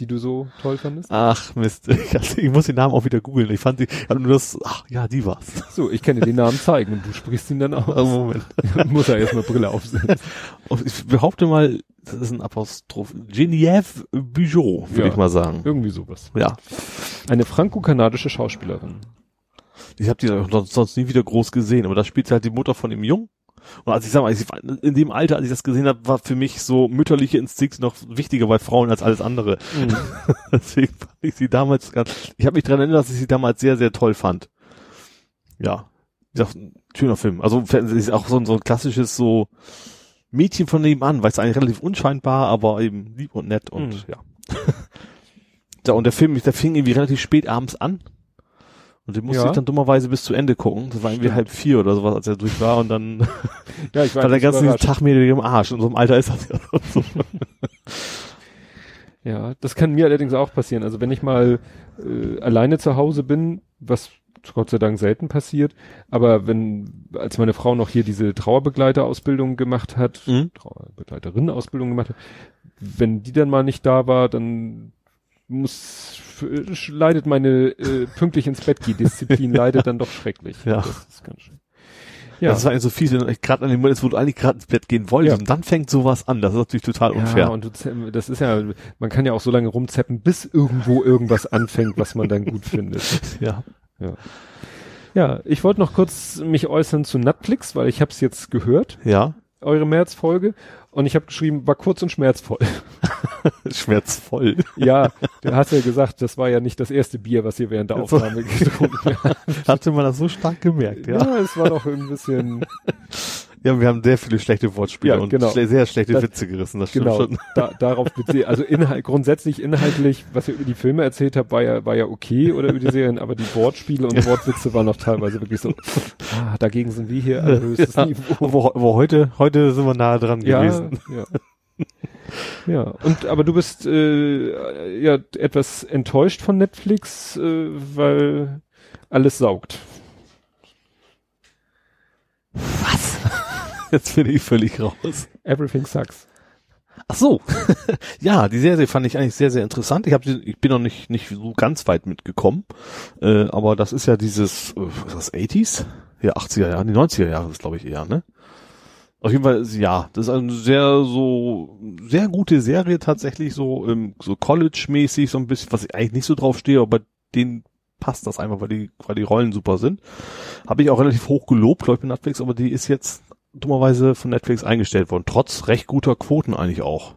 Die du so toll fandest. Ach Mist, ich, also, ich muss den Namen auch wieder googeln. Ich fand die, hatte nur das, ach ja, die war's. So, ich kann dir den Namen zeigen und du sprichst ihn dann Also, aus. Moment. Muss er erstmal Brille aufsetzen. Ich behaupte mal, das ist ein Apostroph. Genevieve Bugeaud, würde Ja. ich mal sagen. Irgendwie sowas. Ja. Eine franco-kanadische Schauspielerin. Ich habe die sonst, nie wieder groß gesehen, aber da spielt halt die Mutter von dem Jungen. Und als ich sag mal, ich, in dem Alter, als ich das gesehen habe, war für mich so mütterliche Instinkte noch wichtiger bei Frauen als alles andere. Mhm. Deswegen fand ich sie damals ganz, ich habe mich daran erinnert, dass ich sie damals sehr, sehr toll fand. Ja. Wie gesagt, ein schöner Film. Also ist auch so ein, so ein klassisches so Mädchen von nebenan, weil es eigentlich relativ unscheinbar, aber eben lieb und nett und Mhm. ja. ja. Und der Film, der fing irgendwie relativ spät abends an. Und den musste Ja. ich dann dummerweise bis zu Ende gucken. Das war irgendwie Stimmt. halb vier oder sowas, als er durch war. Und dann Ja, ich war, war der ganze. Tag mir im Arsch. In so einem Alter ist das ja so. Ja, das kann mir allerdings auch passieren. Also wenn ich mal äh, alleine zu Hause bin, was Gott sei Dank selten passiert, aber wenn, als meine Frau noch hier diese Trauerbegleiterausbildung gemacht hat, Mhm. Trauerbegleiterinnen-Ausbildung gemacht hat, wenn die dann mal nicht da war, dann muss leidet meine äh, pünktlich ins Bett gehen Disziplin leidet dann doch schrecklich. Ja. Das ist ganz schön. Ja. Das war eigentlich so fies, wenn du gerade an dem Moment, ist, wo du eigentlich gerade ins Bett gehen wolltest. Ja. Und dann fängt sowas an. Das ist natürlich total Ja, unfair. und du, das ist ja, man kann ja auch so lange rumzeppen, bis irgendwo irgendwas anfängt, was man dann gut findet. ja. Ja, ich wollte noch kurz mich äußern zu Netflix, weil ich habe es jetzt gehört, Ja. eure März-Folge, und ich habe geschrieben, war kurz und schmerzvoll. Schmerzvoll. ja, du hast ja gesagt, das war ja nicht das erste Bier, was ihr während der Aufnahme getrunken habt. Hatte man das so stark gemerkt, ja. Ja, es war doch ein bisschen, Ja, wir haben sehr viele schlechte Wortspiele Ja, und genau. schle sehr schlechte Das- Witze gerissen. Das stimmt genau, schon. da, darauf beziehe, also inhalt, grundsätzlich inhaltlich, was ihr über die Filme erzählt habt, war ja, war ja okay oder über die Serien, aber die Wortspiele und Wortwitze waren noch teilweise wirklich so, ah, dagegen sind wir hier ein höchstes Ja. Niveau. Aber, aber heute, heute sind wir nahe dran Ja, gewesen. ja. Ja, und aber du bist äh, ja etwas enttäuscht von Netflix, äh, weil alles saugt. Jetzt bin ich völlig raus. Everything sucks. Ach so. ja, die Serie fand ich eigentlich sehr, sehr interessant. Ich, hab, ich bin noch nicht, nicht so ganz weit mitgekommen. Äh, aber das ist ja dieses, äh, was ist das, 80s? Ja, 80er Jahre, die 90er Jahre ist glaube ich eher, ne? Auf jeden Fall, ja, das ist eine sehr, so, sehr gute Serie tatsächlich, so, ähm, so College-mäßig, so ein bisschen, was ich eigentlich nicht so drauf stehe, aber denen passt das einfach, weil die, weil die Rollen super sind. Habe ich auch relativ hoch gelobt, glaube ich, bei Netflix, aber die ist jetzt dummerweise von Netflix eingestellt worden, trotz recht guter Quoten eigentlich auch.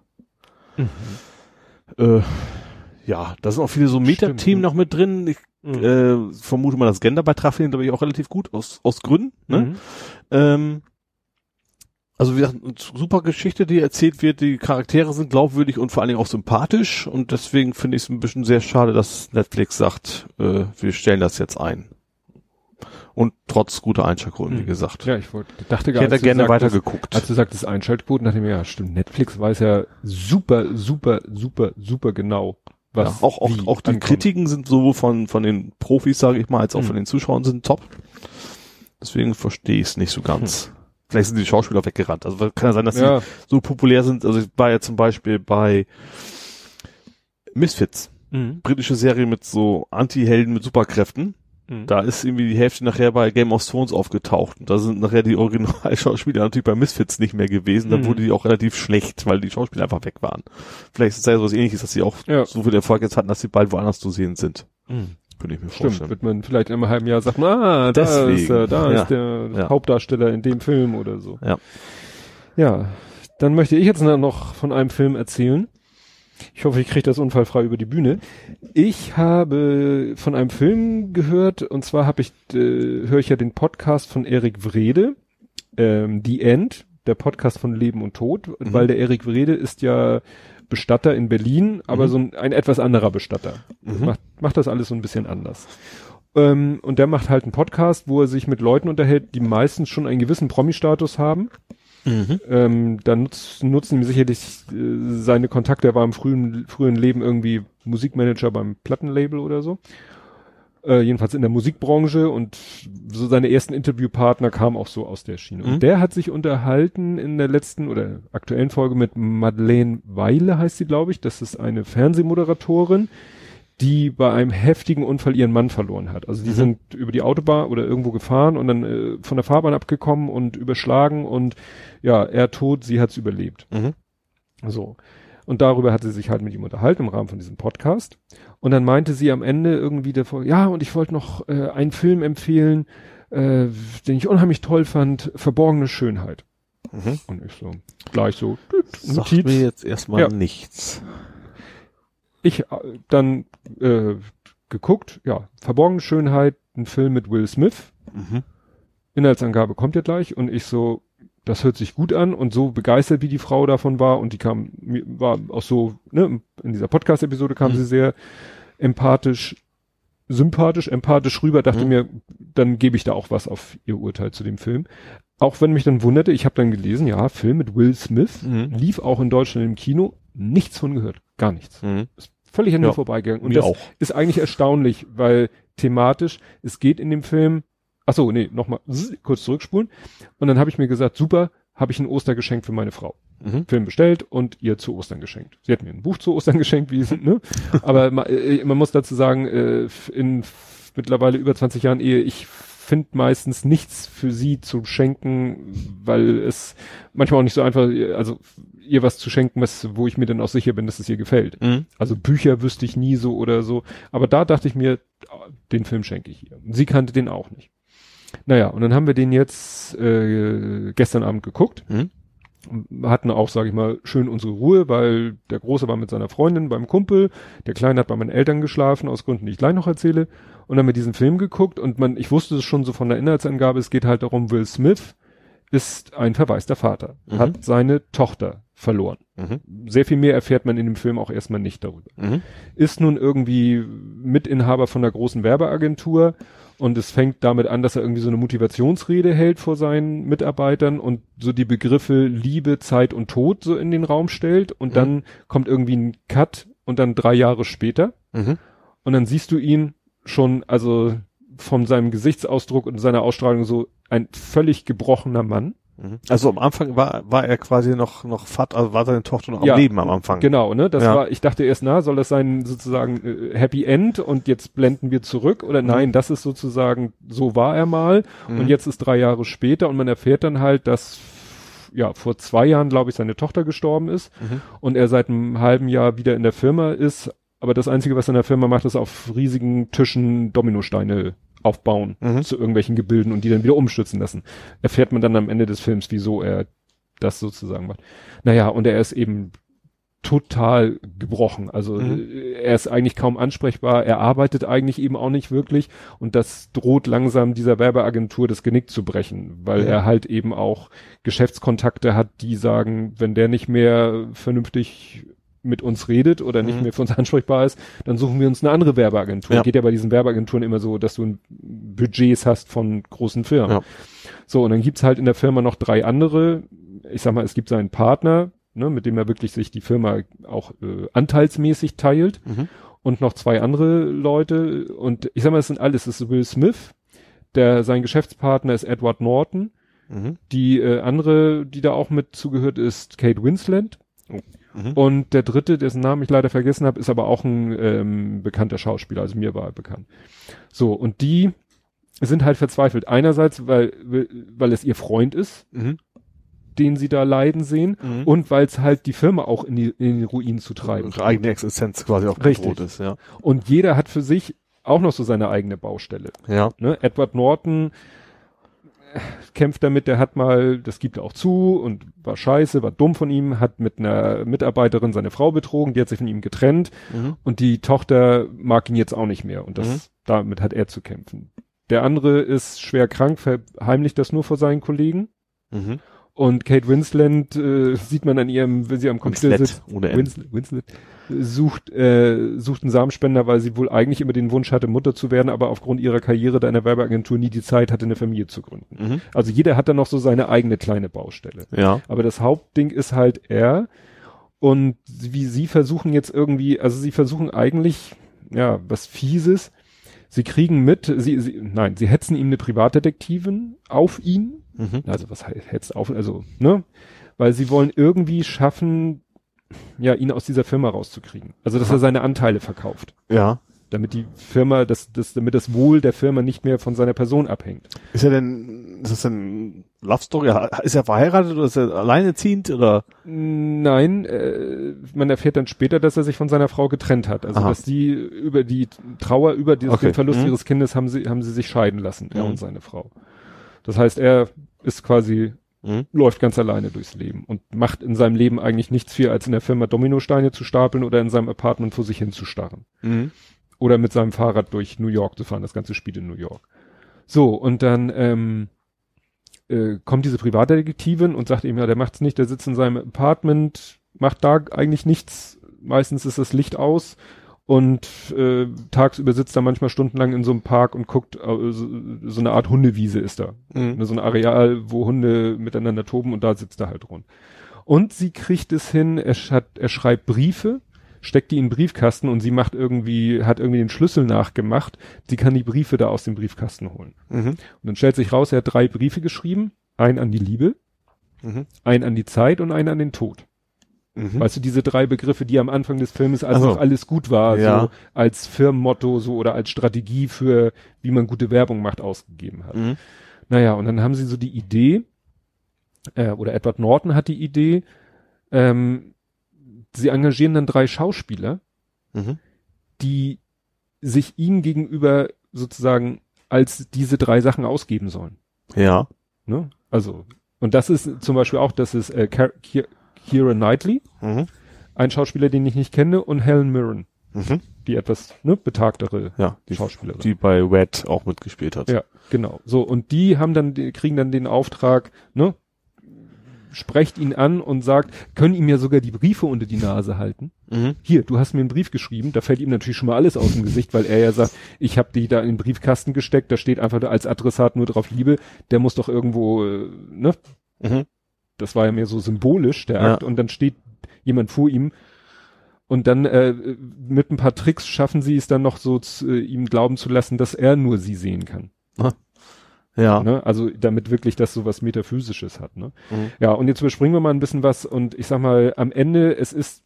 Äh, ja, da sind auch viele so Metathemen Stimmt. noch mit drin. Ich Mhm. äh, vermute mal, das Genderbeitrag finde ich, glaube ich, auch relativ gut, aus, aus Gründen. Ne? Mhm. Ähm, Also wie gesagt, eine super Geschichte, die erzählt wird. Die Charaktere sind glaubwürdig und vor allen Dingen auch sympathisch. Und deswegen finde ich es ein bisschen sehr schade, dass Netflix sagt, äh, wir stellen das jetzt ein. Und trotz guter Einschaltquoten, wie Hm. gesagt. Ja, ich wollte, dachte ich hätte als du gerne weitergeguckt. Als du sagtest Einschaltquoten, dachte ich mir, ja, stimmt, Netflix weiß ja super, super, super, super genau, was ja, auch, auch, auch die ankommt. Kritiken sind sowohl von, von den Profis, sage ich mal, als auch Hm. von den Zuschauern sind top. Deswegen verstehe ich es nicht so ganz. Vielleicht sind die Schauspieler weggerannt. Also kann ja sein, dass sie Ja, so populär sind. Also ich war ja zum Beispiel bei Misfits, mhm. britische Serie mit so Anti-Helden mit Superkräften. Mhm. Da ist irgendwie die Hälfte nachher bei Game of Thrones aufgetaucht. Und da sind nachher die Originalschauspieler natürlich bei Misfits nicht mehr gewesen. Dann Mhm. wurde die auch relativ schlecht, weil die Schauspieler einfach weg waren. Vielleicht ist es ja so was ähnliches, dass sie auch Ja. so viel Erfolg jetzt hatten, dass sie bald woanders zu sehen sind. Mhm. Könnte ich mir Stimmt, vorstellen. wird man vielleicht in einem halben Jahr sagen, ah, da ist, er, da ja. ist der Ja. Hauptdarsteller in dem Film oder so. Ja. Ja, dann möchte ich jetzt noch von einem Film erzählen. Ich hoffe, ich kriege das unfallfrei über die Bühne. Ich habe von einem Film gehört, und zwar habe ich, äh, höre ich ja den Podcast von Erik Wrede, ähm, The End, der Podcast von Leben und Tod, Mhm. weil der Erik Wrede ist ja Bestatter in Berlin, aber Mhm. so ein, ein etwas anderer Bestatter. Mhm. Macht, macht das alles so ein bisschen anders. Ähm, und der macht halt einen Podcast, wo er sich mit Leuten unterhält, die meistens schon einen gewissen Promi-Status haben. Mhm. Ähm, da nutz, nutzen ihm sicherlich äh, seine Kontakte. Er war im frühen, frühen Leben irgendwie Musikmanager beim Plattenlabel oder so. Äh, jedenfalls in der Musikbranche und so seine ersten Interviewpartner kamen auch so aus der Schiene. Mhm. Und der hat sich unterhalten in der letzten oder aktuellen Folge mit Madeleine Weile, heißt sie, glaube ich. Das ist eine Fernsehmoderatorin, die bei einem heftigen Unfall ihren Mann verloren hat. Also die Mhm. sind über die Autobahn oder irgendwo gefahren und dann äh, von der Fahrbahn abgekommen und überschlagen und ja, er tot, sie hat's überlebt. Mhm. So. Und darüber hat sie sich halt mit ihm unterhalten im Rahmen von diesem Podcast. Und dann meinte sie am Ende irgendwie davor, ja, und ich wollte noch äh, einen Film empfehlen, äh, den ich unheimlich toll fand, Verborgene Schönheit. Mhm. Und ich so, gleich so, tüt, Sagt Notiz. mir jetzt erstmal Ja. nichts. Ich äh, dann äh, geguckt, ja, Verborgene Schönheit, ein Film mit Will Smith. Mhm. Inhaltsangabe kommt ja gleich und ich so, das hört sich gut an und so begeistert wie die Frau davon war und die kam, mir war auch so, ne, in dieser Podcast-Episode kam Mhm. sie sehr empathisch, sympathisch, empathisch rüber, dachte Mhm. mir, dann gebe ich da auch was auf ihr Urteil zu dem Film. Auch wenn mich dann wunderte, ich habe dann gelesen, ja, Film mit Will Smith, Mhm. lief auch in Deutschland im Kino, nichts von gehört, gar nichts. Mhm. Völlig an mir Ja, vorbeigegangen. Und das auch. ist eigentlich erstaunlich, weil thematisch, es geht in dem Film, ach so, nee, nochmal kurz zurückspulen. Und dann habe ich mir gesagt, super, habe ich ein Ostergeschenk für meine Frau. Mhm. Film bestellt und ihr zu Ostern geschenkt. Sie hat mir ein Buch zu Ostern geschenkt, wie ne? Aber ma, äh, man muss dazu sagen, äh, in mittlerweile über 20 Jahren Ehe, ich finde meistens nichts für sie zu schenken, weil es manchmal auch nicht so einfach, also ihr was zu schenken, was, wo ich mir dann auch sicher bin, dass es ihr gefällt. Mhm. Also Bücher wüsste ich nie so oder so. Aber da dachte ich mir, den Film schenke ich ihr. Und sie kannte den auch nicht. Naja, und dann haben wir den jetzt äh, gestern Abend geguckt. Mhm. Hatten auch, sage ich mal, schön unsere Ruhe, weil der Große war mit seiner Freundin beim Kumpel, der Kleine hat bei meinen Eltern geschlafen, aus Gründen, die ich gleich noch erzähle. Und dann haben wir diesen Film geguckt und man, ich wusste es schon so von der Inhaltsangabe, es geht halt darum, Will Smith ist ein verwaister Vater, Mhm. hat seine Tochter verloren. Mhm. Sehr viel mehr erfährt man in dem Film auch erstmal nicht darüber. Mhm. Ist nun irgendwie Mitinhaber von einer großen Werbeagentur und es fängt damit an, dass er irgendwie so eine Motivationsrede hält vor seinen Mitarbeitern und so die Begriffe Liebe, Zeit und Tod so in den Raum stellt und Mhm. dann kommt irgendwie ein Cut und dann drei Jahre später Mhm. und dann siehst du ihn schon, also von seinem Gesichtsausdruck und seiner Ausstrahlung so ein völlig gebrochener Mann. Mhm. Also am Anfang war, war er quasi noch, noch Vater, also war seine Tochter noch Ja, am Leben am Anfang. Genau, ne? Das Ja. war, ich dachte erst, na, soll das sein sozusagen äh, Happy End und jetzt blenden wir zurück oder nein, das ist sozusagen, so war er mal Mhm. und jetzt ist drei Jahre später und man erfährt dann halt, dass ja vor zwei Jahren, glaube ich, seine Tochter gestorben ist Mhm. und er seit einem halben Jahr wieder in der Firma ist, aber das Einzige, was er in der Firma macht, ist auf riesigen Tischen Dominosteine aufbauen Mhm. zu irgendwelchen Gebilden und die dann wieder umstützen lassen. Erfährt man dann am Ende des Films, wieso er das sozusagen macht. Naja, und er ist eben total gebrochen. Also Mhm. äh, er ist eigentlich kaum ansprechbar, er arbeitet eigentlich eben auch nicht wirklich und das droht langsam dieser Werbeagentur das Genick zu brechen, weil Mhm. er halt eben auch Geschäftskontakte hat, die sagen, wenn der nicht mehr vernünftig mit uns redet oder nicht Mhm. mehr für uns ansprechbar ist, dann suchen wir uns eine andere Werbeagentur. Ja. Geht ja bei diesen Werbeagenturen immer so, dass du ein Budgets hast von großen Firmen. Ja. So, und dann gibt's halt in der Firma noch drei andere. Ich sag mal, es gibt seinen Partner, ne, mit dem er wirklich sich die Firma auch äh, anteilsmäßig teilt Mhm. und noch zwei andere Leute. Und ich sag mal, es sind alles. Es ist Will Smith, der sein Geschäftspartner ist Edward Norton. Mhm. Die äh, andere, die da auch mit zugehört, ist Kate Winslet. Mhm. Und der dritte, dessen Namen ich leider vergessen habe, ist aber auch ein ähm, bekannter Schauspieler, also mir war er bekannt. So, und die sind halt verzweifelt. Einerseits, weil, weil es ihr Freund ist, Mhm. den sie da leiden sehen, Mhm. und weil es halt die Firma auch in, die, in den Ruin zu treiben. Ihre eigene Existenz quasi auch bedroht ist, ja. Und jeder hat für sich auch noch so seine eigene Baustelle. Ja. Ne? Edward Norton kämpft damit, der hat mal, das gibt er auch zu und war scheiße, war dumm von ihm, hat mit einer Mitarbeiterin seine Frau betrogen, die hat sich von ihm getrennt Mhm. und die Tochter mag ihn jetzt auch nicht mehr und das, Mhm. damit hat er zu kämpfen. Der andere ist schwer krank, verheimlicht das nur vor seinen Kollegen Mhm. und Kate Winslet äh, sieht man an ihrem, wenn sie am Computer Winslet, sitzt. Winslet, Winslet sucht, äh, sucht einen Samenspender, weil sie wohl eigentlich immer den Wunsch hatte, Mutter zu werden, aber aufgrund ihrer Karriere da in der Werbeagentur nie die Zeit hatte, eine Familie zu gründen. Mhm. Also jeder hat dann noch so seine eigene kleine Baustelle. Ja. Aber das Hauptding ist halt er und wie sie versuchen jetzt irgendwie, also sie versuchen eigentlich, ja, was Fieses. Sie kriegen mit, sie, sie, nein, sie hetzen ihm eine Privatdetektivin auf ihn, Mhm. also was heißt hetzt auf, also, ne? Weil sie wollen irgendwie schaffen, ja, ihn aus dieser Firma rauszukriegen. Also, dass er seine Anteile verkauft. Ja. Damit die Firma, das, das, damit das Wohl der Firma nicht mehr von seiner Person abhängt. Ist er denn, ist das denn Love Story? Ist er verheiratet oder ist er alleineziehend oder? Nein, äh, man erfährt dann später, dass er sich von seiner Frau getrennt hat. Also Aha. dass die über die Trauer über die, Okay. den Verlust Mhm. ihres Kindes haben sie haben sie sich scheiden lassen, er Mhm. und seine Frau. Das heißt, er ist quasi Mhm. läuft ganz alleine durchs Leben und macht in seinem Leben eigentlich nichts viel, als in der Firma Dominosteine zu stapeln oder in seinem Apartment vor sich hin zu starren. Mhm. Oder mit seinem Fahrrad durch New York zu fahren. Das ganze spielt in New York. So, und dann ähm, äh, kommt diese Privatdetektivin und sagt ihm, ja, der macht's nicht, der sitzt in seinem Apartment, macht da eigentlich nichts. Meistens ist das Licht aus und äh, tagsüber sitzt er manchmal stundenlang in so einem Park und guckt, äh, so, so eine Art Hundewiese ist da. Mhm. So ein Areal, wo Hunde miteinander toben und da sitzt er halt rund. Und sie kriegt es hin, er, hat, er schreibt Briefe, steckt die in den Briefkasten und sie macht irgendwie, hat irgendwie den Schlüssel nachgemacht. Sie kann die Briefe da aus dem Briefkasten holen. Mhm. Und dann stellt sich raus, er hat drei Briefe geschrieben. Einen an die Liebe, Mhm. einen an die Zeit und einen an den Tod. Mhm. Weißt du, diese drei Begriffe, die am Anfang des Filmes, als so. noch alles gut war, Ja. so als Firmenmotto, so oder als Strategie für, wie man gute Werbung macht, ausgegeben hat. Mhm. Naja, und dann haben sie so die Idee, äh, oder Edward Norton hat die Idee, ähm, sie engagieren dann drei Schauspieler, Mhm. die sich ihm gegenüber sozusagen als diese drei Sachen ausgeben sollen. Ja. Ne? Also, und das ist zum Beispiel auch, das ist äh, Keira Knightley, Mhm. ein Schauspieler, den ich nicht kenne, und Helen Mirren, Mhm. die etwas ne, betagtere Ja. Die, Schauspielerin. die bei Red auch mitgespielt hat. Ja, genau. So, und die haben dann, die kriegen dann den Auftrag, ne, sprecht ihn an und sagt, können ihm ja sogar die Briefe unter die Nase halten. Mhm. Hier, du hast mir einen Brief geschrieben, da fällt ihm natürlich schon mal alles aus dem Gesicht, weil er ja sagt, ich habe die da in den Briefkasten gesteckt, da steht einfach als Adressat nur drauf Liebe, der muss doch irgendwo, äh, ne, Mhm. Das war ja mehr so symbolisch, der Ja. Akt, und dann steht jemand vor ihm und dann äh, mit ein paar Tricks schaffen sie es dann noch so zu, äh, ihm glauben zu lassen, dass er nur sie sehen kann. Ja. Ne? Also damit wirklich das so was Metaphysisches hat. Ne? Mhm. Ja, und jetzt überspringen wir mal ein bisschen was und ich sag mal, am Ende, es ist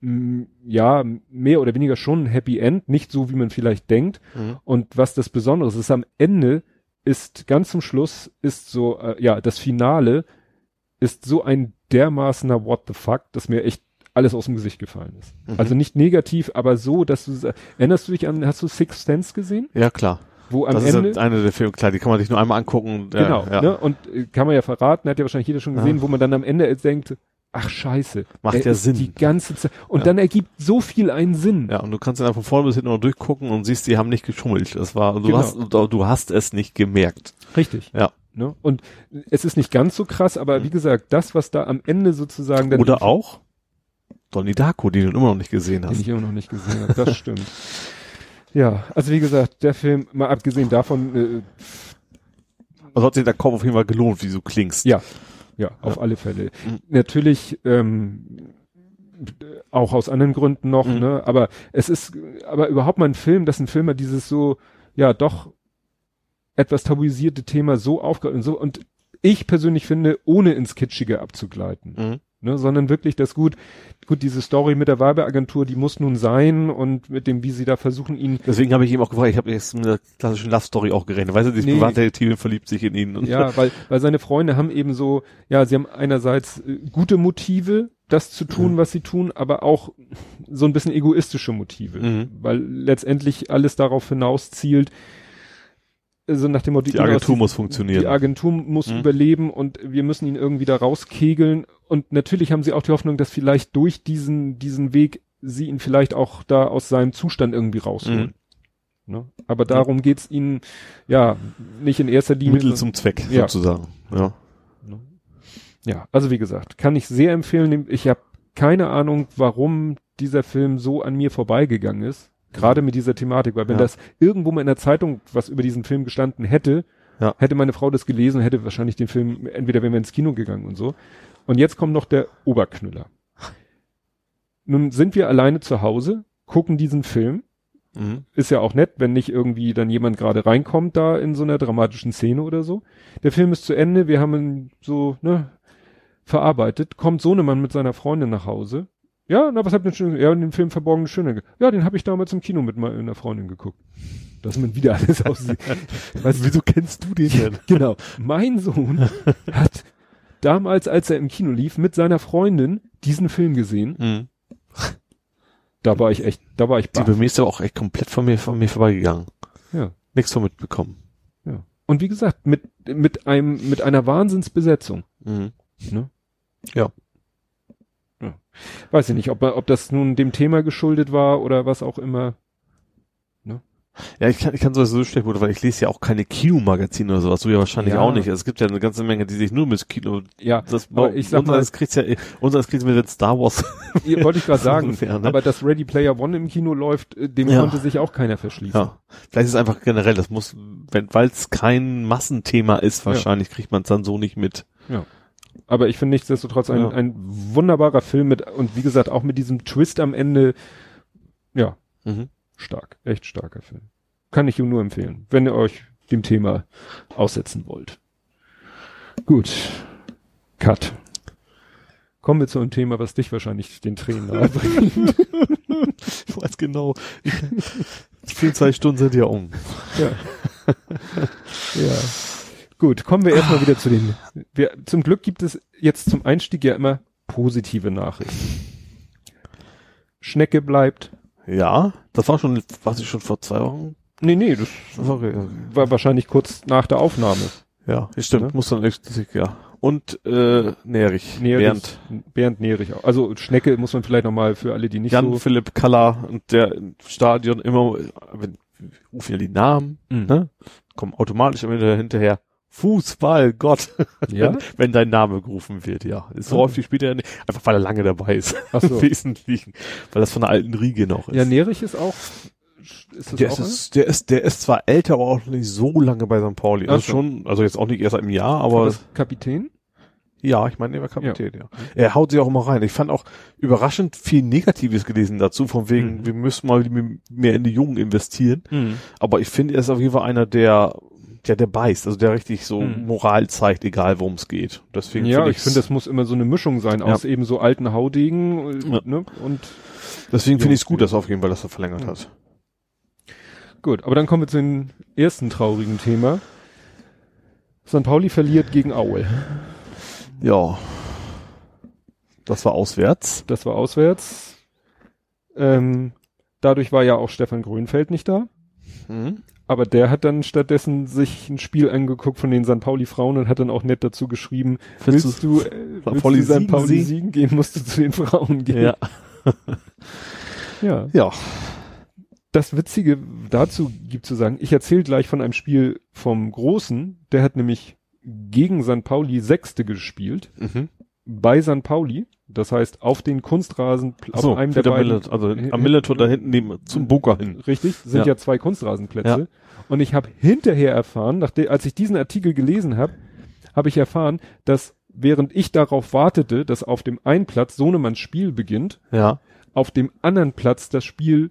mh, ja mehr oder weniger schon ein Happy End, nicht so, wie man vielleicht denkt. Mhm. Und was das Besondere ist, ist am Ende ist ganz zum Schluss ist so, äh, ja, das Finale ist so ein dermaßener What the fuck, dass mir echt alles aus dem Gesicht gefallen ist. Mhm. Also nicht negativ, aber so, dass du, erinnerst du dich an, hast du Sixth Sense gesehen? Ja, klar. Wo am das Ende, ist einer der Filme, klar, die kann man sich nur einmal angucken. Genau, ja. ne? und äh, kann man ja verraten, hat ja wahrscheinlich jeder schon gesehen, Ja. wo man dann am Ende denkt, ach scheiße. Macht ja Sinn. Die ganze Zeit. Und Ja. dann ergibt so viel einen Sinn. Ja, und du kannst dann von vorne bis hinten noch durchgucken und siehst, die haben nicht geschummelt. Das war, du Genau. hast, du hast es nicht gemerkt. Richtig. Ja. Ne? Und es ist nicht ganz so krass, aber wie gesagt, das, was da am Ende sozusagen dann Oder auch Donnie Darko, den du immer noch nicht gesehen den hast. ich immer noch nicht gesehen habe. Das stimmt. Ja, also wie gesagt, der Film, mal abgesehen davon, äh, Also hat sich der Kauf auf jeden Fall gelohnt, wie du klingst. Ja. ja, auf alle Fälle. Mhm. Natürlich ähm, auch aus anderen Gründen noch, Mhm. ne? Aber es ist, aber überhaupt mal ein Film, dass ein Filmer dieses so, ja, doch etwas tabuisierte Thema so aufgreift und so und ich persönlich finde, ohne ins Kitschige abzugleiten. Mhm. ne, sondern wirklich das gut, gut, diese Story mit der Werbeagentur, die muss nun sein und mit dem, wie sie da versuchen, ihn, Deswegen habe ich ihm auch gefragt, ich habe jetzt mit der klassischen Love Story auch gerechnet. Weißt du, die Nee. Privatdetektivin verliebt sich in ihn. Und ja, weil, weil seine Freunde haben eben so, ja, sie haben einerseits äh, gute Motive, das zu tun, Mhm. was sie tun, aber auch so ein bisschen egoistische Motive, Mhm. weil letztendlich alles darauf hinaus zielt, also nach dem Motto, Die Agentur aus- muss funktionieren. Die Agentur muss Mhm. überleben und wir müssen ihn irgendwie da rauskegeln. Und natürlich haben sie auch die Hoffnung, dass vielleicht durch diesen, diesen Weg sie ihn vielleicht auch da aus seinem Zustand irgendwie rausholen. Ne? Aber darum geht's ihnen, ja, nicht in erster Linie. Mittel zum Zweck, Ja. sozusagen. Ja. ja, also wie gesagt, kann ich sehr empfehlen. Ich habe keine Ahnung, warum dieser Film so an mir vorbeigegangen ist. Gerade mit dieser Thematik, weil wenn Ja. das irgendwo mal in der Zeitung was über diesen Film gestanden hätte, Ja. hätte meine Frau das gelesen, hätte wahrscheinlich den Film, entweder wären wir ins Kino gegangen und so. Und jetzt kommt noch der Oberknüller. Nun sind wir alleine zu Hause, gucken diesen Film. Mhm. Ist ja auch nett, wenn nicht irgendwie dann jemand gerade reinkommt da in so einer dramatischen Szene oder so. Der Film ist zu Ende, wir haben ihn so, ne, verarbeitet. Kommt Sohnemann mit seiner Freundin nach Hause. Ja, na, was habt ihr denn ja, den Film Verborgene Schöne. Ja, den habe ich damals im Kino mit meiner Freundin geguckt. Dass man wieder alles aussieht. weißt du, Wieso kennst du den denn? Genau. Mein Sohn hat damals, als er im Kino lief, mit seiner Freundin diesen Film gesehen. Mhm. Da war ich echt, da war ich Die baff. bei mir ist aber auch echt komplett von mir, von mir vorbeigegangen. Ja, Nichts von mitbekommen. ja. Und wie gesagt, mit, mit einem, mit einer Wahnsinnsbesetzung. Mhm. Ne? Ja. Ja. Weiß ich nicht, ob, ob das nun dem Thema geschuldet war oder was auch immer. Ja, ich kann, ich kann sowas so schlecht beurteilen, weil ich lese ja auch keine Kinomagazine oder sowas, du ja wahrscheinlich Ja. auch nicht. Es gibt ja eine ganze Menge, die sich nur mit Kino, Ja, das, aber ich sag mal, das kriegt's ja, unseres kriegt's mit Star Wars. ihr wollte ich gerade sagen, Ungefähr, ne? aber dass Ready Player One im Kino läuft, äh, dem Ja. konnte sich auch keiner verschließen. Ja. Vielleicht ist es einfach generell, das muss, wenn, weil es kein Massenthema ist, wahrscheinlich kriegt man es dann so nicht mit. Aber ich finde nichtsdestotrotz ein, Ja. ein wunderbarer Film mit, und wie gesagt, auch mit diesem Twist am Ende, ja, Mhm. stark, echt starker Film. Kann ich ihm nur empfehlen, wenn ihr euch dem Thema aussetzen wollt. Gut. Cut. Kommen wir zu einem Thema, was dich wahrscheinlich den Tränen nahe bringt. Ich weiß genau. Die 24 Stunden sind ja um. ja. ja. Gut, kommen wir erstmal wieder zu den, wir, zum Glück gibt es jetzt zum Einstieg ja immer positive Nachrichten. Schnecke bleibt. Ja, das war schon, was ich schon vor zwei Wochen. Nee, nee, das Okay, okay. war wahrscheinlich kurz nach der Aufnahme. Ja, stimmt, Ne? muss dann echt, ja. Und, äh, Nährich, Bernd. Bernd. Auch. Also Schnecke muss man vielleicht nochmal für alle, die nicht Jan so. Philipp Kaller und der im Stadion immer, wenn, rufen ja die Namen, Mhm. ne? Kommen automatisch immer hinterher. Fußball, Gott. Ja? wenn, dein Name gerufen wird, ja. So Ah. häufig spielt er nicht. Einfach weil er lange dabei ist. Ach so. Im Wesentlichen. Weil das von der alten Riege noch ist. Ja, Nerich ist auch. Ist das der, auch ist, der ist, der ist zwar älter, aber auch nicht so lange bei St. Pauli. Also so. schon, also jetzt auch nicht erst seit einem Jahr, aber Kapitän? ja, ich meine, er war Kapitän, ja. Er haut sich auch immer rein. Ich fand auch überraschend viel Negatives gelesen dazu, von wegen, Mhm. wir müssen mal mehr in die Jungen investieren. Aber ich finde, er ist auf jeden Fall einer, der, der, der beißt, also der richtig so Mhm. Moral zeigt, egal worum es geht. Deswegen Ja, finde ich finde, das muss immer so eine Mischung sein Ja. aus eben so alten Haudegen Ja. ne? und deswegen finde ich es gut, dass auf jeden Fall das er verlängert Mhm. hat. gut. Aber dann kommen wir zu dem ersten traurigen Thema. St. Pauli verliert gegen Aue. Ja. Das war auswärts. Das war auswärts. Ähm, dadurch war ja auch Stefan Grünfeld nicht da. Mhm. Aber der hat dann stattdessen sich ein Spiel angeguckt von den St. Pauli Frauen und hat dann auch nett dazu geschrieben, Willst du, äh, willst Pauli du St. Pauli siegen? siegen gehen, musst du zu den Frauen gehen. Ja. ja. Ja. Das Witzige dazu gibt zu sagen, ich erzähle gleich von einem Spiel vom Großen, der hat nämlich gegen St. Pauli Sechste gespielt, Mhm. bei St. Pauli, das heißt auf den Kunstrasen, auf So, einem der beiden, Millet, also am Millertor da hinten neben, zum Bunker hin. Richtig, sind ja, Ja. zwei Kunstrasenplätze. Und ich habe hinterher erfahren, nachdem, als ich diesen Artikel gelesen habe, habe ich erfahren, dass während ich darauf wartete, dass auf dem einen Platz Sohnemanns Spiel beginnt, Ja. auf dem anderen Platz das Spiel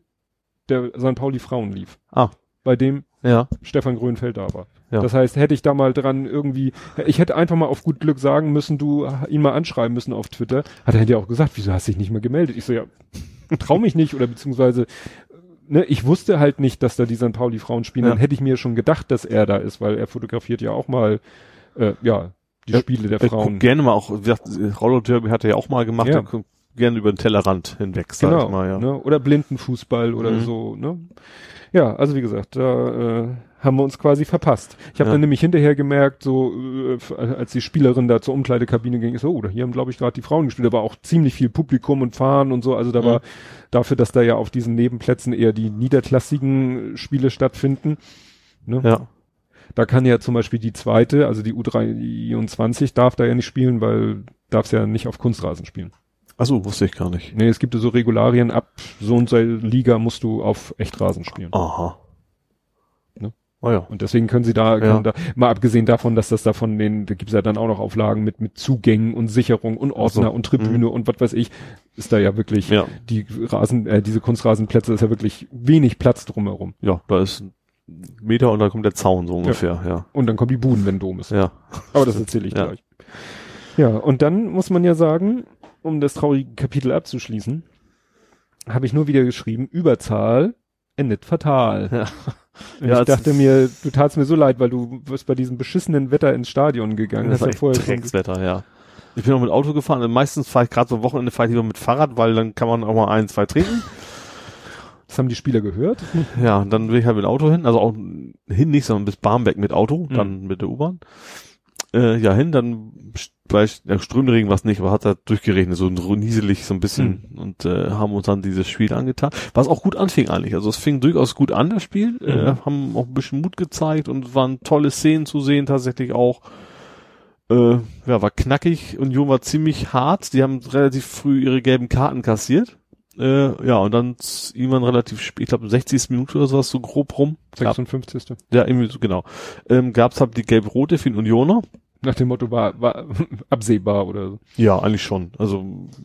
der St. Pauli Frauen lief. Ah. Bei dem Ja. Stefan Grönfeld da war. Ja. Das heißt, hätte ich da mal dran irgendwie, ich hätte einfach mal auf gut Glück sagen müssen, du ihn mal anschreiben müssen auf Twitter, hat er ja auch gesagt, wieso hast du dich nicht mehr gemeldet? Ich so, ja, trau mich nicht oder beziehungsweise, ne, ich wusste halt nicht, dass da die St. Pauli Frauen spielen, Ja. dann hätte ich mir schon gedacht, dass er da ist, weil er fotografiert ja auch mal, äh, ja, die Ja, Spiele der Ich Frauen. gerne mal auch, wie gesagt, Rollo Derby hat er ja auch mal gemacht, Ja. gerne über den Tellerrand hinweg, sag Genau, ich mal, ja. ne? oder Blindenfußball oder Mhm. so, ne? Ja, also wie gesagt, da äh, haben wir uns quasi verpasst. Ich habe Ja. dann nämlich hinterher gemerkt, so äh, als die Spielerin da zur Umkleidekabine ging, ist so, oh, hier haben glaube ich gerade die Frauen gespielt, aber auch ziemlich viel Publikum und Fahren und so, also da Mhm. war dafür, dass da ja auf diesen Nebenplätzen eher die niederklassigen Spiele stattfinden. Ne? Ja. Da kann ja zum Beispiel die zweite, also die U23 darf da ja nicht spielen, weil darf's ja nicht auf Kunstrasen spielen. Achso, wusste ich gar nicht. Nee, es gibt so Regularien, ab so und so Liga musst du auf Echtrasen spielen. Aha. Oh ja. Und deswegen können sie da, Ja. können da, mal abgesehen davon, dass das da von den, da gibt's ja dann auch noch Auflagen mit, mit Zugängen und Sicherung und Ordner Ach so. und Tribüne und was weiß ich, ist da ja wirklich, Ja. die Rasen, äh, diese Kunstrasenplätze ist ja wirklich wenig Platz drumherum. Ja, da ist ein Meter und dann kommt der Zaun so ungefähr, ja. Und dann kommen die Buden, wenn Dom ist. Ja. Aber das erzähle ich Ja. gleich. Ja, und dann muss man ja sagen, um das traurige Kapitel abzuschließen, habe ich nur wieder geschrieben, Überzahl endet fatal. Ja. Ja, ich dachte mir, du tatst mir so leid, weil du wirst bei diesem beschissenen Wetter ins Stadion gegangen. Das Hast war ja vorher Dreckswetter, ja. Ich bin auch mit Auto gefahren. und Meistens fahre ich gerade so am Wochenende fahre ich lieber mit Fahrrad, weil dann kann man auch mal ein, zwei trinken. das haben die Spieler gehört. Ja, und dann will ich halt mit Auto hin, also auch hin nicht, sondern bis Barmbek mit Auto, Mhm. dann mit der U-Bahn. Äh, ja, hin, dann bei ja, Strömregen was nicht, aber hat da durchgeregnet, so nieselig so ein bisschen Mhm. und äh, haben uns dann dieses Spiel angetan, was auch gut anfing eigentlich. Also es fing durchaus gut an, das Spiel, äh, Mhm. haben auch ein bisschen Mut gezeigt und waren tolle Szenen zu sehen tatsächlich auch. Äh, ja, war knackig, Union war ziemlich hart, die haben relativ früh ihre gelben Karten kassiert. Äh, ja, und dann irgendwann relativ spät, ich glaube 60. Minute oder sowas, so grob rum. Gab, 56. ja, irgendwie so, genau. Ähm, gab's halt die gelb-rote für den Unioner. Nach dem Motto war, war absehbar oder so. Ja, eigentlich schon. Also,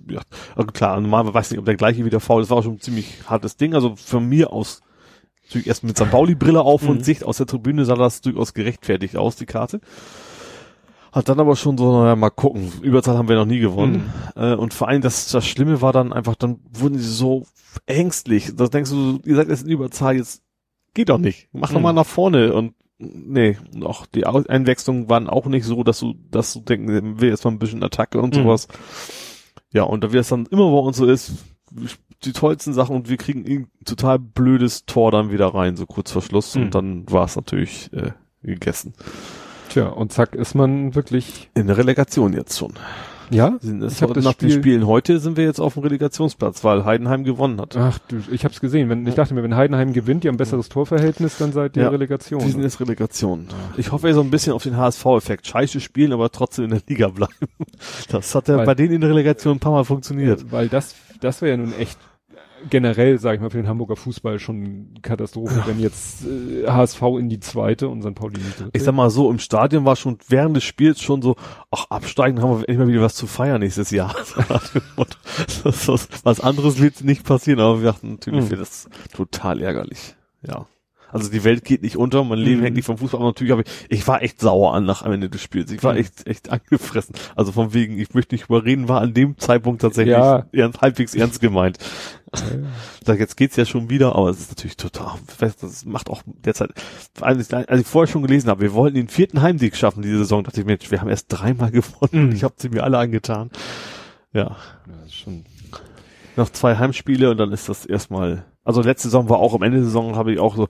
ja, also klar, normal weiß nicht, ob der gleiche wieder faul ist, war auch schon ein ziemlich hartes Ding. Also von mir aus, natürlich erst mit St. Pauli-Brille auf Mhm. und Sicht aus der Tribüne sah das durchaus gerechtfertigt aus, die Karte. Hat dann aber schon so, naja, mal gucken. Überzahl haben wir noch nie gewonnen. Äh, und vor allem, das, das Schlimme war dann einfach, dann wurden sie so ängstlich. Da denkst du, ihr seid jetzt in Überzahl, jetzt geht doch nicht. Mach doch Mhm. mal nach vorne. Und nee, auch die Einwechslungen waren auch nicht so, dass du, dass du denken, will jetzt mal ein bisschen Attacke und Mhm. sowas. Ja, und da wie es dann immer bei uns so ist, die tollsten Sachen und wir kriegen ein total blödes Tor dann wieder rein, so kurz vor Schluss. Mhm. Und dann war es natürlich äh, gegessen. Tja, und zack ist man wirklich, In der Relegation jetzt schon. Ja? Sind hab das nach den Spiel- Spielen heute sind wir jetzt auf dem Relegationsplatz, weil Heidenheim gewonnen hat. Ach du, ich hab's gesehen. Wenn, ich dachte mir, wenn Heidenheim gewinnt, die haben ein besseres Torverhältnis, dann seid ihr Ja. Relegation. Die sind jetzt Relegation. Ich hoffe ja so ein bisschen auf den HSV-Effekt. Scheiße spielen, aber trotzdem in der Liga bleiben. Das hat ja Weil- bei denen in der Relegation ein paar Mal funktioniert. Weil das, das wäre ja nun echt generell, sage ich mal, für den Hamburger Fußball schon Katastrophe, wenn jetzt äh, HSV in die zweite und St. Pauli in die dritte. Ich sag mal so, im Stadion war schon während des Spiels schon so, ach, absteigen haben wir endlich mal wieder was zu feiern nächstes Jahr. was anderes wird nicht passieren, aber wir dachten natürlich, Mhm. das total ärgerlich. Ja. Also die Welt geht nicht unter, mein Leben Mhm. hängt nicht vom Fußball, aber natürlich habe ich, ich war echt sauer an nach am Ende des Spiels. Ich war Mhm. echt, echt angefressen. Also von wegen, ich möchte nicht überreden, war an dem Zeitpunkt tatsächlich Ja. ernst, halbwegs ernst gemeint. Sag, jetzt geht's ja schon wieder, aber es ist natürlich total, das macht auch derzeit, als ich, vorher schon gelesen habe, wir wollten den vierten Heimsieg schaffen diese Saison, dachte ich mir, wir haben erst dreimal gewonnen, Mhm. ich habe sie mir alle angetan. Ja, Ja, schon, noch zwei Heimspiele und dann ist das erstmal, also letzte Saison war auch am Ende der Saison, habe ich auch so,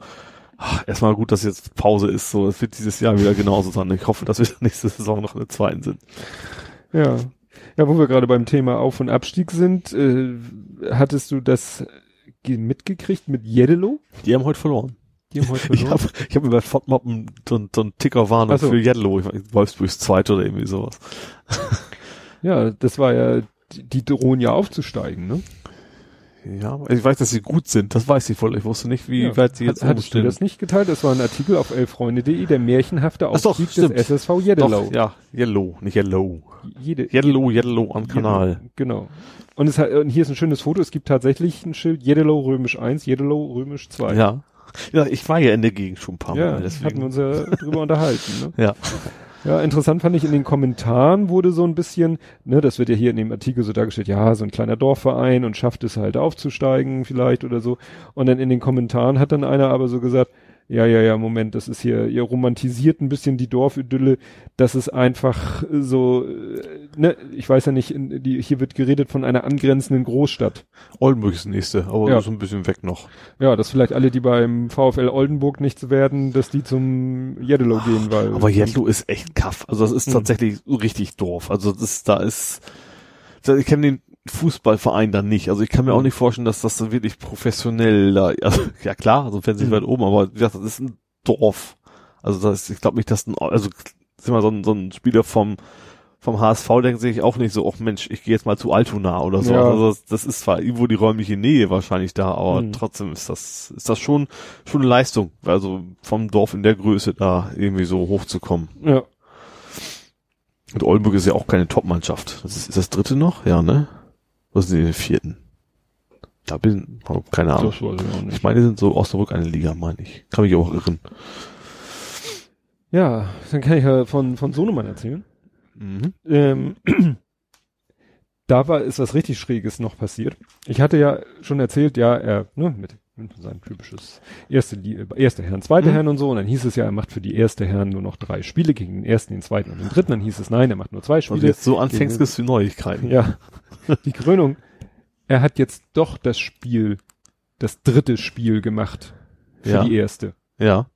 Ach, erstmal gut, dass jetzt Pause ist. So, es wird dieses Jahr wieder genauso sein. Ich hoffe, dass wir nächste Saison noch in der zweiten sind. Ja. Ja, wo wir gerade beim Thema Auf- und Abstieg sind, äh, hattest du das ge- mitgekriegt mit Jeddelo? Die haben heute verloren. Die haben heute Ich habe ich hab mir bei Fotmoppen so, ein- so einen Ticker Warnung so. für. Ich weiß, Wolfsburgs Zweite oder irgendwie sowas. Ja, das war ja, die, die drohen ja aufzusteigen, ne? Ja, ich weiß, dass sie gut sind. Das weiß ich voll. Ich wusste nicht, wie ja. weit sie jetzt Hat, Hattest du das nicht geteilt? Das war ein Artikel auf elfreunde.de, der märchenhafte doch, Aufstieg stimmt. des SSV Jeddelo. Doch, ja, Yellow, nicht Yellow. Jede, Yellow, Yellow am Kanal. Genau. Und, es hat, und hier ist ein schönes Foto. Es gibt tatsächlich ein Schild Jeddelo römisch 1, Jeddelo römisch 2. Ja. Ja, ich war ja in der Gegend schon ein paar Ja, Mal. hatten wir Deswegen. uns ja drüber unterhalten. Ne? Ja. Ja, interessant fand ich in den Kommentaren wurde so ein bisschen, ne, das wird ja hier in dem Artikel so dargestellt, ja, so ein kleiner Dorfverein und schafft es halt aufzusteigen vielleicht oder so. Und dann in den Kommentaren hat dann einer aber so gesagt, ja, ja, ja, Moment, das ist hier, ihr romantisiert ein bisschen die Dorfidylle, das ist einfach so, äh, ne, ich weiß ja nicht, in, die, hier wird geredet von einer angrenzenden Großstadt. Oldenburg ist nächste, aber Ja. so ein bisschen weg noch. Ja, dass vielleicht alle, die beim VfL Oldenburg nichts werden, dass die zum Jeddelo gehen, weil. Aber Yellow ist echt kaff. Also das ist Hm. tatsächlich richtig Dorf. Also das da ist, ich kenne den Fußballverein da nicht. Also ich kann mir auch nicht vorstellen, dass das so wirklich professionell da, also, ja klar, also wenn sie Hm. weit oben, aber wie gesagt, das ist ein Dorf. Also das, ist- ich glaube nicht, dass ein, also sag mal, so ein, so ein Spieler vom, vom HSV denkt sich auch nicht so, ach Mensch, ich gehe jetzt mal zu Altona oder so. Ja. Also das, das ist zwar irgendwo die räumliche Nähe wahrscheinlich da, aber Hm. trotzdem ist das, ist das schon, schon eine Leistung. Also vom Dorf in der Größe da irgendwie so hochzukommen. ja. Und Oldenburg ist ja auch keine Top-Mannschaft. Das ist, ist das dritte noch? Ja, ne? Was sind die den vierten? Da bin, oh, keine Ahnung. Ich. Ich meine, die sind so Osnabrück eine Liga, meine ich. Kann mich auch irren. Ja, dann kann ich ja von, von Sohnemann erzählen. Mhm. Ähm, da war, ist was richtig Schräges noch passiert. Ich hatte ja schon erzählt, ja, er, ne, mit, mit sein typisches erste, Li- erste Herren, zweite Mhm. Herren und so. Und dann hieß es ja, er macht für die erste Herren nur noch drei Spiele gegen den ersten, den zweiten und den dritten. Dann hieß es, nein, er macht nur zwei Spiele. du jetzt so anfängst, kriegst du Neuigkeiten. Ja, die Krönung. Er hat jetzt doch das Spiel, das dritte Spiel gemacht für Ja. die erste. Ja.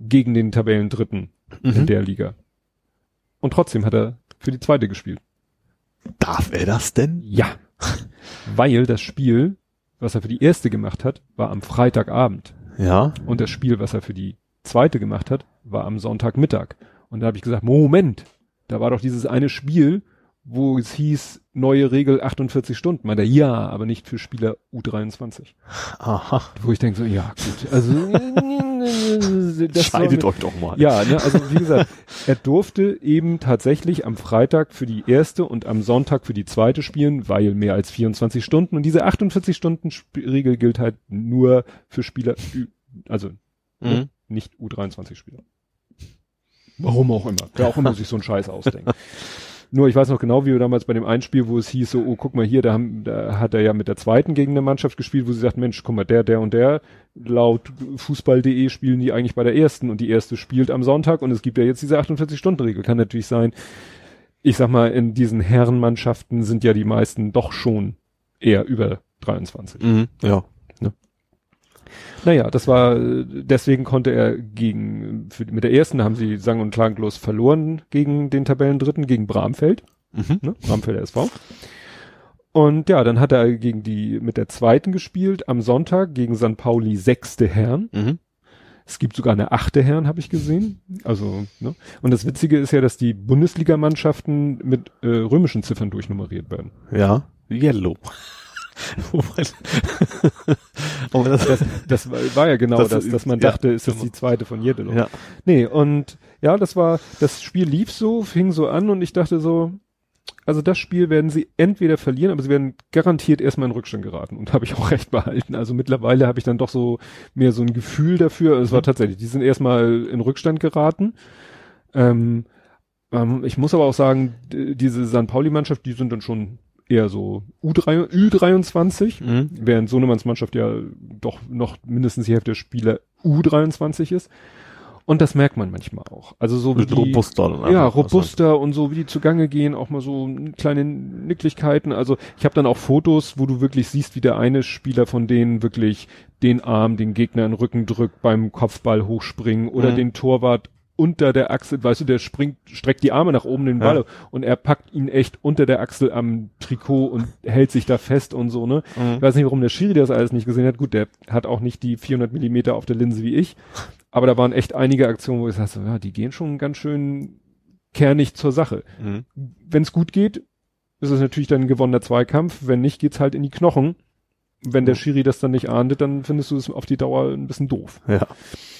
Gegen den Tabellendritten in Mhm. der Liga. Und trotzdem hat er für die zweite gespielt. Darf er das denn? Ja. Weil das Spiel, was er für die erste gemacht hat, war am Freitagabend. Ja. Und das Spiel, was er für die zweite gemacht hat, war am Sonntagmittag. Und da habe ich gesagt, Moment, da war doch dieses eine Spiel, wo es hieß, neue Regel 48 Stunden. Meinte er, ja, aber nicht für Spieler U23. Aha. Wo ich denke so, ja, gut, also das Scheidet euch doch mal. Ja, ne, also wie gesagt, er durfte eben tatsächlich am Freitag für die erste und am Sonntag für die zweite spielen, weil mehr als 24 Stunden und diese 48 Stunden Regel gilt halt nur für Spieler, also Mhm. nicht U23 Spieler. Warum auch immer. Wer auch immer sich so einen Scheiß ausdenkt. Nur ich weiß noch genau, wie wir damals bei dem einen Spiel, wo es hieß so, oh, guck mal hier, da, haben, da hat er ja mit der zweiten gegen eine Mannschaft gespielt, wo sie sagt, Mensch, guck mal, der, der und der, laut Fußball.de spielen die eigentlich bei der ersten und die erste spielt am Sonntag und es gibt ja jetzt diese 48-Stunden-Regel. Kann natürlich sein, ich sag mal, in diesen Herrenmannschaften sind ja die meisten doch schon eher über 23. Mhm. Ja. Naja, das war, deswegen konnte er gegen, für, mit der ersten haben sie sang- und klanglos verloren gegen den Tabellendritten, gegen Bramfeld, Mhm. ne? Bramfelder SV. Und ja, dann hat er gegen die, mit der zweiten gespielt, am Sonntag gegen St. Pauli sechste Herren. Mhm. Es gibt sogar eine achte Herren, habe ich gesehen. Also, ne? Und das Witzige ist ja, dass die Bundesligamannschaften mit äh, römischen Ziffern durchnummeriert werden. Ja. Yellow. Aber das, Das, das war, ja genau Das das, dass man ja, dachte, ist das die zweite von Jeddelo. ja. Nee, und ja, das war, das Spiel lief so, fing so an und ich dachte so, also das Spiel werden sie entweder verlieren, aber sie werden garantiert erstmal in Rückstand geraten und habe ich auch recht behalten. Also mittlerweile habe ich dann doch so mehr so ein Gefühl dafür. Es war Mhm. tatsächlich, die sind erstmal in Rückstand geraten. Ähm, ähm, ich muss aber auch sagen, diese St. Pauli-Mannschaft, die sind dann schon eher so U3, Ü23, Mhm. während Sohnemanns Mannschaft ja doch noch mindestens die Hälfte der Spieler U23 ist. Und das merkt man manchmal auch. Also so wie die, robuster dann ja, robuster und so wie die zugange gehen, auch mal so kleine Nicklichkeiten. Also ich habe dann auch Fotos, wo du wirklich siehst, wie der eine Spieler von denen wirklich den Arm, den Gegner in den Rücken drückt beim Kopfball hochspringen oder Mhm. den Torwart unter der Achsel, weißt du, der springt, streckt die Arme nach oben den Ball Ja. und er packt ihn echt unter der Achsel am Trikot und hält sich da fest und so, ne? Mhm. Ich weiß nicht, warum der Schiri das alles nicht gesehen hat. Gut, der hat auch nicht die 400 Millimeter auf der Linse wie ich. Aber da waren echt einige Aktionen, wo ich sag so, ja, die gehen schon ganz schön kernig zur Sache. Mhm. Wenn es gut geht, ist es natürlich dann ein gewonnener Zweikampf. Wenn nicht, geht's halt in die Knochen. Wenn der. Schiri das dann nicht ahndet, dann findest du es auf die Dauer ein bisschen doof. Ja.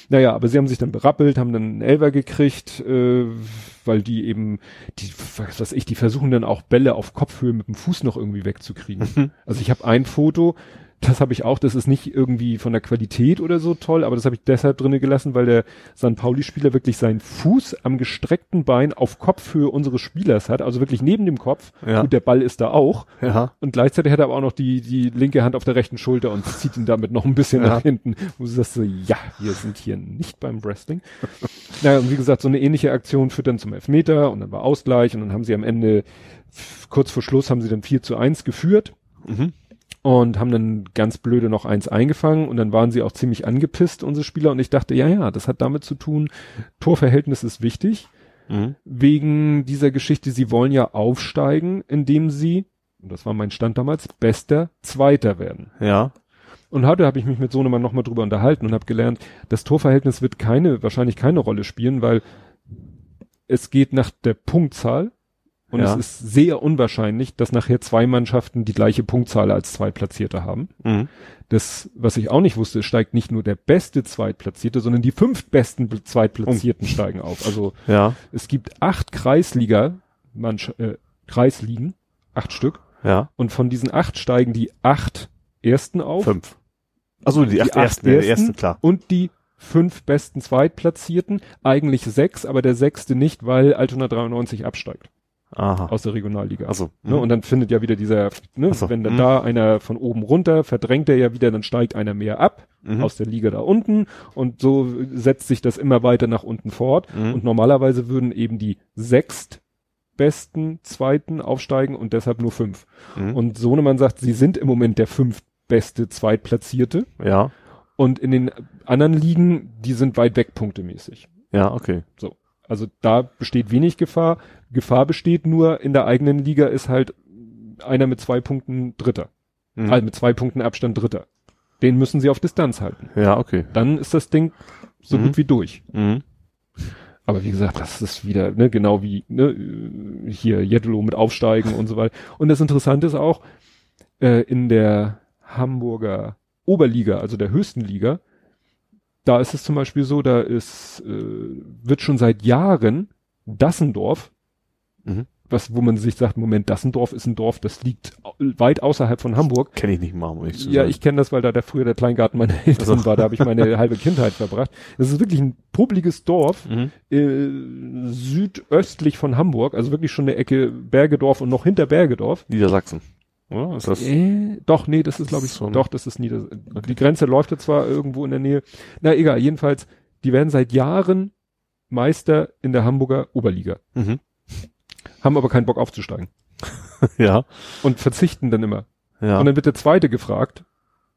Naja, aber sie haben sich dann berappelt, haben dann einen Elver gekriegt, äh, weil die eben, die, was weiß ich, die versuchen dann auch Bälle auf Kopfhöhe mit dem Fuß noch irgendwie wegzukriegen. Mhm. Also ich habe ein Foto, das habe ich auch, das ist nicht irgendwie von der Qualität oder so toll, aber das habe ich deshalb drinne gelassen, weil der San Pauli-Spieler wirklich seinen Fuß am gestreckten Bein auf Kopfhöhe unseres Spielers hat, also wirklich neben dem Kopf. Ja. Gut, der Ball ist da auch. Ja. Und gleichzeitig hat er aber auch noch die, die linke Hand auf der rechten Schulter und zieht ihn damit noch ein bisschen Ja. nach hinten. Wo du sagst so, ja, wir sind hier nicht beim Wrestling. naja, und wie gesagt, so eine ähnliche Aktion führt dann zum Elfmeter und dann war Ausgleich und dann haben sie am Ende, kurz vor Schluss haben sie dann 4 zu 1 geführt Mhm. Und haben dann ganz blöde noch eins eingefangen und dann waren sie auch ziemlich angepisst, unsere Spieler, und ich dachte, ja, ja, das hat damit zu tun, Torverhältnis ist wichtig, Mhm. wegen dieser Geschichte, sie wollen ja aufsteigen, indem sie, und das war mein Stand damals, bester Zweiter werden. Ja. Und heute habe ich mich mit Sohnemann nochmal drüber unterhalten und habe gelernt, das Torverhältnis wird keine, wahrscheinlich keine Rolle spielen, weil es geht nach der Punktzahl und Ja. es ist sehr unwahrscheinlich, dass nachher zwei Mannschaften die gleiche Punktzahl als Zweitplatzierte haben. Mhm. Das, was ich auch nicht wusste, steigt nicht nur der beste Zweitplatzierte, sondern die fünf besten Be- Zweitplatzierten steigen auf. Also Ja. es gibt acht Kreisliga, Mannsch äh, Kreisligen, acht Stück, Ja. und von diesen acht steigen die acht ersten auf Fünf. Also die, acht acht ersten, die ersten, klar. und die fünf besten Zweitplatzierten, eigentlich sechs, aber der sechste nicht, weil Altona 93 absteigt Aha. aus der Regionalliga. Also. Ne, und dann findet ja wieder dieser, ne, so, wenn dann mhm. da einer von oben runter, verdrängt er ja wieder, dann steigt einer mehr ab Mhm. aus der Liga da unten und so setzt sich das immer weiter nach unten fort. Mhm. Und normalerweise würden eben die sechst besten Zweiten aufsteigen und deshalb nur fünf. Mhm. Und Sohnemann sagt, sie sind im Moment der fünf beste Zweitplatzierte ja. und in den anderen Ligen, die sind weit weg punktemäßig. Ja, okay. So. Also da besteht wenig Gefahr. Gefahr besteht nur in der eigenen Liga ist halt einer mit zwei Punkten Dritter. Mhm. Also mit zwei Punkten Abstand Dritter. Den müssen sie auf Distanz halten. Ja, okay. Dann ist das Ding so Mhm. gut wie durch. Mhm. Aber wie gesagt, das ist wieder, ne, genau wie, ne, hier Jettelo mit Aufsteigen und so weiter. Und das Interessante ist auch, äh, in der Hamburger Oberliga, also der höchsten Liga, da ist es zum Beispiel so, da ist, äh, wird schon seit Jahren Dassendorf, Mhm. was, wo man sich sagt, Moment, Dassendorf ist ein Dorf, das liegt weit außerhalb von Hamburg. Kenne ich nicht mal, ich zu Ja, sagen. ich kenne das, weil da der früher der Kleingarten meiner Eltern Also. war. Da habe ich meine halbe Kindheit verbracht. Das ist wirklich ein publiges Dorf, Mhm. äh, südöstlich von Hamburg, also wirklich schon eine Ecke Bergedorf und noch hinter Bergedorf. Niedersachsen. Oder? Ist das? Äh, doch, nee, das ist glaube ich, So doch, das ist Nieder. Die Grenze läuft ja zwar irgendwo in der Nähe. Na egal, jedenfalls, die werden seit Jahren Meister in der Hamburger Oberliga, Mhm. haben aber keinen Bock aufzusteigen Ja. und verzichten dann immer. Ja. Und dann wird der Zweite gefragt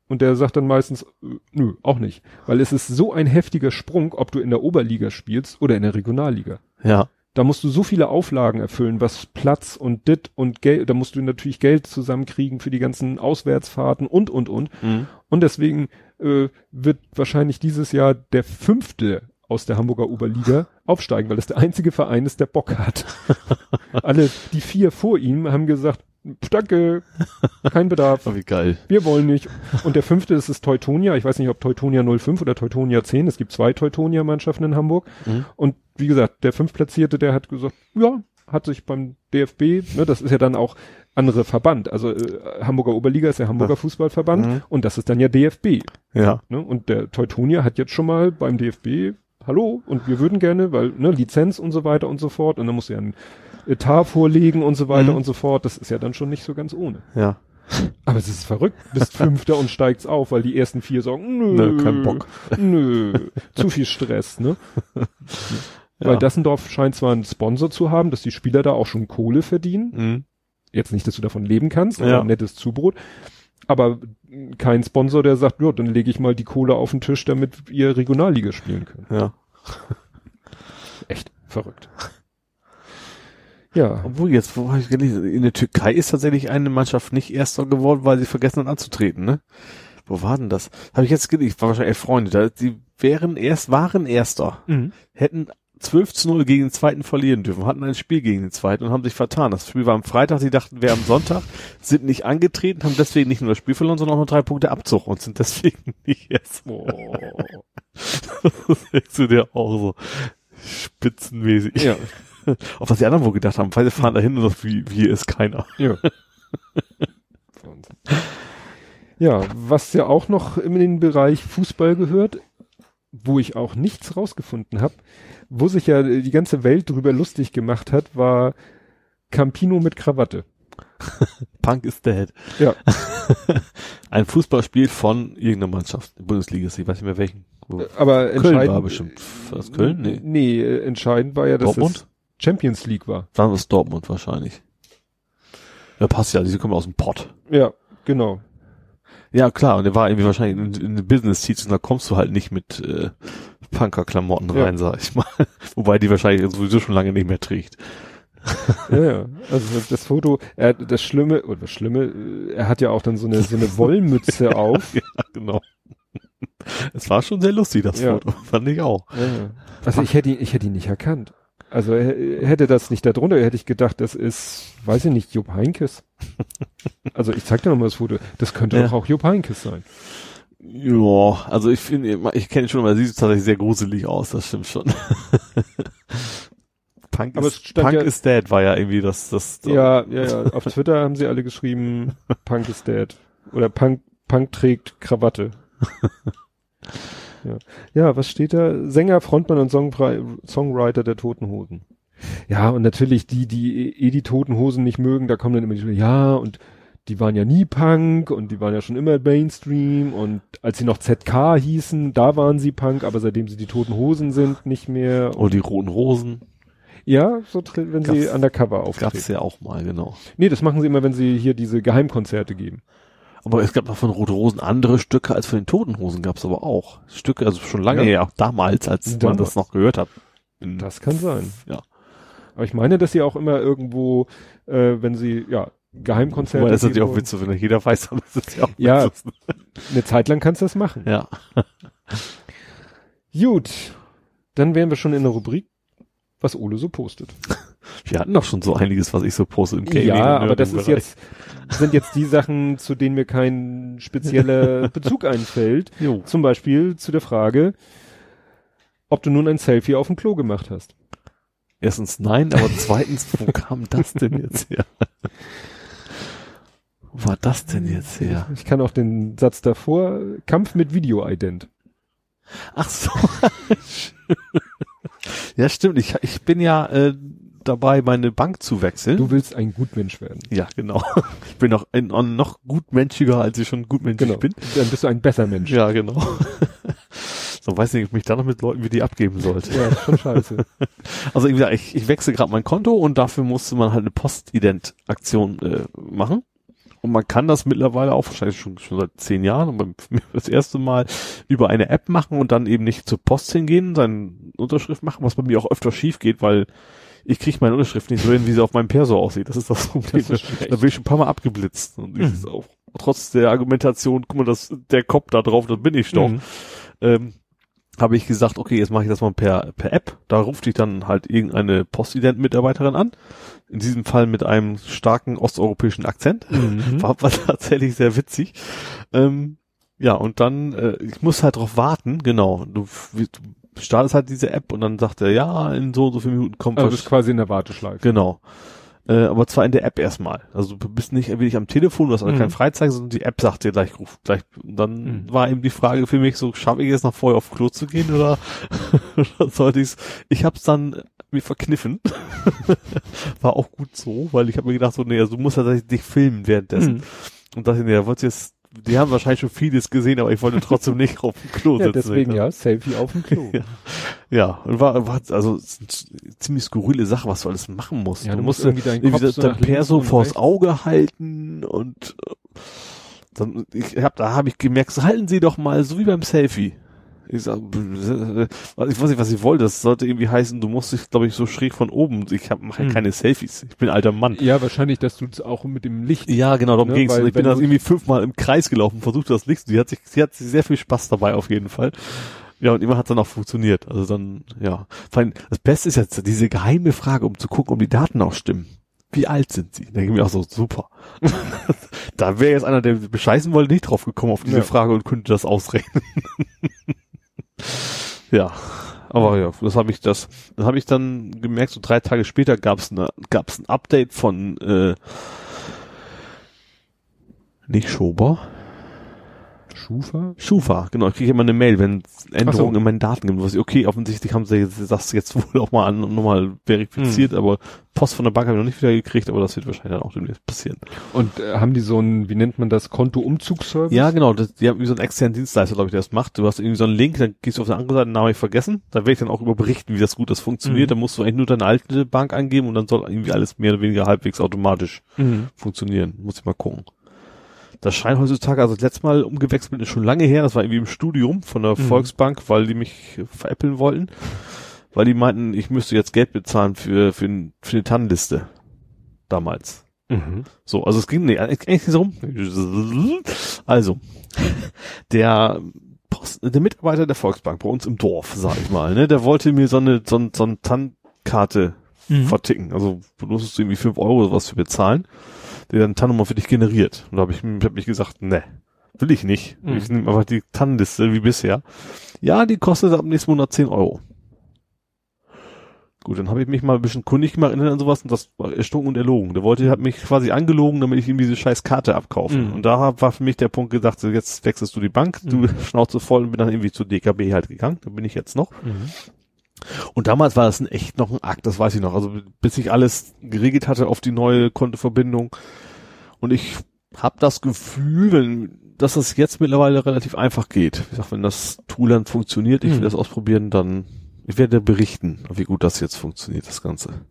und der sagt dann meistens, äh, nö, auch nicht. Weil es ist so ein heftiger Sprung, ob du in der Oberliga spielst oder in der Regionalliga. ja. Da musst du so viele Auflagen erfüllen, was Platz und dit und Geld, da musst du natürlich Geld zusammenkriegen für die ganzen Auswärtsfahrten und, und, und. Mhm. Und deswegen äh, wird wahrscheinlich dieses Jahr der fünfte aus der Hamburger Oberliga aufsteigen, weil das der einzige Verein ist, der Bock hat. Alle, die vier vor ihm haben gesagt, danke, kein Bedarf. Oh, wie geil. Wir wollen nicht. Und der fünfte ist es Teutonia. Ich weiß nicht, ob Teutonia 05 oder Teutonia 10. Es gibt zwei Teutonia-Mannschaften in Hamburg. Mhm. Und wie gesagt, der Fünftplatzierte, der hat gesagt, ja, hat sich beim DFB, ne, das ist ja dann auch andere Verband. Also äh, Hamburger Oberliga ist der Hamburger Ja. Fußballverband Mhm. und das ist dann ja DFB. Ja. Ne? Und der Teutonia hat jetzt schon mal beim DFB, hallo, und wir würden gerne, weil, ne, Lizenz und so weiter und so fort. Und dann muss er ein Etat vorlegen und so weiter Mhm. und so fort. Das ist ja dann schon nicht so ganz ohne. Ja. Aber es ist verrückt, bist Fünfter und steigst auf, weil die ersten vier sagen, nö, Nö, kein Bock. nö, zu viel Stress, ne? Ja. Weil Dassendorf scheint zwar einen Sponsor zu haben, dass die Spieler da auch schon Kohle verdienen. Mhm. Jetzt nicht, dass du davon leben kannst, Ja. ein nettes Zubrot. Aber kein Sponsor, der sagt, ja, dann lege ich mal die Kohle auf den Tisch, damit ihr Regionalliga spielen könnt. Ja. Echt verrückt. Ja, Obwohl jetzt, wo habe ich gelesen, in der Türkei ist tatsächlich eine Mannschaft nicht Erster geworden, weil sie vergessen hat anzutreten, ne? Wo war denn das? Habe ich jetzt gelesen, war wahrscheinlich Freunde, da, die wären erst, waren Erster, mhm. hätten 12 zu 0 gegen den zweiten verlieren dürfen, hatten ein Spiel gegen den zweiten und haben sich vertan. Das Spiel war am Freitag, sie dachten, wäre am Sonntag, sind nicht angetreten, haben deswegen nicht nur das Spiel verloren, sondern auch noch drei Punkte Abzug und sind deswegen nicht erst. Oh. Das denkst du dir auch so spitzenmäßig. ja, Auf was die anderen wohl gedacht haben, weil sie fahren da hin und das, wie, wie ist keiner. ja. Ja, was ja auch noch in den Bereich Fußball gehört, wo ich auch nichts rausgefunden habe, wo sich ja die ganze Welt drüber lustig gemacht hat, war Campino mit Krawatte. Punk is dead. Ja. Ein Fußballspiel von irgendeiner Mannschaft, Bundesliga, ich weiß nicht mehr welchen. Wo. Aber Köln entscheidend. war bestimmt. War das Köln? Nee. Nee, entscheidend war ja, dass Dortmund? Champions League war. Dann war es Dortmund wahrscheinlich. Ja, passt ja, diese kommen aus dem Pott. Ja, genau. Ja, klar, und der war irgendwie wahrscheinlich in, in den Business Seats und da kommst du halt nicht mit äh, Punker-Klamotten Ja. rein, sag ich mal. Wobei die wahrscheinlich sowieso schon lange nicht mehr trägt. Ja, ja. Also das, Foto, er, das Schlimme, oder das Schlimme, äh, er hat ja auch dann so eine, so eine Wollmütze auf. Ja, genau. Es war schon sehr lustig, das Ja. Foto. Fand ich auch. Ja. Also ich hätte ihn, ich hätte ihn nicht erkannt. Also hätte das nicht darunter, hätte ich gedacht, das ist, weiß ich nicht, Jupp Heinkes. Also ich zeig dir nochmal das Foto. Das könnte Ja. doch auch Jupp Heinkes sein. Ja, also ich finde, ich kenne schon, aber er sieht tatsächlich sehr gruselig aus, das stimmt schon. Punk, Aber is, es stand Punk ja- is dead war ja irgendwie das, das, Ja, ja, ja. Auf Twitter haben sie alle geschrieben, Punk is dead. Oder Punk, Punk trägt Krawatte. Ja. ja, was steht da? Sänger, Frontmann und Songwri- Songwriter der Toten Hosen. Ja, und natürlich die, die eh die Toten Hosen nicht mögen, da kommen dann immer die, ja, und die waren ja nie Punk und die waren ja schon immer Mainstream und als sie noch ZK hießen, da waren sie Punk, aber seitdem sie die Toten Hosen sind, nicht mehr. Oh, die roten Rosen. Ja, so tritt, wenn sie Gab's- undercover Gab's auftreten. ja auch mal, genau. Nee, das machen sie immer, wenn sie hier diese Geheimkonzerte geben. Aber es gab noch von Rote Rosen andere Stücke als von den Toten Hosen gab's aber auch. Stücke, also schon lange Ja. her, auch damals, als man Damals. das noch gehört hat. Das kann sein. Ja. Aber ich meine, dass sie auch immer irgendwo, äh, wenn sie, ja, Geheimkonzerte Weil das ist natürlich geben auch witzig, wenn jeder weiß, aber das ist ja auch Ja. witzig. eine Zeit lang kannst du das machen. Ja. Gut. Dann wären wir schon in der Rubrik, was Ole so postet. Wir hatten doch schon so einiges, was ich so poste im Gaming. ja, aber das ist jetzt, sind jetzt die Sachen, zu denen mir kein spezieller Bezug einfällt. Jo. Zum Beispiel zu der Frage, ob du nun ein Selfie auf dem Klo gemacht hast. Erstens nein, aber zweitens, wo kam das denn jetzt her? Wo war das denn jetzt her? Ich kann auch den Satz davor, Kampf mit Video-Ident. Ach so. ja, stimmt. Ich, ich bin ja äh, dabei, meine Bank zu wechseln. Du willst ein Gutmensch werden. ja, genau. Ich bin noch ein, noch gutmenschiger, als ich schon gutmenschig Genau. bin. Dann bist du ein besser Mensch. Ja, genau. so weiß nicht, ob ich mich da noch mit Leuten wie die abgeben sollte. Ja, schon scheiße. Also wie gesagt, ich, ich wechsle gerade mein Konto und dafür musste man halt eine Postident-Aktion äh, machen. Und man kann das mittlerweile auch wahrscheinlich schon, schon seit zehn Jahren und das erste Mal über eine App machen und dann eben nicht zur Post hingehen, seine Unterschrift machen, was bei mir auch öfter schief geht, weil ich kriege meine Unterschrift nicht so hin, wie sie auf meinem Perso aussieht. Das ist das Problem. Das ist da bin ich schon ein paar Mal abgeblitzt. Und ich ist auch, trotz der Argumentation, guck mal, das, der Kopf da drauf, das bin ich doch Mhm. ähm, habe ich gesagt, okay, jetzt mache ich das mal per, per App. Da ruft dich dann halt irgendeine Postident-Mitarbeiterin an. In diesem Fall mit einem starken osteuropäischen Akzent. Mhm. War, war tatsächlich sehr witzig. Ähm, ja, und dann, äh, ich muss halt drauf warten, genau. Du, du startest halt diese App und dann sagt er, ja, in so und so vielen Minuten kommt Also du was. bist quasi in der Warteschleife. Genau. Äh, aber zwar in der App erstmal. Also du bist nicht wirklich am Telefon, du hast also Mhm. kein Freizeichen, sondern die App sagt dir gleich, ruf gleich. Und dann Mhm. war eben die Frage für mich so, schaffe ich jetzt noch vorher auf Klo zu gehen oder, oder sollte ich's? Ich hab's dann mir verkniffen. war auch gut so, weil ich habe mir gedacht, so, nee, also du musst tatsächlich dich filmen währenddessen. Mhm. Und dachte, ja, wollt ihr jetzt, die haben wahrscheinlich schon vieles gesehen, aber ich wollte trotzdem nicht auf dem Klo Ja, sitzen. deswegen ja, Selfie auf dem Klo. Ja. Ja, und war, war also ziemlich skurrile Sache, was du alles machen musst. Ja, du du musst irgendwie deinen irgendwie Kopf das- so dein Perso vors rechts. Auge halten und äh, dann, ich hab, da habe ich gemerkt, so halten Sie doch mal, so wie beim Selfie. Ich sag, ich weiß nicht, was ich wollte. Das sollte irgendwie heißen, du musst dich, glaube ich, so schräg von oben. Ich hab, mache Hm. keine Selfies. Ich bin alter Mann. Ja, wahrscheinlich, dass du es auch mit dem Licht. Ja, genau, darum Ne, ging's. weil ich bin da irgendwie fünfmal im Kreis gelaufen, versucht das Licht. Sie hat sich, sie hat sehr viel Spaß dabei auf jeden Fall. Ja, und immer hat dann auch funktioniert. Also dann, ja. Vor allem, das Beste ist jetzt diese geheime Frage, um zu gucken, ob die Daten auch stimmen. Wie alt sind sie? Da denke ich mir auch so, super. da wäre jetzt einer, der bescheißen wollte, nicht drauf gekommen auf diese Ja. Frage und könnte das ausrechnen. ja. Aber ja, das habe ich das, das habe ich dann gemerkt, so drei Tage später gab's eine, gab's ein Update von äh, nicht Schober, Schufa? Schufa, genau. Ich kriege immer eine Mail, wenn es Änderungen so. in meinen Daten gibt. Was ich, okay, offensichtlich haben sie das jetzt wohl auch mal an, nochmal verifiziert, Hm. aber Post von der Bank habe ich noch nicht wieder gekriegt, aber das wird wahrscheinlich dann auch demnächst passieren. Und äh, haben die so ein, wie nennt man das, Kontoumzugsservice? Ja, genau. Das, die haben wie so einen externen Dienstleister, glaube ich, der das macht. Du hast irgendwie so einen Link, dann gehst du auf die andere Seite, den Namen ich vergessen. Da werde ich dann auch über berichten, wie das gut das funktioniert. Mhm. Da musst du eigentlich nur deine alte Bank angeben und dann soll irgendwie alles mehr oder weniger halbwegs automatisch Mhm. funktionieren. Muss ich mal gucken. Das scheint heutzutage, also das letzte Mal umgewechselt ist schon lange her. Das war irgendwie im Studium von der Mhm. Volksbank, weil die mich veräppeln wollten. Weil die meinten, ich müsste jetzt Geld bezahlen für, für, für eine Tannenliste. Damals. Mhm. So, also es ging, nee, eigentlich nicht so rum. Also, der Post, der Mitarbeiter der Volksbank bei uns im Dorf, sag ich mal, ne, der wollte mir so eine, so, ein- so eine Tannkarte Mhm. verticken. Also, du musstest irgendwie fünf Euro oder was für bezahlen, der dann Tannennummer für dich generiert. Und da habe ich, hab mich gesagt, ne, will ich nicht. Mhm. Ich nehme einfach die Tannenliste wie bisher. Ja, die kostet ab nächsten Monat 10 Euro. Gut, dann habe ich mich mal ein bisschen kundig gemacht und sowas und das war erstunken und erlogen. Der wollte, hat mich quasi angelogen, damit ich ihm diese scheiß Karte abkaufe. Mhm. Und da war für mich der Punkt gesagt, so jetzt wechselst du die Bank, du Mhm. Schnauze voll und bin dann irgendwie zur DKB halt gegangen. Da bin ich jetzt noch. Mhm. Und damals war das ein echt noch ein Akt, das weiß ich noch. Also bis ich alles geregelt hatte auf die neue Kontoverbindung. Und ich habe das Gefühl, wenn, dass das jetzt mittlerweile relativ einfach geht. Wie gesagt, wenn das Tool dann funktioniert, ich will Mhm. das ausprobieren, dann ich werde berichten, wie gut das jetzt funktioniert, das Ganze.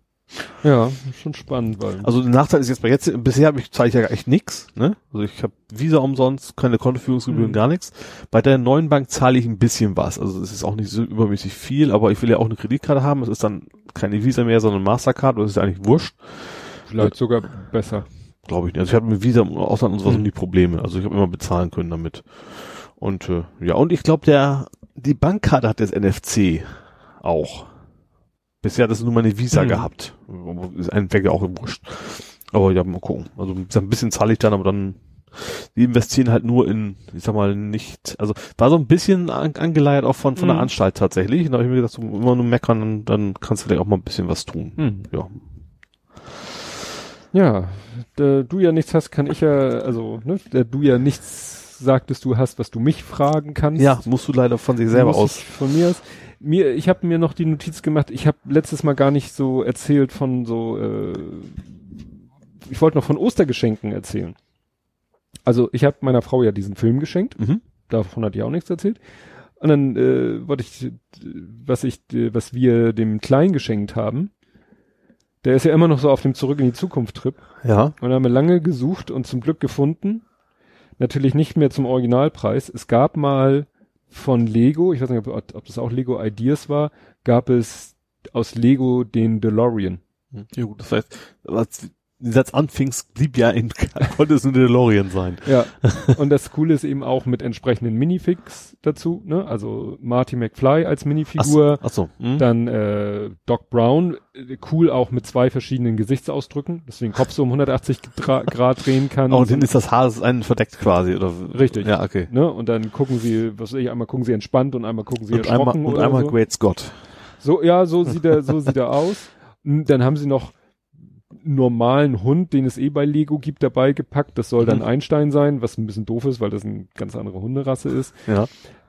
Ja, schon spannend, weil. Also der Nachteil ist jetzt bei jetzt, bisher habe ich zahle ich ja echt nix, ne? Also ich habe Visa umsonst, keine Kontoführungsgebühren, Mhm. gar nichts. Bei der neuen Bank zahle ich ein bisschen was. Also es ist auch nicht so übermäßig viel, aber ich will ja auch eine Kreditkarte haben. Es ist dann keine Visa mehr, sondern Mastercard. Das ist ja eigentlich wurscht, vielleicht sogar besser. glaube ich nicht. Also ich habe mit Visa im Ausland und sowas Mhm. nie Probleme. Also ich habe immer bezahlen können damit. Und äh, ja, und ich glaube, der die Bankkarte hat jetzt NFC auch. Bisher hat es nur mal eine Visa Mhm. gehabt. Ist ein Weg ja auch wurscht. Aber ja, mal gucken. Also ein bisschen zahle ich dann, aber dann die investieren halt nur in, ich sag mal, nicht, also war so ein bisschen an, angeleiert auch von, von der Mhm. Anstalt tatsächlich. Und da habe ich mir gedacht, so, immer nur meckern, dann, dann kannst du vielleicht auch mal ein bisschen was tun. Mhm. Ja. Ja, da du ja nichts hast, kann ich ja, also, ne, da du ja nichts sagtest, du hast, was du mich fragen kannst. Ja, musst du leider von sich selber aus. Von mir aus. Mir, ich habe mir noch die Notiz gemacht, ich habe letztes Mal gar nicht so erzählt von so, äh, ich wollte noch von Ostergeschenken erzählen. Also ich habe meiner Frau ja diesen Film geschenkt, Mhm. davon hat die auch nichts erzählt. Und dann äh, wollte ich, was ich, was wir dem Klein geschenkt haben, der ist ja immer noch so auf dem Zurück in die Zukunft Trip. Ja. Und haben wir lange gesucht und zum Glück gefunden. Natürlich nicht mehr zum Originalpreis. Es gab mal von Lego, ich weiß nicht, ob, ob das auch Lego Ideas war, gab es aus Lego den DeLorean. Ja gut, das heißt, Satz anfingst, blieb ja in, konnte es nur DeLorean sein. Ja. und das Coole ist eben auch mit entsprechenden Minifix dazu, ne? Also Marty McFly als Minifigur, Ach so. Hm? dann äh, Doc Brown, cool auch mit zwei verschiedenen Gesichtsausdrücken, deswegen Kopf so um 180 Dra Grad drehen kann. Oh, und So- dann ist das Haar ist einen verdeckt quasi, oder? Richtig. Ja, okay. ne? Und dann gucken sie, was weiß ich, einmal gucken sie entspannt und einmal gucken sie Und einmal, erschrocken und oder einmal so. Great Scott. So, ja, so sieht er, so sieht er aus. Dann haben sie noch normalen Hund, den es eh bei Lego gibt, dabei gepackt. Das soll dann Mhm. Einstein sein, was ein bisschen doof ist, weil das eine ganz andere Hunderasse ist. Ja.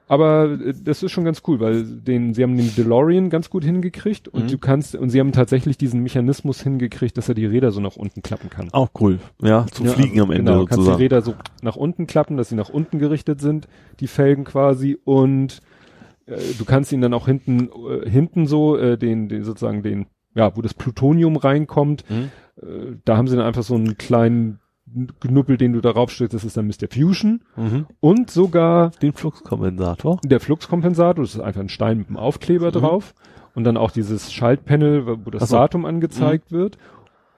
Aber äh, das ist schon ganz cool, weil den, sie haben den DeLorean ganz gut hingekriegt und Mhm. du kannst, und sie haben tatsächlich diesen Mechanismus hingekriegt, dass er die Räder so nach unten klappen kann. Auch cool. Ja, zum Ja, Fliegen am Ende genau, kannst die sozusagen. Räder so nach unten klappen, dass sie nach unten gerichtet sind, die Felgen quasi und äh, du kannst ihn dann auch hinten äh, hinten so äh, den, den sozusagen den ja, wo das Plutonium reinkommt, Mhm. äh, da haben sie dann einfach so einen kleinen Knuppel, den du darauf stellst, das ist dann Mr. Fusion Mhm. und sogar Den Fluxkompensator. der Fluxkompensator, das ist einfach ein Stein mit einem Aufkleber Mhm. drauf und dann auch dieses Schaltpanel, wo das so. Datum angezeigt wird.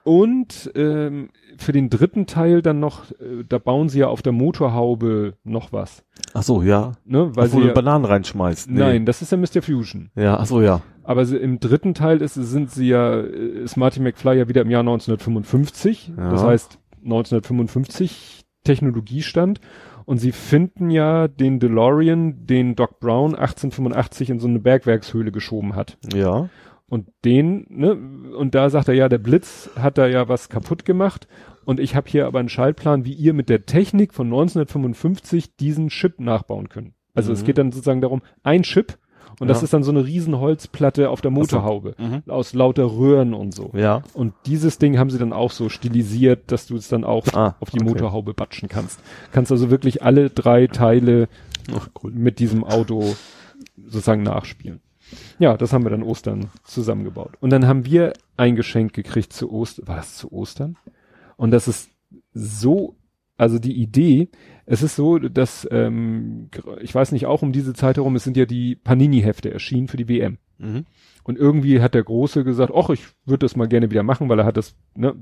Und ähm, für den dritten Teil dann noch, äh, da bauen sie ja auf der Motorhaube noch was. Ach so, ja. Ne? Weil wo sie du ja, Bananen reinschmeißt. Nee. Nein, das ist ja Mr. Fusion. Ja, ach so, ja. Aber sie, im dritten Teil ist, sind sie ja, äh, ist Marty McFly ja wieder im Jahr 1955. Ja. Das heißt 1955 Technologiestand. Und sie finden ja den DeLorean, den Doc Brown 1885 in so eine Bergwerkshöhle geschoben hat. Ja. Und den, ne, und da sagt er ja, der Blitz hat da ja was kaputt gemacht. Und ich habe hier aber einen Schaltplan, wie ihr mit der Technik von 1955 diesen Chip nachbauen könnt. Also es Mhm. geht dann sozusagen darum, ein Chip und das Ja. ist dann so eine riesen Holzplatte auf der Motorhaube Mhm. aus lauter Röhren und so. Ja. Und dieses Ding haben sie dann auch so stilisiert, dass du es dann auch Ah, auf die okay. Motorhaube batschen kannst. Kannst also wirklich alle drei Teile Ach, cool. mit diesem Auto sozusagen nachspielen. Ja, das haben wir dann Ostern zusammengebaut. Und dann haben wir ein Geschenk gekriegt zu Ostern. War das zu Ostern? Und das ist so, also die Idee, es ist so, dass, ähm, ich weiß nicht, auch um diese Zeit herum, es sind ja die Panini-Hefte erschienen für die WM. Mhm. Und irgendwie hat der Große gesagt, ach, ich würde das mal gerne wieder machen, weil er hat das, ne,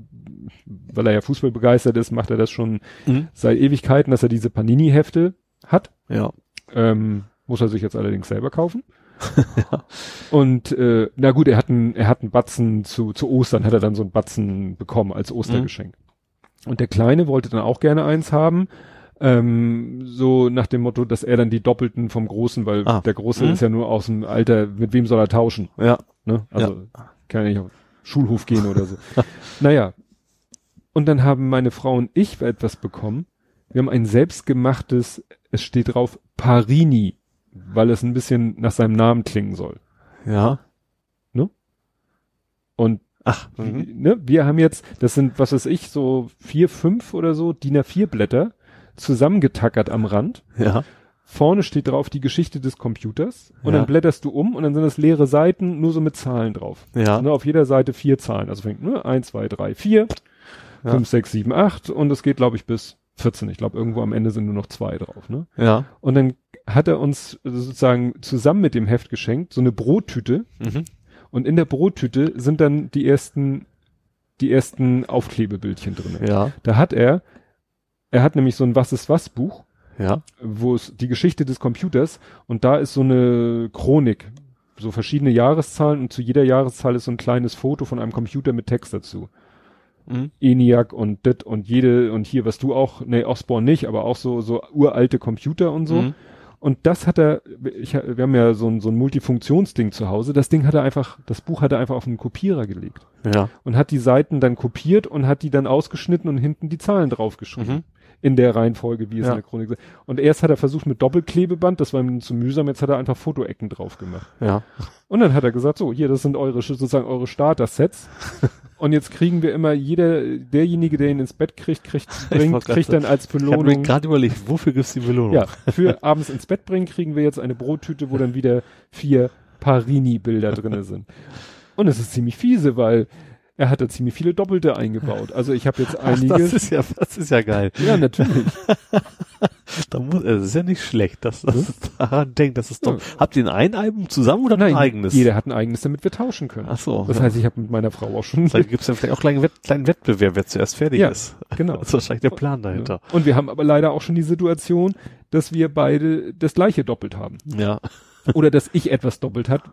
weil er ja Fußball begeistert ist, macht er das schon Mhm. seit Ewigkeiten, dass er diese Panini-Hefte hat. Ja. Ähm, muss er sich jetzt allerdings selber kaufen. Und äh, na gut, er hat einen, er hat einen Batzen zu, zu Ostern, hat er dann so einen Batzen bekommen als Ostergeschenk. Und der Kleine wollte dann auch gerne eins haben. Ähm, so nach dem Motto, dass er dann die Doppelten vom Großen, weil Ah. der Große Mhm. ist ja nur aus dem Alter, mit wem soll er tauschen? Ja. Ne? Also kann ja nicht auf Schulhof gehen oder so. naja. Und dann haben meine Frau und ich etwas bekommen. Wir haben ein selbstgemachtes, es steht drauf Parini, weil es ein bisschen nach seinem Namen klingen soll. Ja. Und Ach. Mhm. ne, wir haben jetzt, das sind, was weiß ich, so vier, fünf oder so DIN A4 Blätter zusammengetackert am Rand. Ja. Vorne steht drauf die Geschichte des Computers und Ja. dann blätterst du um und dann sind das leere Seiten nur so mit Zahlen drauf. Ja. Ne, auf jeder Seite vier Zahlen. Also fängt ne, eins, zwei, drei, vier, Ja. fünf, sechs, sieben, acht und es geht, glaube ich, bis 14. Ich glaube, irgendwo am Ende sind nur noch zwei drauf. Ne? Ja. Und dann hat er uns sozusagen zusammen mit dem Heft geschenkt, so eine Brottüte. Mhm. Und in der Brottüte sind dann die ersten, die ersten Aufklebebildchen drin. Ja. Da hat er, er hat nämlich so ein Was ist was Buch, Ja. wo es die Geschichte des Computers und da ist so eine Chronik, so verschiedene Jahreszahlen und zu jeder Jahreszahl ist so ein kleines Foto von einem Computer mit Text dazu. Mhm. ENIAC und dit und jede und hier, was du auch, nee, Osborne nicht, aber auch so, so uralte Computer und so. Mhm. Und das hat er, ich, wir haben ja so ein, so ein Multifunktionsding zu Hause, das Ding hat er einfach, das Buch hat er einfach auf einen Kopierer gelegt Ja. und hat die Seiten dann kopiert und hat die dann ausgeschnitten und hinten die Zahlen draufgeschrieben. Mhm. In der Reihenfolge, wie es Ja. in der Chronik ist. Und erst hat er versucht mit Doppelklebeband, das war ihm zu mühsam, jetzt hat er einfach Fotoecken drauf gemacht. Ja. Und dann hat er gesagt, so, hier, das sind eure, sozusagen eure Starter-Sets. und jetzt kriegen wir immer, jeder, derjenige, der ihn ins Bett kriegt, kriegt, bringt, kriegt dann als Ich habe Belohnung. gerade überlegt, wofür gibt's die Belohnung? Ja, für abends ins Bett bringen kriegen wir jetzt eine Brottüte, wo dann wieder vier Parini-Bilder drinne sind. Und es ist ziemlich fiese, weil er hat da ziemlich viele Doppelte eingebaut. Also ich habe jetzt Ach, einige. das ist ja, das ist ja geil. ja, natürlich. Da muss, das ist ja nicht schlecht, dass das daran denkt, das ist doch. Ja. Habt ihr ein Album zusammen oder Nein, ein eigenes? jeder hat ein eigenes, damit wir tauschen können. Ach so. Das ja. heißt, ich habe mit meiner Frau auch schon. Vielleicht gibt's ja vielleicht auch einen kleinen, Wett, kleinen Wettbewerb, wer zuerst fertig Ja, ist. genau. Das ist wahrscheinlich der Plan dahinter. Und wir haben aber leider auch schon die Situation, dass wir beide das gleiche doppelt haben. Ja. Oder dass ich etwas doppelt hat,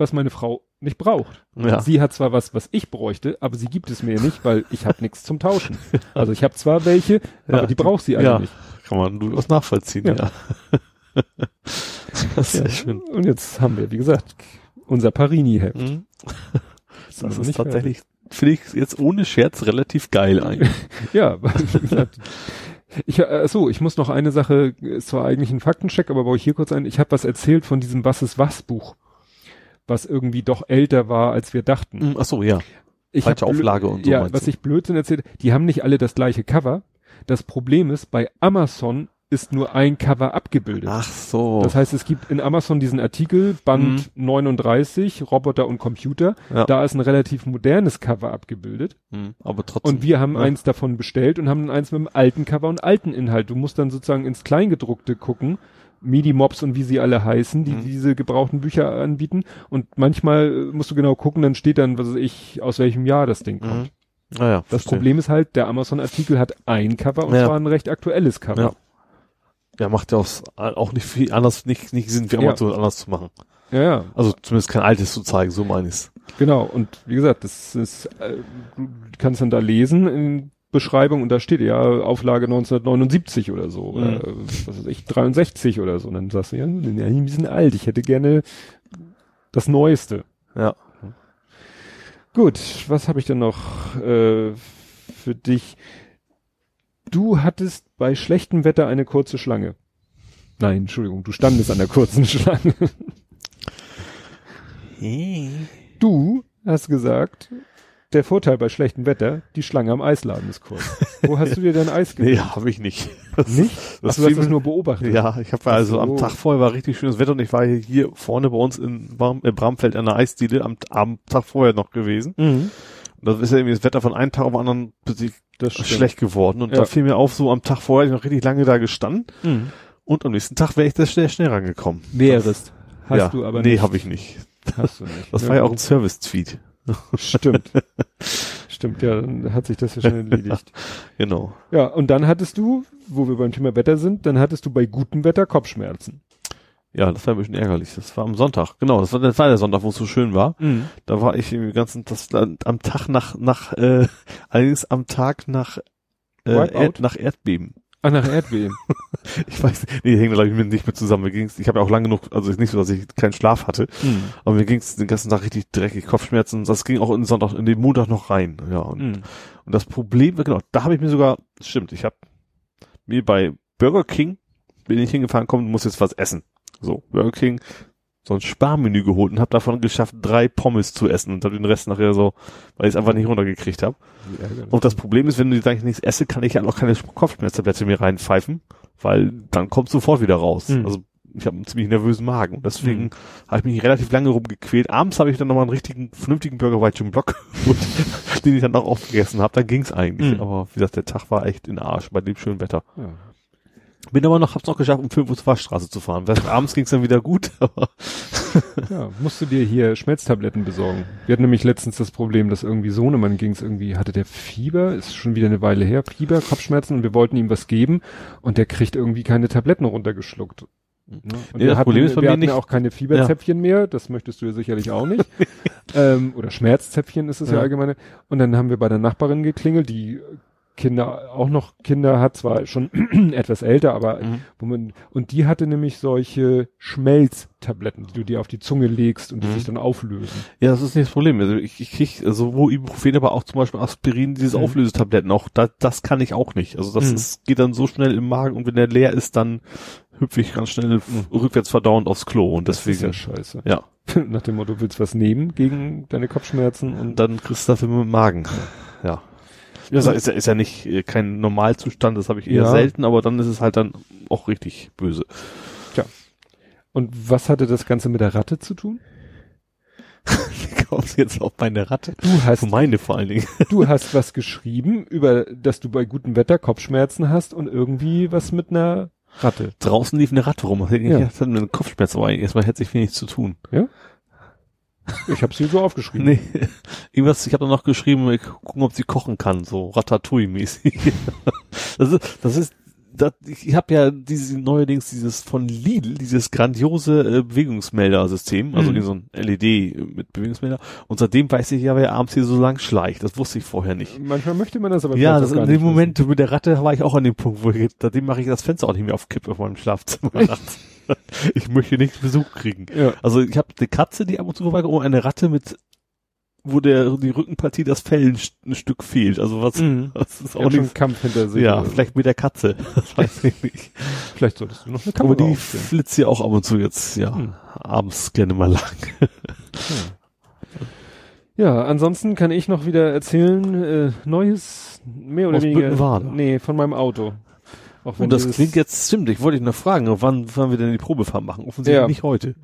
was meine Frau nicht braucht. Ja. Sie hat zwar was, was ich bräuchte, aber sie gibt es mir nicht, weil ich habe nichts zum Tauschen. Also ich habe zwar welche, Ja, aber die braucht sie alle ja. nicht. Kann man durchaus nachvollziehen, ja. Ja. das ist Ja. sehr schön. Und jetzt haben wir, wie gesagt, unser Parini-Heft. Mhm. Das noch ist tatsächlich, finde ich jetzt ohne Scherz relativ geil eigentlich. Ja, wie gesagt, Ich, äh, so, ich muss noch eine Sache, ist zwar eigentlich ein Faktencheck, aber baue ich hier kurz ein. Ich habe was erzählt von diesem Was ist was Buch, was irgendwie doch älter war, als wir dachten. Hm, Ach so, ja. Ich Falsche Auflage und so Ja, was du? ich Blödsinn erzählt, die haben nicht alle das gleiche Cover. Das Problem ist, bei Amazon ist nur ein Cover abgebildet. Ach so. Das heißt, es gibt in Amazon diesen Artikel, Band 39, Roboter und Computer. Mhm. Ja. Da ist ein relativ modernes Cover abgebildet. Hm, aber trotzdem. Und wir haben ja. eins davon bestellt und haben dann eins mit dem alten Cover und alten Inhalt. Du musst dann sozusagen ins Kleingedruckte gucken. Midi-Mobs und wie sie alle heißen, die Mhm. diese gebrauchten Bücher anbieten. Und manchmal äh, musst du genau gucken, dann steht dann, was weiß ich, aus welchem Jahr das Ding kommt. Mhm. Naja, Das Problem ist halt, der Amazon-Artikel hat ein Cover und Ja. zwar ein recht aktuelles Cover. Ja. Ja, macht ja auch, auch nicht viel anders, nicht, nicht Sinn, wie Ja. Amazon anders zu machen. Ja, ja, Also zumindest kein altes zu zeigen, so meine ich's. genau. Und wie gesagt, das ist, äh, du kannst dann da lesen in Beschreibung und da steht ja Auflage 1979 oder so, oder Mhm. äh, was weiß ich, 63 oder so. Und dann sagst du, ja, ja, ein bisschen alt, ich hätte gerne das Neueste. Ja. Gut, was habe ich denn noch äh, für dich? Du hattest bei schlechtem Wetter eine kurze Schlange. Nein, Entschuldigung, du standest an der kurzen Schlange. Du hast gesagt, der Vorteil bei schlechtem Wetter, die Schlange am Eisladen ist kurz. Wo hast du dir dein Eis Nee, gekauft? habe ich nicht. Das, Nicht? Das Ach, du hast das nur beobachtet. Ja, ich habe also Ach am so. Tag vorher war richtig schönes Wetter und ich war hier, vorne bei uns in äh, Bramfeld an der Eisdiele am, am Tag vorher noch gewesen. Mhm. Und das ist ja irgendwie das Wetter von einem Tag auf den anderen schlecht geworden. Und Ja. da fiel mir auf, so am Tag vorher ich noch richtig lange da gestanden Mhm. und am nächsten Tag wäre ich da schnell, schnell rangekommen. Wärest. Hast ja. du aber Nee, nicht. habe ich nicht. Hast du nicht. Das Ja, war ja auch ein Service-Tweet. Stimmt. Stimmt, ja, dann hat sich das ja schon erledigt. Genau. Ja, und dann hattest du, wo wir beim Thema Wetter sind, dann hattest du bei gutem Wetter Kopfschmerzen. Ja, das war ein bisschen ärgerlich. Das war am Sonntag. Genau, das war, das war der Sonntag, wo es so schön war. Da war ich im ganzen, das am Tag nach, nach, äh, allerdings am Tag nach, äh? Erd, nach Erdbeben. Ach, nach Erdbeben. Ich weiß, nee, hängt glaube ich mit nicht mit zusammen. Mir ging's, ich habe ja auch lange genug, also nicht so, dass ich keinen Schlaf hatte, Mhm. aber mir ging's den ganzen Tag richtig dreckig, Kopfschmerzen. Das ging auch in den Sonntag, in den Montag noch rein. Ja, und, Mhm. und das Problem, genau, da habe ich mir sogar, stimmt, ich habe mir bei Burger King bin ich hingefahren, komm, du musst jetzt was essen. So, Burger King, so ein Sparmenü geholt und habe davon geschafft, drei Pommes zu essen und hab den Rest nachher so, weil ich es einfach nicht runtergekriegt habe. Ärgerlich. Und das Problem ist, wenn du eigentlich nichts esse, kann ich ja noch keine Kopfschmerztablette mir reinpfeifen, weil dann kommt sofort wieder raus. Mhm. Also ich habe einen ziemlich nervösen Magen und deswegen Mhm. habe ich mich relativ lange rumgequält. Abends habe ich dann nochmal einen richtigen, vernünftigen Burger White im Block den ich dann auch aufgegessen habe. Dann ging's eigentlich. Mhm. Aber wie gesagt, der Tag war echt in Arsch bei dem schönen Wetter. ja. Bin aber noch, hab's noch geschafft, um 5 Uhr zur Waschstraße zu fahren. Weil Abends ging's dann wieder gut, aber ja, musst du dir hier Schmelztabletten besorgen. Wir hatten nämlich letztens das Problem, dass irgendwie Sohnemann ging's irgendwie, hatte der Fieber, ist schon wieder eine Weile her, Fieber, Kopfschmerzen und wir wollten ihm was geben und der kriegt irgendwie keine Tabletten runtergeschluckt. Ne? Und Nee, das hatten, Problem ist bei wir mir hatten ja nicht- auch keine Fieberzäpfchen mehr, das möchtest du ja sicherlich auch nicht. ähm, oder Schmerzzäpfchen ist es ja. Ja. allgemeine. Und dann haben wir bei der Nachbarin geklingelt, die Kinder, auch noch Kinder hat, zwar schon etwas älter, aber Mhm. wo man, und die hatte nämlich solche Schmelztabletten, die du dir auf die Zunge legst und die Mhm. sich dann auflösen. Ja, das ist nicht das Problem. Also ich, ich krieg sowohl Ibuprofen, aber auch zum Beispiel Aspirin, diese Mhm. Auflösetabletten. Auch da, das kann ich auch nicht. Also das Mhm. ist, geht dann so schnell im Magen und wenn der leer ist, dann hüpfe ich ganz schnell rückwärts verdauend aufs Klo und Mhm. Das ist deswegen. ja scheiße. Ja. Nach dem Motto, willst was nehmen gegen deine Kopfschmerzen und Und dann kriegst du dafür mit dem Magen. Ja. Ja, ist, ja- ist ja nicht äh, kein Normalzustand, das habe ich eher Ja. selten, aber dann ist es halt dann auch richtig böse. Und was hatte das Ganze mit der Ratte zu tun? Wie kommst du jetzt auf meine Ratte? Du hast, Meine vor allen Dingen. du hast was geschrieben über, dass du bei gutem Wetter Kopfschmerzen hast und irgendwie was mit einer Ratte. Draußen lief eine Ratte rum. Ich Ja. hatte einen Kopfschmerz, aber erstmal hätte sich wenig zu tun. Ich habe hier so aufgeschrieben. Nee, irgendwas, ich habe dann noch geschrieben, ich gucken, ob sie kochen kann, so Ratatouille-mäßig. das ist, das ist, das, ich habe ja diese neuerdings dieses von Lidl, dieses grandiose äh, Bewegungsmelder-System, also Mhm. so ein LED mit Bewegungsmelder. Und seitdem weiß ich ja, wer abends hier so lang schleicht. Das wusste ich vorher nicht. Manchmal möchte man das aber Ja, das in dem Moment mit der Ratte war ich auch an dem Punkt, wo ich, seitdem mache ich das Fenster auch nicht mehr auf Kipp auf meinem Schlafzimmer. Ich möchte nicht Besuch kriegen. Ja. Also ich habe eine Katze, die ab und zu vorbeikommt, und eine Ratte mit wo der die Rückenpartie das Fell ein, Stück fehlt. Also was, Mhm. das ist Auch schon nicht. ein Kampf hinter sich. Ja, oder so. vielleicht mit der Katze. Das weiß ich nicht. vielleicht solltest du noch eine Aber Kamera die aufstellen. flitzt ja auch ab und zu jetzt, ja, Hm. abends gerne mal lang. Ja, ansonsten kann ich noch wieder erzählen, äh, Neues, mehr oder Aus weniger. Büttenwade. Nee, von meinem Auto. Auch Und das klingt jetzt stimmt. Ich wollte dich noch fragen, wann, wann wir denn die Probefahrt machen? Offensichtlich Ja. nicht heute.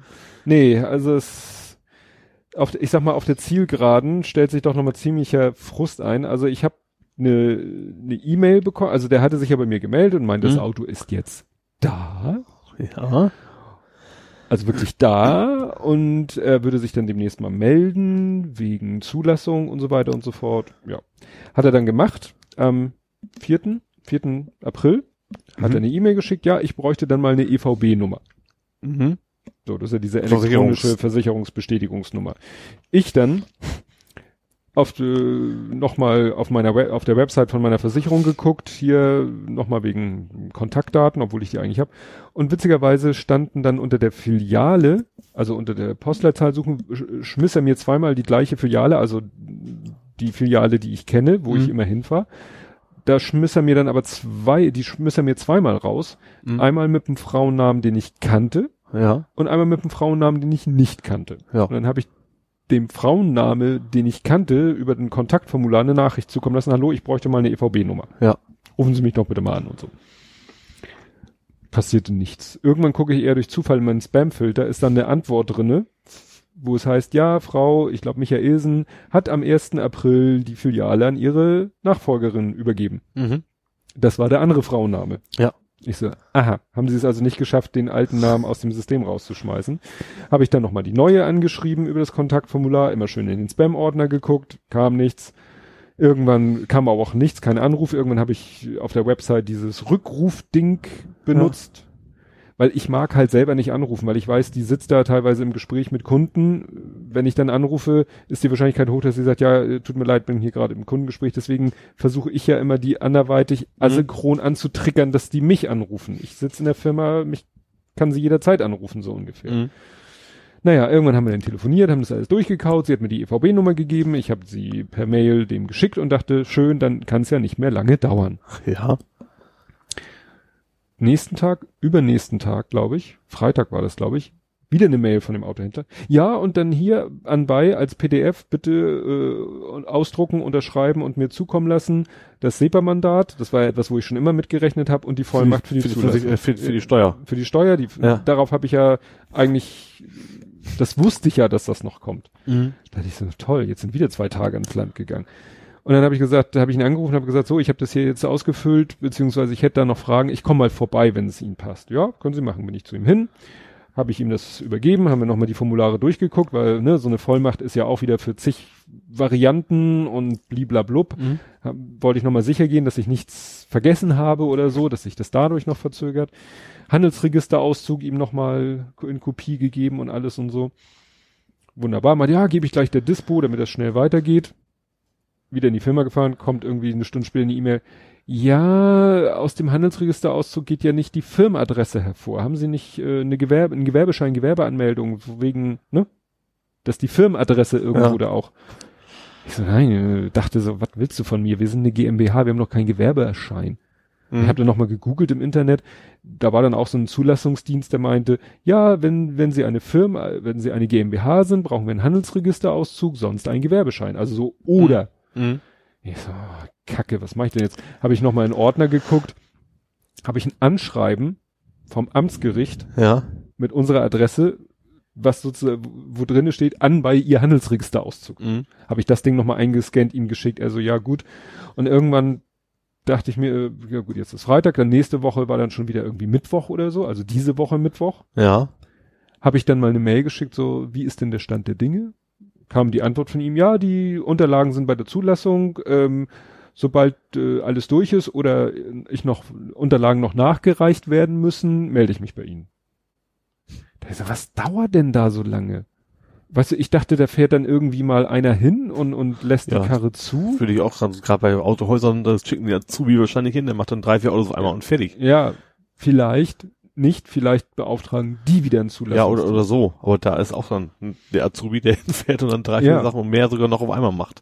Nee, also es, auf, ich sag mal, auf der Zielgeraden stellt sich doch nochmal ziemlicher Frust ein. Also ich habe eine eine E-Mail bekommen, also der hatte sich ja bei mir gemeldet und meinte, das Mhm. Auto ist jetzt da. Ja. Also wirklich da und er würde sich dann demnächst mal melden wegen Zulassung und so weiter und so fort. Ja. Hat er dann gemacht am 4. 4. April hat Mhm. er eine E-Mail geschickt, ja, ich bräuchte dann mal eine EVB-Nummer. Mhm. So, das ist ja diese Versicherungs- elektronische Versicherungsbestätigungsnummer. Ich dann auf äh, nochmal auf meiner Web, auf der Website von meiner Versicherung geguckt, hier nochmal wegen Kontaktdaten, obwohl ich die eigentlich habe. Und witzigerweise standen dann unter der Filiale, also unter der Postleitzahl suchen, sch- schmiss er mir zweimal die gleiche Filiale, also die Filiale, die ich kenne, wo ich Mhm. immer hinfahre. Da schmiss er mir dann aber zwei, die schmiss er mir zweimal raus. Mhm. Einmal mit einem Frauennamen, den ich kannte, Ja. und einmal mit einem Frauennamen, den ich nicht kannte. Ja. Und dann habe ich dem Frauenname, den ich kannte, über den Kontaktformular eine Nachricht zukommen lassen. Hallo, ich bräuchte mal eine EVB-Nummer. Ja. Rufen Sie mich doch bitte mal an und so. Passierte nichts. Irgendwann gucke ich eher durch Zufall in meinen Spam-Filter, ist dann eine Antwort drinne, wo es heißt, ja, Frau, ich glaube Michaelsen, hat am 1. April die Filiale an ihre Nachfolgerin übergeben. Mhm. Das war der andere Frauenname. Ja. Ich so, aha, haben sie es also nicht geschafft, den alten Namen aus dem System rauszuschmeißen. Habe ich dann nochmal die neue angeschrieben über das Kontaktformular, immer schön in den Spam-Ordner geguckt, kam nichts. Irgendwann kam aber auch nichts, kein Anruf. Irgendwann habe ich auf der Website dieses Rückruf-Ding benutzt. Weil ich mag halt selber nicht anrufen, weil ich weiß, die sitzt da teilweise im Gespräch mit Kunden. Wenn ich dann anrufe, ist die Wahrscheinlichkeit hoch, dass sie sagt, ja, äh, tut mir leid, bin hier gerade im Kundengespräch. Deswegen versuche ich ja immer, die anderweitig asynchron anzutriggern, dass die mich anrufen. Ich sitze in der Firma, mich kann sie jederzeit anrufen, so ungefähr. Mhm. Naja, irgendwann haben wir dann telefoniert, haben das alles durchgekaut. Sie hat mir die EVB-Nummer gegeben. Ich habe sie per Mail dem geschickt und dachte, schön, dann kann es ja nicht mehr lange dauern. Ja. Nächsten Tag, übernächsten Tag, glaube ich, Freitag war das, glaube ich, wieder eine Mail von dem Autohändler. Ja, und dann hier anbei als PDF bitte äh, ausdrucken, unterschreiben und mir zukommen lassen. Das SEPA-Mandat, das war ja etwas, wo ich schon immer mitgerechnet habe, und die Vollmacht für die, für die, für, für, für die Steuer. Für die Steuer, die, Ja. darauf habe ich ja eigentlich, das wusste ich ja, dass das noch kommt. Mhm. Da dachte ich so, toll, jetzt sind wieder zwei Tage ins Land gegangen. Und dann habe ich gesagt, da habe ich ihn angerufen und habe gesagt, so, ich habe das hier jetzt ausgefüllt, beziehungsweise ich hätte da noch Fragen, ich komme mal vorbei, wenn es Ihnen passt. Ja, können Sie machen, bin ich zu ihm hin, habe ich ihm das übergeben, haben wir nochmal die Formulare durchgeguckt, weil ne, so eine Vollmacht ist ja auch wieder für zig Varianten und bliblablub. Mhm. Hab, wollte ich nochmal sicher gehen, dass ich nichts vergessen habe oder so, dass sich das dadurch noch verzögert. Handelsregisterauszug ihm nochmal in Kopie gegeben und alles und so. Wunderbar, mal ja, gebe ich gleich der Dispo, damit das schnell weitergeht. Wieder in die Firma gefahren, kommt irgendwie eine Stunde später eine E-Mail. Ja, aus dem Handelsregisterauszug geht ja nicht die Firmenadresse hervor. Haben Sie nicht äh, eine Gewerbe, einen Gewerbeschein, Gewerbeanmeldung wegen, ne? Dass die Firmenadresse irgendwo Ja. da auch. Ich so, nein, äh, dachte so, was willst du von mir? Wir sind eine GmbH, wir haben noch keinen Gewerbeschein. Ich Mhm. habe dann nochmal gegoogelt im Internet. Da war dann auch so ein Zulassungsdienst, der meinte, ja, wenn, wenn Sie eine Firma, wenn Sie eine GmbH sind, brauchen wir einen Handelsregisterauszug, sonst einen Gewerbeschein. Also so oder. Mhm. Ich so, oh, Kacke, was mache ich denn jetzt? Habe ich nochmal in den Ordner geguckt, habe ich ein Anschreiben vom Amtsgericht Ja. mit unserer Adresse, was sozusagen, wo drinne steht, an bei Ihr Handelsregisterauszug Mhm. habe ich das Ding nochmal eingescannt, ihm geschickt, also ja gut. Und irgendwann dachte ich mir, äh, ja gut, jetzt ist Freitag, dann nächste Woche war dann schon wieder irgendwie Mittwoch oder so, also diese Woche Mittwoch, Ja. habe ich dann mal eine Mail geschickt, so, wie ist denn der Stand der Dinge? Kam die Antwort von ihm, ja, die Unterlagen sind bei der Zulassung, ähm, sobald äh, alles durch ist oder ich noch Unterlagen noch nachgereicht werden müssen, melde ich mich bei Ihnen. Da ist so, was dauert denn da so lange? Weißt du, ich dachte, da fährt dann irgendwie mal einer hin und, und lässt Ja. die Karre zu. Würde ich auch gerade bei Autohäusern, das schicken die Azubi wahrscheinlich hin, der macht dann drei, vier Autos auf einmal und fertig. Ja, vielleicht. Nicht vielleicht beauftragen, die wieder ein Zulassung. Ja, oder, oder so. Aber da ist auch dann der Azubi, der hinfährt und dann drei, vier Ja. Sachen und mehr sogar noch auf einmal macht.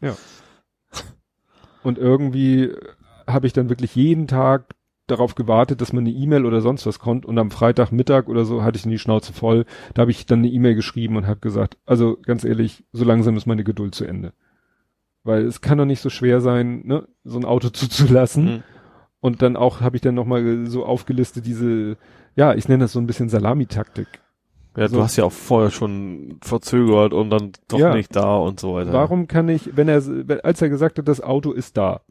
Und irgendwie habe ich dann wirklich jeden Tag darauf gewartet, dass man eine E-Mail oder sonst was kommt und am Freitagmittag oder so hatte ich die Schnauze voll. Da habe ich dann eine E-Mail geschrieben und habe gesagt, also ganz ehrlich, so langsam ist meine Geduld zu Ende. Weil es kann doch nicht so schwer sein, ne, so ein Auto zuzulassen. Mhm. Und dann auch habe ich dann nochmal so aufgelistet diese, ja, ich nenne das so ein bisschen Salamitaktik. Ja, So. du hast ja auch vorher schon verzögert und dann doch Ja. nicht da und so weiter. Warum kann ich, wenn er, als er gesagt hat, das Auto ist da,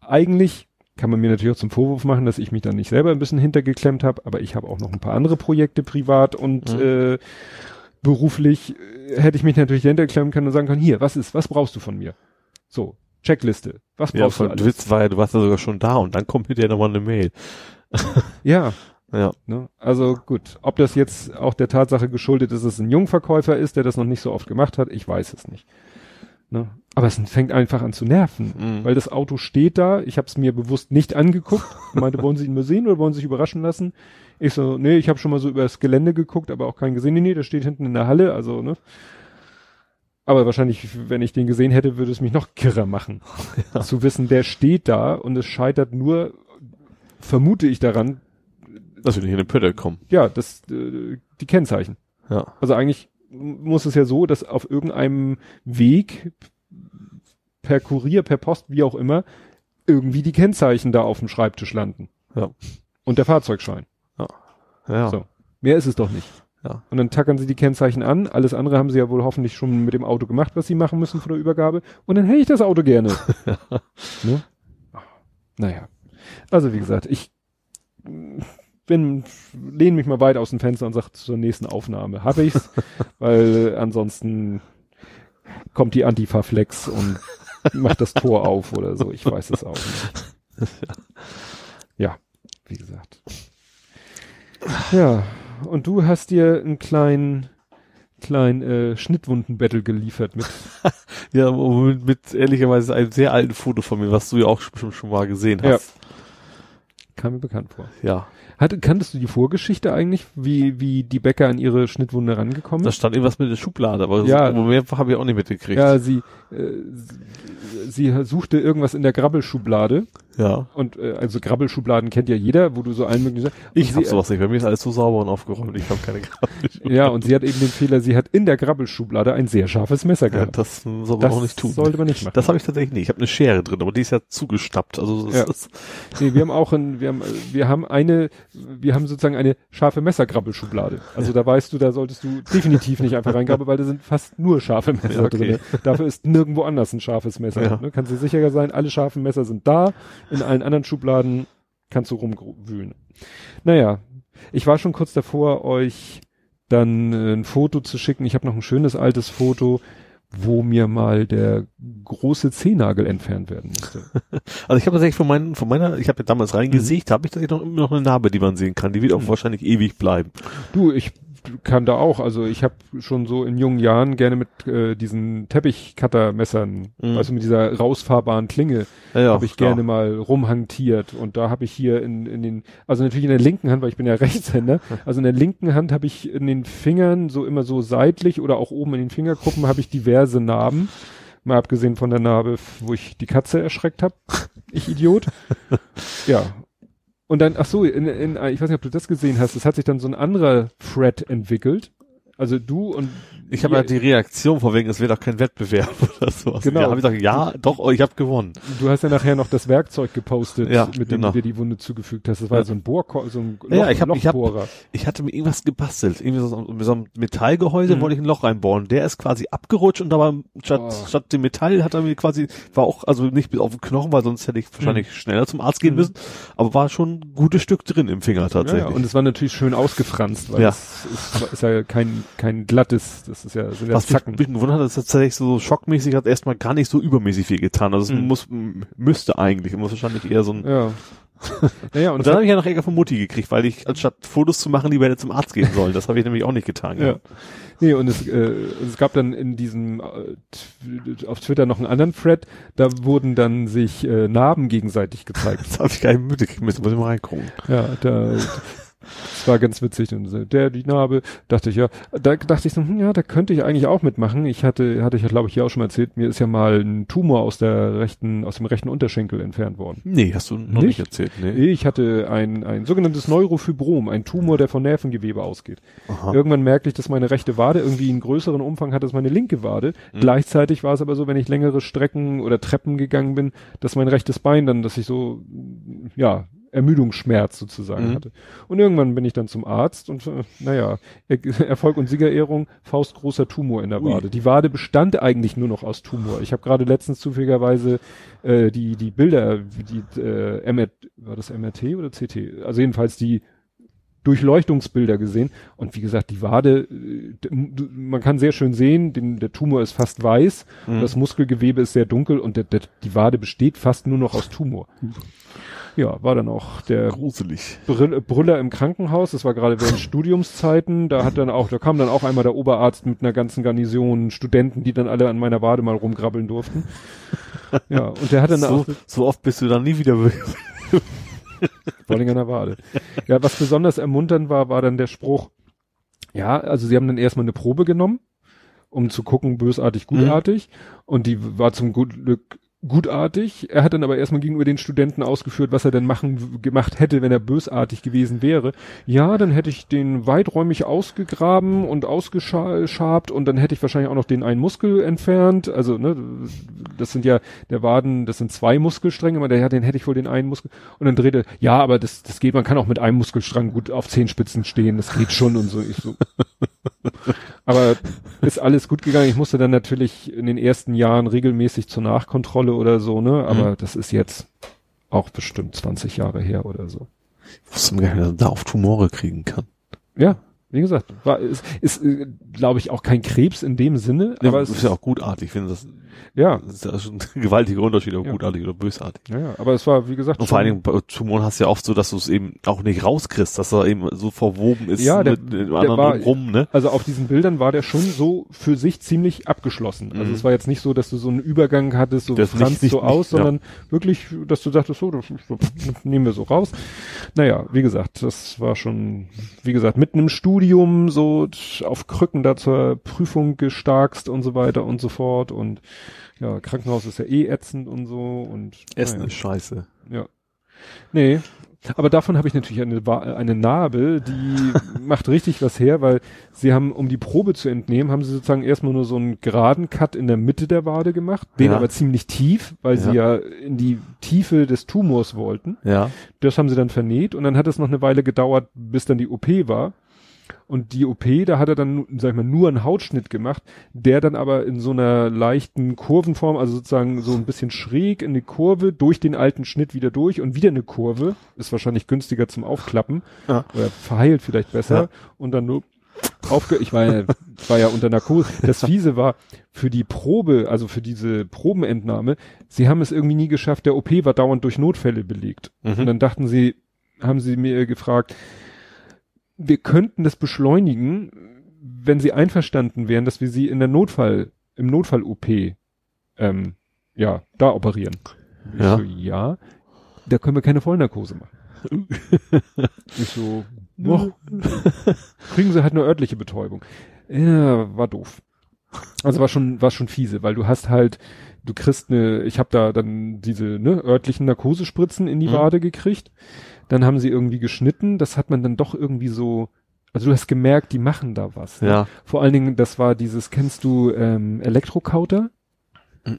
eigentlich kann man mir natürlich auch zum Vorwurf machen, dass ich mich dann nicht selber ein bisschen hintergeklemmt habe, aber ich habe auch noch ein paar andere Projekte privat und Mhm. äh, beruflich äh, hätte ich mich natürlich hinterklemmen können und sagen können, hier, was ist, was brauchst du von mir? So, Checkliste, was Ja, brauchst du von, alles? du Witz war ja, du warst ja sogar schon da und dann kommt hinterher nochmal eine Mail. Ja, Ja. ne? also gut, ob das jetzt auch der Tatsache geschuldet ist, dass es ein Jungverkäufer ist, der das noch nicht so oft gemacht hat, ich weiß es nicht. Ne? Aber es fängt einfach an zu nerven. Mhm. Weil das Auto steht da, ich habe es mir bewusst nicht angeguckt. Ich meinte, wollen Sie ihn nur sehen oder wollen Sie sich überraschen lassen? Ich so, nee, ich habe schon mal so über das Gelände geguckt, aber auch keinen gesehen. Nee, nee, der steht hinten in der Halle, also, ne? Aber wahrscheinlich, wenn ich den gesehen hätte, würde es mich noch kirrer machen. Zu wissen, der steht da und es scheitert nur, vermute ich daran, Dass wir nicht in den Pötte kommen. ja, das, äh, die Kennzeichen. Ja. Also eigentlich muss es ja so, dass auf irgendeinem Weg per Kurier, per Post, wie auch immer, irgendwie die Kennzeichen da auf dem Schreibtisch landen. Ja. Und der Fahrzeugschein. Ja. So. Mehr ist es doch nicht. Ja. Und dann tackern sie die Kennzeichen an. Alles andere haben sie ja wohl hoffentlich schon mit dem Auto gemacht, was sie machen müssen vor der Übergabe. Und dann hätte ich das Auto gerne. ne? Naja. Also wie gesagt, ich bin, lehne mich mal weit aus dem Fenster und sage zur nächsten Aufnahme habe ich's, weil äh, ansonsten kommt die Antifa-Flex und macht das Tor auf oder so. Ich weiß es auch nicht. Ja, wie gesagt. Ja, und du hast dir einen kleinen, kleinen äh, Schnittwunden-Battle geliefert mit. Ja, mit, mit ehrlicherweise einem sehr alten Foto von mir, was du ja auch schon, schon mal gesehen Ja. hast. Kam mir bekannt vor. Ja. Hatte, kanntest du die Vorgeschichte eigentlich, wie, wie die Bäcker an ihre Schnittwunde rangekommen Da stand irgendwas mit der Schublade, aber Ja. mehr habe ich auch nicht mitgekriegt. Ja, sie, äh, sie, sie suchte irgendwas in der Grabbelschublade ja. und äh, also Grabbelschubladen kennt ja jeder, wo du so allen möglichen Ich hab sie, sowas nicht. Bei mir ist alles so sauber und aufgeräumt. Ich habe keine Grabbel. Ja, und sie hat eben den Fehler, sie hat in der Grabbelschublade ein sehr scharfes Messer Ja, gehabt. das soll man das auch nicht tun. sollte man nicht machen. Das habe ich tatsächlich nicht. Ich habe eine Schere drin, aber die ist ja zugestappt. Also das Ja. ist, Nee, wir haben auch ein, wir haben, äh, wir haben eine, wir haben sozusagen eine scharfe Messergrabbelschublade. Also da weißt du, da solltest du definitiv nicht einfach reingrabbeln, weil da sind fast nur scharfe Messer Ja, okay. drin. Dafür ist nirgendwo anders ein scharfes Messer. Ja. Ne? Kannst du sicher sein, alle scharfen Messer sind da. In allen anderen Schubladen kannst du rumwühlen. Naja, ich war schon kurz davor, euch dann äh, ein Foto zu schicken. Ich habe noch ein schönes altes Foto, wo mir mal der große Zehnagel entfernt werden musste. also ich habe tatsächlich von, meinen, von meiner, ich habe ja damals reingesägt, habe ich tatsächlich noch immer noch eine Narbe, die man sehen kann. Die wird auch Mhm. wahrscheinlich ewig bleiben. Du, ich kann da auch, also ich habe schon so in jungen Jahren gerne mit äh, diesen Teppichcuttermessern, Mhm. also mit dieser rausfahrbaren Klinge, Ja, ja, habe ich klar. gerne mal rumhantiert und da habe ich hier in, in den, also natürlich in der linken Hand, weil ich bin ja Rechtshänder, also in der linken Hand habe ich in den Fingern so immer so seitlich oder auch oben in den Fingerkuppen habe ich diverse Narben, mal abgesehen von der Narbe, wo ich die Katze erschreckt habe, ich Idiot. ja. Und dann, ach so, in, in, ich weiß nicht, ob du das gesehen hast, es hat sich dann so ein anderer Thread entwickelt. Also du und Ich habe ja die Reaktion von wegen, es wird auch kein Wettbewerb oder sowas. Genau. Ja, habe ich gesagt, ja, doch, ich habe gewonnen. Du hast ja nachher noch das Werkzeug gepostet, Ja, mit dem genau. du dir die Wunde zugefügt hast. Das war Ja. so ein Bohrkor, so ein Loch, Ja, ich hab- ich hab- Lochbohrer. Ich hatte mir irgendwas gebastelt. Irgendwie so, mit so einem Metallgehäuse Mhm. wollte ich ein Loch reinbohren. Der ist quasi abgerutscht und aber statt, Oh. statt dem Metall hat er mir quasi, war auch, also nicht bis auf den Knochen, weil sonst hätte ich wahrscheinlich schneller zum Arzt gehen Mhm. müssen, aber war schon ein gutes Stück drin im Finger tatsächlich. ja, und es war natürlich schön ausgefranst, weil Ja. es ist, ist ja kein, kein glattes, das ist ja, sind ja Was mich ein Zacken. bisschen gewundert hat, ist tatsächlich so schockmäßig hat erstmal gar nicht so übermäßig viel getan. Also es Mhm. muss, müsste eigentlich, muss wahrscheinlich eher so ein, Ja. naja, und, und dann habe ich ja noch Ärger von Mutti gekriegt, weil ich anstatt Fotos zu machen, lieber hätte zum Arzt gehen sollen. Das habe ich nämlich auch nicht getan. ja. Nee, und es, äh, es gab dann in diesem, äh, auf Twitter noch einen anderen Thread, da wurden dann sich äh, Narben gegenseitig gezeigt. Das habe ich gar nicht mitgekriegt, müssen muss ich mal reingucken. Ja, da, Das war ganz witzig. Und so, der, die Narbe, dachte ich ja, da dachte ich so, hm, ja, da könnte ich eigentlich auch mitmachen. Ich hatte, hatte ich ja, glaube ich, hier auch schon mal erzählt, mir ist ja mal ein Tumor aus der rechten, aus dem rechten Unterschenkel entfernt worden. Nee, hast du noch nicht, Nicht? erzählt, nee. Ich hatte ein, ein sogenanntes Neurofibrom, ein Tumor, der von Nervengewebe ausgeht. Aha. Irgendwann merkte ich, dass meine rechte Wade irgendwie einen größeren Umfang hat als meine linke Wade. Mhm. Gleichzeitig war es aber so, wenn ich längere Strecken oder Treppen gegangen bin, dass mein rechtes Bein dann, dass ich so, ja, Ermüdungsschmerz sozusagen Mhm. hatte. Und irgendwann bin ich dann zum Arzt und äh, naja, Er Erfolg und Siegerehrung, faustgroßer Tumor in der Ui. Wade. Die Wade bestand eigentlich nur noch aus Tumor. Ich habe gerade letztens zufälligerweise äh, die die Bilder, die äh, MR, war das MRT oder CT? Also jedenfalls die Durchleuchtungsbilder gesehen. Und wie gesagt, die Wade, äh, man kann sehr schön sehen, den, der Tumor ist fast weiß, Mhm. das Muskelgewebe ist sehr dunkel und der, der, die Wade besteht fast nur noch aus Tumor. Ja, war dann auch der Gruselig. Brill- Brüller im Krankenhaus, das war gerade während Studiumszeiten, da hat dann auch, da kam dann auch einmal der Oberarzt mit einer ganzen Garnison Studenten, die dann alle an meiner Wade mal rumgrabbeln durften. Ja, und der hat dann So, auch, so oft bist du dann nie wieder vor allem an der Wade. Ja, was besonders ermunternd war, war dann der Spruch, ja, also sie haben dann erstmal eine Probe genommen, um zu gucken, bösartig, gutartig, und die war zum Glück gutartig. Er hat dann aber erstmal gegenüber den Studenten ausgeführt, was er denn machen, gemacht hätte, wenn er bösartig gewesen wäre. Ja, dann hätte ich den weiträumig ausgegraben und ausgeschabt und dann hätte ich wahrscheinlich auch noch den einen Muskel entfernt. Also, ne, das sind ja, der Waden, das sind zwei Muskelstränge, aber der, ja, den hätte ich wohl den einen Muskel. Und dann drehte, ja, aber das, das geht, man kann auch mit einem Muskelstrang gut auf Zehenspitzen stehen, das geht schon und so. Ich so. Aber ist alles gut gegangen. Ich musste dann natürlich in den ersten Jahren regelmäßig zur Nachkontrolle oder so, ne? Aber Mhm. das ist jetzt auch bestimmt 20 Jahre her oder so. Ich wusste gar nicht, dass man da auf Tumore kriegen kann. Ja, wie gesagt, war, ist, ist äh, glaube ich, auch kein Krebs in dem Sinne, Ja, aber es ist ja auch gutartig. Ich finde, das, ja, das ist ja schon ein gewaltiger Unterschied, ob Ja. gutartig oder bösartig. ja, ja, aber es war, wie gesagt, Und vor allen Dingen bei Tumoren hast du ja oft so, dass du es eben auch nicht rauskriegst, dass er eben so verwoben ist Ja, der- mit dem der anderen war- rum, ne? Also auf diesen Bildern war der schon so für sich ziemlich abgeschlossen. Also Mhm. es war jetzt nicht so, dass du so einen Übergang hattest, so Das franz so aus, nicht, ja. sondern wirklich, dass du dachtest, so, das, das nehmen wir so raus. Naja, wie gesagt, das war schon, wie gesagt, mitten im Studium so auf Krücken da zur Prüfung gestarkst und so weiter und so fort und ja, Krankenhaus ist ja eh ätzend und so und Essen naja. ist scheiße. Ja. Nee. Aber davon habe ich natürlich eine, eine Narbe, die macht richtig was her, weil sie haben, um die Probe zu entnehmen, haben sie sozusagen erstmal nur so einen geraden Cut in der Mitte der Wade gemacht, den Ja. aber ziemlich tief, weil sie ja in die Tiefe des Tumors wollten. Ja. Das haben sie dann vernäht und dann hat es noch eine Weile gedauert, bis dann die OP war. Und die OP, da hat er dann, sag ich mal, nur einen Hautschnitt gemacht, der dann aber in so einer leichten Kurvenform, also sozusagen so ein bisschen schräg in die Kurve, durch den alten Schnitt wieder durch und wieder eine Kurve, ist wahrscheinlich günstiger zum Aufklappen, Ja. oder verheilt vielleicht besser, Ja. und dann nur aufge, ich war ja, war ja unter Narkose. Das Fiese war, für die Probe, also für diese Probenentnahme, sie haben es irgendwie nie geschafft, der OP war dauernd durch Notfälle belegt. Und Mhm. dann dachten sie, haben sie mir gefragt, wir könnten das beschleunigen, wenn sie einverstanden wären, dass wir sie in der Notfall, im Notfall-OP, ähm, ja, da operieren. Ich Ja. so, ja, da können wir keine Vollnarkose machen. ich so, noch, kriegen sie halt eine örtliche Betäubung. Ja, war doof. Also war schon, war schon fiese, weil du hast halt, du kriegst eine, ich habe da dann diese ne, örtlichen Narkosespritzen in die Mhm. Wade gekriegt. Dann haben sie irgendwie geschnitten. Das hat man dann doch irgendwie so, also du hast gemerkt, die machen da was. Ne? Ja. Vor allen Dingen, das war dieses, kennst du ähm, Elektrokauter?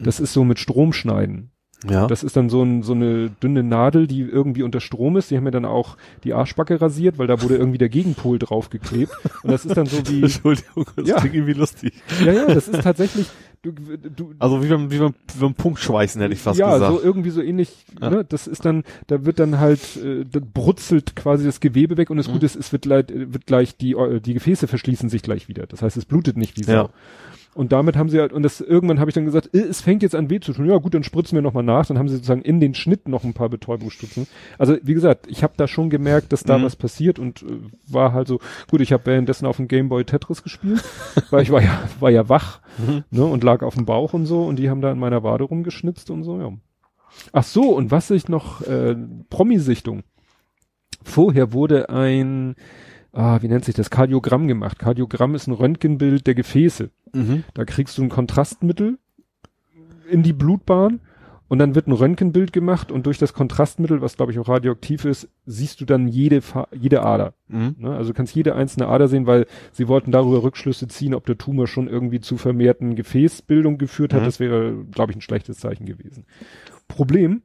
Das ist so mit Stromschneiden. Ja. Das ist dann so, ein, so eine dünne Nadel, die irgendwie unter Strom ist. Die haben mir dann auch die Arschbacke rasiert, weil da wurde irgendwie der Gegenpol draufgeklebt. Und das ist dann so wie, Entschuldigung, das Ja. klingt irgendwie lustig. ja, ja, das ist tatsächlich, du, du, Also wie beim, wie beim, wie beim Punktschweißen hätte ich fast ja, gesagt. so irgendwie so ähnlich, Ja. ne, das ist dann, da wird dann halt, äh, da brutzelt quasi das Gewebe weg und das Mhm. Gute ist, es wird, leid, wird gleich, die, äh, die Gefäße verschließen sich gleich wieder. Das heißt, es blutet nicht wie Sau. Ja. Und damit haben sie halt, und das irgendwann habe ich dann gesagt, äh, es fängt jetzt an weh zu tun. Ja gut, dann spritzen wir nochmal nach. Dann haben sie sozusagen in den Schnitt noch ein paar Betäubungsstutzen. Also wie gesagt, ich habe da schon gemerkt, dass da Mhm. was passiert und äh, war halt so, gut, ich habe währenddessen auf dem Gameboy Tetris gespielt, weil ich war ja, war ja wach Mhm. ne, und lag auf dem Bauch und so und die haben da in meiner Wade rumgeschnitzt und so, ja. Ach so, und was ich noch, äh, Promi-Sichtung. Vorher wurde ein, ah, wie nennt sich das, Kardiogramm gemacht. Kardiogramm ist ein Röntgenbild der Gefäße. Mhm. Da kriegst du ein Kontrastmittel in die Blutbahn und dann wird ein Röntgenbild gemacht und durch das Kontrastmittel, was glaube ich auch radioaktiv ist, siehst du dann jede, Fa jede Ader. Mhm. Ne? Also du kannst jede einzelne Ader sehen, weil sie wollten darüber Rückschlüsse ziehen, ob der Tumor schon irgendwie zu vermehrten Gefäßbildung geführt hat. Mhm. Das wäre, glaube ich, ein schlechtes Zeichen gewesen. Problem,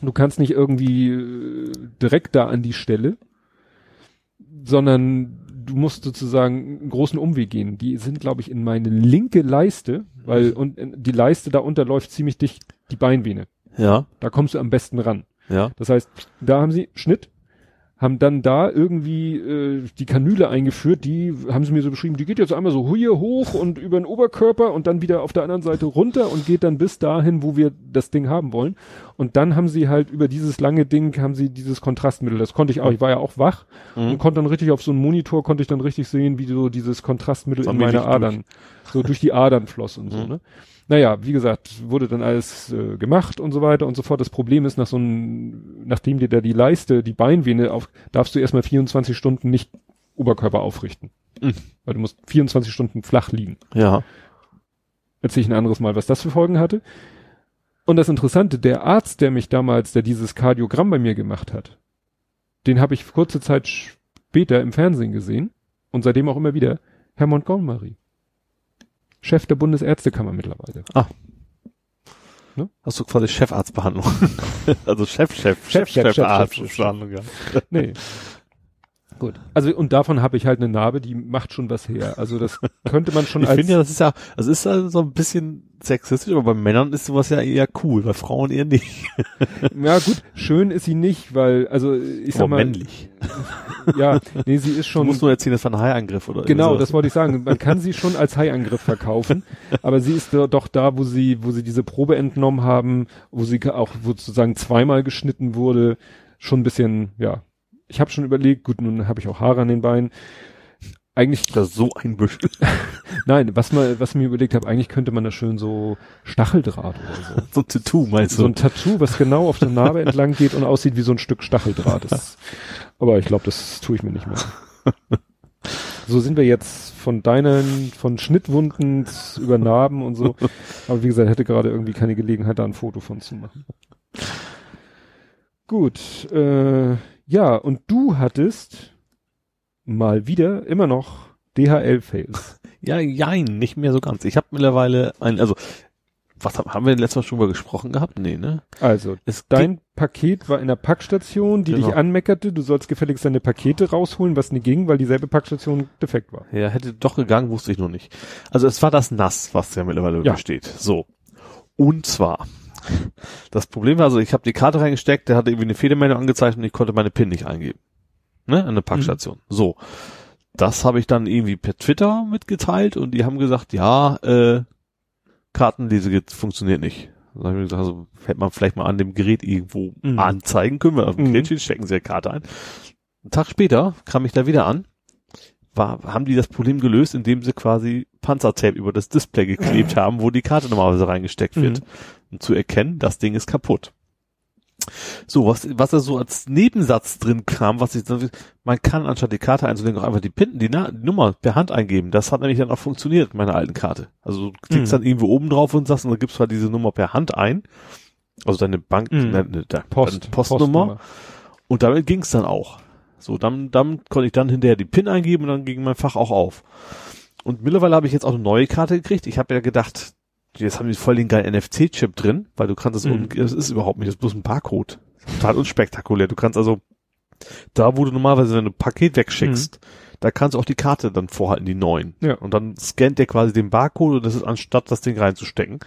du kannst nicht irgendwie äh, direkt da an die Stelle, sondern du musst sozusagen einen großen Umweg gehen. Die sind, glaube ich, in meine linke Leiste, weil und äh, die Leiste da unterläuft ziemlich dicht die Beinvene. Ja, Da kommst du am besten ran. ja. Das heißt, da haben sie Schnitt, haben dann da irgendwie äh, die Kanüle eingeführt, die haben sie mir so beschrieben, die geht jetzt einmal so hier hoch und über den Oberkörper und dann wieder auf der anderen Seite runter und geht dann bis dahin, wo wir das Ding haben wollen. Und dann haben sie halt über dieses lange Ding haben sie dieses Kontrastmittel. Das konnte ich auch, ich war ja auch wach Mhm. und konnte dann richtig auf so einem Monitor konnte ich dann richtig sehen, wie so dieses Kontrastmittel So in meine Adern, so durch die Adern floss und so, Mhm. ne? Naja, wie gesagt, wurde dann alles äh, gemacht und so weiter und so fort. Das Problem ist, nach so einem, nachdem dir da die Leiste, die Beinvene auf, darfst du erstmal 24 Stunden nicht Oberkörper aufrichten. Mhm. Weil du musst 24 Stunden flach liegen. Ja. Erzähl ich ein anderes Mal, was das für Folgen hatte. Und das Interessante, der Arzt, der mich damals, der dieses Kardiogramm bei mir gemacht hat, den habe ich kurze Zeit später im Fernsehen gesehen und seitdem auch immer wieder, Herr Montgomery. Chef der Bundesärztekammer mittlerweile. Hast du quasi Chefarztbehandlung. also Chef, Chef, Chef, Chef, Chef, Chefarzt- Chef, Chef. Behandlung, ja. Nee. Gut. Also und davon habe ich halt eine Narbe, die macht schon was her. Also das könnte man schon Ich als finde ja, das ist ja, das ist ja so ein bisschen sexistisch, aber bei Männern ist sowas ja eher cool, bei Frauen eher nicht. ja gut, schön ist sie nicht, weil also ich sag Aber mal männlich. ja, nee, sie ist Du schon musst nur erzählen, das war ein Haiangriff oder Genau, das wollte ich sagen. Man kann sie schon als Haiangriff verkaufen, aber sie ist do- doch da, wo sie, wo sie diese Probe entnommen haben, wo sie auch sozusagen zweimal geschnitten wurde, schon ein bisschen, ja. Ich habe schon überlegt, gut, nun habe ich auch Haare an den Beinen. Eigentlich, Das ist so ein Büschel. nein, was mal, was ich mir überlegt habe, eigentlich könnte man da schön so Stacheldraht oder so. So ein Tattoo, meinst So du? ein Tattoo, was genau auf der Narbe entlang geht und aussieht wie so ein Stück Stacheldraht. Das, aber ich glaube, das tue ich mir nicht mehr. So sind wir jetzt von deinen, von Schnittwunden über Narben und so. Aber wie gesagt, hätte gerade irgendwie keine Gelegenheit, da ein Foto von zu machen. Gut, äh, ja, und du hattest mal wieder immer noch DHL-Fails. Ja, jein, nicht mehr so ganz. Ich habe mittlerweile ein, also, was haben, haben wir letztes Mal schon mal gesprochen gehabt? Nee, ne? Also, Es dein Paket war in der Packstation, die Genau. dich anmeckerte, du sollst gefälligst deine Pakete rausholen, was nie ging, weil dieselbe Packstation defekt war. Ja, hätte doch gegangen, wusste ich noch nicht. Also es war das Nass, was ja mittlerweile Ja. besteht. So. Und zwar, das Problem war also, ich habe die Karte reingesteckt, der hatte irgendwie eine Fehlermeldung angezeigt und ich konnte meine PIN nicht eingeben. Ne? An der Packstation. So. Das habe ich dann irgendwie per Twitter mitgeteilt und die haben gesagt, ja, äh, Kartenlesegerät funktioniert nicht. Dann habe ich gesagt, also hätte man vielleicht mal an dem Gerät irgendwo Mhm. anzeigen können, wir auf dem Mhm. Gerät stecken sie die Karte ein. Einen Tag später kam ich da wieder an war, haben die das Problem gelöst, indem sie quasi Panzertape über das Display geklebt haben, wo die Karte normalerweise reingesteckt wird, Mhm. Um zu erkennen, das Ding ist kaputt. So, was, was da so als Nebensatz drin kam, was ich, man kann anstatt die Karte einzulegen auch einfach die Pin, die, Na Nummer per Hand eingeben. Das hat nämlich dann auch funktioniert, mit meiner alten Karte. Also du klickst Mhm. dann irgendwo oben drauf und sagst, und dann gibst du halt diese Nummer per Hand ein. Also deine Bank, Mhm. deine, deine Post, Postnummer. Und damit ging's dann auch. So, dann, dann konnte ich dann hinterher die PIN eingeben und dann ging mein Fach auch auf. Und mittlerweile habe ich jetzt auch eine neue Karte gekriegt. Ich habe ja gedacht, jetzt haben die voll den geilen NFC-Chip drin, weil du kannst es, Mhm. das ist überhaupt nicht, das ist bloß ein Barcode. Total unspektakulär. Du kannst also, da wo du normalerweise wenn du ein Paket wegschickst, da kannst du auch die Karte dann vorhalten, die neuen. Ja. Und dann scannt der quasi den Barcode und das ist anstatt das Ding reinzustecken.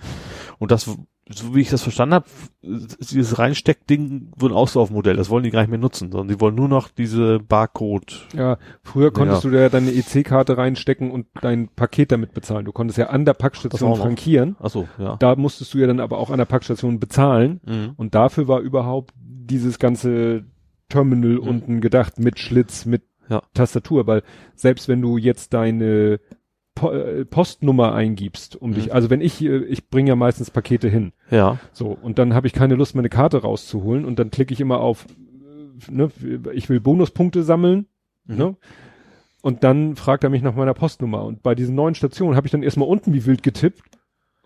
Und das, so wie ich das verstanden habe, dieses Reinsteckding wird ein Auslaufmodell. Das wollen die gar nicht mehr nutzen, sondern die wollen nur noch diese Barcode. Ja, früher konntest du da deine EC-Karte reinstecken und dein Paket damit bezahlen. Du konntest ja an der Packstation auch frankieren. Achso, ja. Da musstest du ja dann aber auch an der Packstation bezahlen. Mhm. Und dafür war überhaupt dieses ganze Terminal Mhm. unten gedacht mit Schlitz, mit Ja. Tastatur, weil selbst wenn du jetzt deine Postnummer eingibst, um dich, Mhm. also wenn ich, äh, ich bringe ja meistens Pakete hin, Ja. so, und dann habe ich keine Lust, meine Karte rauszuholen und dann klicke ich immer auf, äh, ne, ich will Bonuspunkte sammeln, Mhm. ne? Und dann fragt er mich nach meiner Postnummer. Und bei diesen neuen Stationen habe ich dann erstmal unten wie wild getippt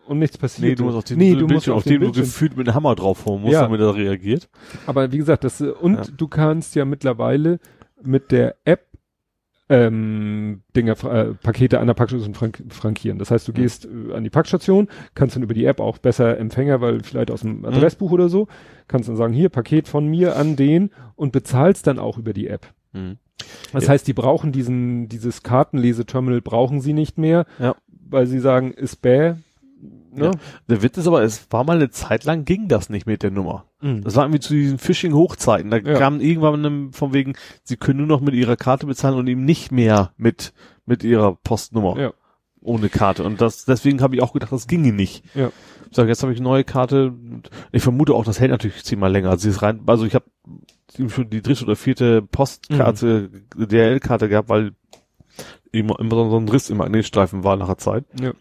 und nichts passiert. Nee, du musst auf den nee, Bildschirm, du musst auf den dem du Bildschirm. gefühlt mit einem Hammer draufhauen musst, Ja. damit er reagiert. Aber wie gesagt, das äh, und Ja. du kannst ja mittlerweile mit der App ähm, Dinger, äh, Pakete an der Packstation frank frankieren. Das heißt, du Mhm. gehst äh, an die Packstation, kannst dann über die App auch besser Empfänger, weil vielleicht aus dem Adressbuch oder so, kannst dann sagen, hier Paket von mir an den und bezahlst dann auch über die App. Mhm. Das Ja. heißt, die brauchen diesen, dieses Kartenleseterminal brauchen sie nicht mehr, Ja. weil sie sagen, ist bäh, ne? Ja. Der Witz ist aber, es war mal eine Zeit lang ging das nicht mit der Nummer. Mhm. Das war irgendwie zu diesen Phishing-Hochzeiten. Da Ja. kam irgendwann von wegen, sie können nur noch mit ihrer Karte bezahlen und eben nicht mehr mit, mit ihrer Postnummer. Ja. Ohne Karte. Und das, deswegen habe ich auch gedacht, das ginge nicht. Ja. Ich sage, jetzt habe ich eine neue Karte. Ich vermute auch, das hält natürlich zehnmal länger. Also, sie ist rein, also ich habe schon die dritte oder vierte Postkarte, Mhm. DHL-Karte gehabt, weil immer, immer so ein Riss im Magnetstreifen war nach der Zeit. Ja.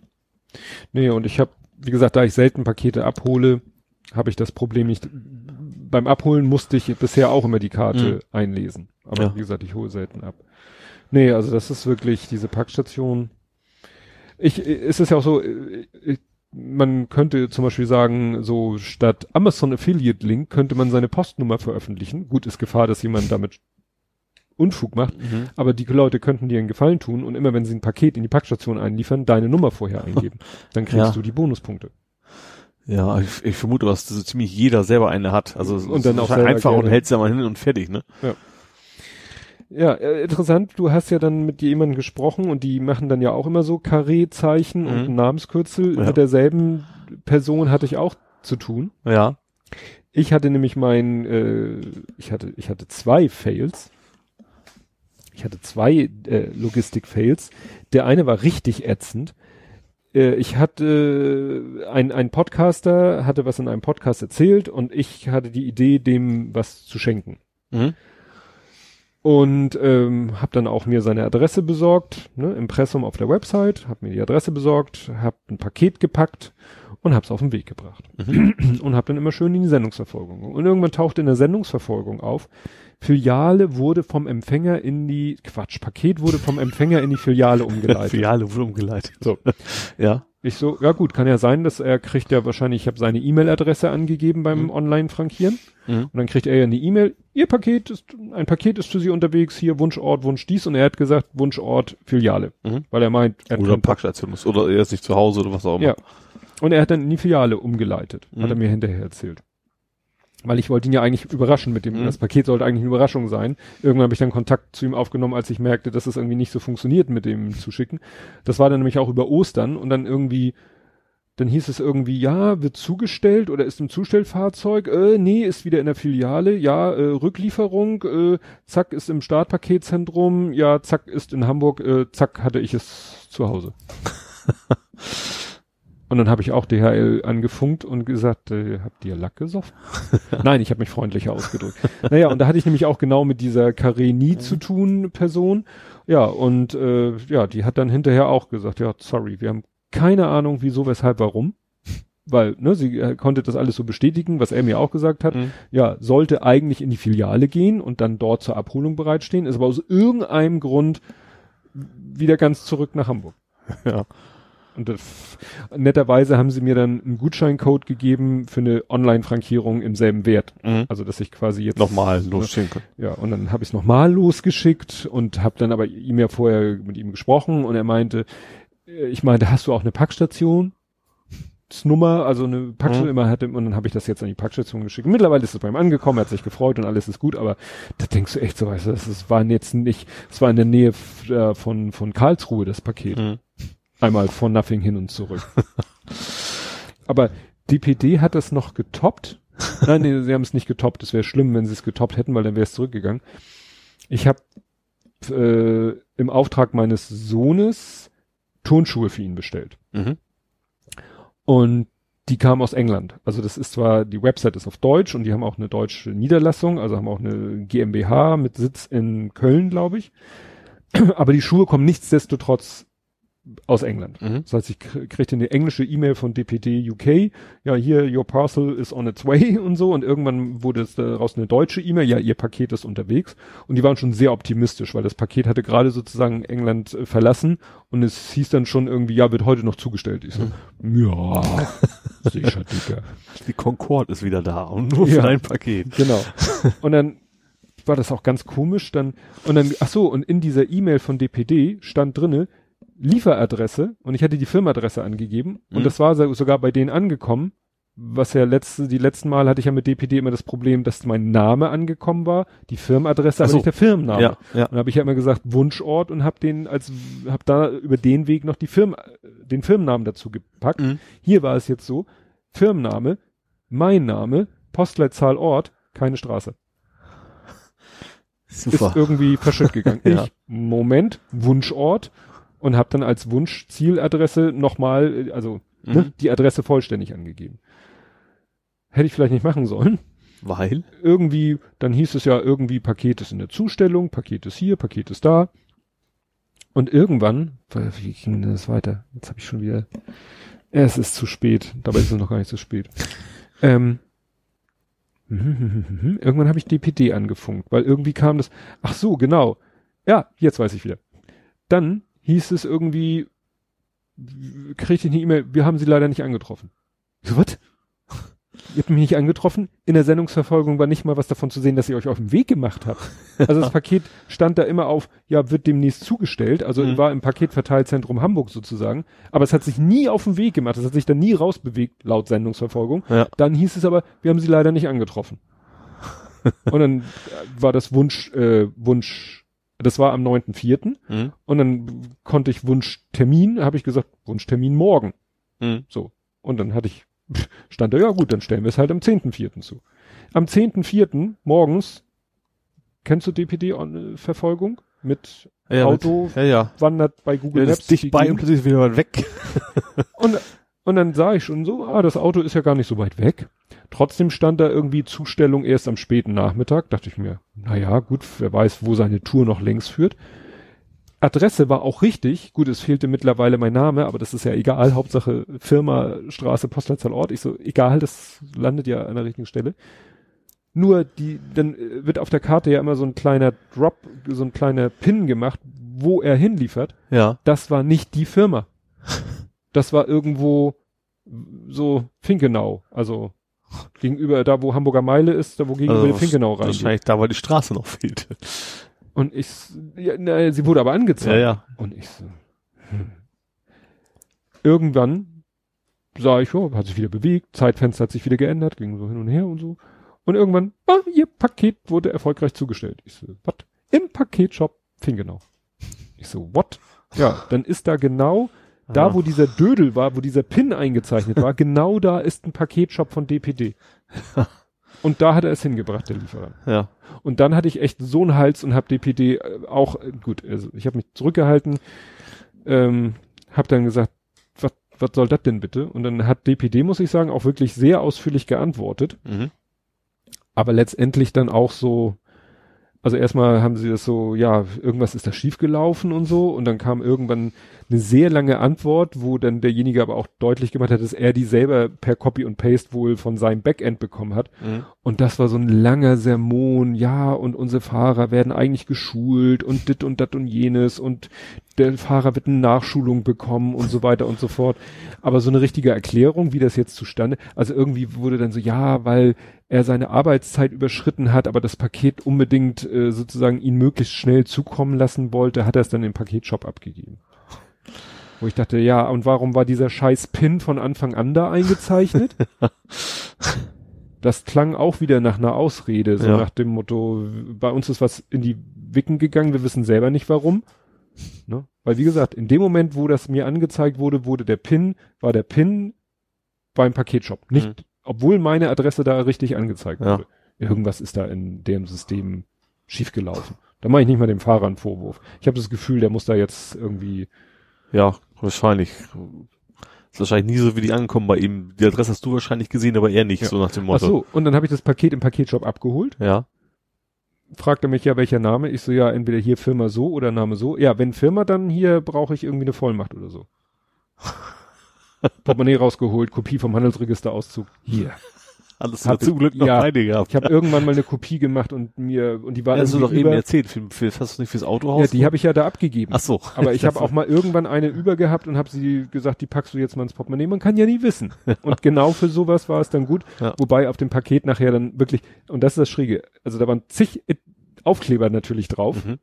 Nee, und ich habe, wie gesagt, da ich selten Pakete abhole, habe ich das Problem nicht. Beim Abholen musste ich bisher auch immer die Karte Mhm. einlesen. Aber Ja. wie gesagt, ich hole selten ab. Nee, also das ist wirklich diese Packstation. Ich, es ist ja auch so, ich, man könnte zum Beispiel sagen, so statt Amazon Affiliate Link könnte man seine Postnummer veröffentlichen. Gut, ist Gefahr, dass jemand damit Unfug macht. Aber die Leute könnten dir einen Gefallen tun und immer wenn sie ein Paket in die Packstation einliefern, deine Nummer vorher eingeben. Dann kriegst Ja. du die Bonuspunkte. Ja, ich, ich vermute, dass so ziemlich jeder selber eine hat. Also es Und ist dann auch einfach und gerne. hältst ja mal hin und fertig, ne? Ja, äh, interessant, du hast ja dann mit jemandem gesprochen und die machen dann ja auch immer so Karree-Zeichen und Mhm. ein Namenskürzel. Ja. Mit derselben Person hatte ich auch zu tun. Ja. Ich hatte nämlich mein, äh, ich hatte, ich hatte zwei Fails. Ich hatte zwei äh, Logistik-Fails. Der eine war richtig ätzend. Äh, ich hatte äh, ein, ein Podcaster hatte was in einem Podcast erzählt und ich hatte die Idee, dem was zu schenken. Mhm. Und ähm, habe dann auch mir seine Adresse besorgt, ne, Impressum auf der Website, habe mir die Adresse besorgt, habe ein Paket gepackt und habe es auf den Weg gebracht. Und habe dann immer schön in die Sendungsverfolgung. Und irgendwann tauchte in der Sendungsverfolgung auf, Filiale wurde vom Empfänger in die, Quatsch, Paket wurde vom Empfänger in die Filiale umgeleitet. Filiale wurde umgeleitet. So. Ja. Ich so, ja gut, kann ja sein, dass er kriegt ja wahrscheinlich, ich habe seine E-Mail-Adresse angegeben beim Mhm. Online-Frankieren. Mhm. Und dann kriegt er ja eine E-Mail, Ihr Paket ist, ein Paket ist für Sie unterwegs, hier Wunschort, Wunsch dies. Und er hat gesagt, Wunschort, Filiale. Mhm. Weil er meint, er hat Oder. Packstation ist, oder er ist nicht zu Hause oder was auch immer. Ja. Und er hat dann in die Filiale umgeleitet, hat Mhm. er mir hinterher erzählt. Weil ich wollte ihn ja eigentlich überraschen mit dem, Mhm. das Paket sollte eigentlich eine Überraschung sein. Irgendwann habe ich dann Kontakt zu ihm aufgenommen, als ich merkte, dass es irgendwie nicht so funktioniert mit dem Zuschicken. Das war dann nämlich auch über Ostern und dann irgendwie, dann hieß es irgendwie, ja, wird zugestellt oder ist im Zustellfahrzeug, äh, nee, ist wieder in der Filiale, ja, äh, Rücklieferung, äh, zack, ist im Startpaketzentrum, ja, zack, ist in Hamburg, äh, zack, hatte ich es zu Hause. Und dann habe ich auch DHL angefunkt und gesagt, äh, habt ihr Lack gesoffen? Nein, ich habe mich freundlicher ausgedrückt. naja, und da hatte ich nämlich auch genau mit dieser Kareni zu tun Person. Ja, und äh, ja, die hat dann hinterher auch gesagt, ja, sorry, wir haben keine Ahnung, wieso, weshalb, warum. Weil, ne, sie äh, konnte das alles so bestätigen, was er mir auch gesagt hat. Mhm. Ja, sollte eigentlich in die Filiale gehen und dann dort zur Abholung bereitstehen, ist aber aus irgendeinem Grund wieder ganz zurück nach Hamburg. Ja. Und das, netterweise haben sie mir dann einen Gutscheincode gegeben für eine Online-Frankierung im selben Wert. Mhm. Also dass ich quasi jetzt Nochmal losschicken können. Ja, und dann habe ich es nochmal losgeschickt und habe dann aber ihm ja vorher mit ihm gesprochen und er meinte, äh, ich meinte, hast du auch eine Packstation? Das Nummer, also eine Packstation Mhm. immer hatte und dann habe ich das jetzt an die Packstation geschickt. Mittlerweile ist es bei ihm angekommen, er hat sich gefreut und alles ist gut, aber da denkst du echt so, weißt du, das ist, waren jetzt nicht, es war in der Nähe äh, von von Karlsruhe das Paket. Mhm. Einmal von Nothing hin und zurück. Aber DPD hat das noch getoppt. Nein, nee, sie haben es nicht getoppt. Es wäre schlimm, wenn sie es getoppt hätten, weil dann wäre es zurückgegangen. Ich habe äh, im Auftrag meines Sohnes Turnschuhe für ihn bestellt. Mhm. Und die kamen aus England. Also das ist zwar, die Website ist auf Deutsch und die haben auch eine deutsche Niederlassung, also haben auch eine GmbH mit Sitz in Köln, glaube ich. Aber die Schuhe kommen nichtsdestotrotz aus England. Mhm. Das heißt, ich kr- kriegte eine englische E-Mail von DPD UK, ja, hier, your parcel is on its way und so. Und irgendwann wurde es daraus eine deutsche E-Mail, ja, ihr Paket ist unterwegs. Und die waren schon sehr optimistisch, weil das Paket hatte gerade sozusagen England äh, verlassen und es hieß dann schon irgendwie, ja, wird heute noch zugestellt. Ich so, ja, sicher, Digga. Die Concorde ist wieder da und nur Ja. für ein Paket. Genau. Und dann war das auch ganz komisch, dann, und dann, ach so, und in dieser E-Mail von DPD stand drinne Lieferadresse und ich hatte die Firmenadresse angegeben und Mhm. das war so- sogar bei denen angekommen, was ja letzte, die letzten Mal hatte ich ja mit DPD immer das Problem, dass mein Name angekommen war, die Firmenadresse, Ach aber so. nicht der Firmenname. Ja, ja. Und habe ich ja immer gesagt Wunschort und habe den als habe da über den Weg noch die Firma den Firmennamen dazu gepackt. Mhm. Hier war es jetzt so, Firmenname, mein Name, Postleitzahl Ort, keine Straße. Super. Ist irgendwie verschütt gegangen. Ja. Ich, Moment, Wunschort und habe dann als Wunschzieladresse nochmal, also ne, Mhm. die Adresse vollständig angegeben. Hätte ich vielleicht nicht machen sollen. Weil? Irgendwie, dann hieß es ja irgendwie, Paket ist in der Zustellung, Paket ist hier, Paket ist da. Und irgendwann, wie ging denn das weiter? Jetzt habe ich schon wieder, es ist zu spät, dabei ist es noch gar nicht zu spät. Ähm, irgendwann habe ich DPD angefunkt, weil irgendwie kam das, ach so, genau. Ja, jetzt weiß ich wieder. Dann hieß es irgendwie, kriegte ich eine E-Mail, wir haben sie leider nicht angetroffen. So, was? Ihr habt mich nicht angetroffen. In der Sendungsverfolgung war nicht mal was davon zu sehen, dass ihr euch auf den Weg gemacht habt. Also das Paket stand da immer auf, ja, wird demnächst zugestellt. Also Mhm. war im Paketverteilzentrum Hamburg sozusagen. Aber es hat sich nie auf den Weg gemacht. Es hat sich dann nie rausbewegt, laut Sendungsverfolgung. Ja. Dann hieß es aber, wir haben sie leider nicht angetroffen. Und dann war das Wunsch, äh, Wunsch, das war am 9.4. Mhm. Und dann konnte ich Wunschtermin, habe ich gesagt, Wunschtermin morgen. Mhm. So. Und dann hatte ich, stand da, ja gut, dann stellen wir es halt am 10.4. zu. Am 10.4. morgens, kennst du DPD-Verfolgung? Mit Ja, Auto Mit, ja, ja. wandert bei Google Ja, Maps. dicht bei und plötzlich wieder weit weg. Und, und dann sah ich schon so, ah, das Auto ist ja gar nicht so weit weg. Trotzdem stand da irgendwie Zustellung erst am späten Nachmittag. Dachte ich mir, na ja, gut, wer weiß, wo seine Tour noch längs führt. Adresse war auch richtig. Gut, es fehlte mittlerweile mein Name, aber das ist ja egal. Hauptsache Firma, Straße, Postleitzahl, Ort. Ich so, egal, das landet ja an der richtigen Stelle. Nur die, dann äh, wird auf der Karte ja immer so ein kleiner Drop, so ein kleiner Pin gemacht, wo er hinliefert Ja. das war nicht die Firma. Das war irgendwo so Finkenau, also gegenüber da, wo Hamburger Meile ist, da wo gegenüber Also Finkenau reingeht. Wahrscheinlich da, weil die Straße noch fehlte. Und ich, ja, na, sie wurde aber angezeigt. Ja, ja. Und ich so, hm. irgendwann sah ich, oh, hat sich wieder bewegt, Zeitfenster hat sich wieder geändert, ging so hin und her und so. Und irgendwann, ah, ihr Paket wurde erfolgreich zugestellt. Ich so, was? Im Paketshop Finkenau. Ich so, what? Ja, dann ist da genau, da Ah. wo dieser Dödel war, wo dieser Pin eingezeichnet war, genau da ist ein Paketshop von DPD. Und da hat er es hingebracht, der Lieferant. Ja. Und dann hatte ich echt so einen Hals und hab DPD äh, auch, äh, gut, also ich habe mich zurückgehalten, ähm, hab dann gesagt, was was soll das denn bitte? Und dann hat DPD, muss ich sagen, auch wirklich sehr ausführlich geantwortet, Mhm. aber letztendlich dann auch so, also erstmal haben sie das so, ja, irgendwas ist da schiefgelaufen und so, und dann kam irgendwann eine sehr lange Antwort, wo dann derjenige aber auch deutlich gemacht hat, dass er die selber per Copy und Paste wohl von seinem Backend bekommen hat. Mhm. Und das war so ein langer Sermon, ja, und unsere Fahrer werden eigentlich geschult und dit und dat und jenes und der Fahrer wird eine Nachschulung bekommen und so weiter und so fort. Aber so eine richtige Erklärung, wie das jetzt zustande, also irgendwie wurde dann so, ja, weil er seine Arbeitszeit überschritten hat, aber das Paket unbedingt äh, sozusagen ihn möglichst schnell zukommen lassen wollte, hat er es dann im Paketshop abgegeben. Wo ich dachte, ja, und warum war dieser scheiß Pin von Anfang an da eingezeichnet? das klang auch wieder nach einer Ausrede, so Ja. nach dem Motto, bei uns ist was in die Wicken gegangen, wir wissen selber nicht warum. Ne? Weil wie gesagt, in dem Moment, wo das mir angezeigt wurde, wurde der Pin, war der Pin beim Paketshop. Nicht, Mhm. obwohl meine Adresse da richtig angezeigt Ja. wurde. Irgendwas ist da in dem System schiefgelaufen. Da mache ich nicht mal dem Fahrer einen Vorwurf. Ich habe das Gefühl, der muss da jetzt irgendwie Ja, wahrscheinlich. Ist wahrscheinlich nie so wie die angekommen bei ihm. Die Adresse hast du wahrscheinlich gesehen, aber er nicht, Ja. so nach dem Ach Motto. so, und dann habe ich das Paket im Paketshop abgeholt. Ja. Fragt er mich ja, welcher Name. Ich so, ja, entweder hier Firma so oder Name so. Ja, wenn Firma, dann hier brauche ich irgendwie eine Vollmacht oder so. Portemonnaie rausgeholt, Kopie vom Handelsregisterauszug. Hier. Alles Hab hat zum Glück noch ja, gehabt. Ich habe irgendwann mal eine Kopie gemacht und mir und die war ja, hast du doch irgendwie eben über, erzählt. Für, für, hast du nicht fürs Ja, Autohaus? die habe ich ja da abgegeben. Ach so. Aber ich habe auch mal irgendwann eine über gehabt und habe sie gesagt, die packst du jetzt mal ins Portemonnaie. Man kann ja nie wissen. Und genau für sowas war es dann gut. Ja. Wobei auf dem Paket nachher dann wirklich, und das ist das Schräge, also da waren zig Aufkleber natürlich drauf. Mhm.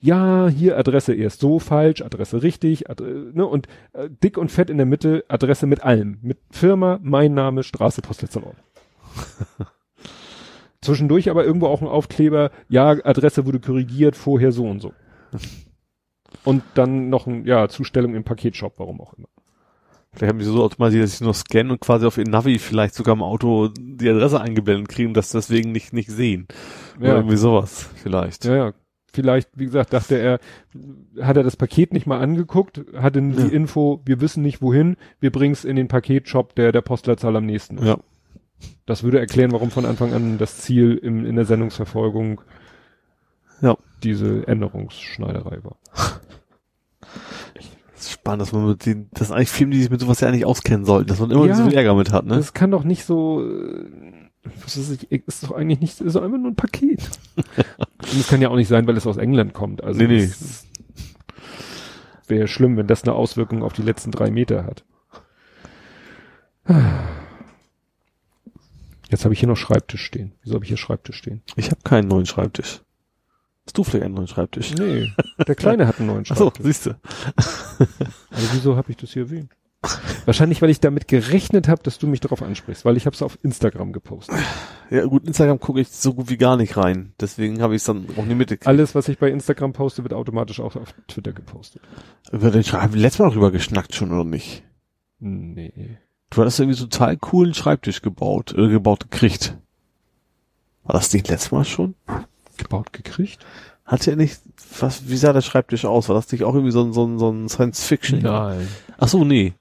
Ja, hier Adresse erst so falsch, Adresse richtig, Ad ne, und äh, dick und fett in der Mitte Adresse mit allem. Mit Firma, mein Name, Straße, Postleitzahlort. Zwischendurch aber irgendwo auch ein Aufkleber, ja, Adresse wurde korrigiert, vorher so und so. Und dann noch ein, ja, Zustellung im Paketshop, warum auch immer. Vielleicht haben die so automatisiert, dass sie nur scannen und quasi auf ihr Navi vielleicht sogar im Auto die Adresse eingeblendet kriegen und das deswegen nicht, nicht sehen. Oder Ja. irgendwie sowas vielleicht. Ja, ja. Vielleicht, wie gesagt, dachte er, hat er das Paket nicht mal angeguckt, hatte Ja. die Info, wir wissen nicht wohin, wir bringen's in den Paketshop, der der Postleitzahl am nächsten ist. Ja. Das würde erklären, warum von Anfang an das Ziel im, in der Sendungsverfolgung Ja. diese Änderungsschneiderei war. Das ist spannend, dass man mit den, das sind eigentlich Firmen, die sich mit sowas ja eigentlich auskennen sollten, dass man immer Ja. so viel Ärger mit hat, ne? Das kann doch nicht so, äh, was ist, ich, ist doch eigentlich nicht, ist doch einfach nur ein Paket. Und es kann ja auch nicht sein, weil es aus England kommt. Also Nee, nee. das Wäre schlimm, wenn das eine Auswirkung auf die letzten drei Meter hat. Jetzt habe ich hier noch Schreibtisch stehen. Wieso habe ich hier Schreibtisch stehen? Ich habe keinen neuen Schreibtisch. Hast du vielleicht einen neuen Schreibtisch? Nee, der Kleine hat einen neuen Schreibtisch. siehst du. Also wieso habe ich das hier erwähnt? Wahrscheinlich, weil ich damit gerechnet habe, dass du mich darauf ansprichst, weil ich habe es auf Instagram gepostet. Ja gut, Instagram gucke ich so gut wie gar nicht rein. Deswegen habe ich es dann auch nicht mitgekriegt. Alles, was ich bei Instagram poste, wird automatisch auch auf Twitter gepostet. Über den wir letztes Mal drüber geschnackt schon, oder nicht? Nee. Du hattest irgendwie so einen total coolen Schreibtisch gebaut, äh, gebaut gekriegt. War das nicht letztes Mal schon? Gebaut gekriegt? Hatte er nicht, was, wie sah der Schreibtisch aus? War das nicht auch irgendwie so ein, so ein, so ein Science-Fiction? Nein. Ach so, nee.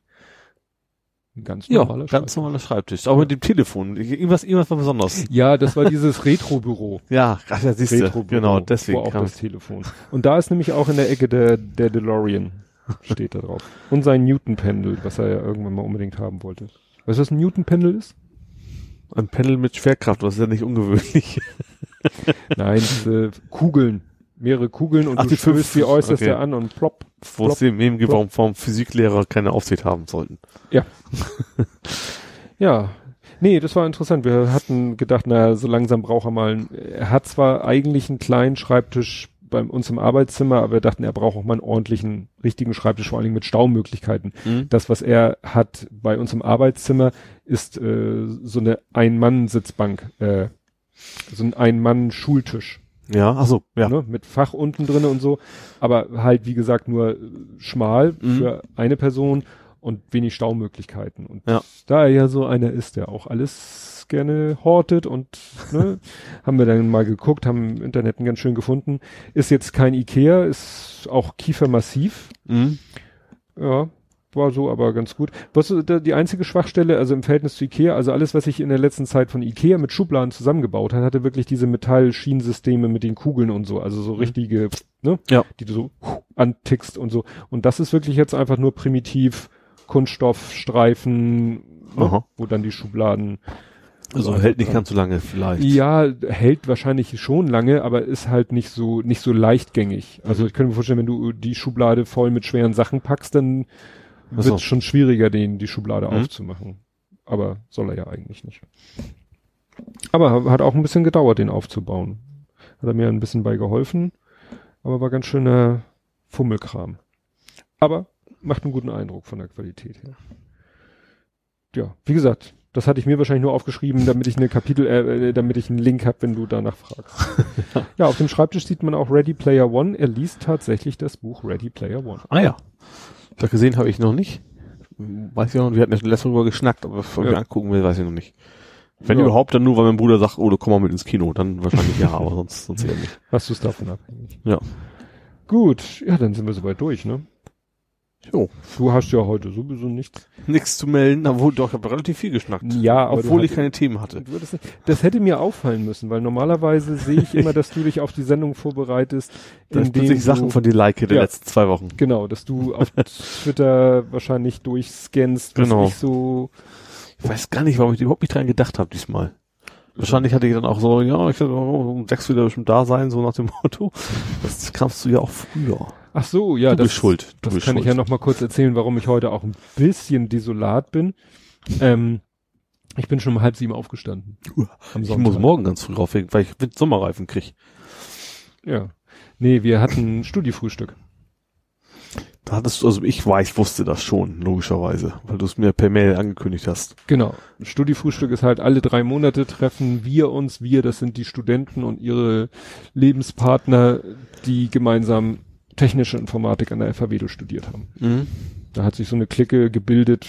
Ein ganz Ja, normaler ganz Schreibtisch. normaler Schreibtisch. Auch mit dem Telefon. Irgendwas, irgendwas war besonders. Ja, das war dieses Retro-Büro. Ja, ach, ja, siehst du. Retro-Büro. Genau, deswegen War auch kam das Telefon. Und da ist nämlich auch in der Ecke der, der DeLorean. Steht da drauf. Und sein Newton-Pendel, was er ja irgendwann mal unbedingt haben wollte. Weißt du, was ein Newton-Pendel ist? ein Panel mit Schwerkraft, das ist ja nicht ungewöhnlich. Nein, diese Kugeln. Mehrere Kugeln und Ach, du stößt die äußerste okay. an und plopp. Wo es dem eben gibt, warum, Physiklehrer keine Aufsicht haben sollten. Ja. Nee, das war interessant. Wir hatten gedacht, naja, so langsam braucht er mal, einen- er hat zwar eigentlich einen kleinen Schreibtisch bei uns im Arbeitszimmer, aber wir dachten, er braucht auch mal einen ordentlichen, richtigen Schreibtisch, vor allen Dingen mit Staumöglichkeiten. Das, was er hat bei uns im Arbeitszimmer, ist äh, so eine Ein-Mann-Sitzbank, äh, so ein Ein-Mann-Schultisch. Ja, ach so, ja. Ne, mit Fach unten drinne und so, aber halt, wie gesagt, nur schmal Mhm. für eine Person und wenig Staumöglichkeiten. Und Ja. da er ja so einer ist, der auch alles gerne hortet und ne, haben wir dann mal geguckt, haben im Internet einen ganz schön gefunden. Ist jetzt kein Ikea, ist auch kiefermassiv. Mhm. Ja, war so aber ganz gut. Was da die einzige Schwachstelle, also im Verhältnis zu Ikea, also alles, was ich in der letzten Zeit von Ikea mit Schubladen zusammengebaut hat, hatte wirklich diese Metallschienensysteme mit den Kugeln und so, also so richtige, ne, Ja. die du so antickst und so. Und das ist wirklich jetzt einfach nur primitiv Kunststoffstreifen, ne, wo dann die Schubladen Also hält nicht ganz so lange vielleicht. ja, hält wahrscheinlich schon lange, aber ist halt nicht so, nicht so leichtgängig. Also ich könnte mir vorstellen, wenn du die Schublade voll mit schweren Sachen packst, dann wird es schon schwieriger, den, die Schublade Mhm. aufzumachen. Aber soll er ja eigentlich nicht. Aber hat auch ein bisschen gedauert, den aufzubauen. Hat er mir ein bisschen bei geholfen, aber war ganz schöner Fummelkram. Aber macht einen guten Eindruck von der Qualität her. Ja, wie gesagt, das hatte ich mir wahrscheinlich nur aufgeschrieben, damit ich eine Kapitel, äh, äh, damit ich einen Link habe, wenn du danach fragst. ja, auf dem Schreibtisch sieht man auch Ready Player One. Er liest tatsächlich das Buch Ready Player One. Ah ja. Da gesehen habe ich noch nicht. Weiß ich noch, wir hatten ja schon letztes Mal drüber geschnackt, aber ich Ja. mir angucken will, weiß ich noch nicht. Wenn Ja. überhaupt, dann nur, weil mein Bruder sagt, oh, du komm mal mit ins Kino, dann wahrscheinlich ja, aber sonst, sonst eher nicht. Was ist davon abhängig? Ja. Gut, ja, dann sind wir soweit durch, ne? Jo. Du hast ja heute sowieso nichts. Nichts zu melden, obwohl doch, ich habe relativ viel geschnackt. Ja, Obwohl du ich keine Themen hatte. Du nicht- Das hätte mir auffallen müssen, weil normalerweise sehe ich immer, dass du dich auf die Sendung vorbereitest, Dass ich indem plötzlich Sachen du, von dir like der Ja. letzten zwei Wochen. genau, dass du auf Twitter wahrscheinlich durchscannst, was Genau. ich so, Ich weiß gar nicht, warum ich überhaupt nicht dran gedacht habe diesmal. Wahrscheinlich hatte ich dann auch so, ja, ich werde um sechs wieder bestimmt da sein, so nach dem Motto. Das kamst du ja auch früher. Ach so, ja, du das, bist schuld. Du das bist kann schuld. ich ja noch mal kurz erzählen, warum ich heute auch ein bisschen desolat bin. Ähm, ich bin schon um halb sieben aufgestanden. Ich muss morgen ganz früh raufwegen, weil ich mit Sommerreifen krieg. Ja. Nee, wir hatten Studiefrühstück. Da hattest du, also ich weiß, wusste das schon, logischerweise, weil du es mir per Mail angekündigt hast. Genau. Studiefrühstück ist halt alle drei Monate treffen wir uns, wir, das sind die Studenten und ihre Lebenspartner, die gemeinsam technische Informatik an der FAW studiert haben. Mhm. Da hat sich so eine Clique gebildet,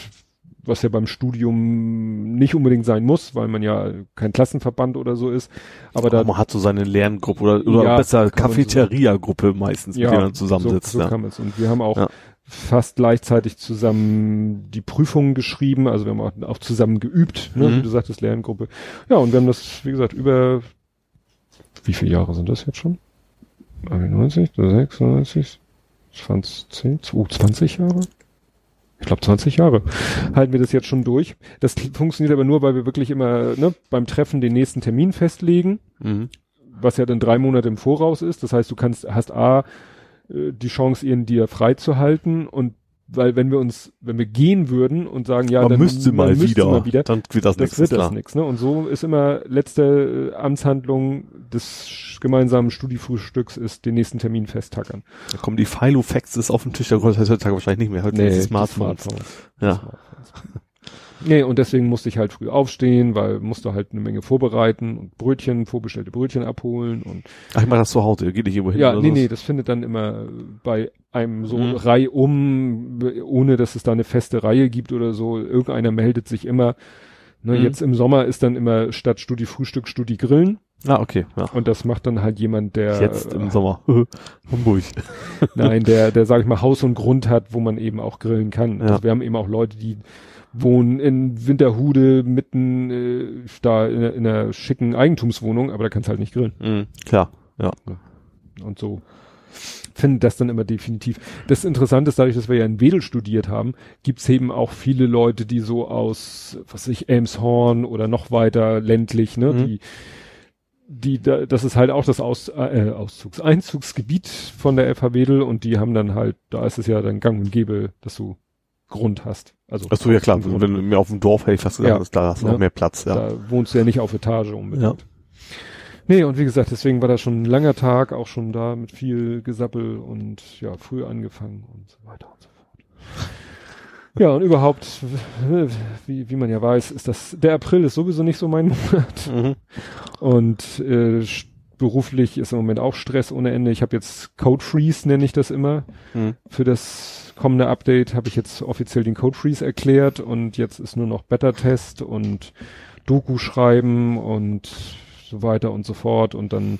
was ja beim Studium nicht unbedingt sein muss, weil man ja kein Klassenverband oder so ist. Aber da Aber man hat so seine Lerngruppe oder, oder Ja, besser Cafeteria-Gruppe meistens, mit der man zusammensitzt. So, so ja. es. Und wir haben auch Ja. fast gleichzeitig zusammen die Prüfungen geschrieben, also wir haben auch, auch zusammen geübt, ne, Mhm. wie du sagtest, Lerngruppe. Ja, und wir haben das, wie gesagt, über wie viele Jahre sind das jetzt schon? 91, 96, 20, oh, 20 Jahre? Ich glaube 20 Jahre halten wir das jetzt schon durch. Das funktioniert aber nur, weil wir wirklich immer ne, beim Treffen den nächsten Termin festlegen Mhm. was ja dann drei Monate im Voraus ist. Das heißt, du kannst, hast A, äh, die Chance, ihn dir freizuhalten und weil wenn wir uns, wenn wir gehen würden und sagen, ja, man dann müsste man mal, müsste wieder, mal wieder, dann wird das, das nichts, wird das nichts. Ne? Und so ist immer letzte äh, Amtshandlung des gemeinsamen Studiefrühstücks ist den nächsten Termin festtackern. Da kommen die Filofaxes auf den Tisch, da kommt das heutzutage wahrscheinlich nicht mehr. Heute sind die Smartphones. Smartphones. Ja. Smartphones. Nee, und deswegen musste ich halt früh aufstehen, weil musste halt eine Menge vorbereiten und Brötchen, vorbestellte Brötchen abholen und Ach, ich mach das zu Hause, geht nicht irgendwo hin Ja, nee, so. nee, das findet dann immer bei einem so Mhm. reihum, ohne dass es da eine feste Reihe gibt oder so. Irgendeiner meldet sich immer. Ne, Mhm. Jetzt im Sommer ist dann immer statt Studi Frühstück Studi Grillen Ah, okay, ja. und das macht dann halt jemand, der Jetzt im äh, Sommer. Hamburg. nein, der, der sag ich mal Haus und Grund hat, wo man eben auch grillen kann. Ja. Also wir haben eben auch Leute, die wohnen in Winterhude mitten äh, da in, einer- in einer schicken Eigentumswohnung, aber da kannst halt nicht grillen. Mhm, klar, ja. und so. Finde das dann immer definitiv. Das Interessante ist, dadurch, dass wir ja in Wedel studiert haben, gibt's eben auch viele Leute, die so aus, was weiß ich, Elmshorn oder noch weiter ländlich, ne, Mhm. die, die, da, das ist halt auch das Aus, äh, Auszugs, Einzugsgebiet von der FH Wedel und die haben dann halt, da ist es ja dann gang und gäbe, dass du Grund hast. Also, Ach so, ja klar, wenn du mir auf dem Dorf hätte ich fast gesagt, Ja. ist klar, hast du Ja. noch mehr Platz, ja. Da wohnst du ja nicht auf Etage unbedingt. Ja. Nee, und wie gesagt, deswegen war das schon ein langer Tag, auch schon da mit viel Gesappel und ja, früh angefangen und so weiter und so fort. Ja, und überhaupt, wie, wie man ja weiß, ist das, der April ist sowieso nicht so mein Monat. Mhm. Und äh, beruflich ist im Moment auch Stress ohne Ende. Ich habe jetzt Code Freeze, nenne ich das immer. Mhm. Für das kommende Update habe ich jetzt offiziell den Code Freeze erklärt und jetzt ist nur noch Beta-Test und Doku schreiben und so weiter und so fort. Und dann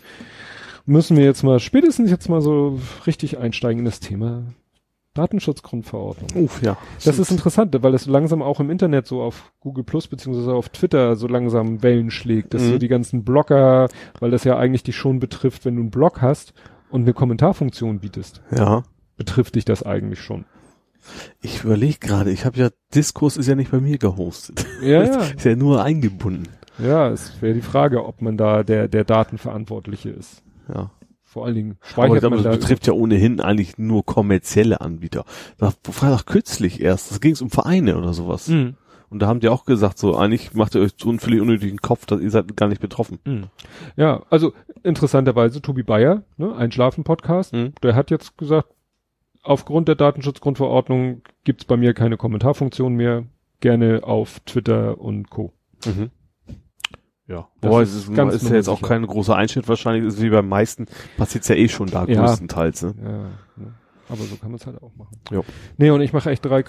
müssen wir jetzt mal spätestens jetzt mal so richtig einsteigen in das Thema Datenschutzgrundverordnung. Uff, ja. Das ist interessant, weil das langsam auch im Internet so auf Google Plus beziehungsweise auf Twitter so langsam Wellen schlägt, dass Mhm. so die ganzen Blogger, weil das ja eigentlich dich schon betrifft, wenn du einen Blog hast und eine Kommentarfunktion bietest, Ja. betrifft dich das eigentlich schon. Ich überlege gerade, ich habe ja, Diskurs ist ja nicht bei mir gehostet. Ja, ja. Ist ja nur eingebunden. Ja, es wäre die Frage, ob man da der, der Datenverantwortliche ist. Ja. Vor allen Dingen Aber ich speichert glaube, das da. betrifft ja ohnehin eigentlich nur kommerzielle Anbieter. Das war doch kürzlich erst, da ging es um Vereine oder sowas. Mhm. Und da haben die auch gesagt, so eigentlich macht ihr euch so einen völlig unnötigen Kopf, dass ihr seid gar nicht betroffen. Mhm. Ja, also interessanterweise Tobi Bayer, ne, Einschlafen-Podcast, Mhm. der hat jetzt gesagt, aufgrund der Datenschutzgrundverordnung gibt's bei mir keine Kommentarfunktion mehr. Gerne auf Twitter und Co. Mhm. Ja, Wobei, ist es ist, ganz ist ja jetzt auch kein großer Einschnitt wahrscheinlich, ist wie beim meisten, passiert's ja eh schon da Ja. größtenteils. Ne? Ja, ne? aber so kann man es halt auch machen. Jo. Nee, und ich mache echt drei,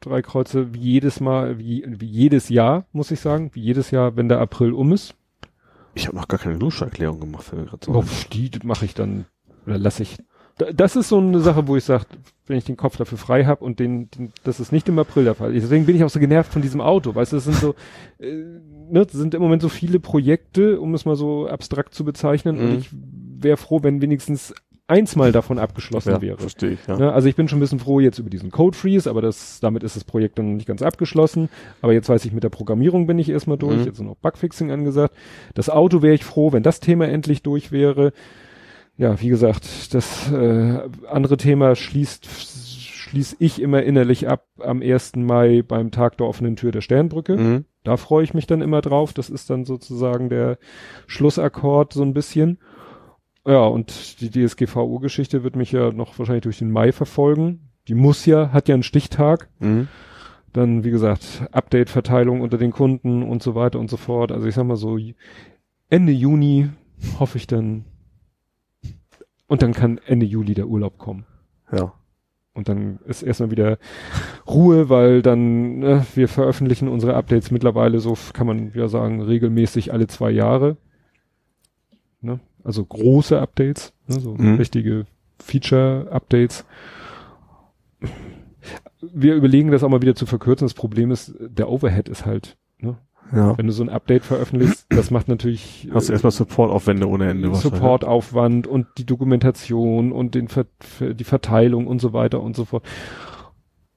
drei Kreuze wie jedes Mal, wie, wie jedes Jahr, muss ich sagen, wie jedes Jahr, wenn der April um ist. Ich habe noch gar keine Duscherklärung gemacht, fällt mir grad so Oh, ein. die mache ich dann, oder lasse ich da- das ist so eine Sache, wo ich sage, wenn ich den Kopf dafür frei habe und den, den, das ist nicht im April der Fall. Deswegen bin ich auch so genervt von diesem Auto, weißt du, das sind so, äh, ne, sind im Moment so viele Projekte, um es mal so abstrakt zu bezeichnen. Und Mhm. ich wäre froh, wenn wenigstens eins mal davon abgeschlossen Ja, wäre. verstehe ich, ja. Ne, also ich bin schon ein bisschen froh jetzt über diesen Code Freeze, aber das, damit ist das Projekt dann noch nicht ganz abgeschlossen. Aber jetzt weiß ich, mit der Programmierung bin ich erstmal durch. Mhm. Jetzt sind noch Bugfixing angesagt. Das Auto wäre ich froh, wenn das Thema endlich durch wäre. Ja, wie gesagt, das äh, andere Thema schließt schließe ich immer innerlich ab am 1. Mai beim Tag der offenen Tür der Sternbrücke. Mhm. Da freue ich mich dann immer drauf. Das ist dann sozusagen der Schlussakkord so ein bisschen. Ja, und die DSGVO-Geschichte wird mich ja noch wahrscheinlich durch den Mai verfolgen. Die muss ja, hat ja einen Stichtag. Mhm. Dann, wie gesagt, Update-Verteilung unter den Kunden und so weiter und so fort. Also ich sag mal so, Ende Juni hoffe ich dann. Und dann kann Ende Juli der Urlaub kommen. Ja. Und dann ist erstmal wieder Ruhe, weil dann, ne, wir veröffentlichen unsere Updates mittlerweile so, kann man ja sagen, regelmäßig alle zwei Jahre. Ne? Also große Updates, ne? so Mhm. richtige Feature-Updates. Wir überlegen das auch mal wieder zu verkürzen. Das Problem ist, der Overhead ist halt? Ja. wenn du so ein Update veröffentlichst, das macht natürlich Hast du erstmal Supportaufwände ohne Ende. Supportaufwand und die Dokumentation und den Ver die Verteilung und so weiter und so fort.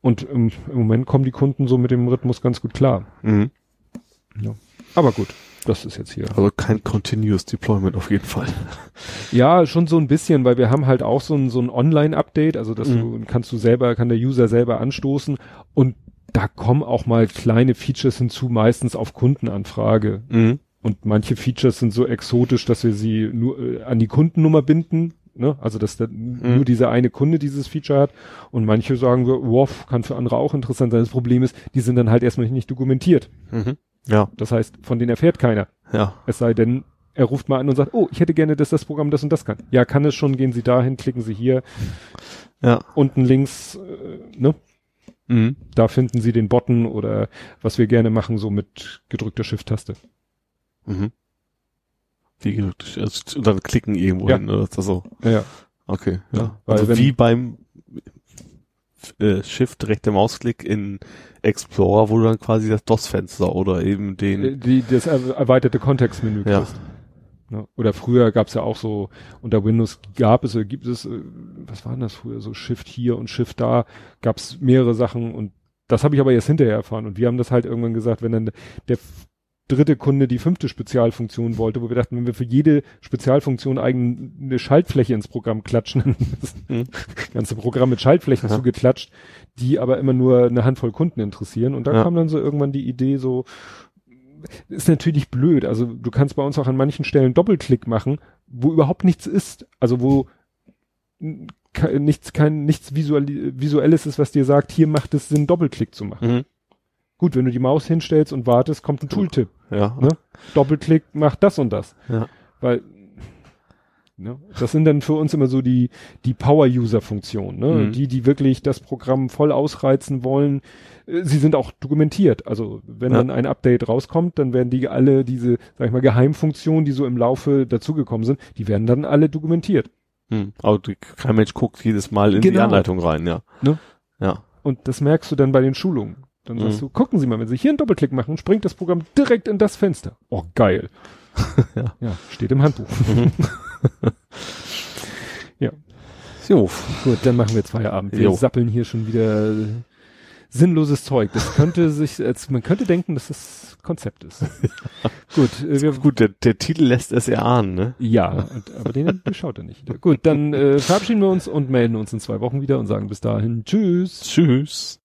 Und im, im Moment kommen die Kunden so mit dem Rhythmus ganz gut klar. Mhm. Aber gut, das ist jetzt hier. Also kein Continuous Deployment auf jeden Fall. Ja, schon so ein bisschen, weil wir haben halt auch so ein, so ein Online-Update, also das Mhm. du, kannst du selber, kann der User selber anstoßen und da kommen auch mal kleine Features hinzu, meistens auf Kundenanfrage. Mhm. Und manche Features sind so exotisch, dass wir sie nur äh, an die Kundennummer binden. Ne? Also dass der, nur dieser eine Kunde dieses Feature hat. Und manche sagen wir, wow, kann für andere auch interessant sein. Das Problem ist, die sind dann halt erstmal nicht dokumentiert. Mhm. Ja, Das heißt, von denen erfährt keiner. ja. Es sei denn, er ruft mal an und sagt, oh, ich hätte gerne, dass das Programm das und das kann. Ja, kann es schon, gehen Sie dahin, klicken Sie hier, Ja. unten links, äh, ne? Mhm. Da finden Sie den Button oder was wir gerne machen, so mit gedrückter Shift-Taste. Mhm. Wie gedrückt, also, und dann klicken irgendwo Ja. hin, oder so? Ja, ja. Okay, Ja, ja. weil Also wenn- wie beim äh, Shift rechter Mausklick in Explorer, wo du dann quasi das DOS-Fenster oder eben den, Äh, die, das er- erweiterte Kontextmenü Ja. kriegst. Ne? Oder früher gab's ja auch so, unter Windows gab es, oder gibt es, äh, was war denn das früher, so Shift hier und Shift da, gab's mehrere Sachen und das habe ich aber erst hinterher erfahren und wir haben das halt irgendwann gesagt, wenn dann der dritte Kunde die fünfte Spezialfunktion wollte, wo wir dachten, wenn wir für jede Spezialfunktion eigene Schaltfläche ins Programm klatschen, dann ist das Mhm. ganze Programm mit Schaltflächen Ja. zugeklatscht, die aber immer nur eine Handvoll Kunden interessieren und da Ja. kam dann so irgendwann die Idee so, ist natürlich blöd. Also du kannst bei uns auch an manchen Stellen Doppelklick machen, wo überhaupt nichts ist. Also wo nichts, kein, nichts visuelles ist, was dir sagt, hier macht es Sinn, Doppelklick zu machen. Mhm. Gut, wenn du die Maus hinstellst und wartest, kommt ein Tooltip. ja, Ne? Doppelklick macht das und das. ja, Weil ne, das sind dann für uns immer so die, die Power-User-Funktionen, ne? Mhm. die, die wirklich das Programm voll ausreizen wollen. Sie sind auch dokumentiert. Also wenn Ja. dann ein Update rauskommt, dann werden die alle diese, sag ich mal, Geheimfunktionen, die so im Laufe dazugekommen sind, die werden dann alle dokumentiert. Mhm. Aber die- kein Mensch guckt jedes Mal in die Genau. Anleitung rein, ja. Ne? Ja. Und das merkst du dann bei den Schulungen. Dann sagst Mhm. du, gucken Sie mal, wenn Sie hier einen Doppelklick machen, springt das Programm direkt in das Fenster. Oh, geil. Ja. ja, steht im Handbuch. Jo. Gut, dann machen wir jetzt Feierabend. Wir Jo. sappeln hier schon wieder sinnloses Zeug. Das könnte sich, als, man könnte denken, dass das Konzept ist. Gut, äh, wir, Gut, der, der Titel lässt es erahnen, ne? ja, und, aber den schaut er nicht. Gut, dann äh, verabschieden wir uns und melden uns in zwei Wochen wieder und sagen bis dahin Tschüss. Tschüss.